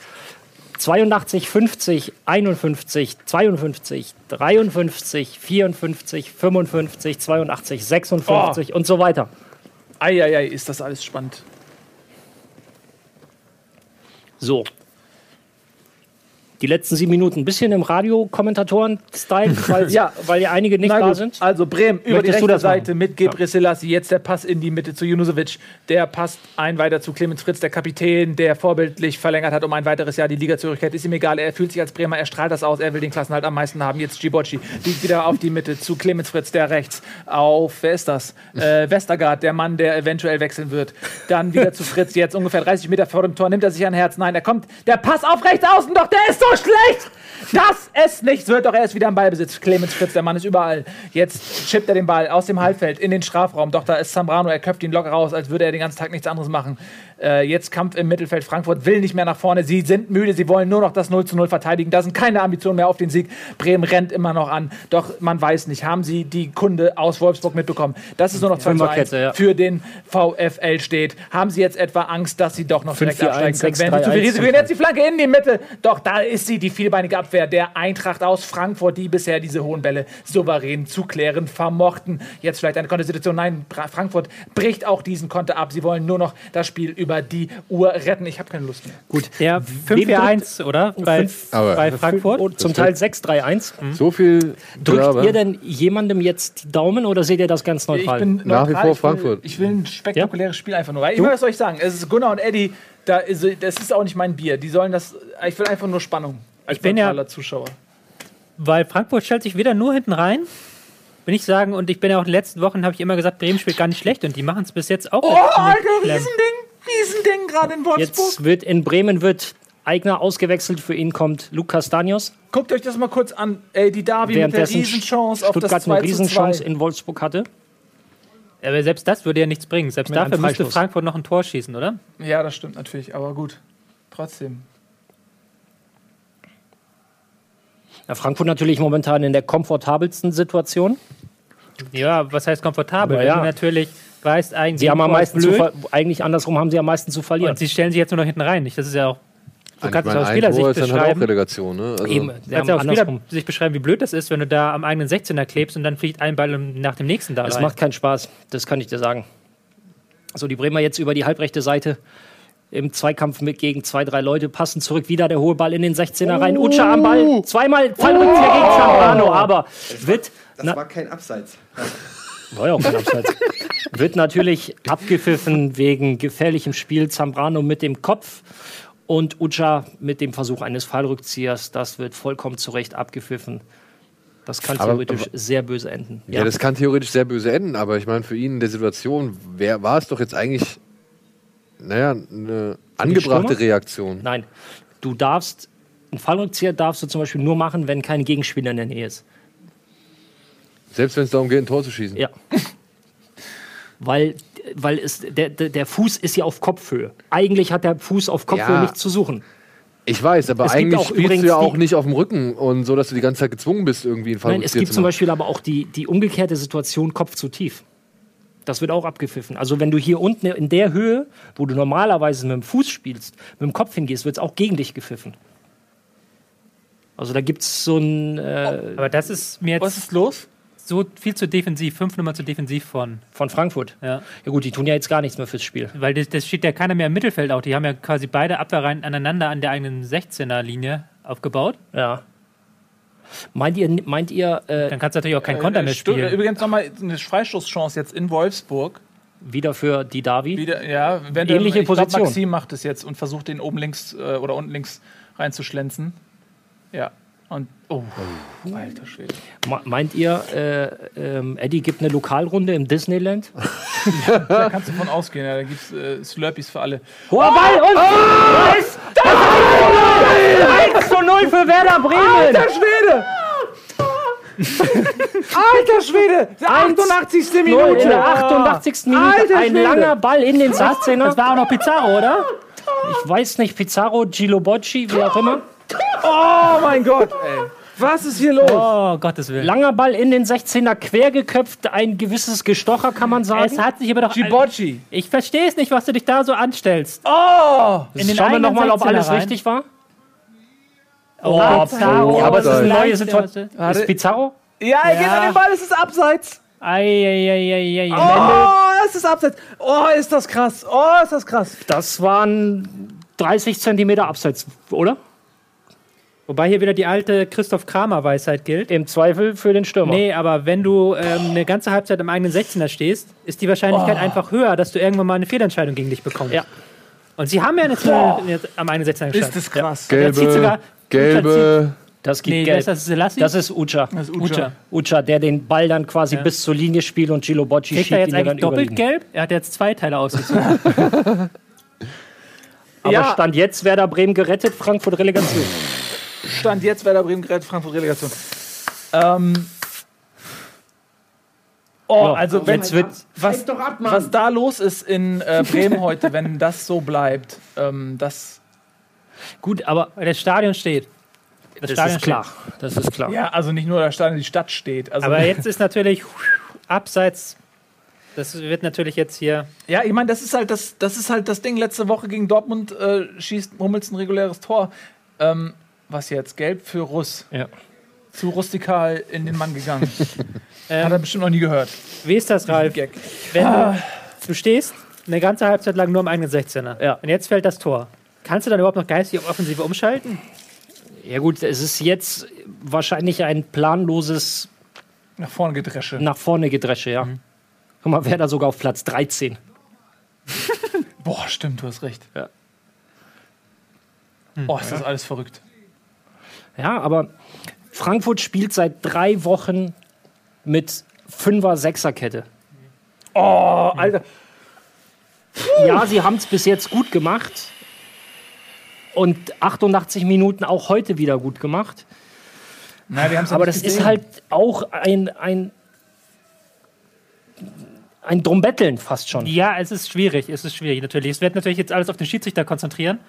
[SPEAKER 5] 82, 50, 51, 52, 53, 54, 55, 82, 56 und so weiter.
[SPEAKER 2] Eieiei, ist das alles spannend.
[SPEAKER 5] So. Die letzten sieben Minuten ein bisschen im Radio-Kommentatoren-Style, weil,
[SPEAKER 2] Ja.
[SPEAKER 5] weil ja einige nicht da sind.
[SPEAKER 2] Also Bremen über die
[SPEAKER 5] Möchtest du
[SPEAKER 2] rechte? Seite mit Gebre Selassie. Jetzt der Pass in die Mitte zu Junusovic. Der passt ein weiter zu Clemens Fritz, der Kapitän, der vorbildlich verlängert hat um ein weiteres Jahr die Ligazugehörigkeit. Ist ihm egal, er fühlt sich als Bremer, er strahlt das aus, er will den Klassenhalt am meisten haben. Jetzt Gibocci liegt wieder auf die Mitte zu Clemens Fritz, der rechts. Auf, wer ist das? Äh, Westergaard, der Mann, der eventuell wechseln wird. Dann wieder zu Fritz, jetzt ungefähr 30 Meter vor dem Tor. Nimmt er sich ein Herz? Nein, er kommt. Der Pass auf rechts außen, doch der ist so schlecht! dass es nichts wird. Doch er ist wieder im Ballbesitz. Clemens Fritz, der Mann ist überall. Jetzt chippt er den Ball aus dem Halbfeld in den Strafraum. Doch da ist Zambrano, er köpft ihn locker raus, als würde er den ganzen Tag nichts anderes machen. Äh, jetzt Kampf im Mittelfeld. Frankfurt will nicht mehr nach vorne. Sie sind müde, sie wollen nur noch das 0 zu 0 verteidigen. Da sind keine Ambitionen mehr auf den Sieg. Bremen rennt immer noch an. Doch man weiß nicht, haben sie die Kunde aus Wolfsburg mitbekommen, dass es nur noch 2 zu 1
[SPEAKER 5] Fünferkette, ja.
[SPEAKER 2] für den VfL steht. Haben sie jetzt etwa Angst, dass sie doch noch direkt
[SPEAKER 5] 5-4-1,
[SPEAKER 2] absteigen können? Wenn sie zu
[SPEAKER 5] 6-3-1
[SPEAKER 2] viel Risiko gehen, jetzt die Flanke in die Mitte. Doch da ist sie, die vielbeinige Abwehr der Eintracht aus Frankfurt, die bisher diese hohen Bälle souverän zu klären vermochten. Jetzt vielleicht eine Kontersituation. Nein, Frankfurt bricht auch diesen Konter ab. Sie wollen nur noch das Spiel über die Uhr retten. Ich habe keine Lust mehr.
[SPEAKER 5] Gut.
[SPEAKER 4] Der 5-4-1, oder? Bei,
[SPEAKER 3] Aber-
[SPEAKER 4] bei Frankfurt.
[SPEAKER 5] Und zum Teil 6-3-1.
[SPEAKER 3] So viel
[SPEAKER 5] Drückt
[SPEAKER 3] Gelaber.
[SPEAKER 5] ihr denn jemandem jetzt die Daumen oder seht ihr das ganz
[SPEAKER 2] Ich
[SPEAKER 5] neutral?
[SPEAKER 2] bin
[SPEAKER 3] Nach wie
[SPEAKER 2] neutral.
[SPEAKER 3] vor
[SPEAKER 2] Ich will-
[SPEAKER 3] Frankfurt.
[SPEAKER 2] Ich will ein spektakuläres Spiel einfach nur. Weil, immer was soll ich sagen? Es ist Gunnar und Eddie. Da ist, das ist auch nicht mein Bier. Die sollen das. Ich will einfach nur Spannung. Als
[SPEAKER 4] Ich bin ja-
[SPEAKER 2] Zuschauer.
[SPEAKER 4] Weil Frankfurt stellt sich wieder nur hinten rein. Will ich sagen, und ich bin ja auch in den letzten Wochen, habe ich immer gesagt, Bremen spielt gar nicht schlecht und die machen es bis jetzt auch.
[SPEAKER 2] Oh, Alter, Riesending. Riesending gerade in Wolfsburg.
[SPEAKER 5] Jetzt wird in Bremen wird Eigner ausgewechselt. Für ihn kommt Lukas Stanios.
[SPEAKER 2] Guckt euch das mal kurz an. Ey, die Davi mit der Riesenchance auf das
[SPEAKER 5] Stuttgart
[SPEAKER 2] 2
[SPEAKER 5] eine Riesenchance
[SPEAKER 2] 2.
[SPEAKER 5] in Wolfsburg hatte.
[SPEAKER 4] Aber selbst das würde ja nichts bringen. Selbst
[SPEAKER 5] Mit
[SPEAKER 4] dafür müsste. Frankfurt noch ein Tor schießen, oder?
[SPEAKER 2] Ja, das stimmt natürlich, aber gut. Trotzdem.
[SPEAKER 5] Ja, Frankfurt natürlich momentan in der komfortabelsten Situation.
[SPEAKER 4] Ja, was heißt komfortabel?
[SPEAKER 5] Ja.
[SPEAKER 4] natürlich weißt, eigentlich
[SPEAKER 5] Sie haben am meisten zu
[SPEAKER 4] blöd,
[SPEAKER 5] ver eigentlich andersrum haben sie am meisten zu verlieren.
[SPEAKER 4] und sie stellen sich jetzt nur noch hinten rein. Nicht? Das ist ja auch. So
[SPEAKER 3] Ich
[SPEAKER 4] kannst du es aus
[SPEAKER 3] ein
[SPEAKER 4] Spielersicht
[SPEAKER 3] ist dann halt auch
[SPEAKER 4] beschreiben.
[SPEAKER 3] Relegation. Ne? Also,
[SPEAKER 5] Eben,
[SPEAKER 4] Du
[SPEAKER 5] sie
[SPEAKER 4] kannst
[SPEAKER 5] haben
[SPEAKER 4] ja auch
[SPEAKER 5] andersrum.
[SPEAKER 4] Spieler sich beschreiben, wie blöd das ist, wenn du da am eigenen 16er klebst und dann fliegt ein Ball nach dem nächsten da rein.
[SPEAKER 5] macht keinen Spaß, das kann ich dir sagen. So, die Bremer jetzt über die halbrechte Seite im Zweikampf mit gegen zwei, drei Leute, passen zurück, wieder der hohe Ball in den 16er rein. Utscha am Ball, zweimal Fallrückzieher gegen Zambrano, aber wird,
[SPEAKER 8] Das war kein Abseits.
[SPEAKER 5] War ja auch kein Abseits. wird natürlich abgepfiffen wegen gefährlichem Spiel. Zambrano mit dem Kopf und Utscha mit dem Versuch eines Fallrückziehers. Das wird vollkommen zu Recht abgepfiffen. Das kann
[SPEAKER 3] Aber-
[SPEAKER 5] theoretisch
[SPEAKER 3] aber-
[SPEAKER 5] sehr böse enden.
[SPEAKER 3] ja, das kann theoretisch sehr böse enden, aber ich meine, für ihn in der Situation wär, war es doch jetzt eigentlich, naja, eine angebrachte? Reaktion.
[SPEAKER 5] Nein, du darfst, einen Fallrückzieher darfst du zum Beispiel nur machen, wenn kein Gegenspieler in der Nähe ist.
[SPEAKER 3] Selbst wenn es darum geht, ein Tor zu schießen.
[SPEAKER 5] Ja. weil weil es, der, der, Fuß ist ja auf Kopfhöhe. Eigentlich hat der Fuß auf Kopfhöhe
[SPEAKER 3] Ja.
[SPEAKER 5] nichts zu suchen.
[SPEAKER 3] Ich weiß, aber
[SPEAKER 5] Es
[SPEAKER 3] eigentlich spielst du ja auch nicht auf dem Rücken und so, dass du die ganze Zeit gezwungen bist, irgendwie einen Fall
[SPEAKER 5] Nein, es gibt zum Beispiel aber auch die, die umgekehrte Situation Kopf zu tief. Das wird auch abgepfiffen. Also wenn du hier unten in der Höhe, wo du normalerweise mit dem Fuß spielst, mit dem Kopf hingehst, wird es auch gegen dich gepfiffen. Also da gibt es so ein äh,
[SPEAKER 4] Aber das ist mir
[SPEAKER 2] Was
[SPEAKER 4] jetzt
[SPEAKER 2] ist los?
[SPEAKER 4] So viel zu defensiv, fünf Nummer zu defensiv von.
[SPEAKER 5] von Frankfurt.
[SPEAKER 4] Ja.
[SPEAKER 5] Ja gut, die tun ja jetzt gar nichts mehr fürs Spiel.
[SPEAKER 4] Weil das, das steht ja keiner mehr im Mittelfeld auch. Die haben ja quasi beide Abwehrreihen aneinander an der eigenen 16er-Linie aufgebaut.
[SPEAKER 5] Ja. Meint ihr, meint ihr äh,
[SPEAKER 4] Dann kannst du natürlich auch keinen Konter mehr
[SPEAKER 2] Stu-
[SPEAKER 4] spielen.
[SPEAKER 2] Übrigens nochmal eine Freistoßchance jetzt in Wolfsburg.
[SPEAKER 5] wieder für die Davi?
[SPEAKER 2] Wieder, ja, wenn
[SPEAKER 5] Ähnliche
[SPEAKER 2] ich glaub,
[SPEAKER 5] Position.
[SPEAKER 2] Maxim macht es jetzt und versucht den oben links äh, oder unten links reinzuschlänzen. Ja. Und oh, alter Schwede.
[SPEAKER 5] Me- Meint ihr, äh, ähm, Eddie gibt eine Lokalrunde im Disneyland?
[SPEAKER 2] Da kannst du von ausgehen, ja, da gibt es äh, Slurpees für alle.
[SPEAKER 5] Hoher Ball und da ist das 1 zu 0 für Werder Bremen.
[SPEAKER 2] Schwede! Alter Schwede! 88.
[SPEAKER 5] Null in
[SPEAKER 2] Minute!
[SPEAKER 5] der 88. Minute.
[SPEAKER 2] Alter
[SPEAKER 5] Ein
[SPEAKER 2] Schwede.
[SPEAKER 5] langer Ball in den
[SPEAKER 4] Das
[SPEAKER 5] 16er.
[SPEAKER 4] war auch noch Pizarro, oder?
[SPEAKER 5] Ich weiß nicht, Pizarro, Gilobocci, wie auch immer.
[SPEAKER 2] Oh mein Gott, ey. Was ist hier los?
[SPEAKER 4] Oh, Gottes Willen.
[SPEAKER 5] Langer Ball in den 16er, quer geköpft. Ein gewisses Gestocher, kann man sagen.
[SPEAKER 4] Es hat sich aber doch.
[SPEAKER 2] Gibocci.
[SPEAKER 4] Ich verstehe es nicht, was du dich da so anstellst.
[SPEAKER 2] Oh!
[SPEAKER 4] In den
[SPEAKER 5] Schauen wir nochmal, ob
[SPEAKER 4] 16er
[SPEAKER 5] alles
[SPEAKER 4] rein.
[SPEAKER 5] richtig war.
[SPEAKER 4] Oh, Pizarro.
[SPEAKER 5] Ja, aber es ist eine neue Situation.
[SPEAKER 2] Warte.
[SPEAKER 5] Ist Pizarro?
[SPEAKER 2] Ja, er geht
[SPEAKER 4] Ja.
[SPEAKER 2] an den Ball, es ist abseits.
[SPEAKER 4] Eieieiei.
[SPEAKER 2] Oh, es ist abseits. Oh, ist das krass. Oh, ist das krass.
[SPEAKER 5] Das waren 30 Zentimeter abseits, oder?
[SPEAKER 4] Wobei hier wieder die alte Christoph Kramer-Weisheit gilt.
[SPEAKER 5] Im Zweifel für den Stürmer.
[SPEAKER 4] Nee, aber wenn du ähm, eine ganze Halbzeit im eigenen 16er stehst, ist die Wahrscheinlichkeit einfach höher, dass du irgendwann mal eine Fehlentscheidung gegen dich bekommst.
[SPEAKER 5] Ja.
[SPEAKER 4] Und sie haben ja jetzt, jetzt am eigenen 16er gestanden.
[SPEAKER 2] Ist das krass.
[SPEAKER 4] Der zieht sogar-
[SPEAKER 3] Gelbe, gelbe.
[SPEAKER 5] Das gibt
[SPEAKER 4] Nee,
[SPEAKER 5] Gelb.
[SPEAKER 4] ist das? Selassie?
[SPEAKER 5] Das ist Ucha.
[SPEAKER 2] Das ist
[SPEAKER 4] Ucha.
[SPEAKER 5] Ucha, der den Ball dann quasi bis zur Linie spielt und Gilobocci
[SPEAKER 4] Kriegt
[SPEAKER 5] schiebt
[SPEAKER 4] er
[SPEAKER 5] ihn
[SPEAKER 4] jetzt
[SPEAKER 5] ja dann
[SPEAKER 4] eigentlich doppelt
[SPEAKER 5] überliegen.
[SPEAKER 4] gelb? Er hat jetzt zwei Teile ausgezogen.
[SPEAKER 5] Aber
[SPEAKER 2] Ja.
[SPEAKER 5] Stand jetzt Werder Bremen gerettet, Frankfurt Relegation.
[SPEAKER 2] Stand jetzt Werder Bremen gerät Frankfurt Relegation. Ähm. Oh, also wenn
[SPEAKER 5] jetzt wird
[SPEAKER 2] was, was da los ist in äh, Bremen heute, wenn das so bleibt, ähm, das
[SPEAKER 4] Gut, aber das Stadion steht. Das,
[SPEAKER 5] das
[SPEAKER 4] Stadion
[SPEAKER 5] ist klar. Das ist klar.
[SPEAKER 2] ja, also nicht nur der Stadion, die Stadt steht. Also,
[SPEAKER 4] Aber jetzt ist natürlich abseits. Das wird natürlich jetzt hier.
[SPEAKER 2] ja, ich meine, das ist halt das, das ist halt das Ding. Letzte Woche gegen Dortmund äh, schießt Hummels ein reguläres Tor. Ähm, was jetzt? Gelb für Russ.
[SPEAKER 5] Ja.
[SPEAKER 2] Zu rustikal in den Mann gegangen.
[SPEAKER 4] Ähm,
[SPEAKER 2] Hat er bestimmt noch nie gehört.
[SPEAKER 4] Wie ist das, Ralf?
[SPEAKER 2] Gag.
[SPEAKER 4] Wenn du, du stehst eine ganze Halbzeit lang nur am eigenen 16er.
[SPEAKER 5] Ja.
[SPEAKER 4] Und jetzt fällt das Tor. Kannst du dann überhaupt noch geistig auf Offensive umschalten?
[SPEAKER 5] Ja gut, es ist jetzt wahrscheinlich ein planloses
[SPEAKER 2] Nach vorne gedresche.
[SPEAKER 5] nach vorne Gedresche, ja. Guck mal, Werder sogar auf Platz 13.
[SPEAKER 2] Boah, stimmt, du hast recht.
[SPEAKER 5] Ja.
[SPEAKER 2] Oh, ist das alles verrückt.
[SPEAKER 5] Ja, aber Frankfurt spielt seit drei Wochen mit Fünfer, Sechserkette.
[SPEAKER 2] Oh, Alter.
[SPEAKER 5] Ja, sie haben es bis jetzt gut gemacht. Und 88 Minuten auch heute wieder gut gemacht.
[SPEAKER 2] Na, wir haben's
[SPEAKER 5] Aber das
[SPEAKER 2] gesehen.
[SPEAKER 5] ist halt auch ein, ein, ein Drumbetteln fast schon.
[SPEAKER 4] Ja, es ist schwierig. Es ist schwierig, natürlich. Es wird natürlich jetzt alles auf den Schiedsrichter konzentrieren.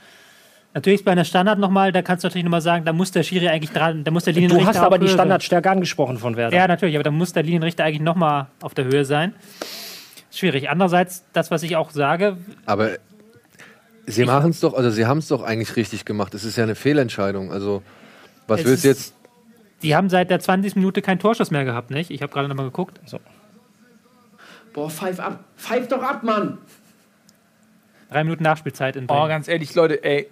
[SPEAKER 4] Natürlich ist bei einer Standard nochmal, da kannst du natürlich nochmal sagen, da muss der Schiri eigentlich dran, da muss der
[SPEAKER 5] Du
[SPEAKER 4] Linienrichter
[SPEAKER 5] hast aber
[SPEAKER 4] auf
[SPEAKER 5] die
[SPEAKER 4] Höhe
[SPEAKER 5] Standardstärke angesprochen von Werder.
[SPEAKER 4] Sein. Ja, natürlich, aber da muss der Linienrichter eigentlich nochmal auf der Höhe sein. Schwierig. Andererseits, das, was ich auch sage,
[SPEAKER 3] Aber sie machen es doch, also sie haben es doch eigentlich richtig gemacht. Es ist ja eine Fehlentscheidung. Also, was
[SPEAKER 4] Es
[SPEAKER 3] willst du jetzt?
[SPEAKER 4] die haben seit der 20. Minute keinen Torschuss mehr gehabt, nicht? Ich habe gerade nochmal geguckt.
[SPEAKER 8] Boah, pfeif ab. Pfeif doch ab, Mann.
[SPEAKER 4] Drei Minuten Nachspielzeit in
[SPEAKER 2] Oh,
[SPEAKER 4] Bremen.
[SPEAKER 2] ganz ehrlich, Leute, ey,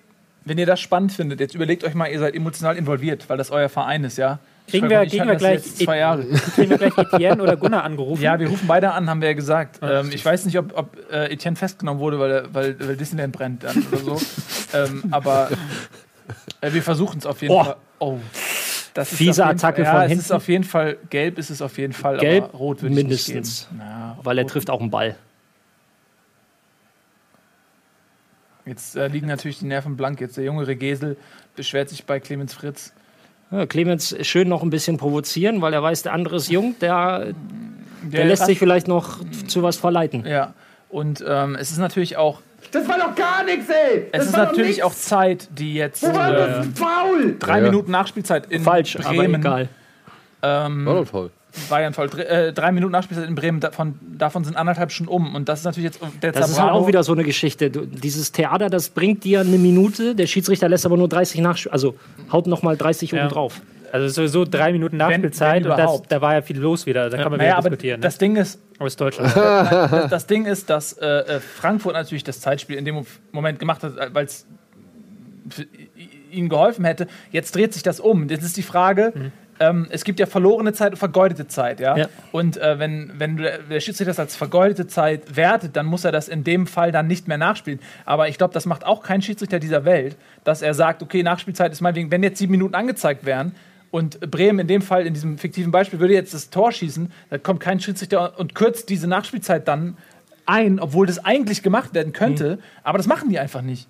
[SPEAKER 2] wenn ihr das spannend findet, jetzt überlegt euch mal, ihr seid emotional involviert, weil das euer Verein ist, ja?
[SPEAKER 4] Kriegen
[SPEAKER 2] Ich
[SPEAKER 4] wir-
[SPEAKER 2] ich
[SPEAKER 4] kriegen wir gleich-
[SPEAKER 2] zwei Jahre.
[SPEAKER 4] Kriegen wir gleich Etienne oder Gunnar angerufen?
[SPEAKER 2] Ja, wir rufen beide an, haben wir ja gesagt. Ähm, ich weiß nicht, ob, ob äh, Etienne festgenommen wurde, weil, weil, weil Disneyland brennt dann oder so. ähm, aber äh, wir versuchen es auf jeden
[SPEAKER 5] Oh.
[SPEAKER 2] Fall. Oh. Das ist
[SPEAKER 5] Fiese Attacke
[SPEAKER 2] Fall,
[SPEAKER 5] von
[SPEAKER 2] ja, Es ist
[SPEAKER 5] hinten.
[SPEAKER 2] auf jeden Fall gelb, ist es auf jeden Fall.
[SPEAKER 5] Gelb
[SPEAKER 2] aber rot würde ich
[SPEAKER 5] mindestens.
[SPEAKER 2] nicht geben. Na,
[SPEAKER 5] Weil er trifft auch einen Ball.
[SPEAKER 2] Jetzt äh, liegen natürlich die Nerven blank. Jetzt der junge Regesel beschwert sich bei Clemens Fritz.
[SPEAKER 5] Ja, Clemens schön noch ein bisschen provozieren, weil er weiß, der andere ist jung, der, der lässt
[SPEAKER 2] rast-
[SPEAKER 5] sich vielleicht noch zu was verleiten.
[SPEAKER 2] Ja. Und ähm, es ist natürlich auch,
[SPEAKER 8] Das war doch gar nichts, ey.
[SPEAKER 2] es
[SPEAKER 8] das
[SPEAKER 2] ist
[SPEAKER 8] war doch
[SPEAKER 2] natürlich
[SPEAKER 8] nix.
[SPEAKER 2] auch Zeit, die jetzt
[SPEAKER 8] Wo war
[SPEAKER 2] äh,
[SPEAKER 8] das? Faul.
[SPEAKER 2] drei
[SPEAKER 3] Ja, ja.
[SPEAKER 2] Minuten Nachspielzeit in
[SPEAKER 5] Falsch, aber
[SPEAKER 2] Bremen.
[SPEAKER 5] egal.
[SPEAKER 2] Ähm,
[SPEAKER 3] War doch toll.
[SPEAKER 2] War ja ein Fall. Dr äh, drei Minuten Nachspielzeit in Bremen, davon, davon sind anderthalb schon um. Und das ist natürlich jetzt der
[SPEAKER 5] Das ist halt auch wieder so eine Geschichte. Du, dieses Theater, das bringt dir eine Minute, der Schiedsrichter lässt aber nur 30 nach, also haut noch mal 30
[SPEAKER 4] Ja.
[SPEAKER 5] oben drauf.
[SPEAKER 4] Also sowieso drei Minuten Nachspielzeit
[SPEAKER 2] wenn
[SPEAKER 4] und das,
[SPEAKER 2] überhaupt.
[SPEAKER 4] da war ja viel los wieder. Da kann man
[SPEAKER 2] Naja,
[SPEAKER 4] wieder
[SPEAKER 2] aber
[SPEAKER 4] diskutieren.
[SPEAKER 2] das Ding ist,
[SPEAKER 4] ne? Aus Deutschland.
[SPEAKER 2] das, das Ding ist, dass äh, äh, Frankfurt natürlich das Zeitspiel in dem Moment gemacht hat, weil es ihnen geholfen hätte. Jetzt dreht sich das um. Jetzt ist die Frage, ähm, es gibt ja verlorene Zeit und vergeudete Zeit. Ja?
[SPEAKER 5] Ja.
[SPEAKER 2] Und äh, wenn, wenn der Schiedsrichter das als vergeudete Zeit wertet, dann muss er das in dem Fall dann nicht mehr nachspielen. Aber ich glaube, das macht auch kein Schiedsrichter dieser Welt, dass er sagt, okay, Nachspielzeit ist meinetwegen, wenn jetzt sieben Minuten angezeigt wären, und Bremen in dem Fall, in diesem fiktiven Beispiel, würde jetzt das Tor schießen, dann kommt kein Schiedsrichter und kürzt diese Nachspielzeit dann ein, obwohl das eigentlich gemacht werden könnte. Aber das machen die einfach nicht.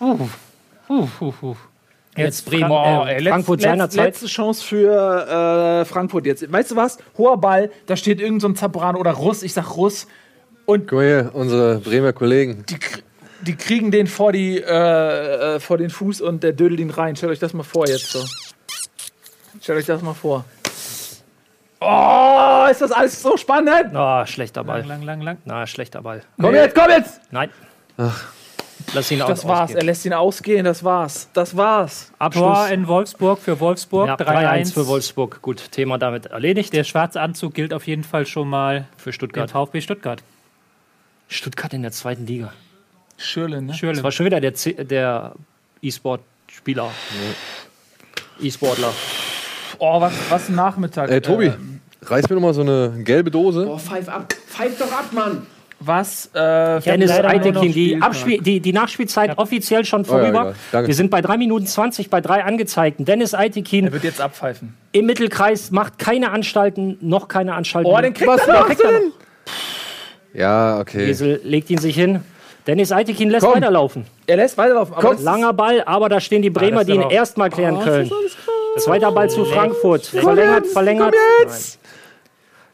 [SPEAKER 4] Uh, uh, uh, uh.
[SPEAKER 5] Jetzt Bremen,
[SPEAKER 2] Oh,
[SPEAKER 5] äh,
[SPEAKER 2] letz-
[SPEAKER 5] Frankfurt
[SPEAKER 2] letz-
[SPEAKER 5] seinerzeit.
[SPEAKER 2] Letzte Chance für äh, Frankfurt jetzt. Weißt du was? Hoher Ball, da steht irgend so ein Zabrano oder Russ, ich sag Russ. Und
[SPEAKER 3] Guck mal hier, unsere Bremer Kollegen.
[SPEAKER 2] die, die kriegen den vor, die, äh, äh, vor den Fuß und der dödelt ihn rein. Stellt euch das mal vor jetzt so. Stellt euch das mal vor. Oh, ist das alles so spannend?
[SPEAKER 5] Ah, schlechter Ball.
[SPEAKER 4] Lang, lang, lang, lang.
[SPEAKER 5] Na, schlechter Ball.
[SPEAKER 2] Komm jetzt, komm jetzt!
[SPEAKER 5] Nein. Lass ihn
[SPEAKER 2] Das
[SPEAKER 5] aus-
[SPEAKER 2] war's,
[SPEAKER 5] ausgehen.
[SPEAKER 2] er lässt ihn ausgehen, das war's. Das war's.
[SPEAKER 4] Tor
[SPEAKER 2] Abschluss.
[SPEAKER 4] in Wolfsburg für Wolfsburg.
[SPEAKER 5] Ja,
[SPEAKER 4] 3-1
[SPEAKER 5] 3-1 für Wolfsburg. Gut, Thema damit erledigt.
[SPEAKER 4] Der schwarze Anzug gilt auf jeden Fall schon mal
[SPEAKER 5] Für Stuttgart.
[SPEAKER 4] VfB Stuttgart.
[SPEAKER 5] Stuttgart in der zweiten Liga.
[SPEAKER 2] Schürle, ne?
[SPEAKER 4] Schürle.
[SPEAKER 5] Das war schon wieder der, C- der E-Sport-Spieler. E-Sportler.
[SPEAKER 2] Oh, was, was ein Nachmittag.
[SPEAKER 3] Ey, Tobi,
[SPEAKER 2] Äh,
[SPEAKER 3] reiß mir noch mal so eine gelbe Dose.
[SPEAKER 8] Boah, pfeif ab. Pfeif doch ab, Mann.
[SPEAKER 2] Was? Äh,
[SPEAKER 5] Dennis Eitekin, die. Abspiel, die, die Nachspielzeit offiziell schon
[SPEAKER 3] Oh ja,
[SPEAKER 5] vorüber.
[SPEAKER 3] Danke.
[SPEAKER 5] Wir sind bei 3 Minuten 20 bei drei angezeigten. Dennis Eitekin
[SPEAKER 2] er wird jetzt abpfeifen.
[SPEAKER 5] im Mittelkreis macht keine Anstalten, noch keine Anstalten.
[SPEAKER 2] Oh, den kriegt
[SPEAKER 3] Was
[SPEAKER 2] er noch.
[SPEAKER 3] er denn? Ja, okay.
[SPEAKER 5] Esel legt ihn sich hin. Dennis Eitekin lässt
[SPEAKER 3] Komm.
[SPEAKER 5] weiterlaufen.
[SPEAKER 2] Er lässt weiterlaufen. Aber
[SPEAKER 5] Langer Ball, aber da stehen die Bremer,
[SPEAKER 4] ist
[SPEAKER 5] die ihn erstmal klären können. Zweiter Ball zu Frankfurt. Verlängert, verlängert.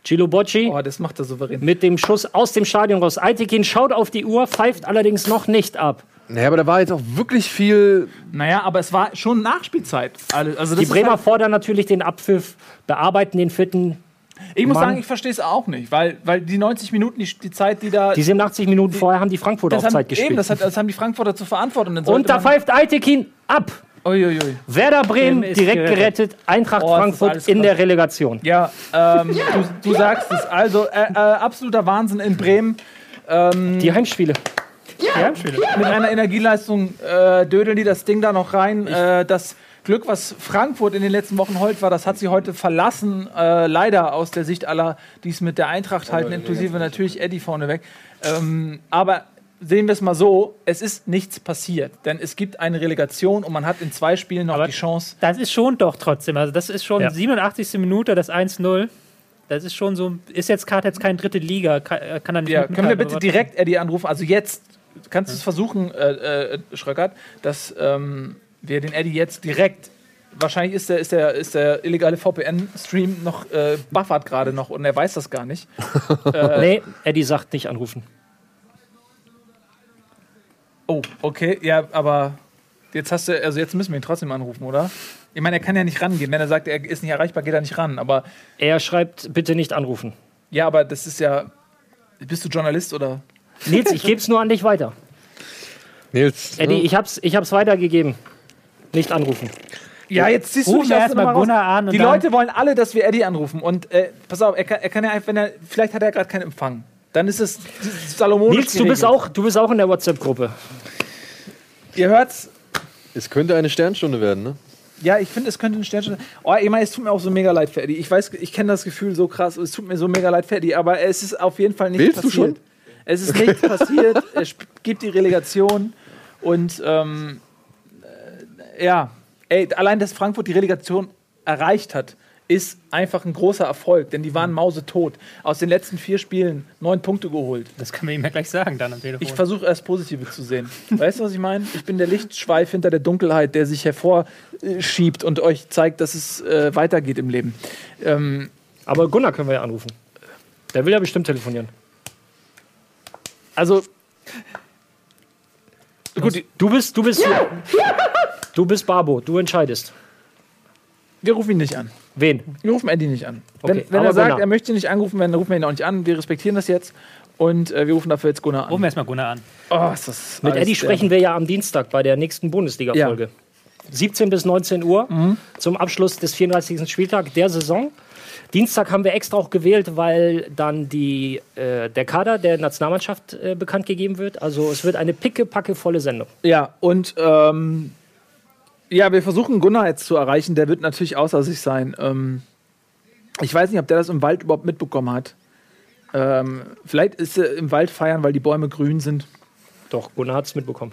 [SPEAKER 5] Cilo Bocci
[SPEAKER 2] Oh, das macht er souverän.
[SPEAKER 5] mit dem Schuss aus dem Stadion raus. Eitekin schaut auf die Uhr, pfeift allerdings noch nicht ab.
[SPEAKER 3] Naja, aber da war jetzt auch wirklich viel.
[SPEAKER 2] Naja, aber es war schon Nachspielzeit. Also das
[SPEAKER 5] Die Bremer
[SPEAKER 2] halt,
[SPEAKER 5] fordern natürlich den Abpfiff, bearbeiten den vierten.
[SPEAKER 2] ich muss
[SPEAKER 5] Mann.
[SPEAKER 2] sagen, ich verstehe es auch nicht, weil, weil die 90 Minuten, die, die Zeit, die da.
[SPEAKER 5] Die 87 Minuten vorher haben die Frankfurter auf
[SPEAKER 2] haben,
[SPEAKER 5] Zeit gespielt.
[SPEAKER 2] eben, das, hat, das haben die Frankfurter zu verantworten. Und, dann
[SPEAKER 5] Und
[SPEAKER 2] sollte
[SPEAKER 5] da pfeift Eitekin ab.
[SPEAKER 2] Uiuiui.
[SPEAKER 5] Werder Bremen direkt gerettet.
[SPEAKER 4] gerettet.
[SPEAKER 5] Eintracht
[SPEAKER 2] Oh,
[SPEAKER 5] Frankfurt in der Relegation.
[SPEAKER 2] Ja, ähm, du, du sagst es. Also, äh, äh, absoluter Wahnsinn in Bremen.
[SPEAKER 5] Die Heimspiele.
[SPEAKER 2] Mit einer Energieleistung äh, dödeln die das Ding da noch rein. Äh, das Glück, was Frankfurt in den letzten Wochen heute war, das hat sie heute verlassen. Äh, leider aus der Sicht aller, die es mit der Eintracht halten, inklusive natürlich Eddie vorneweg. Ähm, aber sehen wir es mal so: Es ist nichts passiert. Denn es gibt eine Relegation und man hat in zwei Spielen noch
[SPEAKER 4] Aber
[SPEAKER 2] die Chance.
[SPEAKER 4] Das ist schon doch trotzdem. Also, das ist schon
[SPEAKER 5] Ja.
[SPEAKER 4] 87. Minute, das 1-0. Das ist schon so. Ist jetzt gerade jetzt keine dritte Liga. Kann, äh, kann er nicht
[SPEAKER 2] Ja, können wir bitte direkt Eddie anrufen? Also jetzt kannst du es versuchen, äh, äh, Schröckert, dass ähm, wir den Eddie jetzt direkt. Wahrscheinlich ist der, ist der, ist der illegale VPN-Stream noch äh, buffert gerade noch und er weiß das gar nicht.
[SPEAKER 5] Nee, Eddie sagt nicht anrufen.
[SPEAKER 2] Oh, okay, ja, aber jetzt hast du, also jetzt müssen wir ihn trotzdem anrufen, oder? Ich meine, er kann ja nicht rangehen. Wenn er sagt, er ist nicht erreichbar, geht er nicht ran. Aber
[SPEAKER 5] Er schreibt, bitte nicht anrufen.
[SPEAKER 2] ja, aber das ist ja. Bist du Journalist oder?
[SPEAKER 5] Nils, ich gebe es nur an dich weiter.
[SPEAKER 3] Nils.
[SPEAKER 5] Eddie,
[SPEAKER 3] ne?
[SPEAKER 5] ich hab's, ich hab's weitergegeben. Nicht anrufen.
[SPEAKER 2] Ja, jetzt siehst
[SPEAKER 4] Rufen wir erst mal. Gunnar an und
[SPEAKER 2] Die
[SPEAKER 4] dann-
[SPEAKER 2] Leute wollen alle, dass wir Eddie anrufen. Und äh, pass auf, er kann, er kann ja einfach, wenn er, vielleicht hat er gerade keinen Empfang. Dann ist es salomonisch
[SPEAKER 5] Nils, du bist, auch, du bist auch in der WhatsApp-Gruppe.
[SPEAKER 2] Ihr hört's.
[SPEAKER 3] Es könnte eine Sternstunde werden, ne?
[SPEAKER 2] Ja, ich finde, es könnte ein Sternchen. Oh, ich meine, es tut mir auch so mega leid für Eddie. Ich weiß, ich kenne das Gefühl so krass. Es tut mir so mega leid für Eddie, aber es ist auf jeden Fall nicht
[SPEAKER 3] Willst du
[SPEAKER 2] passiert.
[SPEAKER 3] schon?
[SPEAKER 2] Es ist nichts passiert. Es gibt die Relegation und ähm, äh, ja, ey, allein, dass Frankfurt die Relegation erreicht hat, ist einfach ein großer Erfolg, denn die waren mausetot. Aus den letzten vier Spielen neun Punkte geholt.
[SPEAKER 4] Das kann man ihm ja gleich sagen dann am Telefon.
[SPEAKER 2] Ich versuche erst Positive zu sehen. Weißt du, was ich meine? Ich bin der Lichtschweif hinter der Dunkelheit, der sich hervorschiebt und euch zeigt, dass es äh, weitergeht im Leben. Ähm,
[SPEAKER 5] Aber Gunnar können wir ja anrufen. Der will ja bestimmt telefonieren.
[SPEAKER 2] also. Gut,
[SPEAKER 5] Du bist, du bist, du bist Barbo. Du entscheidest.
[SPEAKER 2] wir rufen ihn nicht an.
[SPEAKER 5] Wen?
[SPEAKER 2] Wir rufen Eddie nicht an. Wenn,
[SPEAKER 5] Okay,
[SPEAKER 2] wenn er sagt,
[SPEAKER 5] Gunnar.
[SPEAKER 2] er möchte nicht angerufen werden, dann rufen wir ihn auch nicht an. Wir respektieren das jetzt. Und äh, wir rufen dafür jetzt Gunnar
[SPEAKER 4] Rufen
[SPEAKER 2] an.
[SPEAKER 4] wir erstmal Gunnar an.
[SPEAKER 2] Oh, ist das
[SPEAKER 5] Mit Eddie sprechen wir ja am Dienstag bei der nächsten Bundesliga-Folge. 17 bis 19 Uhr
[SPEAKER 2] Mhm.
[SPEAKER 5] zum Abschluss des 34. Spieltags der Saison. Dienstag haben wir extra auch gewählt, weil dann die, äh, der Kader der Nationalmannschaft äh, bekannt gegeben wird. Also es wird eine pickepackevolle Sendung.
[SPEAKER 2] Ja, und ähm, ja, wir versuchen Gunnar jetzt zu erreichen. Der wird natürlich außer sich sein. Ähm, ich weiß nicht, ob der das im Wald überhaupt mitbekommen hat. Ähm, vielleicht ist er im Wald feiern, weil die Bäume grün sind.
[SPEAKER 5] Doch, Gunnar hat es mitbekommen.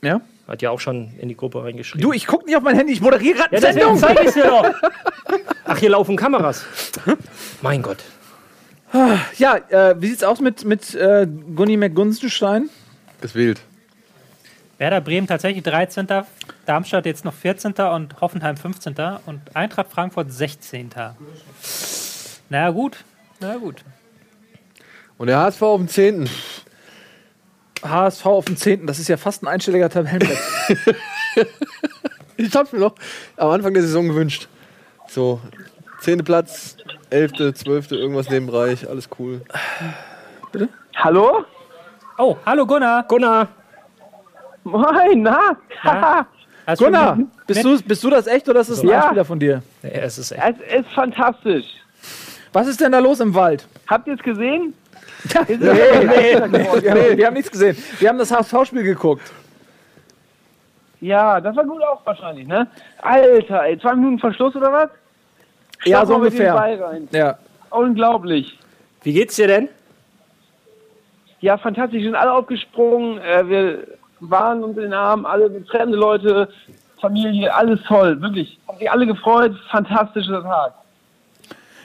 [SPEAKER 2] Ja?
[SPEAKER 5] Hat ja auch schon in die Gruppe reingeschrieben.
[SPEAKER 2] Du, ich guck nicht auf mein Handy, ich moderiere gerade
[SPEAKER 5] ja,
[SPEAKER 2] Sendung.
[SPEAKER 5] zeige ich dir doch. Ach, hier laufen Kameras. Mein Gott.
[SPEAKER 2] Ja, äh, wie sieht's aus mit, mit äh, Gunni McGunstenstein?
[SPEAKER 3] Ist wild.
[SPEAKER 4] Werder Bremen tatsächlich 13. Darmstadt jetzt noch 14. und Hoffenheim 15. und Eintracht Frankfurt 16. Na ja, gut. Na ja, gut.
[SPEAKER 3] Und der HSV auf dem 10.
[SPEAKER 2] HSV auf dem 10. Das ist ja fast ein einstelliger Tabellenplatz.
[SPEAKER 3] Ich hab's mir noch am Anfang der Saison gewünscht. So, 10. Platz, 11., 12., irgendwas in dem Bereich, alles cool.
[SPEAKER 7] Hallo?
[SPEAKER 4] Oh, hallo Gunnar.
[SPEAKER 5] Gunnar,
[SPEAKER 7] Moin, na?
[SPEAKER 4] Ja. Du
[SPEAKER 2] Gunnar, bist du, bist du das echt oder ist das ein
[SPEAKER 7] Ja.
[SPEAKER 2] Einspieler von dir?
[SPEAKER 5] es ist echt.
[SPEAKER 7] es ist fantastisch.
[SPEAKER 2] Was ist denn da los im Wald?
[SPEAKER 7] Habt ihr es gesehen?
[SPEAKER 2] Nee, nee, wir, haben, wir haben nichts gesehen. Wir haben das HSV-Spiel geguckt.
[SPEAKER 7] Ja, das war gut auch wahrscheinlich, ne? Alter, ey, zwei Minuten Verschluss oder was?
[SPEAKER 2] Ja,
[SPEAKER 7] Schlag
[SPEAKER 2] so
[SPEAKER 7] mal mit dem
[SPEAKER 2] ungefähr.
[SPEAKER 7] Ball rein.
[SPEAKER 2] Ja.
[SPEAKER 7] Unglaublich.
[SPEAKER 5] Wie geht's dir denn?
[SPEAKER 7] Ja, fantastisch. Wir sind alle aufgesprungen. Äh, wir waren uns in den Armen, alle fremde Leute, Familie, alles toll. Wirklich. Haben sich alle gefreut. Fantastischer Tag.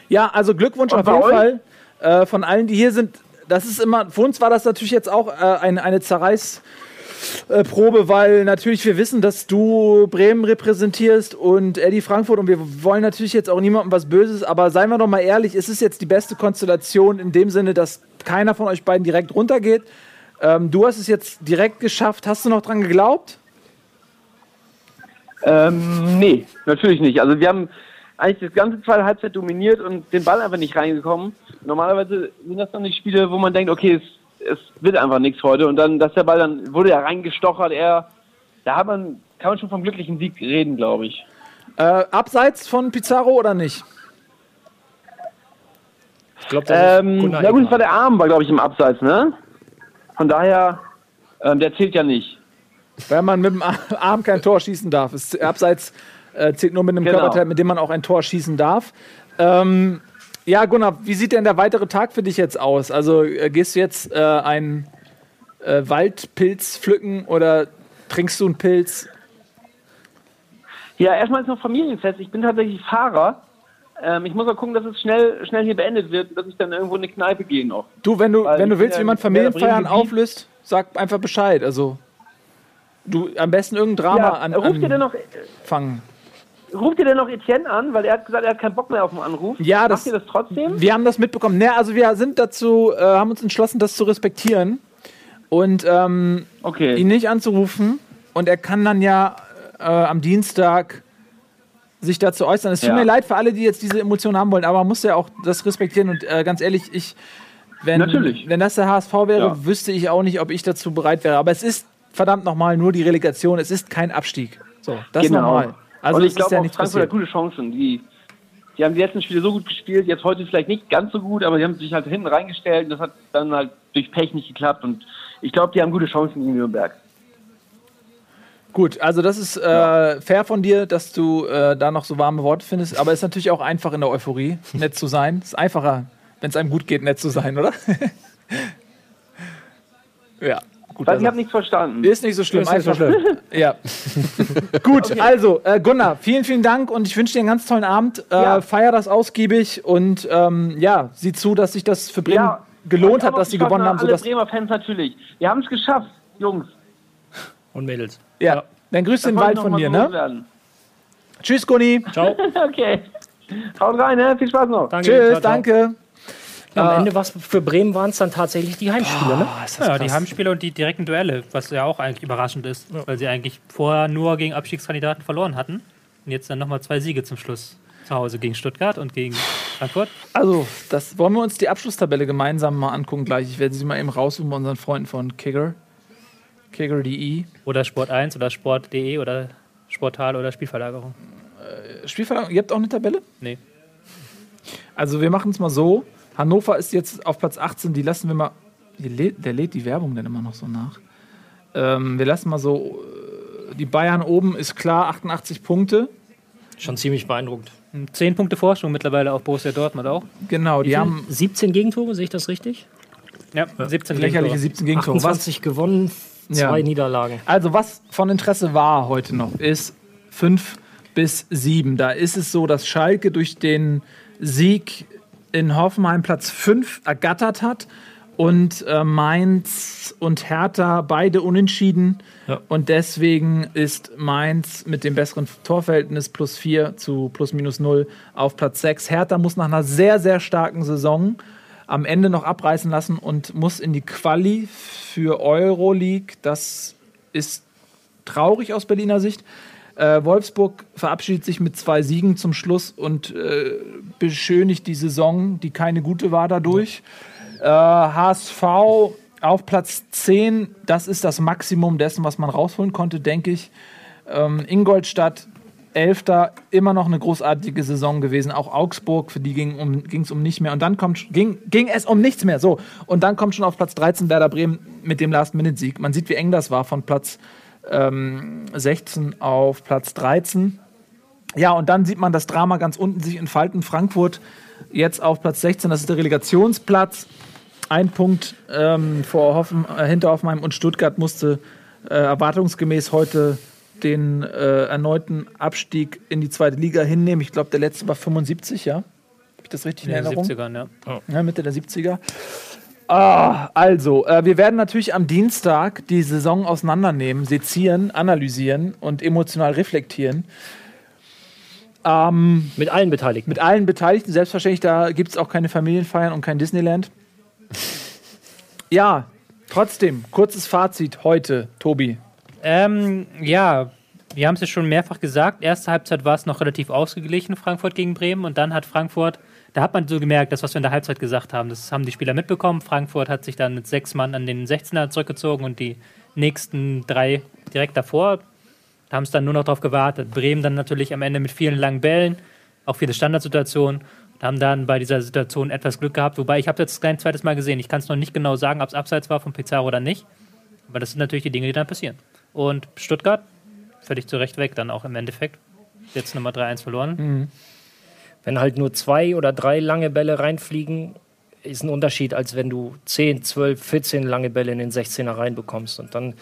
[SPEAKER 2] Ja, also Glückwunsch
[SPEAKER 7] Und
[SPEAKER 2] auf jeden
[SPEAKER 7] euch?
[SPEAKER 2] Fall äh, von allen, die hier sind. Das ist immer, für uns war das natürlich jetzt auch äh, eine, eine Zerreißprobe, weil natürlich wir wissen, dass du Bremen repräsentierst und Eddie Frankfurt und wir wollen natürlich jetzt auch niemandem was Böses, aber seien wir doch mal ehrlich, es ist jetzt die beste Konstellation in dem Sinne, dass keiner von euch beiden direkt runtergeht. Ähm, du hast es jetzt direkt geschafft. Hast du noch dran geglaubt?
[SPEAKER 7] Ähm, nee, natürlich nicht. Also wir haben eigentlich das ganze zweite Halbzeit dominiert und den Ball einfach nicht reingekommen. Normalerweise sind das dann die Spiele, wo man denkt, okay, es, es wird einfach nichts heute. Und dann, dass der Ball dann wurde ja reingestochert, er, da hat man, kann man schon vom glücklichen Sieg reden, glaube ich.
[SPEAKER 2] Äh, abseits von Pizarro oder nicht?
[SPEAKER 5] Ich glaube, das
[SPEAKER 7] Ähm, na gut, es war der Arm, war glaube ich im Abseits, ne? Von daher, ähm, der zählt ja nicht.
[SPEAKER 2] Weil man mit dem Arm kein Tor schießen darf. Es, abseits äh, zählt nur mit einem
[SPEAKER 7] Genau.
[SPEAKER 2] Körperteil, mit dem man auch ein Tor schießen darf. Ähm, ja, Gunnar, wie sieht denn der weitere Tag für dich jetzt aus? Also äh, gehst du jetzt äh, einen äh, Waldpilz pflücken oder trinkst du einen Pilz?
[SPEAKER 7] Ja, erstmal ist noch Familienfest. Ich bin tatsächlich Fahrer. Ähm, ich muss auch gucken, dass es schnell, schnell hier beendet wird, dass ich dann irgendwo in eine Kneipe gehe noch.
[SPEAKER 2] Du, wenn du,
[SPEAKER 7] Weil
[SPEAKER 2] wenn du willst, wie man Familienfeiern auflöst, sag einfach Bescheid. Also du am besten irgendein Drama
[SPEAKER 7] Ja,
[SPEAKER 2] an,
[SPEAKER 7] ruft denn noch,
[SPEAKER 2] anfangen.
[SPEAKER 7] ruft ihr denn noch Etienne an, weil er hat gesagt, er hat keinen Bock mehr auf den Anruf.
[SPEAKER 2] Ja, das-
[SPEAKER 7] Macht ihr das trotzdem?
[SPEAKER 2] Wir haben das mitbekommen. Ne, also wir sind dazu, äh, haben uns entschlossen, das zu respektieren und ähm,
[SPEAKER 7] Okay.
[SPEAKER 2] ihn nicht anzurufen. Und er kann dann ja äh, am Dienstag sich dazu äußern. Es tut
[SPEAKER 7] Ja.
[SPEAKER 2] mir leid für alle, die jetzt diese Emotionen haben wollen, aber man muss ja auch das respektieren. Und äh, ganz ehrlich, ich, wenn,
[SPEAKER 7] Natürlich.
[SPEAKER 2] wenn das der HSV wäre,
[SPEAKER 7] Ja.
[SPEAKER 2] wüsste ich auch nicht, ob ich dazu bereit wäre. Aber es ist verdammt nochmal nur die Relegation. Es ist kein Abstieg. So, das ist normal. Also
[SPEAKER 7] und ich
[SPEAKER 2] ist
[SPEAKER 7] glaube
[SPEAKER 2] ja
[SPEAKER 7] Frankfurt hat
[SPEAKER 2] passiert.
[SPEAKER 7] gute Chancen. Die, die haben die letzten Spiele so gut gespielt, jetzt heute vielleicht nicht ganz so gut, aber die haben sich halt hinten reingestellt und das hat dann halt durch Pech nicht geklappt. Und ich glaube, die haben gute Chancen gegen Nürnberg.
[SPEAKER 2] Gut, also das ist äh, fair von dir, dass du äh, da noch so warme Worte findest, aber es ist natürlich auch einfach in der Euphorie, nett zu sein. Es ist einfacher, wenn es einem gut geht, nett zu sein, oder? ja, gut.
[SPEAKER 7] Weil
[SPEAKER 2] Also.
[SPEAKER 7] ich habe nichts verstanden.
[SPEAKER 2] Ist nicht so schlimm.
[SPEAKER 5] Ist nicht so
[SPEAKER 2] einfach. Ja. Gut, also äh, Gunnar, vielen, vielen Dank und ich wünsche dir einen ganz tollen Abend. Äh,
[SPEAKER 7] Ja.
[SPEAKER 2] Feier das ausgiebig und ähm, ja, sieh zu, dass sich das für Bremen
[SPEAKER 7] Ja,
[SPEAKER 2] gelohnt hat, dass sie gewonnen haben.
[SPEAKER 7] Alle
[SPEAKER 2] Sodass,
[SPEAKER 7] Bremer Fans natürlich. Wir haben es geschafft, Jungs.
[SPEAKER 5] Und Mädels.
[SPEAKER 2] ja. Dann grüß den Wald von mir, ne? Tschüss, Gunni.
[SPEAKER 5] Ciao.
[SPEAKER 7] Okay. Haut rein, ne? Viel Spaß noch.
[SPEAKER 5] Danke.
[SPEAKER 2] Tschüss,
[SPEAKER 5] ciao, ciao.
[SPEAKER 2] danke.
[SPEAKER 5] Ja, am Ende war's für Bremen waren es dann tatsächlich die Heimspiele, ne?
[SPEAKER 4] Ja, die Heimspiele und die direkten Duelle, was ja auch eigentlich überraschend ist, weil sie eigentlich vorher nur gegen Abstiegskandidaten verloren hatten. Und jetzt dann nochmal zwei Siege zum Schluss. Zu Hause gegen Stuttgart und gegen Frankfurt.
[SPEAKER 2] Also, das wollen wir uns die Abschlusstabelle gemeinsam mal angucken gleich. Ich werde sie mal eben raussuchen bei unseren Freunden von Kicker. Kicker.de.
[SPEAKER 4] Oder Sport 1 oder Sport.de oder Sportal oder Spielverlagerung.
[SPEAKER 2] Spielverlagerung, ihr habt auch eine Tabelle?
[SPEAKER 4] Nee.
[SPEAKER 2] Also, wir machen es mal so. Hannover ist jetzt auf Platz 18, die lassen wir mal. Lädt, der lädt die Werbung dann immer noch so nach. Ähm, wir lassen mal so. äh, Die Bayern oben ist klar, 88 Punkte.
[SPEAKER 5] Schon ziemlich beeindruckend.
[SPEAKER 4] Zehn Punkte Vorsprung mittlerweile auf Borussia Dortmund auch.
[SPEAKER 2] Genau, die haben
[SPEAKER 5] 17 Gegentore, sehe ich das richtig?
[SPEAKER 4] Ja, 17
[SPEAKER 2] lächerliche
[SPEAKER 4] Gegentore.
[SPEAKER 2] 17 Gegentore. Was,
[SPEAKER 5] 28 gewonnen, zwei
[SPEAKER 2] Ja.
[SPEAKER 5] Niederlagen.
[SPEAKER 2] Also, was von Interesse war heute noch, ist 5 bis 7. Da ist es so, dass Schalke durch den Sieg in Hoffenheim Platz 5 ergattert hat Und äh, Mainz und Hertha beide unentschieden.
[SPEAKER 5] Ja.
[SPEAKER 2] Und deswegen ist Mainz mit dem besseren Torverhältnis plus 4 zu plus minus 0 auf Platz 6. Hertha muss nach einer sehr, sehr starken Saison am Ende noch abreißen lassen und muss in die Quali für Euroleague. Das ist traurig aus Berliner Sicht. Äh, Wolfsburg verabschiedet sich mit zwei Siegen zum Schluss und äh, beschönigt die Saison, die keine gute war dadurch. Äh, HSV auf Platz 10, das ist das Maximum dessen, was man rausholen konnte, denke ich. Ähm, Ingolstadt, Elfter, immer noch eine großartige Saison gewesen. Auch Augsburg, für die ging es um, um nicht mehr. Und dann kommt, ging, ging es um nichts mehr. So. Und dann kommt schon auf Platz 13 Werder Bremen mit dem Last-Minute-Sieg. Man sieht, wie eng das war von Platz ähm, 16 auf Platz 13. Ja, und dann sieht man das Drama ganz unten sich entfalten. Frankfurt jetzt auf Platz 16, das ist der Relegationsplatz. Ein Punkt ähm, vor Hoffen, äh, hinter Hoffenheim und Stuttgart musste äh, erwartungsgemäß heute den äh, erneuten Abstieg in die zweite Liga hinnehmen. Ich glaube, der letzte war 75, ja? Habe ich das richtig in
[SPEAKER 4] In den
[SPEAKER 2] Erinnerung?
[SPEAKER 4] 70ern, ja.
[SPEAKER 2] Ja, Mitte der 70er. Ah, also, äh, wir werden natürlich am Dienstag die Saison auseinandernehmen, sezieren, analysieren und emotional reflektieren. Ähm,
[SPEAKER 5] Mit allen Beteiligten.
[SPEAKER 2] mit allen Beteiligten, selbstverständlich, da gibt es auch keine Familienfeiern und kein Disneyland. Ja, trotzdem, kurzes Fazit heute, Tobi.
[SPEAKER 4] Ähm, ja, wir haben es ja schon mehrfach gesagt. Erste Halbzeit war es noch relativ ausgeglichen, Frankfurt gegen Bremen. Und dann hat Frankfurt, da hat man so gemerkt, das, was wir in der Halbzeit gesagt haben, das haben die Spieler mitbekommen. Frankfurt hat sich dann mit sechs Mann an den 16er zurückgezogen und die nächsten drei direkt davor haben es dann nur noch darauf gewartet. Bremen dann natürlich am Ende mit vielen langen Bällen, auch viele Standardsituationen. Und haben dann bei dieser Situation etwas Glück gehabt. Wobei ich habe jetzt kein zweites Mal gesehen. Ich kann es noch nicht genau sagen, ob es abseits war von Pizarro oder nicht. Aber das sind natürlich die Dinge, die dann passieren. Und Stuttgart, völlig zu Recht weg, dann auch im Endeffekt. Jetzt Nummer 3-1 verloren.
[SPEAKER 5] Wenn halt nur zwei oder drei lange Bälle reinfliegen, ist ein Unterschied, als wenn du 10, 12, 14 lange Bälle in den 16er reinbekommst. Und dann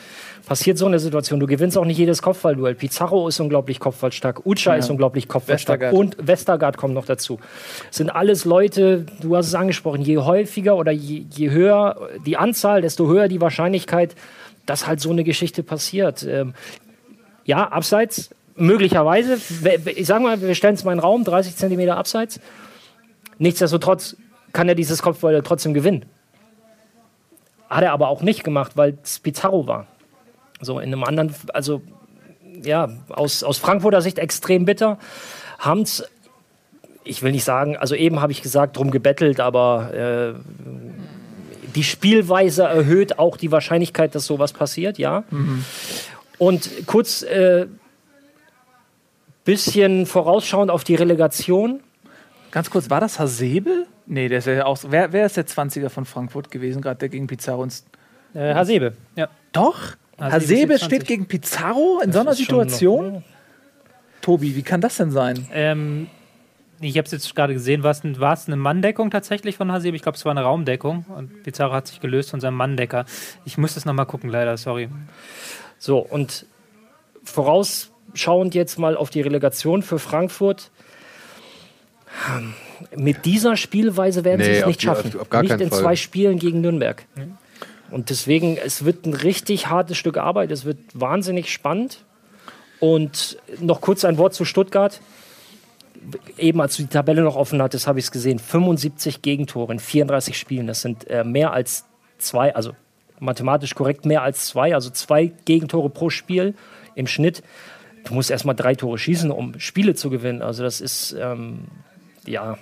[SPEAKER 5] passiert so eine Situation. Du gewinnst auch nicht jedes Kopfballduell. Pizarro ist unglaublich kopfballstark, Ucha ist unglaublich kopfballstark
[SPEAKER 2] Westergaard.
[SPEAKER 5] und Westergaard kommt noch dazu. Das sind alles Leute, du hast es angesprochen, je häufiger oder je, je höher die Anzahl, desto höher die Wahrscheinlichkeit, dass halt so eine Geschichte passiert. Ähm, ja, abseits, möglicherweise. We- we- Ich sag mal, wir stellen es mal in den Raum, 30 Zentimeter abseits. Nichtsdestotrotz kann er dieses Kopfball trotzdem gewinnen. Hat er aber auch nicht gemacht, weil es Pizarro war. So in einem anderen, also ja, aus, aus Frankfurter Sicht extrem bitter. Haben es, ich will nicht sagen, also eben habe ich gesagt, drum gebettelt, aber äh, die Spielweise erhöht auch die Wahrscheinlichkeit, dass sowas passiert, ja. Und kurz äh, bisschen vorausschauend auf die Relegation.
[SPEAKER 2] Ganz kurz, war das Hasebe? Nee, der ist ja auch. Wer, wer ist der 20er von Frankfurt gewesen, gerade der gegen Pizarro uns.
[SPEAKER 4] Äh, Hasebe, ja.
[SPEAKER 2] Doch?
[SPEAKER 4] Hasebe
[SPEAKER 2] Hasebe
[SPEAKER 4] steht 20.
[SPEAKER 2] steht gegen Pizarro in so einer Situation? Tobi, wie kann das denn sein?
[SPEAKER 4] Ähm, ich habe es jetzt gerade gesehen, war es ein- es eine Manndeckung tatsächlich von Hasebe? Ich glaube, es war eine Raumdeckung und Pizarro hat sich gelöst von seinem Manndecker. Ich muss das nochmal gucken, leider, sorry.
[SPEAKER 5] So, und vorausschauend jetzt mal auf die Relegation für Frankfurt. Mit dieser Spielweise werden sie
[SPEAKER 3] Nee,
[SPEAKER 5] es
[SPEAKER 3] auf
[SPEAKER 5] nicht
[SPEAKER 3] die-
[SPEAKER 5] schaffen.
[SPEAKER 3] auf- auf
[SPEAKER 5] nicht in
[SPEAKER 3] Fall.
[SPEAKER 5] zwei Spielen gegen Nürnberg. Und deswegen, es wird ein richtig hartes Stück Arbeit. Es wird wahnsinnig spannend. Und noch kurz ein Wort zu Stuttgart. Eben als du die Tabelle noch offen hattest, habe ich es gesehen. 75 Gegentore in 34 Spielen. Das sind äh, mehr als zwei, also mathematisch korrekt mehr als zwei, also zwei Gegentore pro Spiel im Schnitt. Du musst erstmal drei Tore schießen, um Spiele zu gewinnen. Also das ist, ähm, ja,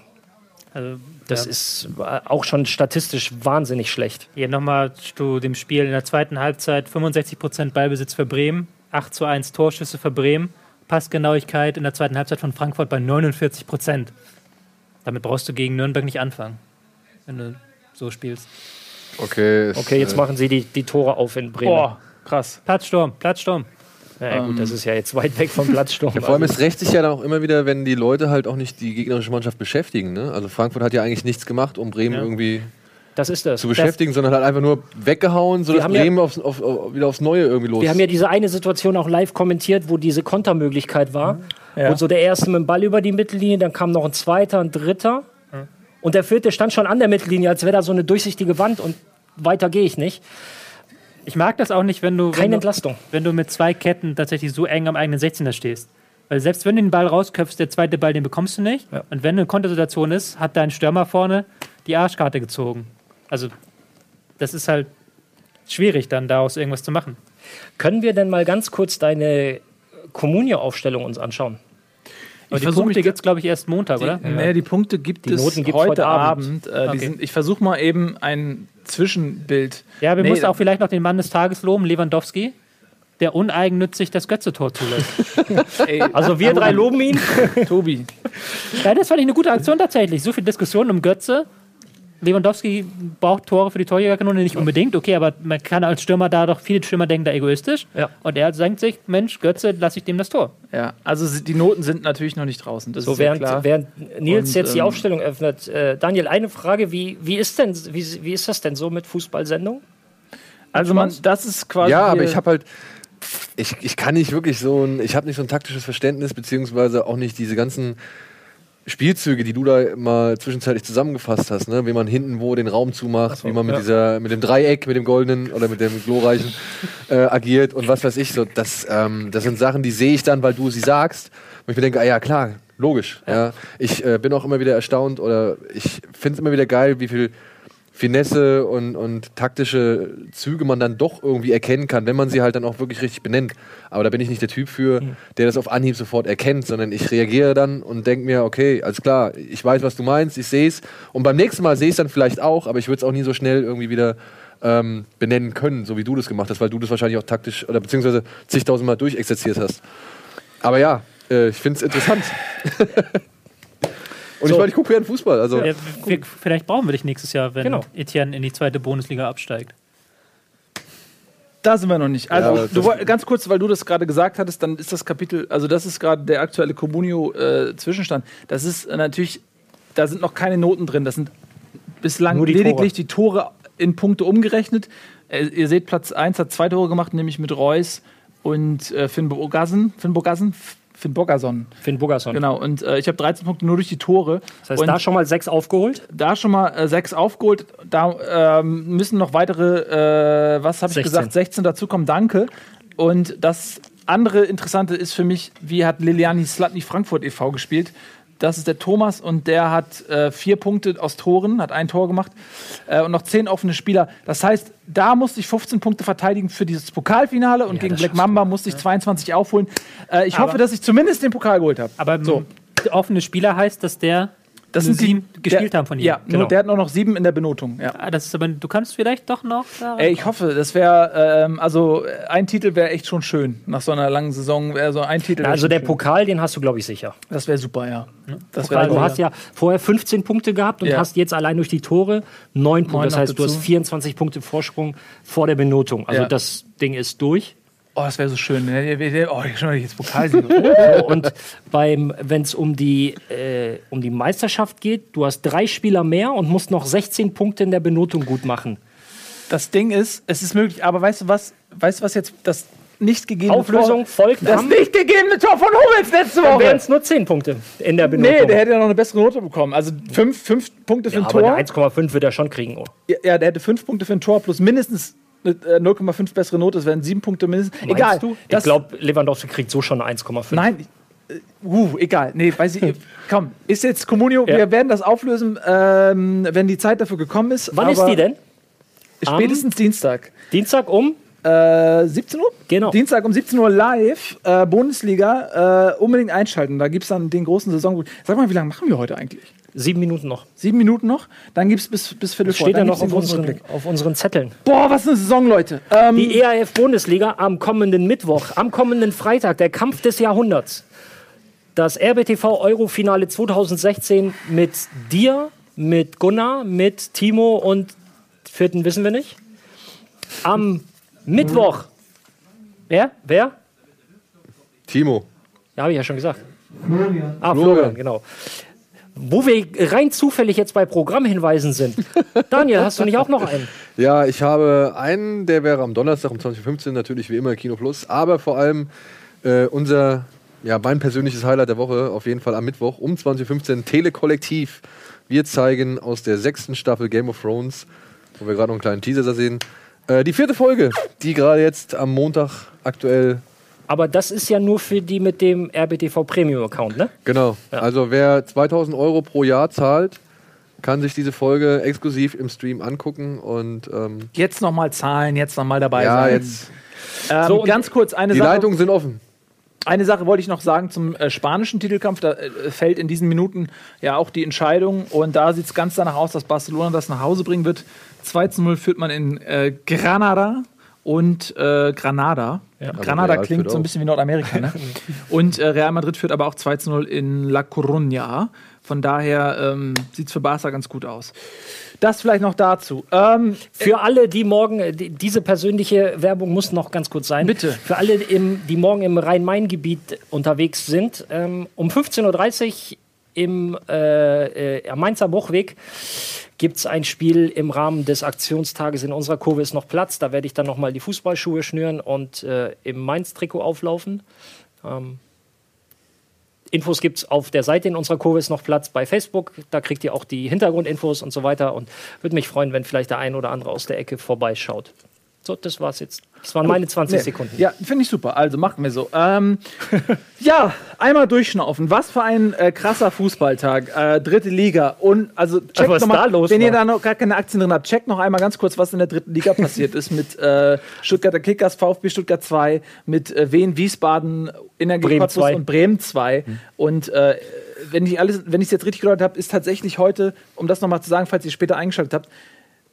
[SPEAKER 4] Also,
[SPEAKER 5] das
[SPEAKER 4] ja.
[SPEAKER 5] ist äh, auch schon statistisch wahnsinnig schlecht.
[SPEAKER 4] Hier nochmal zu dem Spiel in der zweiten Halbzeit: 65% Ballbesitz für Bremen, 8 zu 1 Torschüsse für Bremen, Passgenauigkeit in der zweiten Halbzeit von Frankfurt bei 49%. Damit brauchst du gegen Nürnberg nicht anfangen, wenn du so spielst.
[SPEAKER 3] Okay,
[SPEAKER 5] Okay, jetzt
[SPEAKER 3] äh,
[SPEAKER 5] machen sie die, die Tore auf in Bremen.
[SPEAKER 2] Boah, krass.
[SPEAKER 4] Platzsturm, Platzsturm.
[SPEAKER 5] Ja, ja, gut, das ist ja jetzt weit weg vom Platzsturm.
[SPEAKER 3] Ja, vor allem,
[SPEAKER 5] Also-
[SPEAKER 3] es rächt sich ja dann auch immer wieder, wenn die Leute halt auch nicht die gegnerische Mannschaft beschäftigen. Ne? Also Frankfurt hat ja eigentlich nichts gemacht, um Bremen
[SPEAKER 4] Ja.
[SPEAKER 3] irgendwie
[SPEAKER 5] das ist das.
[SPEAKER 3] zu beschäftigen, sondern halt einfach nur weggehauen, sodass
[SPEAKER 5] haben ja-
[SPEAKER 3] Bremen aufs, auf, auf, wieder aufs Neue irgendwie los
[SPEAKER 5] Wir haben ja diese eine Situation auch live kommentiert, wo diese Kontermöglichkeit war.
[SPEAKER 2] Ja.
[SPEAKER 5] Und so der erste mit dem Ball über die Mittellinie, dann kam noch ein zweiter, ein dritter. Und der vierte stand schon an der Mittellinie, als wäre da so eine durchsichtige Wand. Und weiter gehe ich nicht.
[SPEAKER 4] Ich mag das auch nicht, wenn du, wenn
[SPEAKER 5] Keine
[SPEAKER 4] du,
[SPEAKER 5] Entlastung.
[SPEAKER 4] wenn du mit zwei Ketten tatsächlich so eng am eigenen 16er stehst. Weil selbst wenn du den Ball rausköpfst, der zweite Ball, den bekommst du nicht.
[SPEAKER 5] Ja.
[SPEAKER 4] Und wenn eine Kontersituation ist, hat dein Stürmer vorne die Arschkarte gezogen. Also, das ist halt schwierig, dann daraus irgendwas zu machen.
[SPEAKER 5] Können wir denn mal ganz kurz deine Kommunio-Aufstellung uns anschauen?
[SPEAKER 4] Aber
[SPEAKER 2] Ich
[SPEAKER 4] die Punkte
[SPEAKER 2] mich
[SPEAKER 4] gibt es, glaube ich, erst Montag, oder?
[SPEAKER 2] Nee, die Punkte gibt
[SPEAKER 5] Die
[SPEAKER 2] es
[SPEAKER 5] Noten gibt's
[SPEAKER 2] heute,
[SPEAKER 5] heute
[SPEAKER 2] Abend.
[SPEAKER 5] Abend.
[SPEAKER 2] Äh, die
[SPEAKER 4] Okay.
[SPEAKER 2] sind, ich versuche mal eben ein Zwischenbild.
[SPEAKER 4] Ja, wir
[SPEAKER 2] Nee,
[SPEAKER 4] müssen auch vielleicht noch den Mann des Tages loben, Lewandowski, der uneigennützig das Götze-Tor zulässt.
[SPEAKER 2] Ey,
[SPEAKER 5] Also wir drei loben ihn.
[SPEAKER 2] Tobi.
[SPEAKER 4] ja, das fand ich eine gute Aktion tatsächlich. So viel Diskussion um Götze. Lewandowski braucht Tore für die Torjägerkanone nicht unbedingt, okay, aber man kann als Stürmer da doch, viele Stürmer denken da egoistisch.
[SPEAKER 5] Ja.
[SPEAKER 4] Und er denkt sich, Mensch, Götze, lass ich dem das Tor.
[SPEAKER 2] Ja, also die Noten sind natürlich noch nicht draußen. Das
[SPEAKER 5] So,
[SPEAKER 2] ist
[SPEAKER 5] während,
[SPEAKER 2] klar.
[SPEAKER 5] während Nils
[SPEAKER 2] Und,
[SPEAKER 5] jetzt die
[SPEAKER 2] ähm,
[SPEAKER 5] Aufstellung öffnet, äh, Daniel, eine Frage, wie, wie, ist denn, wie, wie ist das denn so mit Fußballsendung?
[SPEAKER 2] also man, das ist quasi.
[SPEAKER 3] Ja, aber ich habe halt. Ich, ich kann nicht wirklich so ein. Ich habe nicht so ein taktisches Verständnis, beziehungsweise auch nicht diese ganzen Spielzüge, die du da mal zwischenzeitlich zusammengefasst hast, ne? wie man hinten wo den Raum zumacht, wie man mit
[SPEAKER 5] ja.
[SPEAKER 3] dieser, mit dem Dreieck, mit dem goldenen oder mit dem glorreichen äh, agiert und was weiß ich. So, das, ähm, das sind Sachen, die sehe ich dann, weil du sie sagst. Und ich mir denke, ah ja klar, logisch. Ja. Ich äh, bin auch immer wieder erstaunt oder ich finde es immer wieder geil, wie viel Finesse und, und taktische Züge man dann doch irgendwie erkennen kann, wenn man sie halt dann auch wirklich richtig benennt. Aber da bin ich nicht der Typ für, der das auf Anhieb sofort erkennt, sondern ich reagiere dann und denke mir, okay, alles klar, ich weiß, was du meinst, ich sehe es. Und beim nächsten Mal sehe ich es dann vielleicht auch, aber ich würde es auch nie so schnell irgendwie wieder ähm, benennen können, so wie du das gemacht hast, weil du das wahrscheinlich auch taktisch oder beziehungsweise zigtausendmal durchexerziert hast. Aber ja, äh, ich finde es interessant. Und ich meine, ich gucke gerne Fußball. Also,
[SPEAKER 4] Ja, wir, vielleicht brauchen wir dich nächstes Jahr, wenn
[SPEAKER 5] Genau.
[SPEAKER 4] Etienne in die zweite Bundesliga absteigt.
[SPEAKER 2] Da sind wir noch nicht. Also,
[SPEAKER 3] aber
[SPEAKER 2] du, ganz kurz, weil du das gerade gesagt hattest, dann ist das Kapitel, also das ist gerade der aktuelle Comunio-Zwischenstand. das ist äh, natürlich, da sind noch keine Noten drin. Das sind bislang
[SPEAKER 5] Nur die
[SPEAKER 2] lediglich die Tore in Punkte umgerechnet. Äh, ihr seht, Platz 1 hat zwei Tore gemacht, nämlich mit Reus und äh, Finn Bogasen. Finn Bogasen? Finn Bogason.
[SPEAKER 5] Finn Bogerson.
[SPEAKER 2] Genau. Und äh, ich habe 13 Punkte nur durch die Tore.
[SPEAKER 5] Das heißt,
[SPEAKER 2] und
[SPEAKER 5] da schon mal sechs aufgeholt.
[SPEAKER 2] da schon mal äh, sechs aufgeholt. Da ähm, müssen noch weitere, äh, was habe ich
[SPEAKER 5] 16.
[SPEAKER 2] gesagt, 16 dazukommen. Danke. Und das andere Interessante ist für mich, wie hat Liliani Slatny Frankfurt e.V. gespielt? Das ist der Thomas und der hat äh, vier Punkte aus Toren, hat ein Tor gemacht äh, und noch zehn offene Spieler. Das heißt, da musste ich 15 Punkte verteidigen für dieses Pokalfinale und gegen
[SPEAKER 5] das
[SPEAKER 2] Black Mamba musste ich 22 aufholen. Äh, ich
[SPEAKER 4] Aber-
[SPEAKER 2] hoffe, dass ich zumindest den Pokal geholt habe.
[SPEAKER 4] Aber
[SPEAKER 2] so.
[SPEAKER 4] offene Spieler heißt, dass der
[SPEAKER 2] Das sind die,
[SPEAKER 4] sieben gespielt
[SPEAKER 2] der,
[SPEAKER 4] haben von ihm.
[SPEAKER 2] Ja,
[SPEAKER 5] Genau.
[SPEAKER 2] nur, der hat nur noch sieben in der Benotung. Ja.
[SPEAKER 4] Ah, das ist aber, du kannst vielleicht doch noch. Da
[SPEAKER 2] Ey, ich hoffe, das wäre, ähm, also ein Titel wäre echt schon schön. Nach so einer langen Saison wäre so ein Titel. wär
[SPEAKER 5] Also der
[SPEAKER 2] schön.
[SPEAKER 5] Pokal, den hast du, glaube ich, sicher.
[SPEAKER 2] Das wäre super, ja. Das
[SPEAKER 5] Weil
[SPEAKER 2] wäre
[SPEAKER 5] du hast ja vorher 15 Punkte gehabt und
[SPEAKER 2] Ja.
[SPEAKER 5] hast jetzt allein durch die Tore 9 Punkte.
[SPEAKER 2] Neun
[SPEAKER 5] Das
[SPEAKER 2] noch
[SPEAKER 5] heißt, du hast 24 Punkte Vorsprung vor der Benotung. Also
[SPEAKER 2] Ja.
[SPEAKER 5] das Ding ist durch.
[SPEAKER 2] Oh, das wäre so schön. ne? Oh, ich schon jetzt Pokalsieg.
[SPEAKER 5] So, und wenn es um die äh, um die Meisterschaft geht, du hast drei Spieler mehr und musst noch 16 Punkte in der Benotung gut machen.
[SPEAKER 2] das Ding ist, es ist möglich, aber weißt du was? Weißt du was jetzt das nicht gegebene
[SPEAKER 5] Auflösung
[SPEAKER 2] Tor,
[SPEAKER 5] folgt
[SPEAKER 2] das nicht gegebene Tor von Hummels letzte
[SPEAKER 5] dann
[SPEAKER 2] Woche.
[SPEAKER 5] wären es nur 10 Punkte in der Benotung.
[SPEAKER 2] Nee, der hätte ja noch eine bessere Note bekommen. Also fünf, fünf Punkte für
[SPEAKER 5] ja,
[SPEAKER 2] ein Tor.
[SPEAKER 5] der 1,5 wird er schon kriegen. Oh.
[SPEAKER 2] Ja, ja, der hätte fünf Punkte für ein Tor plus mindestens eine, äh, 0,5 bessere Note. Das wären sieben Punkte mindestens.
[SPEAKER 5] Meinst
[SPEAKER 2] Egal.
[SPEAKER 5] Du? Ich glaube, Lewandowski kriegt so schon eine 1,5.
[SPEAKER 2] Nein, äh, uh, egal. Nee, weiß ich. komm, ist jetzt Communio.
[SPEAKER 5] Ja.
[SPEAKER 2] Wir werden das auflösen, ähm, wenn die Zeit dafür gekommen ist.
[SPEAKER 5] Wann ist die denn?
[SPEAKER 2] Spätestens Dienstag.
[SPEAKER 5] Dienstag um?
[SPEAKER 2] Äh, 17 Uhr?
[SPEAKER 5] Genau.
[SPEAKER 2] Dienstag um 17 Uhr live, äh, Bundesliga. Äh, unbedingt einschalten. Da gibt es dann den großen Saison. Sag mal, wie lange machen wir heute eigentlich?
[SPEAKER 5] Sieben Minuten noch.
[SPEAKER 2] Sieben Minuten noch? Dann gibt es bis, bis Viertel vor.
[SPEAKER 5] Steht ja noch auf unseren, auf unseren Zetteln.
[SPEAKER 2] Boah, was eine Saison, Leute. Ähm,
[SPEAKER 5] Die EAF Bundesliga am kommenden Mittwoch, am kommenden Freitag, der Kampf des Jahrhunderts. Das RBTV Euro-Finale 2016 mit dir, mit Gunnar, mit Timo und vierten wissen wir nicht. Am Mittwoch. Wer? Wer?
[SPEAKER 3] Timo.
[SPEAKER 5] Ja, habe ich ja schon gesagt. Ah, Florian, genau. Wo wir rein zufällig jetzt bei Programmhinweisen sind. Daniel, hast du nicht auch noch einen?
[SPEAKER 3] Ja, ich habe einen, der wäre am Donnerstag um 2015 natürlich wie immer Kino Plus, aber vor allem äh, unser, ja, mein persönliches Highlight der Woche, auf jeden Fall am Mittwoch um 2015 Telekollektiv. Wir zeigen aus der sechsten Staffel Game of Thrones wo wir gerade noch einen kleinen Teaser sehen. Äh, die vierte Folge, die gerade jetzt am Montag aktuell
[SPEAKER 5] Aber das ist ja nur für die mit dem RBTV Premium Account, ne?
[SPEAKER 3] Genau. Also wer 2000 Euro pro Jahr zahlt, kann sich diese Folge exklusiv im Stream angucken und ähm,
[SPEAKER 2] Jetzt nochmal zahlen, jetzt nochmal dabei
[SPEAKER 3] ja,
[SPEAKER 2] sein.
[SPEAKER 3] jetzt
[SPEAKER 2] Ähm,
[SPEAKER 5] So, und
[SPEAKER 2] ganz kurz, eine
[SPEAKER 3] die
[SPEAKER 2] Sache.
[SPEAKER 3] Leitungen sind offen.
[SPEAKER 2] Eine Sache wollte ich noch sagen zum äh, spanischen Titelkampf. Da äh, fällt in diesen Minuten ja auch die Entscheidung. Und da sieht es ganz danach aus, dass Barcelona das nach Hause bringen wird. 2 zu 0 führt man in äh, Granada und äh, Granada. Granada
[SPEAKER 3] Real
[SPEAKER 2] klingt so ein bisschen wie Nordamerika. Ne? und äh, Real Madrid führt aber auch 2 zu 0 in La Coruña. Von daher ähm, sieht es für Barca ganz gut aus. Das vielleicht noch dazu. Ähm,
[SPEAKER 5] Für alle, die morgen, äh, die, diese persönliche Werbung muss noch ganz kurz sein.
[SPEAKER 2] Bitte.
[SPEAKER 5] Für alle, im, die morgen im Rhein-Main-Gebiet unterwegs sind, ähm, um 15.30 Uhr im äh, äh, am Mainzer Bruchweg gibt es ein Spiel im Rahmen des Aktionstages. In unserer Kurve ist noch Platz. Da werde ich dann nochmal die Fußballschuhe schnüren und äh, im Mainz-Trikot auflaufen. Ähm, Infos gibt es auf der Seite in unserer Kurve ist noch Platz bei Facebook. Da kriegt ihr auch die Hintergrundinfos und so weiter. Und würde mich freuen, wenn vielleicht der ein oder andere aus der Ecke vorbeischaut. So, das war's jetzt. Das waren meine 20
[SPEAKER 2] Nee.
[SPEAKER 5] Sekunden.
[SPEAKER 2] Ja, finde ich super. Also machen wir so. Ähm, ja, einmal durchschnaufen. Was für ein äh, krasser Fußballtag. Äh, dritte Liga. Und also checkt
[SPEAKER 5] was
[SPEAKER 2] noch mal,
[SPEAKER 5] da los
[SPEAKER 2] wenn ihr
[SPEAKER 5] war.
[SPEAKER 2] da noch gar keine Aktien drin habt, checkt noch einmal ganz kurz, was in der dritten Liga passiert ist mit äh, Stuttgarter Kickers, VfB Stuttgart 2, mit äh, Wien, Wiesbaden, Energie
[SPEAKER 5] Bremen
[SPEAKER 2] Cottbus
[SPEAKER 5] 2.
[SPEAKER 2] und Bremen 2. Und äh, wenn ich alles, wenn ich es jetzt richtig gehört habe, ist tatsächlich heute, um das nochmal zu sagen, falls ihr später eingeschaltet habt,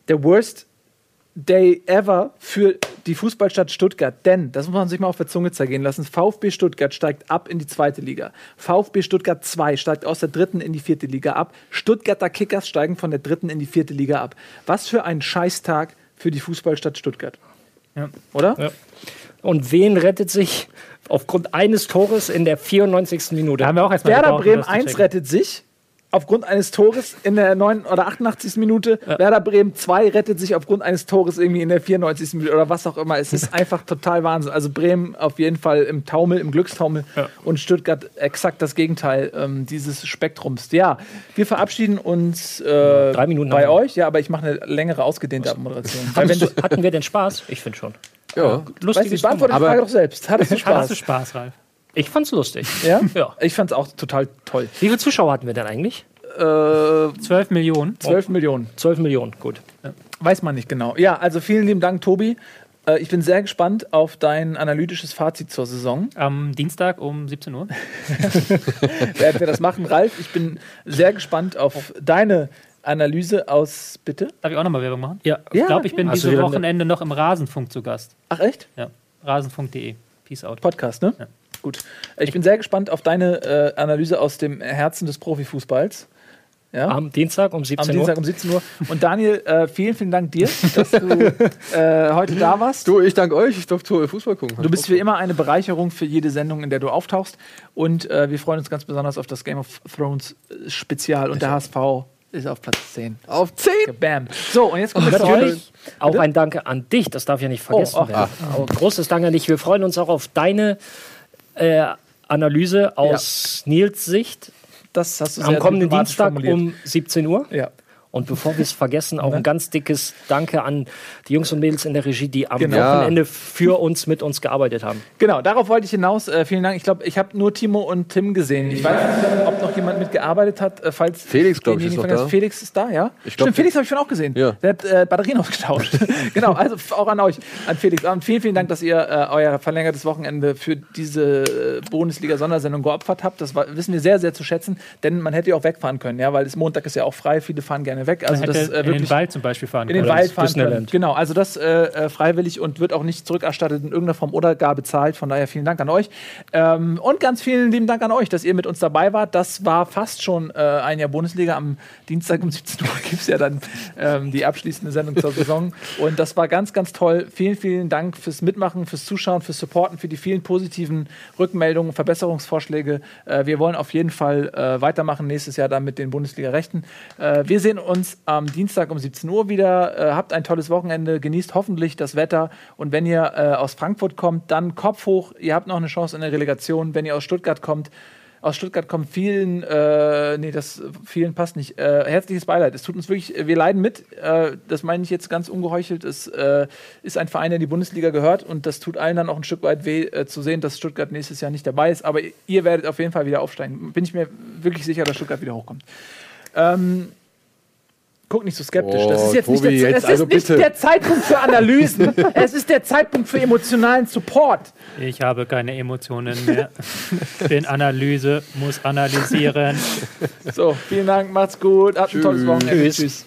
[SPEAKER 2] der Worst Day ever für die Fußballstadt Stuttgart. Denn, das muss man sich mal auf der Zunge zergehen lassen, VfB Stuttgart steigt ab in die zweite Liga. VfB Stuttgart 2 steigt aus der dritten in die vierte Liga ab. Stuttgarter Kickers steigen von der dritten in die vierte Liga ab. Was für ein Scheißtag für die Fußballstadt Stuttgart.
[SPEAKER 4] Ja.
[SPEAKER 2] Oder?
[SPEAKER 5] Ja. Und wen rettet sich aufgrund eines Tores in der 94. Minute?
[SPEAKER 4] Da haben wir auch erstmal
[SPEAKER 2] Werder
[SPEAKER 4] gebraucht,
[SPEAKER 2] Bremen
[SPEAKER 4] das zu
[SPEAKER 2] 1
[SPEAKER 4] checken.
[SPEAKER 2] rettet sich aufgrund eines Tores in der 9 oder 88. Minute. Werder Bremen 2 rettet sich aufgrund eines Tores irgendwie in der 94. Minute oder was auch immer. Es ist einfach total Wahnsinn. Also Bremen auf jeden Fall im Taumel, im Glückstaumel und Stuttgart exakt das Gegenteil ähm, dieses Spektrums. Ja, wir verabschieden uns äh,
[SPEAKER 5] Drei Minuten
[SPEAKER 2] bei euch. Ja, aber ich mache eine längere ausgedehnte du,
[SPEAKER 5] hatten wir denn Spaß? Ich finde schon.
[SPEAKER 3] Ja.
[SPEAKER 2] weißt
[SPEAKER 5] Lustiges
[SPEAKER 2] ich beantworte die Frage doch selbst. Hattest du
[SPEAKER 4] Hattest du
[SPEAKER 2] Spaß?
[SPEAKER 4] Spaß, Ralf?
[SPEAKER 5] Ich fand's lustig.
[SPEAKER 2] Ja?
[SPEAKER 5] Ja.
[SPEAKER 2] Ich fand es auch total toll.
[SPEAKER 5] Wie viele Zuschauer hatten wir denn eigentlich?
[SPEAKER 2] Äh,
[SPEAKER 4] 12 Millionen.
[SPEAKER 2] 12 Millionen.
[SPEAKER 5] 12 Millionen, gut.
[SPEAKER 2] Weiß man nicht genau. Ja, also vielen lieben Dank, Tobi. Äh, ich bin sehr gespannt auf dein analytisches Fazit zur Saison.
[SPEAKER 4] Am Dienstag um 17 Uhr.
[SPEAKER 2] Werden wir das machen, Ralf? Ich bin sehr gespannt auf deine Analyse aus, bitte?
[SPEAKER 4] Darf ich auch nochmal Werbung machen?
[SPEAKER 5] Ja.
[SPEAKER 4] Ich glaube, ich bin dieses Wochenende noch im Rasenfunk zu Gast.
[SPEAKER 2] Ach echt?
[SPEAKER 4] Ja. Rasenfunk.de. Peace out.
[SPEAKER 2] Podcast, ne?
[SPEAKER 4] Ja.
[SPEAKER 2] Gut. Ich bin sehr gespannt auf deine äh, Analyse aus dem Herzen des Profifußballs. Ja?
[SPEAKER 5] Am Dienstag um
[SPEAKER 2] Am
[SPEAKER 5] 17
[SPEAKER 2] Dienstag
[SPEAKER 5] Uhr.
[SPEAKER 2] um 17 Uhr. Und Daniel, äh, vielen, vielen Dank dir, dass du äh, heute da warst.
[SPEAKER 3] Du, ich danke euch. Ich durfte Fußball gucken.
[SPEAKER 2] Du bist wie immer eine Bereicherung für jede Sendung, in der du auftauchst. Und äh, wir freuen uns ganz besonders auf das Game of Thrones äh, Spezial. Und der HSV ist auf Platz 10.
[SPEAKER 3] gemacht. Auf 10!
[SPEAKER 2] Bam. So, und jetzt kommt.
[SPEAKER 5] Natürlich auch ein Danke an dich, das darf ja nicht vergessen
[SPEAKER 2] Oh, ach.
[SPEAKER 5] werden. Aber großes Dank an dich. Wir freuen uns auch auf deine äh, Analyse aus Nils Sicht
[SPEAKER 2] Das hast du
[SPEAKER 5] am kommenden Dienstag
[SPEAKER 2] formuliert.
[SPEAKER 5] um 17 Uhr.
[SPEAKER 2] Ja.
[SPEAKER 5] Und bevor wir es vergessen, auch ein ganz dickes Danke an die Jungs und Mädels in der Regie, die am
[SPEAKER 2] Genau.
[SPEAKER 5] Wochenende für uns mit uns gearbeitet haben.
[SPEAKER 2] Genau, darauf wollte ich hinaus. Äh, vielen Dank. Ich glaube, ich habe nur Timo und Tim gesehen. Ich weiß nicht, ob noch jemand mitgearbeitet hat. Äh, falls
[SPEAKER 3] Felix, glaub ich, ist noch
[SPEAKER 2] vergessen-
[SPEAKER 3] da.
[SPEAKER 2] Felix ist da, ja?
[SPEAKER 3] Ich glaub,
[SPEAKER 2] Stimmt, Felix habe ich schon auch gesehen.
[SPEAKER 3] Ja.
[SPEAKER 2] Der hat äh, Batterien ausgetauscht. genau, also auch an euch, an Felix. Und vielen, vielen Dank, dass ihr äh, euer verlängertes Wochenende für diese äh, Bundesliga-Sondersendung geopfert habt. Das war, wissen wir sehr, sehr zu schätzen, denn man hätte ja auch wegfahren können, ja, weil es Montag ist ja auch frei. Viele fahren gerne weg. Also das äh,
[SPEAKER 4] in den Wald zum Beispiel fahren
[SPEAKER 2] in den. Wald fahren können. Genau, also das äh, äh, freiwillig und wird auch nicht zurückerstattet in irgendeiner Form oder gar bezahlt. Von daher vielen Dank an euch. Ähm, und ganz vielen lieben Dank an euch, dass ihr mit uns dabei wart. Das war fast schon äh, ein Jahr Bundesliga. Am Dienstag um 17 Uhr gibt es ja dann ähm, die abschließende Sendung zur Saison. Und das war ganz, ganz toll. Vielen, vielen Dank fürs Mitmachen, fürs Zuschauen, fürs Supporten, für die vielen positiven Rückmeldungen, Verbesserungsvorschläge. Äh, wir wollen auf jeden Fall äh, weitermachen nächstes Jahr dann mit den Bundesliga-Rechten. Äh, wir sehen uns am Dienstag um 17 Uhr wieder. Äh, habt ein tolles Wochenende, genießt hoffentlich das Wetter. Und wenn ihr äh, aus Frankfurt kommt, dann Kopf hoch. Ihr habt noch eine Chance in der Relegation. Wenn ihr aus Stuttgart kommt, aus Stuttgart kommen. Vielen, äh, nee, das vielen passt nicht. Äh, herzliches Beileid. Es tut uns wirklich, wir leiden mit. Äh, das meine ich jetzt ganz ungeheuchelt. Es äh, ist ein Verein, der in die Bundesliga gehört und das tut allen dann auch ein Stück weit weh äh, zu sehen, dass Stuttgart nächstes Jahr nicht dabei ist. Aber ihr werdet auf jeden Fall wieder aufsteigen. Bin ich mir wirklich sicher, dass Stuttgart wieder hochkommt. Ähm, guck nicht so skeptisch. das
[SPEAKER 3] Oh,
[SPEAKER 2] ist jetzt
[SPEAKER 3] Tobi,
[SPEAKER 2] nicht, der,
[SPEAKER 3] jetzt
[SPEAKER 2] das
[SPEAKER 3] also
[SPEAKER 2] ist nicht
[SPEAKER 3] bitte.
[SPEAKER 2] der Zeitpunkt für Analysen. es ist der Zeitpunkt für emotionalen Support.
[SPEAKER 4] Ich habe keine Emotionen mehr. Bin Analyse, muss analysieren.
[SPEAKER 2] So, vielen Dank, macht's gut, habt ein tolles Wochenende.
[SPEAKER 5] Tschüss.
[SPEAKER 2] Tschüss.